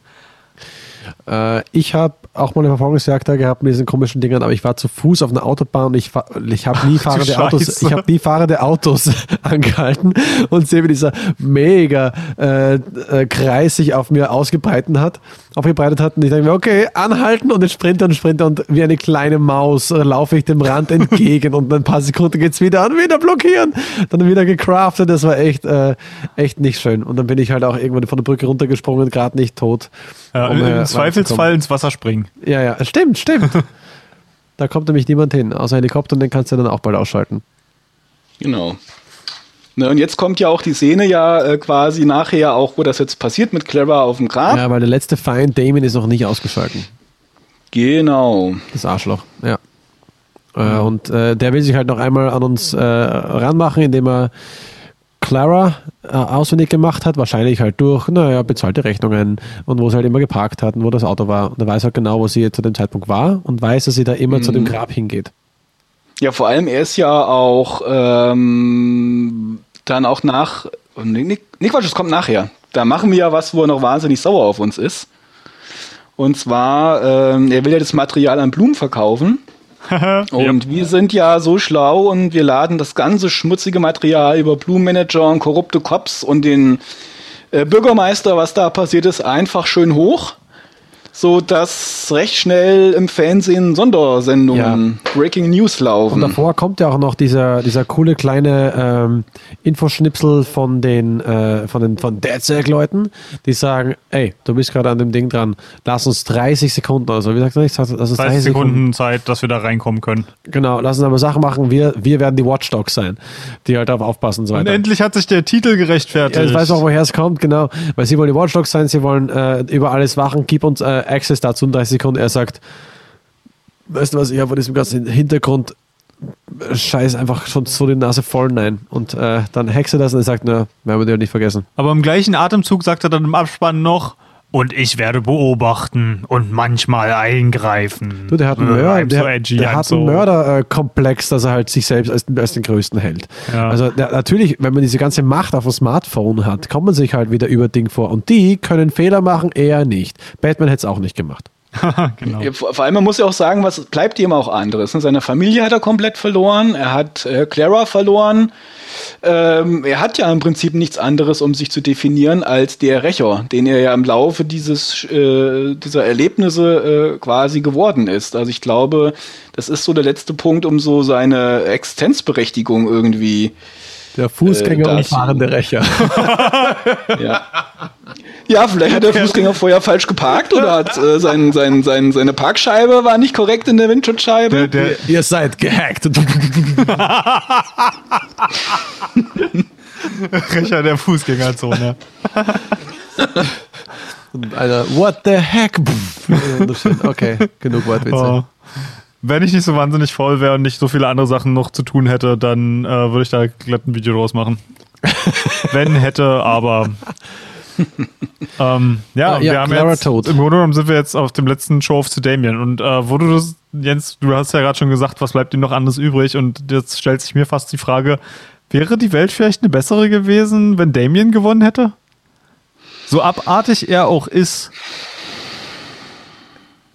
Speaker 2: Äh, ich habe auch mal eine Verfolgungsjagd da gehabt mit diesen komischen Dingern, aber ich war zu Fuß auf einer Autobahn und ich, ich habe nie fahrende. Autos, ich habe nie fahrende Autos angehalten und sehe, wie dieser mega äh, äh, Kreis sich auf mir ausgebreitet hat, aufgebreitet hat und ich denke mir, okay, anhalten und den Sprinter und Sprinter und wie eine kleine Maus äh, laufe ich dem Rand entgegen und in ein paar Sekunden geht's wieder an, wieder blockieren, dann wieder gecraftet, das war echt, äh, echt nicht schön und dann bin ich halt auch irgendwann von der Brücke runtergesprungen, gerade nicht tot.
Speaker 1: Ja,
Speaker 2: um, äh,
Speaker 1: Zweifelsfall ins Wasser springen.
Speaker 2: ja, ja, stimmt, stimmt. da kommt nämlich niemand hin, außer Helikopter und den kannst du dann auch bald ausschalten.
Speaker 3: Genau. Ne, und jetzt kommt ja auch die Szene ja äh, quasi nachher auch, wo das jetzt passiert mit Clara auf dem Grab.
Speaker 2: Ja, weil der letzte Feind, Damien, ist noch nicht ausgeschalten.
Speaker 3: Genau.
Speaker 2: Das Arschloch, ja. Äh, und äh, der will sich halt noch einmal an uns äh, ranmachen, indem er Clara äh, auswendig gemacht hat, wahrscheinlich halt durch, naja, bezahlte Rechnungen und wo sie halt immer geparkt hat und wo das Auto war. Und er weiß halt genau, wo sie zu dem Zeitpunkt war und weiß, dass sie da immer zu dem Grab hingeht.
Speaker 3: Ja, vor allem, er ist ja auch ähm, dann auch nach. Nee, nee, Quatsch, es kommt nachher. Da machen wir ja was, wo er noch wahnsinnig sauer auf uns ist. Und zwar, ähm, er will ja das Material an Blumen verkaufen. Und wir sind ja so schlau und wir laden das ganze schmutzige Material über Blumenmanager und korrupte Cops und den äh, Bürgermeister, was da passiert ist, einfach schön hoch so dass recht schnell im Fernsehen Sondersendungen, ja. Breaking News laufen.
Speaker 2: Und davor kommt ja auch noch dieser, dieser coole kleine ähm, Infoschnipsel von den äh, von den von DedSec-Leuten, die sagen, ey, du bist gerade an dem Ding dran, lass uns 30 Sekunden oder so. Wie sagt er nicht?
Speaker 1: Lass uns 30, 30 Sekunden, Sekunden Zeit, dass wir da reinkommen können.
Speaker 2: Genau, lass uns aber Sachen machen, wir, wir werden die Watchdogs sein, die halt darauf aufpassen und so weiter.
Speaker 1: Und endlich hat sich der Titel gerechtfertigt.
Speaker 2: Ja, ich weiß auch, woher es kommt, genau. Weil sie wollen die Watchdogs sein, sie wollen äh, über alles wachen, keep uns äh, Access dazu in 30 Sekunden. Er sagt, weißt du was, ich habe von diesem ganzen Hintergrund Scheiß einfach schon so die Nase voll, nein. Und äh, dann hexe das und er sagt, na, wir dir nicht vergessen.
Speaker 1: Aber im gleichen Atemzug sagt er dann im Abspann noch, und ich werde beobachten und manchmal eingreifen.
Speaker 2: Du, der hat einen, äh, Mörder, der, so edgy, der hat so. einen Mörderkomplex, dass er halt sich selbst als, als den Größten hält. Ja. Also der, natürlich, wenn man diese ganze Macht auf dem Smartphone hat, kommt man sich halt wieder über Ding vor. Und die können Fehler machen, eher nicht. Batman hätte es auch nicht gemacht.
Speaker 3: genau. Vor allem, man muss ja auch sagen, was bleibt ihm auch anderes. Ne? Seine Familie hat er komplett verloren, er hat äh, Clara verloren. Ähm, er hat ja im Prinzip nichts anderes, um sich zu definieren, als der Rächer, den er ja im Laufe dieses, äh, dieser Erlebnisse äh, quasi geworden ist. Also ich glaube, das ist so der letzte Punkt, um so seine Existenzberechtigung irgendwie
Speaker 2: der Fußgänger äh, und fahrende Rächer.
Speaker 3: ja. Ja, vielleicht hat der Fußgänger vorher falsch geparkt oder hat äh, sein, sein, sein, seine Parkscheibe war nicht korrekt in der Windschutzscheibe. Der, der,
Speaker 2: ihr seid gehackt.
Speaker 1: Rächer der Fußgängerzone.
Speaker 2: Alter, what the heck? okay, genug Wortwitze. Oh
Speaker 1: wenn ich nicht so wahnsinnig voll wäre und nicht so viele andere Sachen noch zu tun hätte, dann äh, würde ich da glatt ein Video draus machen. wenn hätte, aber. ähm, ja, uh, wir haben Clara jetzt, Toad. im Grunde genommen sind wir jetzt auf dem letzten Show of zu Damien und äh, wo du das, Jens, du hast ja gerade schon gesagt, was bleibt ihm noch anderes übrig und jetzt stellt sich mir fast die Frage, wäre die Welt vielleicht eine bessere gewesen, wenn Damien gewonnen hätte? So abartig er auch ist,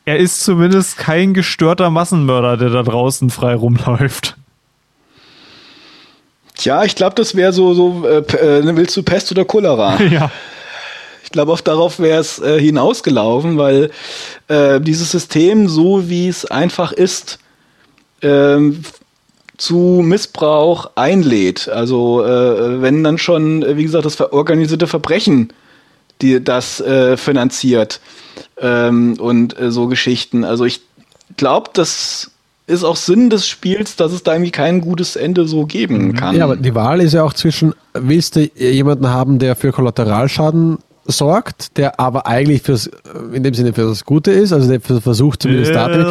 Speaker 1: er ist zumindest kein gestörter Massenmörder, der da draußen frei rumläuft.
Speaker 3: Tja, ich glaube, das wäre so, so äh, äh, willst du Pest oder Cholera?
Speaker 1: ja.
Speaker 3: Ich glaube, auch darauf wäre es äh, hinausgelaufen, weil äh, dieses System, so wie es einfach ist, ähm, zu Missbrauch einlädt. Also äh, wenn dann schon, wie gesagt, das organisierte Verbrechen die das äh, finanziert ähm, und äh, so Geschichten. Also ich glaube, das ist auch Sinn des Spiels, dass es da irgendwie kein gutes Ende so geben mhm. kann.
Speaker 2: Ja, aber die Wahl ist ja auch zwischen, willst du jemanden haben, der für Kollateralschaden sorgt, der aber eigentlich fürs, in dem Sinne für das Gute ist, also der versucht zumindest ja. Daten.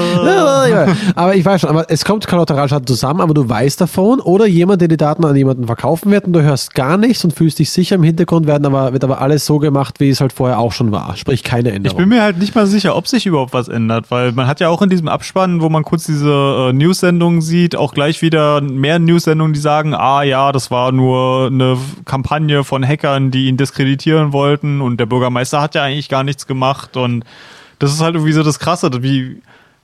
Speaker 2: Aber ich weiß schon, aber es kommt Kollateralschaden zusammen, aber du weißt davon oder jemand, der die Daten an jemanden verkaufen wird und du hörst gar nichts und fühlst dich sicher im Hintergrund, werden aber, wird aber alles so gemacht, wie es halt vorher auch schon war. Sprich, keine Änderung.
Speaker 1: Ich bin mir halt nicht mal sicher, ob sich überhaupt was ändert, weil man hat ja auch in diesem Abspann, wo man kurz diese äh, News-Sendungen sieht, auch gleich wieder mehr News-Sendungen, die sagen, ah ja, das war nur eine Kampagne von Hackern, die ihn diskreditieren wollten und der Bürgermeister hat ja eigentlich gar nichts gemacht und das ist halt irgendwie so das Krasse, wie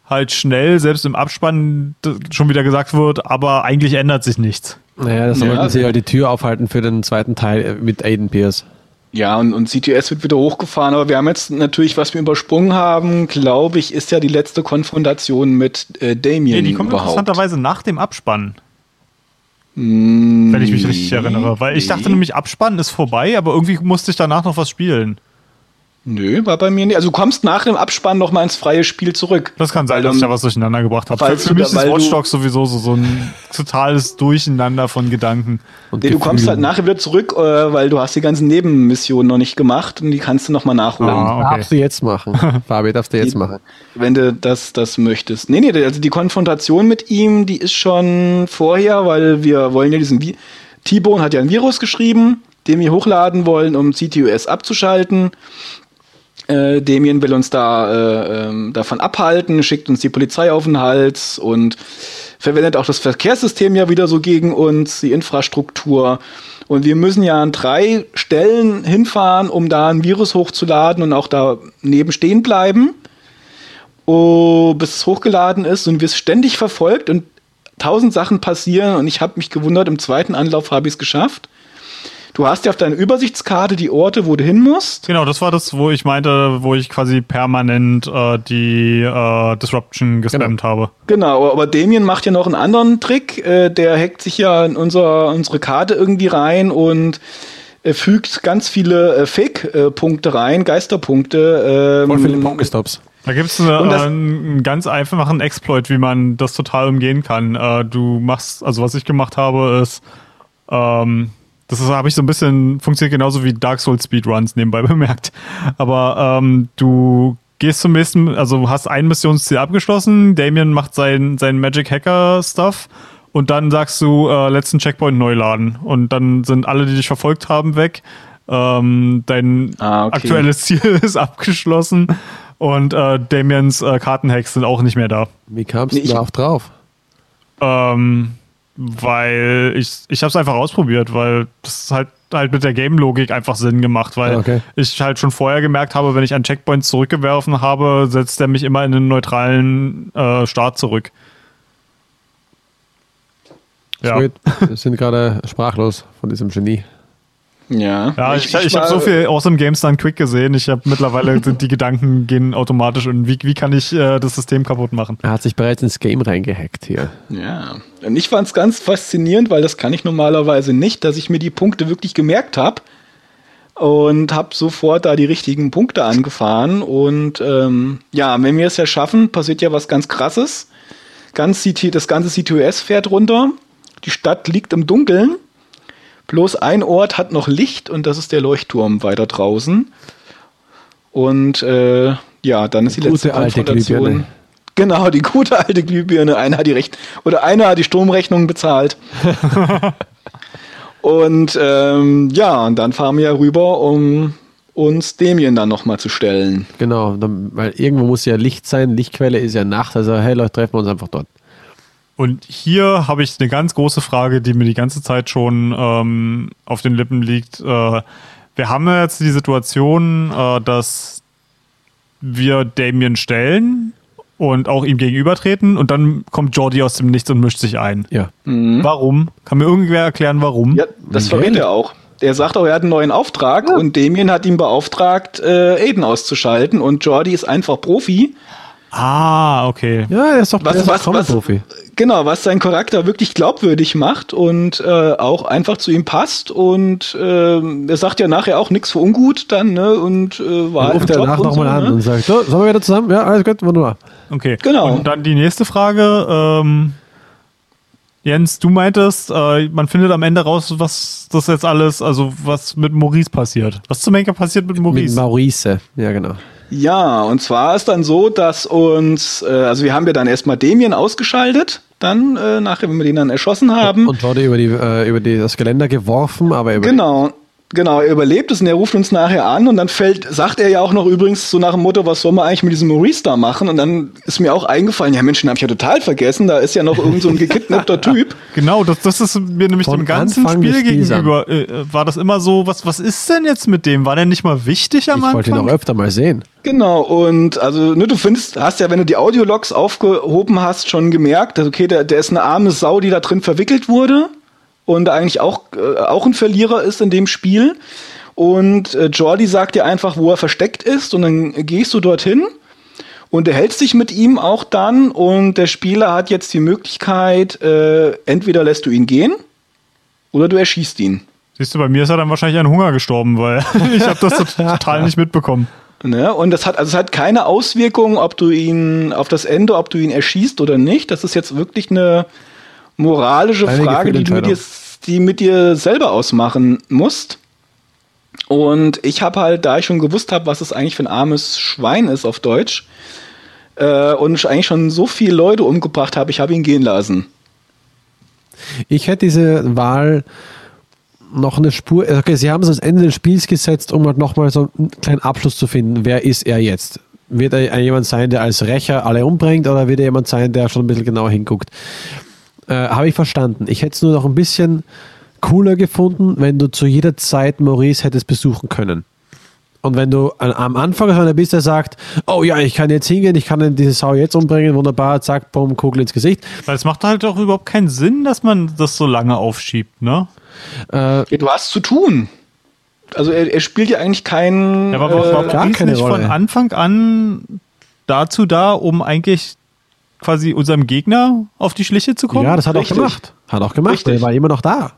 Speaker 1: halt schnell, selbst im Abspann schon wieder gesagt wird, aber eigentlich ändert sich nichts.
Speaker 2: Naja, das sollten ja, sie halt die Tür aufhalten für den zweiten Teil mit Aiden Pierce.
Speaker 3: Ja, und, und CTS wird wieder hochgefahren, aber wir haben jetzt natürlich, was wir übersprungen haben, glaube ich, ist ja die letzte Konfrontation mit äh, Damien. Nee,
Speaker 1: die kommt überhaupt. interessanterweise nach dem Abspann. Wenn ich mich richtig erinnere. Weil ich dachte nämlich, Abspann ist vorbei, aber irgendwie musste ich danach noch was spielen.
Speaker 3: Nö, war bei mir nicht. Also du kommst nach dem Abspann noch mal ins freie Spiel zurück.
Speaker 1: Das kann sein, dass ich da was durcheinander gebracht habe. Für, für mich ist Watch Dogs sowieso so, so ein totales Durcheinander von Gedanken.
Speaker 3: Und nee, du kommst halt nachher wieder zurück, äh, weil du hast die ganzen Nebenmissionen noch nicht gemacht und die kannst du noch mal nachholen. Ah,
Speaker 2: okay. Darfst du jetzt machen. Fabi, darfst du jetzt die, machen.
Speaker 3: Wenn du das, das möchtest. Nee, nee, also die Konfrontation mit ihm, die ist schon vorher, weil wir wollen ja diesen T-Bone hat ja ein Virus geschrieben, den wir hochladen wollen, um CTOS abzuschalten. Äh, Damien will uns da äh, ähm, davon abhalten, schickt uns die Polizei auf den Hals und verwendet auch das Verkehrssystem ja wieder so gegen uns, die Infrastruktur. Und wir müssen ja an drei Stellen hinfahren, um da ein Virus hochzuladen und auch daneben stehen bleiben, oh, bis es hochgeladen ist. Und wir sind ständig verfolgt und tausend Sachen passieren. Und ich habe mich gewundert, im zweiten Anlauf habe ich es geschafft. Du hast ja auf deiner Übersichtskarte die Orte, wo du hin musst.
Speaker 1: Genau, das war das, wo ich meinte, wo ich quasi permanent äh, die äh, Disruption gespammt
Speaker 3: genau.
Speaker 1: habe.
Speaker 3: Genau, aber Damien macht ja noch einen anderen Trick. Äh, der hackt sich ja in unser, unsere Karte irgendwie rein und äh, fügt ganz viele äh, Fake-Punkte rein, Geisterpunkte.
Speaker 2: Ähm, Voll viele Pokestops.
Speaker 1: Da gibt es eine, einen ganz einfachen Exploit, wie man das total umgehen kann. Äh, du machst, also was ich gemacht habe, ist, ähm, das habe ich so ein bisschen, funktioniert genauso wie Dark Souls Speedruns nebenbei bemerkt. Aber ähm, du gehst zum nächsten, also hast ein Missionsziel abgeschlossen, Damien macht sein, sein Magic Hacker Stuff und dann sagst du, äh, letzten Checkpoint neu laden. Und dann sind alle, die dich verfolgt haben, weg. Ähm, dein ah, okay. aktuelles Ziel ist abgeschlossen und äh, Damiens äh, Kartenhacks sind auch nicht mehr da.
Speaker 2: Wie kamst du nee, da auch drauf?
Speaker 1: Ähm, weil ich, ich habe es einfach ausprobiert, weil das halt halt mit der Game-Logik einfach Sinn gemacht, weil okay. ich halt schon vorher gemerkt habe, wenn ich einen Checkpoint zurückgeworfen habe, setzt er mich immer in einen neutralen äh, Start zurück.
Speaker 2: Ja. Wir sind gerade sprachlos von diesem Genie.
Speaker 1: Ja, ja ich, ich, ich habe so viel Awesome Games dann Quick gesehen. Ich habe mittlerweile die Gedanken gehen automatisch und wie, wie kann ich äh, das System kaputt machen?
Speaker 2: Er hat sich bereits ins Game reingehackt hier.
Speaker 3: Ja, und ich fand es ganz faszinierend, weil das kann ich normalerweise nicht, dass ich mir die Punkte wirklich gemerkt habe und habe sofort da die richtigen Punkte angefahren. Und ähm, ja, wenn wir es ja schaffen, passiert ja was ganz Krasses. Ganz CT, das ganze CTOS fährt runter. Die Stadt liegt im Dunkeln Bloß ein Ort hat noch Licht und das ist der Leuchtturm weiter draußen. Und äh, ja, dann ist die, die letzte Konfrontation. Genau, die gute alte Glühbirne. Einer hat die Recht oder einer hat die Stromrechnung bezahlt. und ähm, ja, und dann fahren wir rüber, um uns Damien dann nochmal zu stellen.
Speaker 2: Genau, dann, weil irgendwo muss ja Licht sein. Lichtquelle ist ja Nacht. Also, hey Leute, treffen wir uns einfach dort.
Speaker 1: Und hier habe ich eine ganz große Frage, die mir die ganze Zeit schon ähm, auf den Lippen liegt. Äh, wir haben jetzt die Situation, äh, dass wir Damien stellen und auch ihm gegenübertreten und dann kommt Jordi aus dem Nichts und mischt sich ein.
Speaker 2: Ja.
Speaker 1: Mhm. Warum? Kann mir irgendwer erklären, warum? Ja,
Speaker 3: das verrät er auch. Der sagt auch, er hat einen neuen Auftrag ja. und Damien hat ihn beauftragt, äh, Aiden auszuschalten und Jordi ist einfach Profi
Speaker 1: Ah, okay.
Speaker 2: Ja, er ist doch
Speaker 3: was, was, was, Profi. Genau, was seinen Charakter wirklich glaubwürdig macht und äh, auch einfach zu ihm passt. Und äh, er sagt ja nachher auch nichts für ungut dann, ne? Und äh,
Speaker 2: war dann ruft er danach nochmal so, an ne? und sagt, so, sollen wir wieder zusammen? Ja, alles gut, wunderbar.
Speaker 1: Okay. Genau. Und dann die nächste Frage. Ähm, Jens, du meintest, äh, man findet am Ende raus, was das jetzt alles, also was mit Maurice passiert. Was zum Henker passiert mit Maurice? Mit
Speaker 2: Maurice, ja genau.
Speaker 3: Ja, und zwar ist dann so, dass uns, äh, also wir haben ja dann erstmal Damien ausgeschaltet, dann äh, nachher, wenn wir den dann erschossen haben.
Speaker 2: Und wurde über, die, äh, über die, das Geländer geworfen, aber über
Speaker 3: Genau. Genau, er überlebt es und er ruft uns nachher an und dann fällt, sagt er ja auch noch übrigens so nach dem Motto, was soll man eigentlich mit diesem Maurice da machen? Und dann ist mir auch eingefallen, ja Mensch, den hab ich ja total vergessen, da ist ja noch irgend so ein gekidnappter Typ.
Speaker 1: Genau, das, das ist mir nämlich Von dem ganzen Anfang Spiel gegenüber, äh, war das immer so, was, was ist denn jetzt mit dem? War der nicht mal wichtig am
Speaker 2: ich Anfang? Ich wollte ihn auch öfter mal sehen.
Speaker 3: Genau, und also, ne, du findest, hast ja, wenn du die Audiologs aufgehoben hast, schon gemerkt, dass, okay, der, der ist eine arme Sau, die da drin verwickelt wurde und eigentlich auch, äh, auch ein Verlierer ist in dem Spiel. Und äh, Jordi sagt dir einfach, wo er versteckt ist, und dann gehst du dorthin und er hält sich mit ihm auch dann. Und der Spieler hat jetzt die Möglichkeit, äh, entweder lässt du ihn gehen oder du erschießt ihn.
Speaker 1: Siehst du, bei mir ist er dann wahrscheinlich an Hunger gestorben, weil ich habe das total nicht mitbekommen.
Speaker 3: Ne? Und das hat also es hat keine Auswirkung, ob du ihn auf das Ende, ob du ihn erschießt oder nicht. Das ist jetzt wirklich eine moralische Eine Frage, die du mit dir, die mit dir selber ausmachen musst. Und ich habe halt, da ich schon gewusst habe, was es eigentlich für ein armes Schwein ist auf Deutsch, äh, und ich eigentlich schon so viele Leute umgebracht habe, ich habe ihn gehen lassen.
Speaker 2: Ich hätte diese Wahl noch eine Spur. Okay, sie haben es ans Ende des Spiels gesetzt, um halt nochmal so einen kleinen Abschluss zu finden. Wer ist er jetzt? Wird er jemand sein, der als Rächer alle umbringt, oder wird er jemand sein, der schon ein bisschen genauer hinguckt? Äh, Habe ich verstanden. Ich hätte es nur noch ein bisschen cooler gefunden, wenn du zu jeder Zeit Maurice hättest besuchen können. Und wenn du an, am Anfang einer bist, der sagt, oh ja, ich kann jetzt hingehen, ich kann diese Sau jetzt umbringen, wunderbar, zack, bumm, Kugel ins Gesicht.
Speaker 1: Weil es macht halt auch überhaupt keinen Sinn, dass man das so lange aufschiebt, ne?
Speaker 2: Äh,
Speaker 3: Ja, du hast zu tun. Also er, er spielt ja eigentlich keinen.
Speaker 1: Ja, aber
Speaker 3: äh,
Speaker 1: war
Speaker 2: gar
Speaker 1: Maurice
Speaker 2: keine
Speaker 1: nicht
Speaker 2: Rolle.
Speaker 1: von Anfang an dazu da, um eigentlich quasi unserem Gegner auf die Schliche zu kommen?
Speaker 2: ja, das hat er auch
Speaker 3: Richtig.
Speaker 2: gemacht. Hat auch gemacht,
Speaker 3: Richtig.
Speaker 2: der war immer noch da.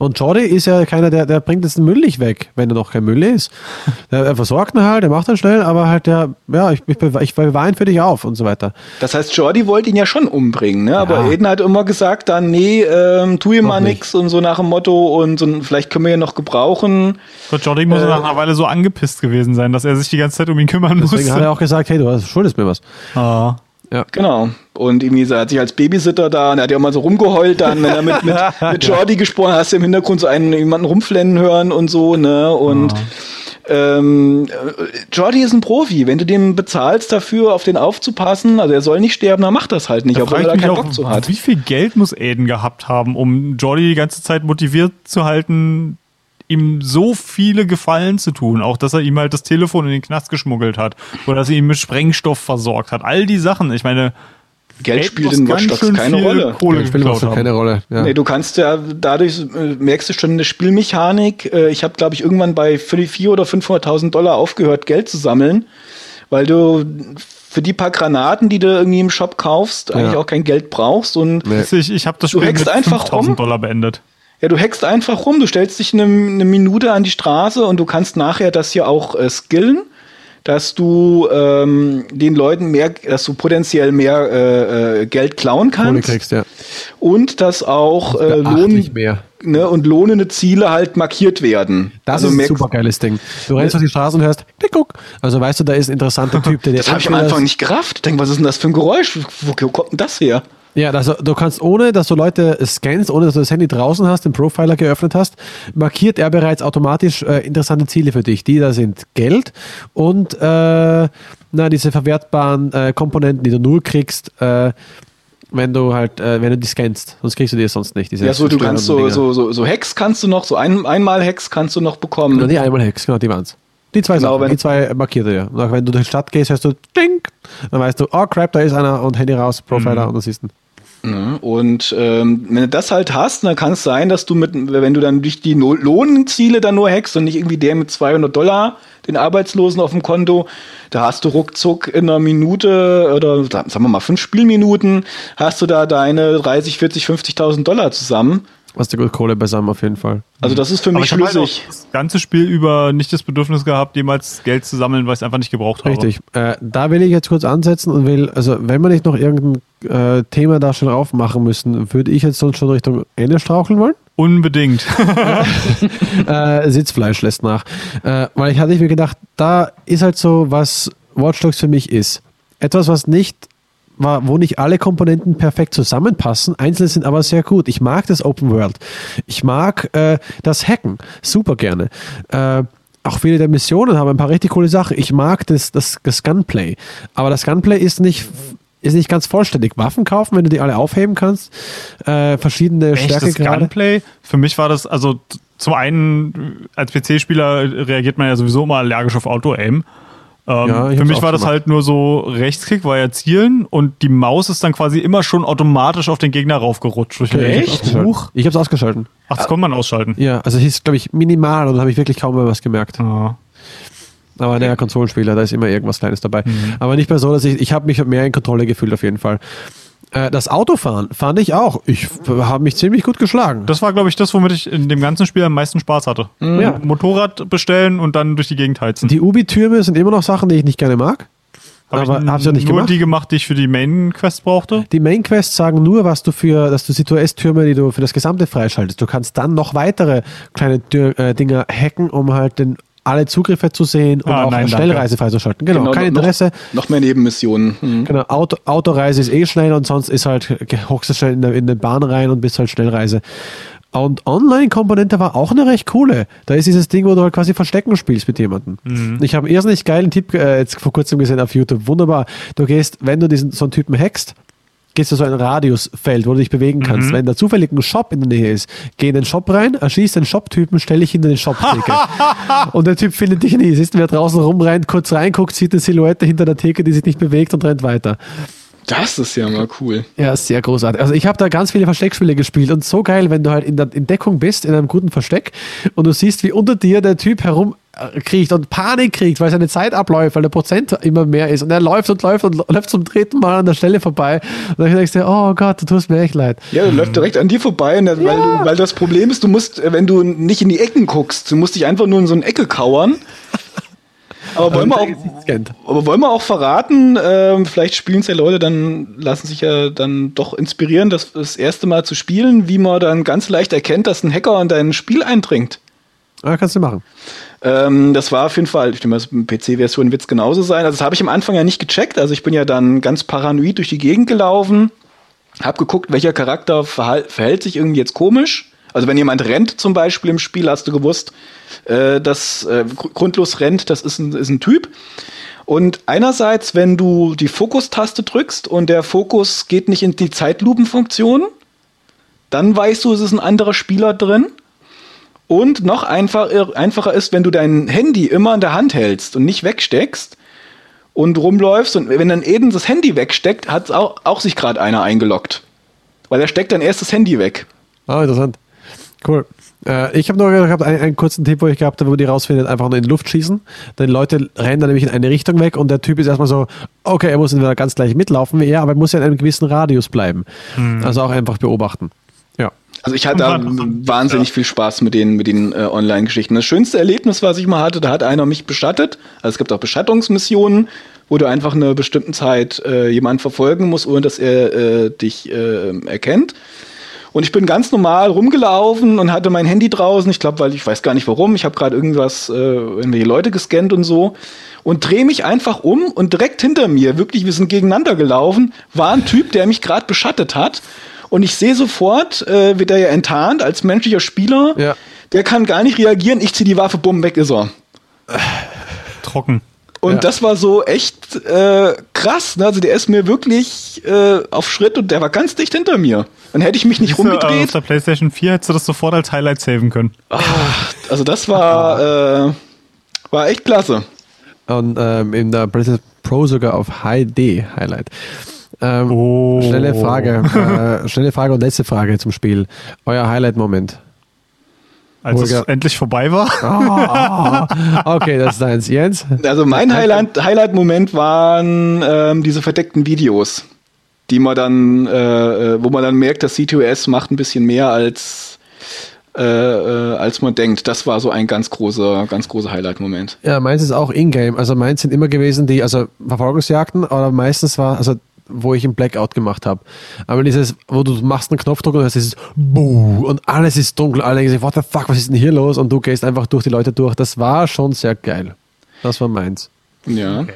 Speaker 2: Und Jordi ist ja keiner, der, der bringt jetzt den Müll nicht weg, wenn er noch kein Müll ist. Der, er versorgt ihn halt, der macht dann schnell, aber halt der, ja, ich, ich, ich bewahre ihn für dich auf und so weiter.
Speaker 3: Das heißt, Jordi wollte ihn ja schon umbringen, ne? Aber
Speaker 2: Ja.
Speaker 3: Aiden hat immer gesagt, dann, nee, ähm, tu ihm
Speaker 2: Noch
Speaker 3: mal
Speaker 2: nicht.
Speaker 3: nix und so nach dem Motto und so, vielleicht können wir ihn noch gebrauchen.
Speaker 1: Gott, Jordi muss
Speaker 3: Äh,
Speaker 1: nach einer Weile so angepisst gewesen sein, dass er sich die ganze Zeit um ihn kümmern
Speaker 2: Deswegen hat
Speaker 1: musste.
Speaker 2: er auch gesagt, hey, du hast- schuldest mir was.
Speaker 1: Ah.
Speaker 3: Genau. Und irgendwie so, er hat sich als Babysitter da, und er hat ja auch mal so rumgeheult dann, wenn er mit, mit, mit Jordi gesprochen hat, hast du im Hintergrund so einen jemanden rumflennen hören und so, ne? Und ähm, äh, Jordi ist ein Profi. Wenn du dem bezahlst dafür, auf den aufzupassen, also er soll nicht sterben, dann macht das halt nicht,
Speaker 1: Da
Speaker 3: obwohl er da keinen
Speaker 1: auch,
Speaker 3: Bock zu hat.
Speaker 1: wie viel Geld muss Aiden gehabt haben, um Jordi die ganze Zeit motiviert zu halten, ihm so viele Gefallen zu tun. Auch, dass er ihm halt das Telefon in den Knast geschmuggelt hat. Oder dass er ihn mit Sprengstoff versorgt hat. All die Sachen. Ich meine,
Speaker 3: Geld spielt in Watch Dogs keine Rolle.
Speaker 1: Kohle
Speaker 2: auch
Speaker 1: haben.
Speaker 2: keine Rolle. Ja.
Speaker 3: Nee, du kannst ja dadurch äh, merkst du schon eine Spielmechanik. Äh, ich habe, glaube ich, irgendwann bei 400 oder 500.000 Dollar aufgehört, Geld zu sammeln, weil du für die paar Granaten, die du irgendwie im Shop kaufst, eigentlich auch kein Geld brauchst. Und
Speaker 2: Nee.
Speaker 1: Ich, ich habe das Spiel mit
Speaker 3: einfach
Speaker 1: 5000
Speaker 3: rum.
Speaker 1: Dollar beendet.
Speaker 3: Ja, du hackst einfach rum, du stellst dich eine, eine Minute an die Straße und du kannst nachher das hier auch äh, skillen, dass du ähm, den Leuten mehr, dass du potenziell mehr äh, äh, Geld klauen kannst
Speaker 2: kriegst, ja.
Speaker 3: und dass auch äh,
Speaker 2: Beachtlich
Speaker 3: Lohn,
Speaker 2: mehr.
Speaker 3: ne, und lohnende Ziele halt markiert werden.
Speaker 2: Das
Speaker 3: Also
Speaker 2: ist ein super geiles Ding. Du rennst durch die Straße und hörst, klick, guck. Also weißt du, da ist ein interessanter Typ, der dir
Speaker 3: Das habe ich am Anfang nicht gerafft. Denk, was ist denn das für ein Geräusch? Wo, wo kommt denn das her?
Speaker 2: Ja, also du kannst ohne, dass du Leute scannst, ohne dass du das Handy draußen hast, den Profiler geöffnet hast, markiert er bereits automatisch äh, interessante Ziele für dich. Die da sind Geld und äh, na, diese verwertbaren äh, Komponenten, die du nur kriegst, äh, wenn du halt, äh, wenn du die scannst. Sonst kriegst du die sonst nicht.
Speaker 3: Ja, so, du kannst so, so, so, so Hacks kannst du noch, so ein, einmal Hacks kannst du noch
Speaker 2: Genau,
Speaker 3: bekommen.
Speaker 2: die einmal Hex, genau, die waren's. Die zwei
Speaker 3: Genau,
Speaker 2: Sachen, die zwei markiert er ja. Und auch wenn du durch die Stadt gehst, hörst du Ding, dann weißt du, oh crap, da ist einer und Handy raus, Profiler und das ist ein.
Speaker 3: Ne? Und ähm, wenn du das halt hast, dann kann es sein, dass du mit, wenn du dann durch die Lohnziele dann nur hackst und nicht irgendwie der mit 200 Dollar, den Arbeitslosen auf dem Konto, da hast du ruckzuck in einer Minute oder sagen wir mal fünf Spielminuten, hast du da deine 30, 40, 50.000 Dollar zusammen.
Speaker 2: Hast du gut Kohle beisammen auf jeden Fall.
Speaker 3: Also das ist für
Speaker 1: Aber
Speaker 3: mich
Speaker 1: ich habe halt auch
Speaker 3: schlüssig.
Speaker 1: das ganze Spiel über nicht das Bedürfnis gehabt, jemals Geld zu sammeln, weil ich es einfach nicht gebraucht habe.
Speaker 2: Richtig. Äh, da will ich jetzt kurz ansetzen und will, also wenn wir nicht noch irgendein äh, Thema da schon aufmachen müssen, würde ich jetzt sonst schon Richtung Ende straucheln wollen.
Speaker 1: Unbedingt.
Speaker 2: äh, Sitzfleisch lässt nach. Äh, weil ich hatte mir gedacht, da ist halt so, was Watch Dogs für mich ist. Etwas, was nicht war, wo nicht alle Komponenten perfekt zusammenpassen, einzelne sind aber sehr gut. Ich mag das Open World. Ich mag äh, das Hacken super gerne. Äh, auch viele der Missionen haben ein paar richtig coole Sachen. Ich mag das, das, das Gunplay. Aber das Gunplay ist nicht, ist nicht ganz vollständig. Waffen kaufen, wenn du die alle aufheben kannst. Äh, verschiedene
Speaker 1: Echt, das
Speaker 2: Stärkegrade.
Speaker 1: Gunplay, für mich war das, also zum einen, als PC-Spieler reagiert man ja sowieso immer allergisch auf Auto-Aim. Ähm,
Speaker 2: Ja,
Speaker 1: für mich war das
Speaker 2: gemacht.
Speaker 1: halt nur so Rechtsklick war ja zielen und die Maus ist dann quasi immer schon automatisch auf den Gegner raufgerutscht.
Speaker 2: Ich hab's ausgeschaltet.
Speaker 1: Buch.
Speaker 2: Ich habe es ausgeschalten.
Speaker 1: Ach, das kann man ausschalten.
Speaker 2: Ja, also es ist, glaube ich, minimal und da habe ich wirklich kaum mehr was gemerkt.
Speaker 1: Ja.
Speaker 2: Aber der Konsolenspieler, da ist immer irgendwas Kleines dabei.
Speaker 1: Mhm.
Speaker 2: Aber nicht mehr so, dass ich, ich habe mich mehr in Kontrolle gefühlt auf jeden Fall. Äh, das Autofahren fand ich auch. Ich habe mich ziemlich gut geschlagen.
Speaker 1: Das war, glaube ich, das, womit ich in dem ganzen Spiel am meisten Spaß hatte.
Speaker 2: Ja.
Speaker 1: Motorrad bestellen und dann durch die Gegend heizen.
Speaker 2: Die Ubi-Türme sind immer noch Sachen, die ich nicht gerne mag.
Speaker 1: Hab
Speaker 2: aber
Speaker 1: ich
Speaker 2: hab's ja nicht
Speaker 1: nur
Speaker 2: gemacht.
Speaker 1: die gemacht, die ich für die Main-Quest brauchte.
Speaker 2: Die Main Quests sagen nur, was du für, dass du Situes-Türme, die du für das Gesamte freischaltest. Du kannst dann noch weitere kleine Tür, äh, Dinger hacken, um halt den, alle Zugriffe zu sehen und
Speaker 1: Ah,
Speaker 2: auch
Speaker 1: nein.
Speaker 2: Schnellreise freizuschalten. Genau,
Speaker 3: Genau,
Speaker 2: kein
Speaker 3: noch-
Speaker 2: Interesse.
Speaker 3: Noch mehr Nebenmissionen. Mhm.
Speaker 2: Genau, Auto, Autoreise ist eh schnell und sonst ist halt, hockst du schnell in, der- in eine Bahn rein und bist halt Schnellreise. Und Online-Komponente war auch eine recht coole. Da ist dieses Ding, wo du halt quasi Verstecken spielst mit jemandem.
Speaker 1: Mhm.
Speaker 2: Ich habe einen irrsinnig geilen Tipp äh, jetzt vor kurzem gesehen auf YouTube. Wunderbar. Du gehst, wenn du diesen so einen Typen hackst, gehst du so ein Radiusfeld, wo du dich bewegen kannst.
Speaker 1: Mhm.
Speaker 2: Wenn da zufällig ein Shop in der Nähe ist, geh in den Shop rein, erschieß den Shop-Typen, stell dich hinter den Shop-Theke. und der Typ findet dich nie. Siehst du, wer draußen rumrennt, kurz reinguckt, sieht eine Silhouette hinter der Theke, die sich nicht bewegt und rennt weiter.
Speaker 3: Das ist ja mal cool.
Speaker 2: Ja, sehr großartig. Also ich habe da ganz viele Versteckspiele gespielt und so geil, wenn du halt in, der, in Deckung bist, in einem guten Versteck und du siehst, wie unter dir der Typ herum äh, kriecht und Panik kriegt, weil seine Zeit abläuft, weil der Prozent immer mehr ist und er läuft und läuft und läuft zum dritten Mal an der Stelle vorbei und dann denkst du, oh Gott, du tust mir echt leid.
Speaker 3: Ja, der läuft direkt an dir vorbei, und das- weil, du, weil das Problem ist, du musst, äh, wenn du nicht in die Ecken guckst, du musst dich einfach nur in so eine Ecke kauern. Aber wollen, wir auch, aber wollen wir auch verraten, ähm, vielleicht spielen es ja Leute, dann lassen sich ja dann doch inspirieren, das, das erste Mal zu spielen, wie man dann ganz leicht erkennt, dass ein Hacker in dein Spiel eindringt.
Speaker 2: Ja, kannst du machen.
Speaker 3: Ähm, das war auf jeden Fall, ich denke mal, PC-Version wird es genauso sein. Also das habe ich am Anfang ja nicht gecheckt. Also ich bin ja dann ganz paranoid durch die Gegend gelaufen, habe geguckt, welcher Charakter verhält sich irgendwie jetzt komisch. Also wenn jemand rennt zum Beispiel im Spiel, hast du gewusst, äh, dass äh, gr- grundlos rennt, das ist ein, ist ein Typ. Und einerseits, wenn du die Fokus-Taste drückst und der Fokus geht nicht in die Zeitlupenfunktion, dann weißt du, es ist ein anderer Spieler drin. Und noch einfach, einfacher ist, wenn du dein Handy immer in der Hand hältst und nicht wegsteckst und rumläufst und wenn dann eben das Handy wegsteckt, hat auch, auch sich gerade einer eingeloggt. Weil er steckt dann erst das Handy weg.
Speaker 2: Ah, interessant. Cool. Äh, ich habe noch gehabt, einen, einen kurzen Tipp, wo ich gehabt habe, wo die rausfindet, einfach nur in die Luft schießen. Denn Leute rennen dann nämlich in eine Richtung weg und der Typ ist erstmal so, okay, er muss entweder ganz gleich mitlaufen wie er, aber er muss ja in einem gewissen Radius bleiben. Also auch einfach beobachten. Ja.
Speaker 3: Also ich hatte wahnsinnig viel Spaß mit den, mit den äh, Online-Geschichten. Das schönste Erlebnis, was ich mal hatte, da hat einer mich bestattet. Also es gibt auch Bestattungsmissionen, wo du einfach eine bestimmte Zeit äh, jemanden verfolgen musst, ohne dass er äh, dich äh, erkennt. Und ich bin ganz normal rumgelaufen und hatte mein Handy draußen. Ich glaube, weil ich weiß gar nicht warum. Ich habe gerade irgendwas, äh, irgendwelche Leute gescannt und so. Und drehe mich einfach um und direkt hinter mir, wirklich, wir sind gegeneinander gelaufen, war ein Typ, der mich gerade beschattet hat. Und ich sehe sofort, äh, wird er ja enttarnt als menschlicher Spieler.
Speaker 2: Ja.
Speaker 3: Der kann gar nicht reagieren. Ich ziehe die Waffe, bumm, weg ist er.
Speaker 1: Trocken.
Speaker 3: Und
Speaker 2: Ja.
Speaker 3: das war so echt äh, krass. Ne? Also der ist mir wirklich äh, auf Schritt und der war ganz dicht hinter mir. Dann hätte ich mich nicht
Speaker 1: Siehst du, äh, Auf
Speaker 3: rumgedreht.
Speaker 1: der PlayStation 4 hättest du das sofort als Highlight saven können.
Speaker 3: Also das war, äh, war echt klasse.
Speaker 2: Und ähm, in der PlayStation Pro sogar auf HD Highlight. Ähm,
Speaker 1: Oh.
Speaker 2: Schnelle Frage. äh, schnelle Frage und letzte Frage zum Spiel. Euer Highlight-Moment.
Speaker 1: Als es
Speaker 2: Holger.
Speaker 1: endlich vorbei war.
Speaker 2: Okay, das ist deins. Jens?
Speaker 3: Also mein Highlight- Highlight-Moment waren ähm, diese verdeckten Videos, die man dann, äh, äh, wo man dann merkt, dass C2S macht ein bisschen mehr als äh, äh, als man denkt. Das war so ein ganz großer, ganz großer Highlight-Moment.
Speaker 2: Ja, meins ist auch Ingame. Also meins sind immer gewesen die, also Verfolgungsjagden, oder meistens war, also wo ich einen Blackout gemacht habe. Aber dieses, wo du machst einen Knopfdruck und es ist Buh und alles ist dunkel. Alle denken sich, what the fuck, was ist denn hier los? Und du gehst einfach durch die Leute durch. Das war schon sehr geil. Das war meins.
Speaker 3: Ja.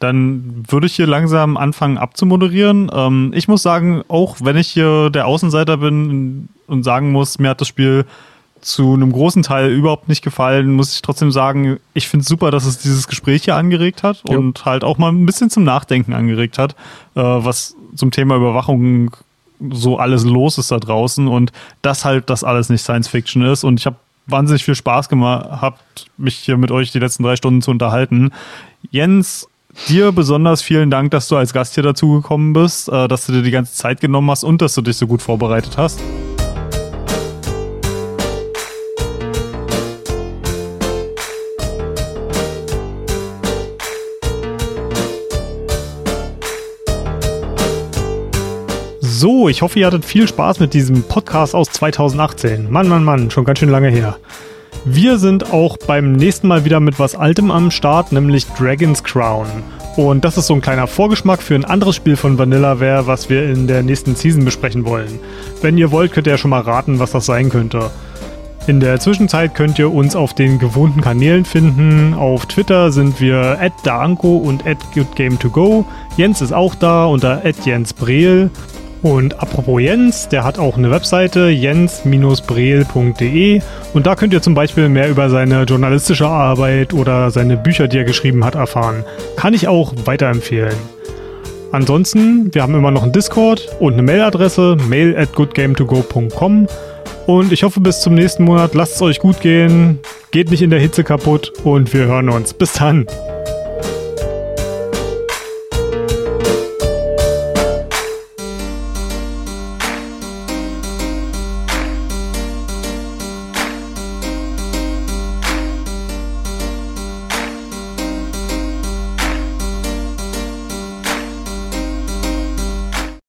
Speaker 1: Dann würde ich hier langsam anfangen abzumoderieren. Ähm, ich muss sagen, auch wenn ich hier der Außenseiter bin und sagen muss, mir hat das Spiel zu einem großen Teil überhaupt nicht gefallen, muss ich trotzdem sagen, ich finde es super, dass es dieses Gespräch hier angeregt hat
Speaker 2: Jo.
Speaker 1: und halt auch mal ein bisschen zum Nachdenken angeregt hat, äh, was zum Thema Überwachung so alles los ist da draußen und dass halt das alles nicht Science Fiction ist und ich habe wahnsinnig viel Spaß gehabt, mich hier mit euch die letzten drei Stunden zu unterhalten. Jens, dir besonders vielen Dank, dass du als Gast hier dazugekommen bist, äh, dass du dir die ganze Zeit genommen hast und dass du dich so gut vorbereitet hast. So, ich hoffe, ihr hattet viel Spaß mit diesem Podcast aus 2018. Mann, Mann, Mann, schon ganz schön lange her. Wir sind auch beim nächsten Mal wieder mit was Altem am Start, nämlich Dragon's Crown. Und das ist so ein kleiner Vorgeschmack für ein anderes Spiel von Vanillaware, was wir in der nächsten Season besprechen wollen. Wenn ihr wollt, könnt ihr ja schon mal raten, was das sein könnte. In der Zwischenzeit könnt ihr uns auf den gewohnten Kanälen finden. Auf Twitter sind wir at daanko und at goodgame2go. Jens ist auch da unter at Jens Breel. Und apropos Jens, der hat auch eine Webseite, jens-breel.de und da könnt ihr zum Beispiel mehr über seine journalistische Arbeit oder seine Bücher, die er geschrieben hat, erfahren. Kann ich auch weiterempfehlen. Ansonsten, wir haben immer noch einen Discord und eine Mailadresse, mail at goodgametogo.com und ich hoffe bis zum nächsten Monat, lasst es euch gut gehen, geht nicht in der Hitze kaputt und wir hören uns. Bis dann!